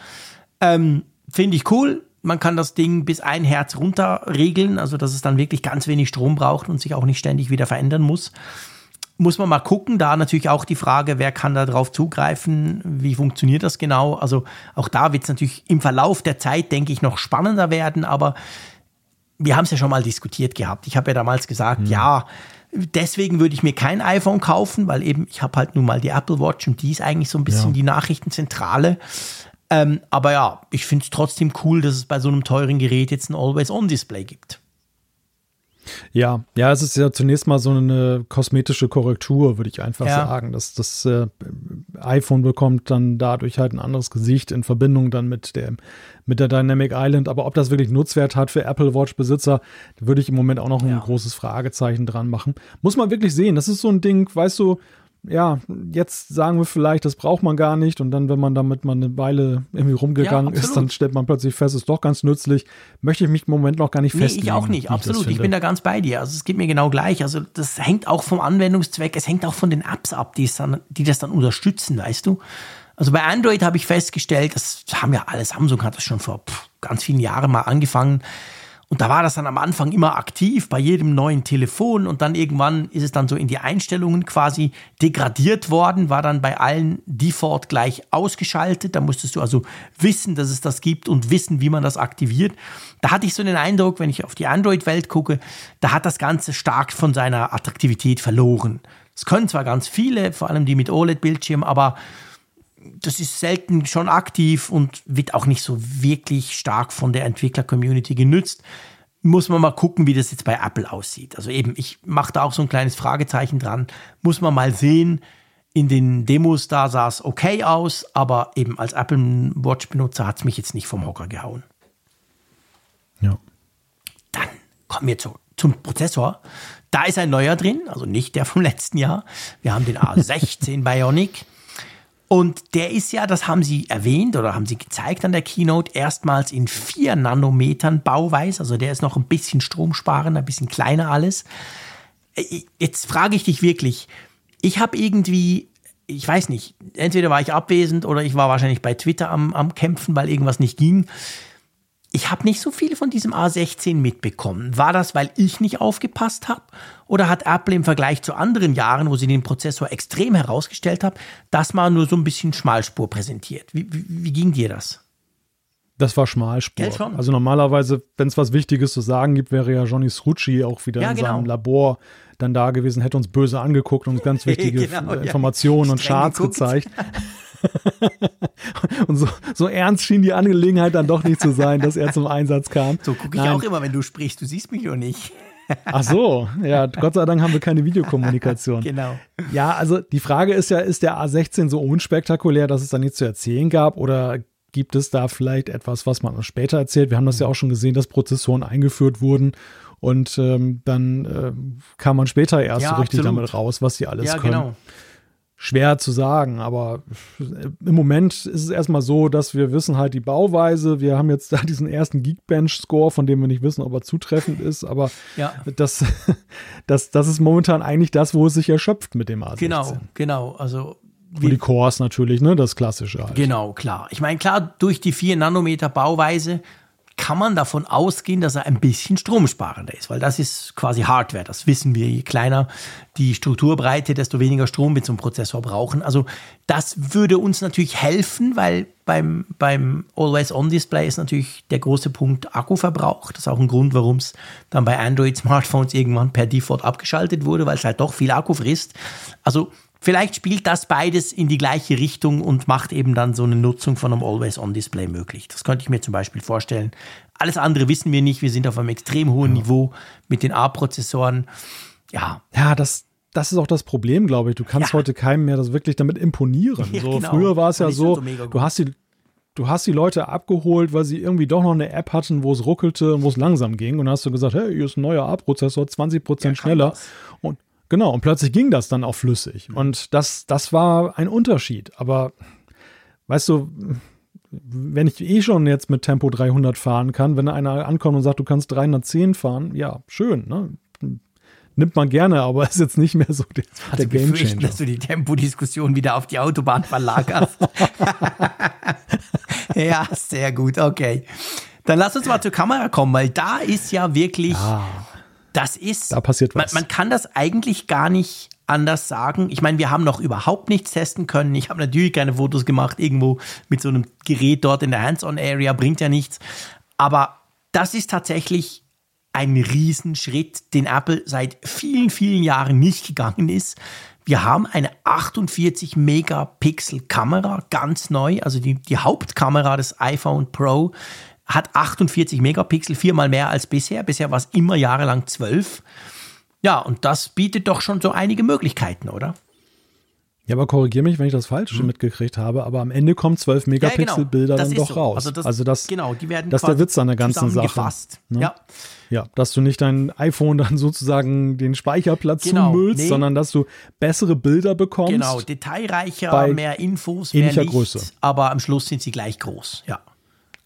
Ähm, Finde ich cool. Man kann das Ding bis ein Herz runter regeln, also dass es dann wirklich ganz wenig Strom braucht und sich auch nicht ständig wieder verändern muss. Muss man mal gucken. Da natürlich auch die Frage, wer kann da drauf zugreifen? Wie funktioniert das genau? Also auch da wird es natürlich im Verlauf der Zeit, denke ich, noch spannender werden. Aber wir haben es ja schon mal diskutiert gehabt. Ich habe ja damals gesagt, ja, deswegen würde ich mir kein iPhone kaufen, weil eben ich habe halt nun mal die Apple Watch und die ist eigentlich so ein bisschen Ja. die Nachrichtenzentrale. Ähm, aber ja, ich finde es trotzdem cool, dass es bei so einem teuren Gerät jetzt ein Always-On-Display gibt. Ja, ja, es ist ja zunächst mal so eine kosmetische Korrektur, würde ich einfach Ja. sagen. Das, das äh, iPhone bekommt dann dadurch halt ein anderes Gesicht in Verbindung dann mit der, mit der Dynamic Island. Aber ob das wirklich Nutzwert hat für Apple Watch-Besitzer, würde ich im Moment auch noch ein Ja. großes Fragezeichen dran machen. Muss man wirklich sehen. Das ist so ein Ding, weißt du, ja, jetzt sagen wir vielleicht, das braucht man gar nicht. Und dann, wenn man damit mal eine Weile irgendwie rumgegangen Ja, ist, dann stellt man plötzlich fest, ist doch ganz nützlich. Möchte ich mich im Moment noch gar nicht Nee, festlegen. ich auch nicht, absolut. Ich, finde. bin da ganz bei dir. Also es geht mir genau gleich. Also das hängt auch vom Anwendungszweck, es hängt auch von den Apps ab, die, es dann, die das dann unterstützen, weißt du? Also bei Android habe ich festgestellt, das haben ja alle, Samsung hat das schon vor pff, ganz vielen Jahren mal angefangen. Und da war das dann am Anfang immer aktiv bei jedem neuen Telefon und dann irgendwann ist es dann so in die Einstellungen quasi degradiert worden, war dann bei allen Default gleich ausgeschaltet. Da musstest du also wissen, dass es das gibt und wissen, wie man das aktiviert. Da hatte ich so den Eindruck, wenn ich auf die Android-Welt gucke, da hat das Ganze stark von seiner Attraktivität verloren. Es können zwar ganz viele, vor allem die mit OLED-Bildschirm, aber das ist selten schon aktiv und wird auch nicht so wirklich stark von der Entwickler-Community genützt. Muss man mal gucken, wie das jetzt bei Apple aussieht. Also eben, ich mache da auch so ein kleines Fragezeichen dran. Muss man mal sehen. In den Demos da sah es okay aus, aber eben als Apple Watch-Benutzer hat es mich jetzt nicht vom Hocker gehauen. Ja. Dann kommen wir zu, zum Prozessor. Da ist ein neuer drin, also nicht der vom letzten Jahr. Wir haben den A16 Bionic. Und der ist ja, das haben Sie erwähnt oder haben Sie gezeigt an der Keynote, erstmals in 4 Nanometern Bauweise. Also der ist noch ein bisschen stromsparender, ein bisschen kleiner alles. Jetzt frage ich dich wirklich, ich habe irgendwie, ich weiß nicht, entweder war ich abwesend oder ich war wahrscheinlich bei Twitter am, am Kämpfen, weil irgendwas nicht ging ich habe nicht so viel von diesem A16 mitbekommen. War das, weil ich nicht aufgepasst habe? Oder hat Apple im Vergleich zu anderen Jahren, wo sie den Prozessor extrem herausgestellt haben, das mal nur so ein bisschen Schmalspur präsentiert? Wie, wie, wie ging dir das? Das war Schmalspur. Ja, also normalerweise, wenn es was Wichtiges zu sagen gibt, wäre ja Johnny Srucci auch wieder ja, in genau. seinem Labor dann da gewesen, hätte uns böse angeguckt und uns ganz wichtige genau, Informationen ja. und Charts gezeigt. und so, so ernst schien die Angelegenheit dann doch nicht zu sein, dass er zum Einsatz kam. So gucke ich Nein. auch immer, wenn du sprichst. Du siehst mich nur nicht. Ach so, ja, Gott sei Dank haben wir keine Videokommunikation. Genau. Ja, also die Frage ist ja, ist der A16 so unspektakulär, dass es da nichts zu erzählen gab oder gibt es da vielleicht etwas, was man später erzählt? Wir haben das ja auch schon gesehen, dass Prozessoren eingeführt wurden und ähm, dann äh, kam man später erst ja, so richtig absolut. damit raus, was sie alles ja, können. Genau schwer zu sagen, aber im Moment ist es erstmal so, dass wir wissen halt die Bauweise. Wir haben jetzt da diesen ersten Geekbench-Score, von dem wir nicht wissen, ob er zutreffend ist, aber ja. das, das, das ist momentan eigentlich das, wo es sich erschöpft mit dem A16. Genau, genau. Also und die Cores natürlich, ne, das Klassische halt. Genau, klar. Ich meine, klar, durch die 4 Nanometer Bauweise kann man davon ausgehen, dass er ein bisschen stromsparender ist, weil das ist quasi Hardware. Das wissen wir. Je kleiner die Strukturbreite, desto weniger Strom wir zum Prozessor brauchen. Also das würde uns natürlich helfen, weil beim, beim Always-On-Display ist natürlich der große Punkt Akkuverbrauch. Das ist auch ein Grund, warum es dann bei Android-Smartphones irgendwann per Default abgeschaltet wurde, weil es halt doch viel Akku frisst. Also Vielleicht spielt das beides in die gleiche Richtung und macht eben dann so eine Nutzung von einem Always-On-Display möglich. Das könnte ich mir zum Beispiel vorstellen. Alles andere wissen wir nicht. Wir sind auf einem extrem hohen ja. Niveau mit den A-Prozessoren. Ja. Ja, das, das ist auch das Problem, glaube ich. Du kannst ja. heute keinem mehr das wirklich damit imponieren. Ja, so, genau. Früher war es ja so, so du hast die, du hast die Leute abgeholt, weil sie irgendwie doch noch eine App hatten, wo es ruckelte und wo es langsam ging. Und dann hast du gesagt, hey, hier ist ein neuer A-Prozessor, 20% ja, schneller. Und Genau, und plötzlich ging das dann auch flüssig. Und das, das war ein Unterschied. Aber weißt du, wenn ich eh schon jetzt mit Tempo 300 fahren kann, wenn einer ankommt und sagt, du kannst 310 fahren, ja, schön, ne? Nimmt man gerne, aber ist jetzt nicht mehr so der, der Game Changer. dass du die Tempodiskussion wieder auf die Autobahn verlagerst. ja, sehr gut, okay. Dann lass uns mal zur Kamera kommen, weil da ist ja wirklich ja. Das ist. Da passiert was. Man, man kann das eigentlich gar nicht anders sagen. Ich meine, wir haben noch überhaupt nichts testen können. Ich habe natürlich keine Fotos gemacht, irgendwo mit so einem Gerät dort in der Hands-on-Area, bringt ja nichts. Aber das ist tatsächlich ein Riesenschritt, den Apple seit vielen, vielen Jahren nicht gegangen ist. Wir haben eine 48 Megapixel Kamera, ganz neu, also die, die Hauptkamera des iPhone Pro hat 48 Megapixel, viermal mehr als bisher. Bisher war es immer jahrelang 12. Ja, und das bietet doch schon so einige Möglichkeiten, oder? Ja, aber korrigiere mich, wenn ich das falsch hm. mitgekriegt habe, aber am Ende kommen 12 Megapixel-Bilder ja, genau. dann doch so. raus. Also das, also das, genau, die werden das ist der Witz an der ganzen Sache. Ne? Ja. ja, dass du nicht dein iPhone dann sozusagen den Speicherplatz genau. zumüllst, nee. sondern dass du bessere Bilder bekommst. Genau, detailreicher, mehr Infos, mehr Licht, Größe. aber am Schluss sind sie gleich groß, ja.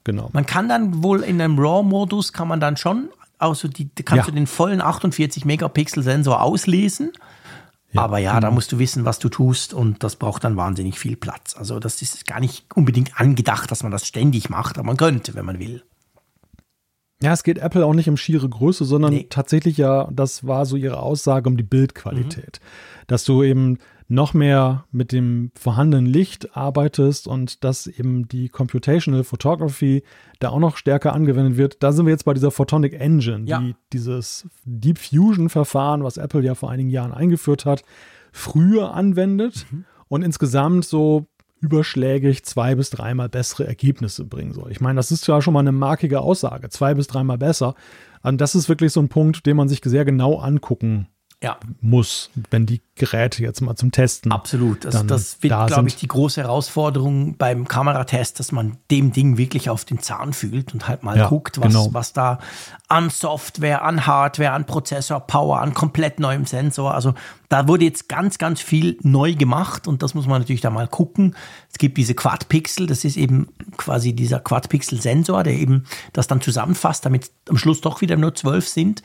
Genau. Man kann dann wohl in einem RAW-Modus kann man dann schon, also die, kannst ja. du den vollen 48 Megapixel Sensor auslesen. Ja. Aber ja, da mhm. musst du wissen, was du tust und das braucht dann wahnsinnig viel Platz. Also das ist gar nicht unbedingt angedacht, dass man das ständig macht, aber man könnte, wenn man will. Ja, es geht Apple auch nicht um schiere Größe, sondern nee. tatsächlich ja, das war so ihre Aussage um die Bildqualität. Mhm. Dass du eben noch mehr mit dem vorhandenen Licht arbeitest und dass eben die Computational Photography da auch noch stärker angewendet wird. Da sind wir jetzt bei dieser Photonic Engine, ja. die dieses Deep Fusion Verfahren, was Apple ja vor einigen Jahren eingeführt hat, früher anwendet mhm. und insgesamt so überschlägig zwei bis dreimal bessere Ergebnisse bringen soll. Ich meine, das ist ja schon mal eine markige Aussage, zwei bis dreimal besser. Und das ist wirklich so ein Punkt, den man sich sehr genau angucken ja. muss, wenn die Geräte jetzt mal zum Testen. Absolut. Also das wird, glaube ich, die große Herausforderung beim Kameratest, dass man dem Ding wirklich auf den Zahn fühlt und halt mal ja, guckt, was, genau. was da an Software, an Hardware, an Prozessor, Power, an komplett neuem Sensor. Also da wurde jetzt ganz, ganz viel neu gemacht und das muss man natürlich da mal gucken. Es gibt diese Quad-Pixel, das ist eben quasi dieser Quad-Pixel-Sensor, der eben das dann zusammenfasst, damit am Schluss doch wieder nur zwölf sind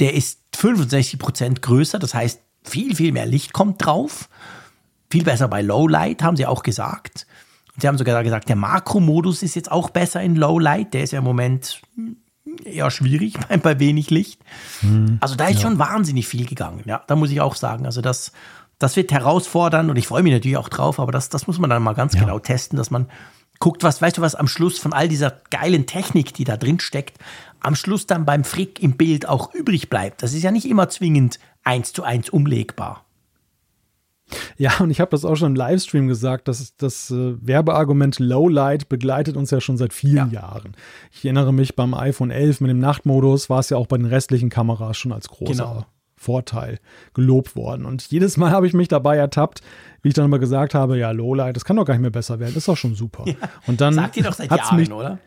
der ist 65 Prozent größer, das heißt, viel, viel mehr Licht kommt drauf. Viel besser bei Lowlight, haben sie auch gesagt. sie haben sogar gesagt, der Makromodus ist jetzt auch besser in Lowlight. Der ist ja im Moment eher schwierig bei, bei wenig Licht. Hm, also da ist ja. schon wahnsinnig viel gegangen. Ja, da muss ich auch sagen. Also das, das wird herausfordern und ich freue mich natürlich auch drauf, aber das, das muss man dann mal ganz ja. genau testen, dass man guckt, was, weißt du, was am Schluss von all dieser geilen Technik, die da drin steckt, am Schluss dann beim Frick im Bild auch übrig bleibt. Das ist ja nicht immer zwingend eins zu eins umlegbar. Ja, und ich habe das auch schon im Livestream gesagt, dass das äh, Werbeargument Lowlight begleitet uns ja schon seit vielen ja. Jahren. Ich erinnere mich beim iPhone 11 mit dem Nachtmodus war es ja auch bei den restlichen Kameras schon als großer genau. Vorteil gelobt worden. Und jedes Mal habe ich mich dabei ertappt, wie ich dann immer gesagt habe, ja, Lowlight, das kann doch gar nicht mehr besser werden, ist doch schon super. Ja, und dann sagt ihr doch seit Jahren, mich, oder?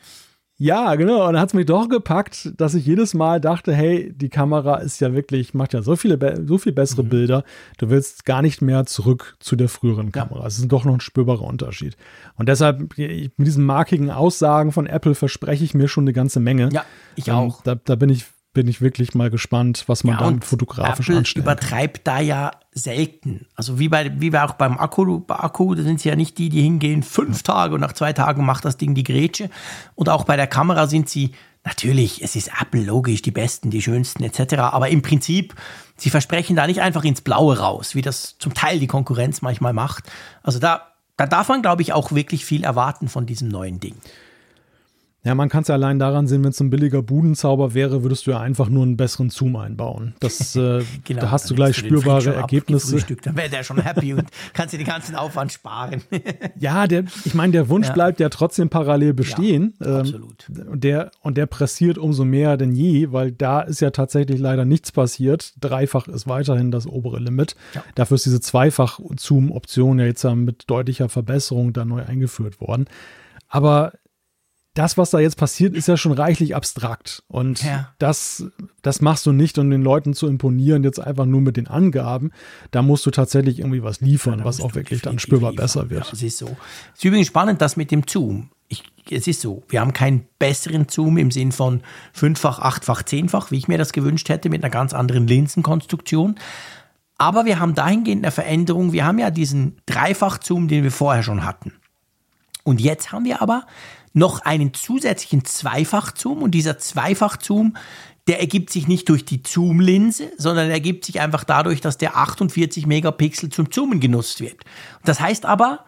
Ja, genau. Und dann hat es mich doch gepackt, dass ich jedes Mal dachte, hey, die Kamera ist ja wirklich, macht ja so viele, so viel bessere mhm. Bilder. Du willst gar nicht mehr zurück zu der früheren Kamera. Es ist doch noch ein spürbarer Unterschied. Und deshalb, mit diesen markigen Aussagen von Apple verspreche ich mir schon eine ganze Menge. Ja, ich auch. Da, da bin ich bin ich wirklich mal gespannt, was man ja, dann fotografisch Apple anstellt. übertreibt da ja selten. Also wie bei, wie bei auch beim Akku, bei Akku, da sind sie ja nicht die, die hingehen fünf Tage und nach zwei Tagen macht das Ding die Grätsche. Und auch bei der Kamera sind sie, natürlich, es ist Apple logisch, die besten, die schönsten etc. Aber im Prinzip, sie versprechen da nicht einfach ins Blaue raus, wie das zum Teil die Konkurrenz manchmal macht. Also da, da darf man, glaube ich, auch wirklich viel erwarten von diesem neuen Ding. Ja, man kann es ja allein daran sehen, wenn es ein billiger Budenzauber wäre, würdest du ja einfach nur einen besseren Zoom einbauen. Das, äh, genau, da hast du gleich spürbare Ergebnisse. Dann wäre der schon happy und kannst dir den ganzen Aufwand sparen. ja, der, ich meine, der Wunsch ja. bleibt ja trotzdem parallel bestehen. Ja, ähm, absolut. Und der, und der pressiert umso mehr denn je, weil da ist ja tatsächlich leider nichts passiert. Dreifach ist weiterhin das obere Limit. Ja. Dafür ist diese Zweifach-Zoom-Option ja jetzt mit deutlicher Verbesserung da neu eingeführt worden. Aber das, was da jetzt passiert, ist ja schon reichlich abstrakt. Und ja. das, das machst du nicht, um den Leuten zu imponieren, jetzt einfach nur mit den Angaben. Da musst du tatsächlich irgendwie was liefern, ja, was auch wirklich dann spürbar liefern. besser wird. Ja, es ist so. Es ist übrigens spannend, das mit dem Zoom. Ich, es ist so, wir haben keinen besseren Zoom im Sinn von fünffach, achtfach, zehnfach, wie ich mir das gewünscht hätte, mit einer ganz anderen Linsenkonstruktion. Aber wir haben dahingehend eine Veränderung. Wir haben ja diesen Dreifach-Zoom, den wir vorher schon hatten. Und jetzt haben wir aber noch einen zusätzlichen Zweifachzoom und dieser Zweifachzoom, der ergibt sich nicht durch die Zoom-Linse, sondern ergibt sich einfach dadurch, dass der 48 Megapixel zum Zoomen genutzt wird. Das heißt aber,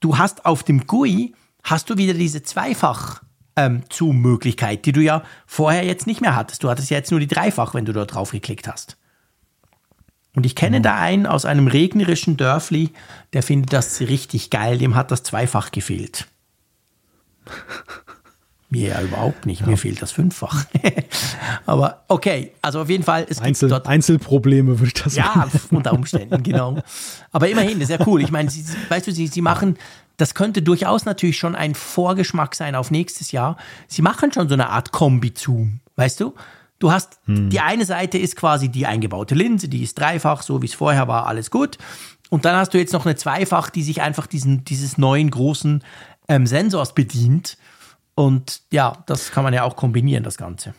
du hast auf dem GUI hast du wieder diese Zweifach ähm, Zoom-Möglichkeit, die du ja vorher jetzt nicht mehr hattest. Du hattest ja jetzt nur die Dreifach, wenn du dort drauf geklickt hast. Und ich kenne mhm. da einen aus einem regnerischen Dörfli, der findet das richtig geil, dem hat das Zweifach gefehlt. Mir ja überhaupt nicht. Ja. Mir fehlt das fünffach. Aber okay, also auf jeden Fall, es Einzel, gibt dort Einzelprobleme, würde ich das sagen. Ja, unter Umständen, genau. Aber immerhin, das ist ja cool. Ich meine, sie, weißt du, sie, sie machen, das könnte durchaus natürlich schon ein Vorgeschmack sein auf nächstes Jahr. Sie machen schon so eine Art Kombi-Zoom, weißt du? Du hast, hm. die eine Seite ist quasi die eingebaute Linse, die ist dreifach, so wie es vorher war, alles gut. Und dann hast du jetzt noch eine Zweifach, die sich einfach diesen, dieses neuen großen ähm, Sensors bedient. Und ja, das kann man ja auch kombinieren, das Ganze.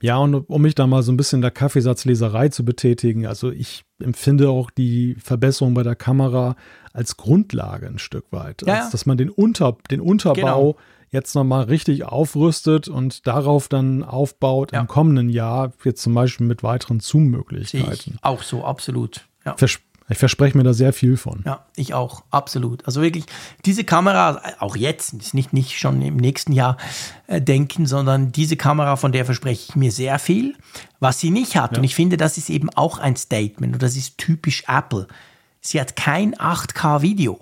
Ja, und um mich da mal so ein bisschen der Kaffeesatzleserei zu betätigen, also ich empfinde auch die Verbesserung bei der Kamera als Grundlage ein Stück weit. Ja, als, dass man den, Unter, den Unterbau Genau. jetzt nochmal richtig aufrüstet und darauf dann aufbaut Ja. im kommenden Jahr, jetzt zum Beispiel mit weiteren Zoom-Möglichkeiten. ich auch so, absolut. Ja. Vers ich verspreche mir da sehr viel von. Ja, ich auch, absolut. Also wirklich, diese Kamera, auch jetzt, nicht, nicht schon im nächsten Jahr äh, denken, sondern diese Kamera, von der verspreche ich mir sehr viel, was sie nicht hat. Und ich finde, das ist eben auch ein Statement und das ist typisch Apple. Sie hat kein 8K-Video.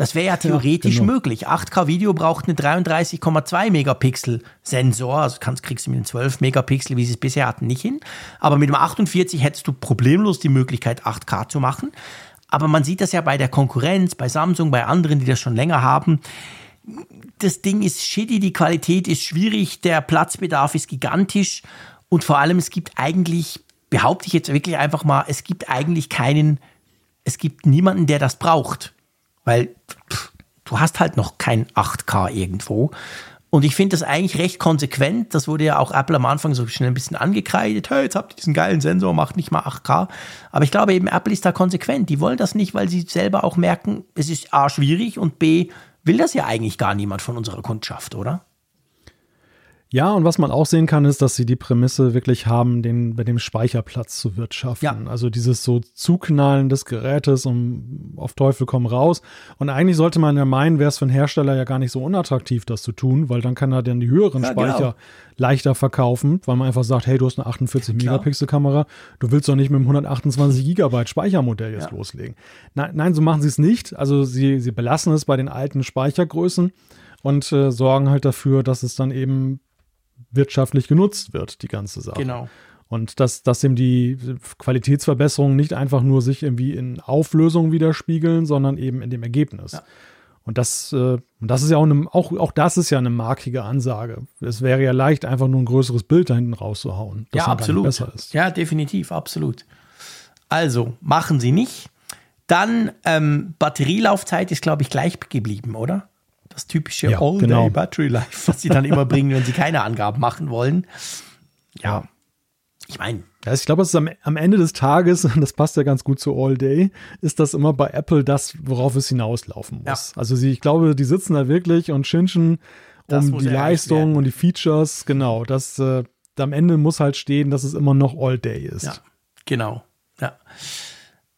Das wäre ja theoretisch genau. möglich. 8K-Video braucht eine 33,2 Megapixel Sensor. Also kannst, kriegst du mit den 12 Megapixel, wie sie es bisher hatten, nicht hin. Aber mit dem 48 hättest du problemlos die Möglichkeit, 8K zu machen. Aber man sieht das ja bei der Konkurrenz, bei Samsung, bei anderen, die das schon länger haben. Das Ding ist shitty, die Qualität ist schwierig, der Platzbedarf ist gigantisch und vor allem es gibt eigentlich, behaupte ich jetzt wirklich einfach mal, es gibt eigentlich keinen, es gibt niemanden, der das braucht. Weil pff, du hast halt noch kein 8K irgendwo. Und ich finde das eigentlich recht konsequent. Das wurde ja auch Apple am Anfang so schnell ein bisschen angekreidet. Hey, jetzt habt ihr diesen geilen Sensor, macht nicht mal 8K. Aber ich glaube eben, Apple ist da konsequent. Die wollen das nicht, weil sie selber auch merken, es ist A, schwierig und B, will das ja eigentlich gar niemand von unserer Kundschaft, oder? Ja, und was man auch sehen kann, ist, dass sie die Prämisse wirklich haben, den, bei dem Speicherplatz zu wirtschaften. Ja. Also dieses so Zuknallen des Gerätes um auf Teufel komm raus. Und eigentlich sollte man ja meinen, wäre es für einen Hersteller ja gar nicht so unattraktiv, das zu tun, weil dann kann er dann die höheren Ja, Speicher genau. leichter verkaufen, weil man einfach sagt, hey, du hast eine 48 Klar. Megapixel Kamera, du willst doch nicht mit einem 128 Gigabyte Speichermodell jetzt Ja. loslegen. Nein, nein, so machen sie es nicht. Also sie, sie belassen es bei den alten Speichergrößen und äh, sorgen halt dafür, dass es dann eben wirtschaftlich genutzt wird, die ganze Sache. Genau. Und dass, dass eben die Qualitätsverbesserungen nicht einfach nur sich irgendwie in Auflösung widerspiegeln, sondern eben in dem Ergebnis. Ja. Und das, äh, und das ist ja auch, eine, auch, auch das ist ja eine markige Ansage. Es wäre ja leicht, einfach nur ein größeres Bild da hinten rauszuhauen. Das ja, absolut. besser ist. Ja, definitiv, absolut. Also, machen Sie nicht. Dann, ähm, Batterielaufzeit ist, glaube ich, gleich geblieben, oder? Das typische Ja, All-Day genau. Battery Life, was Sie dann immer bringen, wenn Sie keine Angaben machen wollen. Ja. Ich meine, Ja, ich glaube, es ist am, am Ende des Tages, und das passt ja ganz gut zu All Day, ist das immer bei Apple das, worauf es hinauslaufen muss. Also sie, ich glaube, die sitzen da wirklich und schinschen um die Leistung und die Features. Genau, das äh, am Ende muss halt stehen, dass es immer noch All Day ist. Ja, genau. Ja.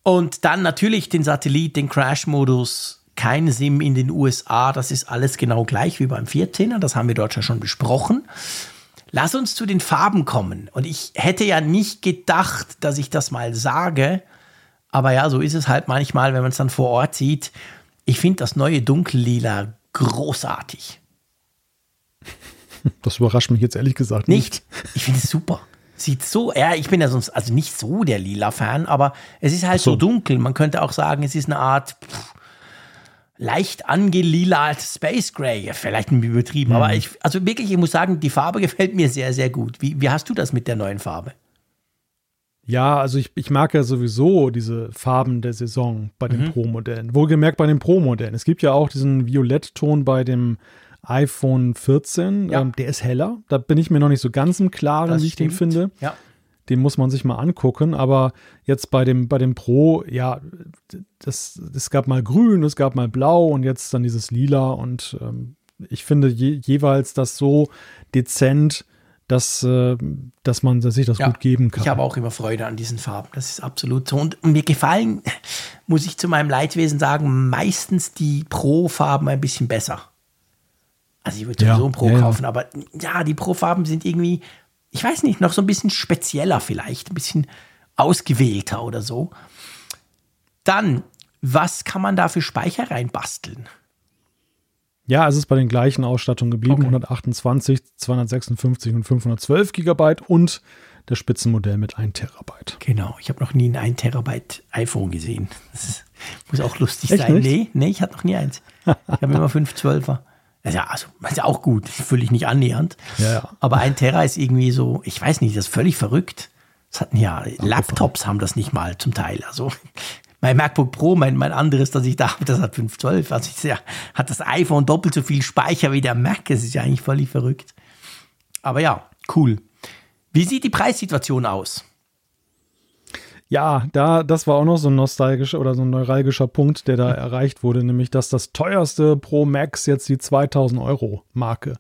Und dann natürlich den Satellit, den Crash-Modus, kein SIM in den USA, das ist alles genau gleich wie beim 14er, das haben wir dort ja schon besprochen. Lass uns zu den Farben kommen. Und ich hätte ja nicht gedacht, dass ich das mal sage, aber ja, so ist es halt manchmal, wenn man es dann vor Ort sieht. Ich finde das neue Dunkellila großartig. Das überrascht mich jetzt ehrlich gesagt nicht. Nicht? Ich finde es super. Sieht so, ja, ich bin ja sonst, also nicht so der Lila-Fan, aber es ist halt so. so. dunkel. Man könnte auch sagen, es ist eine Art pff, leicht angelila Space Gray. Vielleicht ein bisschen übertrieben, aber ich, also wirklich, ich muss sagen, die Farbe gefällt mir sehr, sehr gut. Wie, wie hast du das mit der neuen Farbe? Ja, also ich, ich mag ja sowieso diese Farben der Saison bei den Mhm. Pro-Modellen. Wohlgemerkt bei den Pro-Modellen. Es gibt ja auch diesen Violettton bei dem iPhone 14. Ja. Ähm, der ist heller. Da bin ich mir noch nicht so ganz im Klaren, Das wie ich den stimmt. finde. Ja. Den muss man sich mal angucken. Aber jetzt bei dem, bei dem Pro, ja, das, es gab mal grün, es gab mal blau und jetzt dann dieses lila. Und ähm, ich finde je, jeweils das so dezent, dass, äh, dass man sich das Ja, gut geben kann. Ich habe auch immer Freude an diesen Farben. Das ist absolut so. Und mir gefallen, muss ich zu meinem Leidwesen sagen, meistens die Pro-Farben ein bisschen besser. Also ich würde Ja, sowieso ein Pro ja, ja. kaufen, aber ja, die Pro-Farben sind irgendwie, ich weiß nicht, noch so ein bisschen spezieller vielleicht, ein bisschen ausgewählter oder so. Dann, was kann man da für Speicher reinbasteln? Ja, es ist bei den gleichen Ausstattungen geblieben. Okay. 128, 256 und 512 Gigabyte und das Spitzenmodell mit 1 Terabyte. Genau, ich habe noch nie ein 1 Terabyte iPhone gesehen. Das ist, muss auch lustig Echt sein. nicht? Nee, nee, ich hatte noch nie eins. Ich habe immer 512er. Das ist ja, also, das ist ja auch gut, das ich nicht annähernd. Ja, ja. Aber ein Tera ist irgendwie so, ich weiß nicht, das ist völlig verrückt. Das hatten ja, Laptops haben das nicht mal zum Teil. Also mein MacBook Pro, mein, mein anderes, das ich da habe, das hat 512. Also ist ja, hat das iPhone doppelt so viel Speicher wie der Mac. Es ist ja eigentlich völlig verrückt. Aber ja, cool. Wie sieht die Preissituation aus? Ja, da, das war auch noch so ein nostalgischer oder so ein neuralgischer Punkt, der da erreicht wurde, nämlich dass das teuerste Pro Max jetzt die 2000 Euro Marke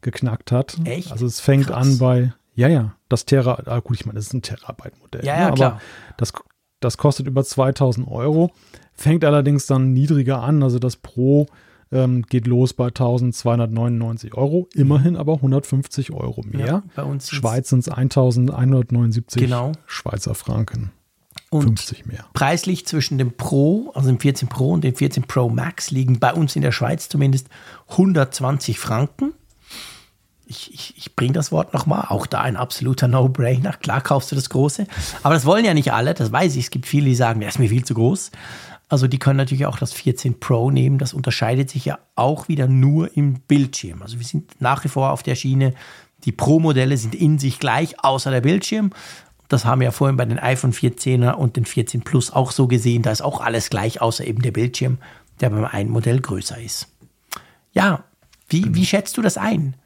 geknackt hat. Echt? Also es fängt Krass. an bei, ja, ja, das Terra, ah, gut, ich meine, das ist ein Terabyte-Modell. Ja, ja, ne? klar. Aber das, das kostet über 2000 Euro, fängt allerdings dann niedriger an, also das Pro ähm, geht los bei 1299 Euro, immerhin aber 150 Euro mehr. Ja, bei uns Schweiz sind es 1179 genau. Schweizer Franken. Und 50 mehr. Preislich zwischen dem Pro, also dem 14 Pro und dem 14 Pro Max liegen bei uns in der Schweiz zumindest 120 Franken. Ich, ich, ich bringe das Wort nochmal, auch da ein absoluter No-Brainer. Klar kaufst du das Große. Aber das wollen ja nicht alle, das weiß ich. Es gibt viele, die sagen, das ist mir viel zu groß. Also die können natürlich auch das 14 Pro nehmen. Das unterscheidet sich ja auch wieder nur im Bildschirm. Also wir sind nach wie vor auf der Schiene, die Pro-Modelle sind in sich gleich, außer der Bildschirm. Das haben wir ja vorhin bei den iPhone 14er und den 14 Plus auch so gesehen. Da ist auch alles gleich, außer eben der Bildschirm, der beim einen Modell größer ist. Ja, wie, wie schätzt du das ein?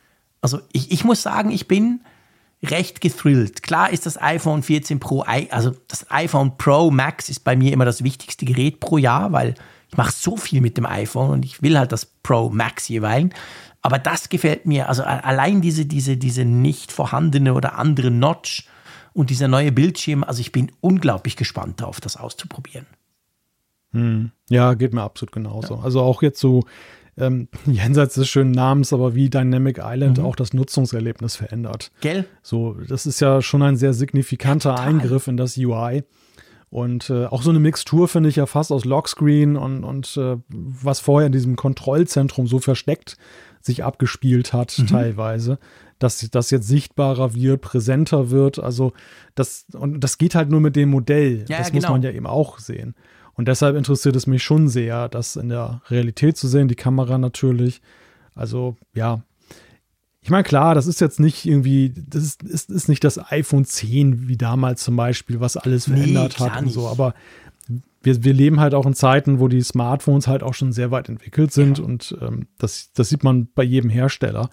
Also ich, ich muss sagen, ich bin recht gethrillt. Klar ist das iPhone 14 Pro, also das iPhone Pro Max ist bei mir immer das wichtigste Gerät pro Jahr, weil ich mache so viel mit dem iPhone und ich will halt das Pro Max jeweils. Aber das gefällt mir, also allein diese, diese, diese nicht vorhandene oder andere Notch und dieser neue Bildschirm, also ich bin unglaublich gespannt darauf, das auszuprobieren. Hm. Ja, geht mir absolut genauso. Ja. Also auch jetzt so ähm, jenseits des schönen Namens, aber wie Dynamic Island mhm. auch das Nutzungserlebnis verändert. Gell? So, das ist ja schon ein sehr signifikanter ja, Eingriff in das UI. Und äh, auch so eine Mixtur finde ich ja fast aus Lockscreen und, und äh, was vorher in diesem Kontrollzentrum so versteckt sich abgespielt hat, mhm. teilweise dass das jetzt sichtbarer wird, präsenter wird. Also das, und das geht halt nur mit dem Modell. Ja, das ja, muss genau. man ja eben auch sehen. Und deshalb interessiert es mich schon sehr, das in der Realität zu sehen, die Kamera natürlich. Also ja, ich meine, klar, das ist jetzt nicht irgendwie, das ist, ist, ist nicht das iPhone 10 wie damals zum Beispiel, was alles verändert nee, hat und so, nicht. aber wir, wir leben halt auch in Zeiten, wo die Smartphones halt auch schon sehr weit entwickelt sind ja. und ähm, das, das sieht man bei jedem Hersteller.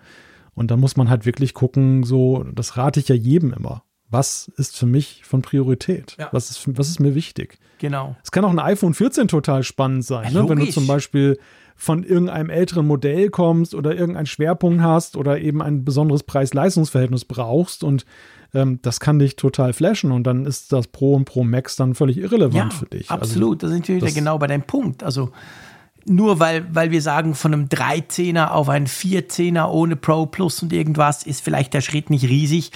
Und da muss man halt wirklich gucken, so, das rate ich ja jedem immer. Was ist für mich von Priorität? Ja. Was, ist, was ist mir wichtig? Genau. Es kann auch ein iPhone 14 total spannend sein, ne? wenn du zum Beispiel von irgendeinem älteren Modell kommst oder irgendeinen Schwerpunkt hast oder eben ein besonderes Preis-Leistungs-Verhältnis brauchst und ähm, das kann dich total flashen und dann ist das Pro und Pro Max dann völlig irrelevant ja, für dich. Absolut, also, da sind wir wieder genau bei deinem Punkt. Also nur weil, weil wir sagen, von einem 13er auf einen 14er ohne Pro Plus und irgendwas ist vielleicht der Schritt nicht riesig.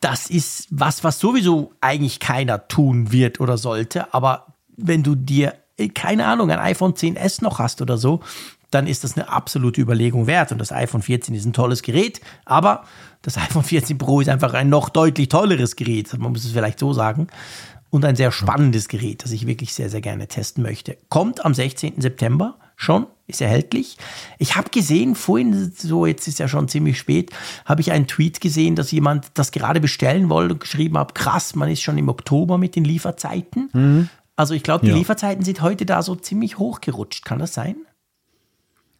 Das ist was, was sowieso eigentlich keiner tun wird oder sollte. Aber wenn du dir, äh, keine Ahnung, ein iPhone 10s noch hast oder so, dann ist das eine absolute Überlegung wert. Und das iPhone 14 ist ein tolles Gerät, aber das iPhone 14 Pro ist einfach ein noch deutlich tolleres Gerät. Man muss es vielleicht so sagen und ein sehr spannendes Gerät, das ich wirklich sehr, sehr gerne testen möchte. Kommt am 16. September schon, ist erhältlich. Ich habe gesehen, vorhin, so jetzt ist ja schon ziemlich spät, habe ich einen Tweet gesehen, dass jemand das gerade bestellen wollte und geschrieben hat, krass, man ist schon im Oktober mit den Lieferzeiten. Mhm. Also ich glaube, die ja. Lieferzeiten sind heute da so ziemlich hochgerutscht. Kann das sein?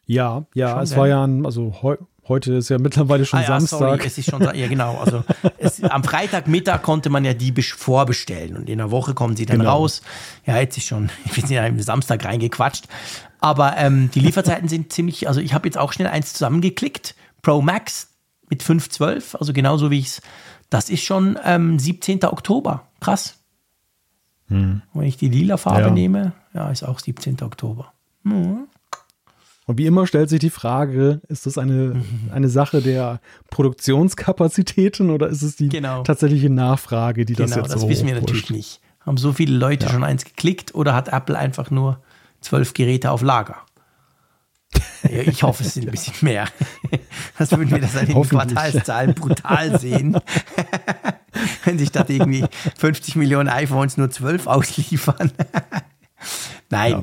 Ja, ja, schon, es war ja, ein, also heu, Heute ist ja mittlerweile schon ah, ja, Samstag. Sorry, es ist schon, ja genau. Also es, am Freitagmittag konnte man ja die vorbestellen und in der Woche kommen sie dann genau. raus. Ja, jetzt ist schon, ich bin ja im Samstag reingequatscht. Aber ähm, die Lieferzeiten sind ziemlich, also ich habe jetzt auch schnell eins zusammengeklickt. Pro Max mit 512, also genauso wie ich es, das ist schon ähm, 17. Oktober. Krass. Hm. Wenn ich die lila Farbe ja. nehme, ja, ist auch 17. Oktober. Hm. Und wie immer stellt sich die Frage, ist das eine, eine Sache der Produktionskapazitäten oder ist es die genau. tatsächliche Nachfrage, die genau, das jetzt so das wissen wir natürlich nicht. Haben so viele Leute ja. schon eins geklickt oder hat Apple einfach nur zwölf Geräte auf Lager? Ich hoffe, es sind ein bisschen mehr. Das würden wir das an den Quartalszahlen brutal sehen. Wenn sich statt irgendwie 50 Millionen iPhones nur zwölf ausliefern. Nein, ja.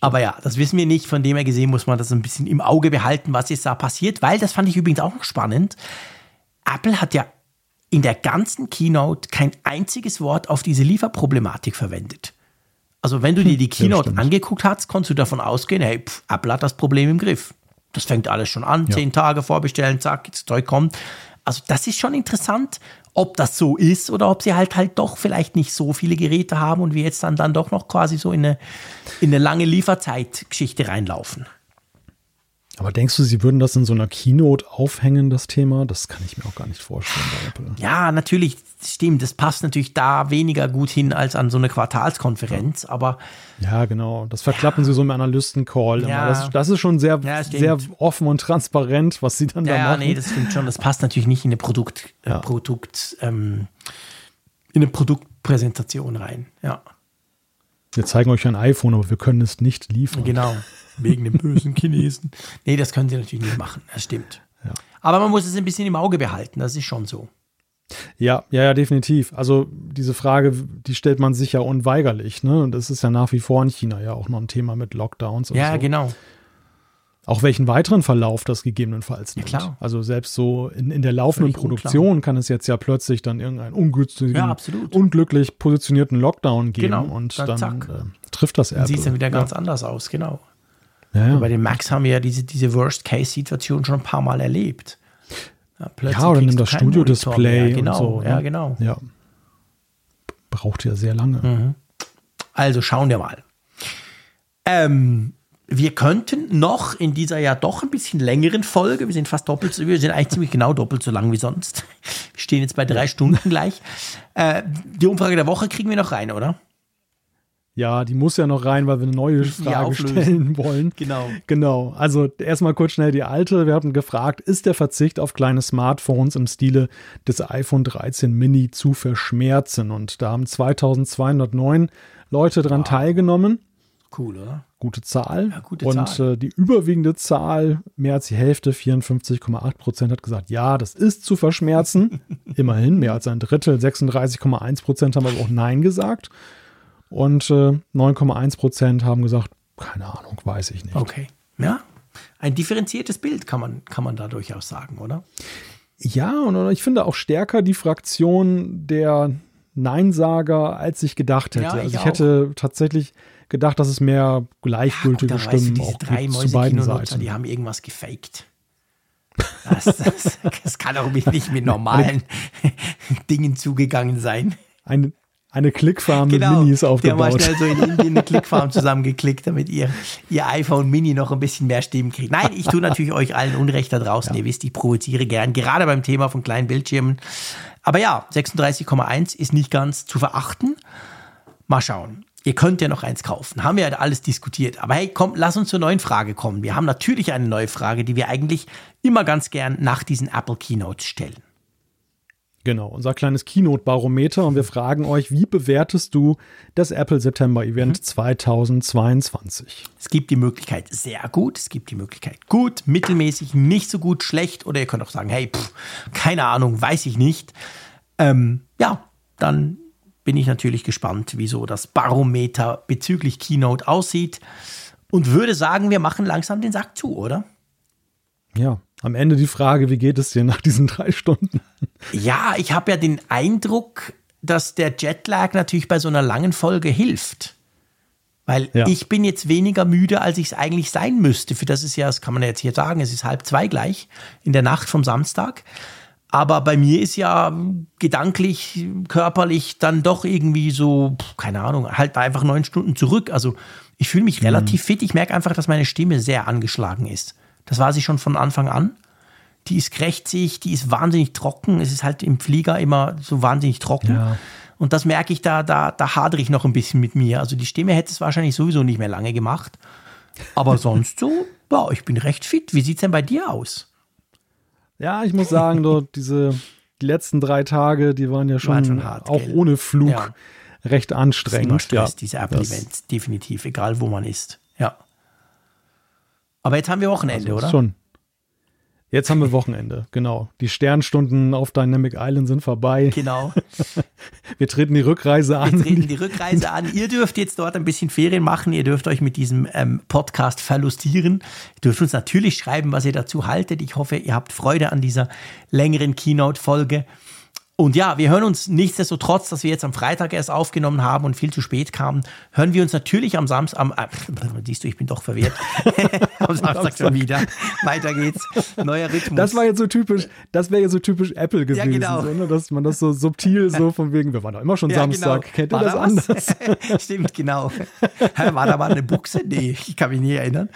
Aber ja, das wissen wir nicht. Von dem her gesehen muss man das ein bisschen im Auge behalten, was jetzt da passiert, weil das fand ich übrigens auch noch spannend. Apple hat ja in der ganzen Keynote kein einziges Wort auf diese Lieferproblematik verwendet. Also wenn du dir die Keynote ja, angeguckt hast, konntest du davon ausgehen, hey, pff, Apple hat das Problem im Griff. Das fängt alles schon an, ja. zehn Tage vorbestellen, zack, das Zeug kommt. Also das ist schon interessant, ob das so ist oder ob sie halt halt doch vielleicht nicht so viele Geräte haben und wir jetzt dann, dann doch noch quasi so in eine, in eine lange Lieferzeitgeschichte reinlaufen. Aber denkst du, sie würden das in so einer Keynote aufhängen, das Thema? Das kann ich mir auch gar nicht vorstellen bei Apple. Ja, natürlich, stimmt. Das passt natürlich da weniger gut hin als an so eine Quartalskonferenz, aber. Ja, genau. Das verklappen ja. sie so im Analysten-Call. Ja. Das, das, ist schon sehr, ja, sehr offen und transparent, was sie dann ja, da machen. Ja, nee, das stimmt schon. Das passt natürlich nicht in eine Produkt, äh, Produkt, ähm, in eine Produktpräsentation rein. Ja. Wir zeigen euch ein iPhone, aber wir können es nicht liefern. Genau. Wegen dem bösen Chinesen. Nee, das können sie natürlich nicht machen. Das stimmt. Ja. Aber man muss es ein bisschen im Auge behalten. Das ist schon so. Ja, ja, ja, definitiv. Also diese Frage, die stellt man sich ja unweigerlich. Ne? Und das ist ja nach wie vor in China ja auch noch ein Thema mit Lockdowns. Und ja, so. genau. Auch welchen weiteren Verlauf das gegebenenfalls nimmt. Ja, klar. Also selbst so in, in der laufenden Völlig Produktion unklar. kann es jetzt ja plötzlich dann irgendeinen ungünstigen, ja, unglücklich positionierten Lockdown geben genau. und dann, dann äh, trifft das Apple. Sieht es dann wieder ja. ganz anders aus, genau. Ja. Bei den Macs haben wir ja diese, diese Worst-Case-Situation schon ein paar Mal erlebt. Ja, ja oder nimm das Studio-Display. Ja, genau, so, ne? ja, genau. Ja. Braucht ja sehr lange. Mhm. Also schauen wir mal. Ähm, wir könnten noch in dieser ja doch ein bisschen längeren Folge, wir sind fast doppelt so, wir sind eigentlich ziemlich genau doppelt so lang wie sonst. Wir stehen jetzt bei drei Stunden gleich. Äh, die Umfrage der Woche kriegen wir noch rein, oder? Ja, die muss ja noch rein, weil wir eine neue Frage stellen wollen. Genau. Genau. Also erstmal kurz schnell die alte. Wir hatten gefragt, ist der Verzicht auf kleine Smartphones im Stile des iPhone 13 Mini zu verschmerzen? Und da haben 2209 Leute dran wow. teilgenommen. Cool, oder? Gute Zahl. Ja, gute und Zahl. Äh, die überwiegende Zahl, mehr als die Hälfte, 54,8 Prozent, hat gesagt, ja, das ist zu verschmerzen. Immerhin, mehr als ein Drittel, 36,1 Prozent haben aber auch Nein gesagt. Und äh, 9,1 Prozent haben gesagt, keine Ahnung, weiß ich nicht. Okay. Ja, ein differenziertes Bild kann man, kann man da durchaus sagen, oder? Ja, und ich finde auch stärker die Fraktion der Neinsager, als ich gedacht hätte. Ja, ich also ich auch. hätte tatsächlich gedacht, dass es mehr gleichgültige ja, Stimmen weißt du, auch zu beiden Seiten. Die haben irgendwas gefaked. Das, das, das kann auch nicht mit normalen Dingen zugegangen sein. Eine, eine Clickfarm genau, mit Minis aufgebaut. Die haben mal schnell so in Indien eine Clickfarm zusammengeklickt, damit ihr, ihr iPhone Mini noch ein bisschen mehr Stimmen kriegt. Nein, ich tue natürlich euch allen Unrecht da draußen. Ja. Ihr wisst, ich provoziere gern, gerade beim Thema von kleinen Bildschirmen. Aber ja, 36,1 ist nicht ganz zu verachten. Mal schauen. Ihr könnt ja noch eins kaufen. Haben wir ja alles diskutiert. Aber hey, komm, lass uns zur neuen Frage kommen. Wir haben natürlich eine neue Frage, die wir eigentlich immer ganz gern nach diesen Apple Keynotes stellen. Genau, unser kleines Keynote-Barometer und wir fragen euch, wie bewertest du das Apple September-Event mhm. 2022? Es gibt die Möglichkeit sehr gut, es gibt die Möglichkeit gut, mittelmäßig, nicht so gut, schlecht oder ihr könnt auch sagen, hey, pff, keine Ahnung, weiß ich nicht. Ähm, ja, dann bin ich natürlich gespannt, wieso das Barometer bezüglich Keynote aussieht und würde sagen, wir machen langsam den Sack zu, oder? Ja, am Ende die Frage, wie geht es dir nach diesen drei Stunden? Ja, ich habe ja den Eindruck, dass der Jetlag natürlich bei so einer langen Folge hilft. Weil ja. ich bin jetzt weniger müde, als ich es eigentlich sein müsste. Für das ist ja, das kann man ja jetzt hier sagen, es ist halb zwei gleich in der Nacht vom Samstag. Aber bei mir ist ja gedanklich, körperlich dann doch irgendwie so, keine Ahnung, halt einfach neun Stunden zurück. Also ich fühle mich mhm. relativ fit. Ich merke einfach, dass meine Stimme sehr angeschlagen ist. Das war sie schon von Anfang an. Die ist krächzig, die ist wahnsinnig trocken. Es ist halt im Flieger immer so wahnsinnig trocken. Ja. Und das merke ich, da, da, da hadere ich noch ein bisschen mit mir. Also die Stimme hätte es wahrscheinlich sowieso nicht mehr lange gemacht. Aber sonst so, ja, ich bin recht fit. Wie sieht es denn bei dir aus? Ja, ich muss sagen, dort diese die letzten drei Tage, die waren ja schon, waren schon hart, auch gell? ohne Flug ja. recht anstrengend. Das ist immer Stress, ja, diese Apple-Events, definitiv, egal wo man ist. Aber jetzt haben wir Wochenende, also, oder? Schon. Jetzt haben wir Wochenende, genau. Die Sternstunden auf Dynamic Island sind vorbei. Genau. wir treten die Rückreise an. Wir treten die Rückreise an. Ihr dürft jetzt dort ein bisschen Ferien machen. Ihr dürft euch mit diesem ähm, Podcast verlustieren. Ihr dürft uns natürlich schreiben, was ihr dazu haltet. Ich hoffe, ihr habt Freude an dieser längeren Keynote-Folge. Und ja, wir hören uns nichtsdestotrotz, dass wir jetzt am Freitag erst aufgenommen haben und viel zu spät kamen, hören wir uns natürlich am Samstag, am, äh, siehst du, ich bin doch verwirrt, am Samstag schon wieder. Weiter geht's. Neuer Rhythmus. Das war jetzt so typisch, das wäre ja so typisch Apple gewesen, ja, genau. so, ne? dass man das so subtil so von wegen, wir waren doch immer schon ja, Samstag, genau. kennt ihr das da anders? Stimmt, genau. War da mal eine Buchse? Nee, ich kann mich nie erinnern.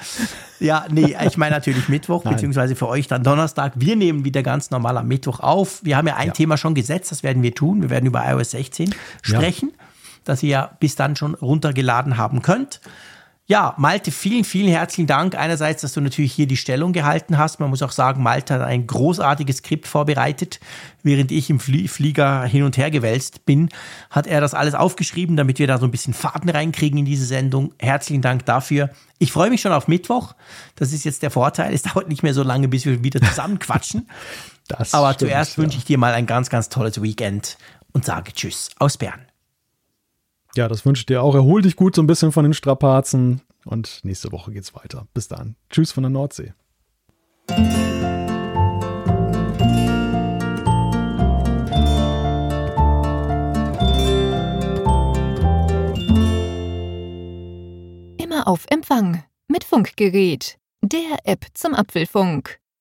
Ja, nee, ich meine natürlich Mittwoch, Nein. beziehungsweise für euch dann Donnerstag. Wir nehmen wieder ganz normal am Mittwoch auf. Wir haben ja ein ja. Thema schon gesetzt, das werden wir tun. Wir werden über iOS 16 sprechen, ja. das ihr ja bis dann schon runtergeladen haben könnt. Ja, Malte, vielen, vielen herzlichen Dank. Einerseits, dass du natürlich hier die Stellung gehalten hast. Man muss auch sagen, Malte hat ein großartiges Skript vorbereitet. Während ich im Flieger hin und her gewälzt bin, hat er das alles aufgeschrieben, damit wir da so ein bisschen Faden reinkriegen in diese Sendung. Herzlichen Dank dafür. Ich freue mich schon auf Mittwoch. Das ist jetzt der Vorteil. Es dauert nicht mehr so lange, bis wir wieder zusammen quatschen. Das Aber stimmt, zuerst ja. wünsche ich dir mal ein ganz, ganz tolles Weekend und sage Tschüss aus Bern. Ja, das wünsche ich dir auch. Erhol dich gut so ein bisschen von den Strapazen und nächste Woche geht's weiter. Bis dann. Tschüss von der Nordsee. Immer auf Empfang mit Funkgerät, der App zum Apfelfunk.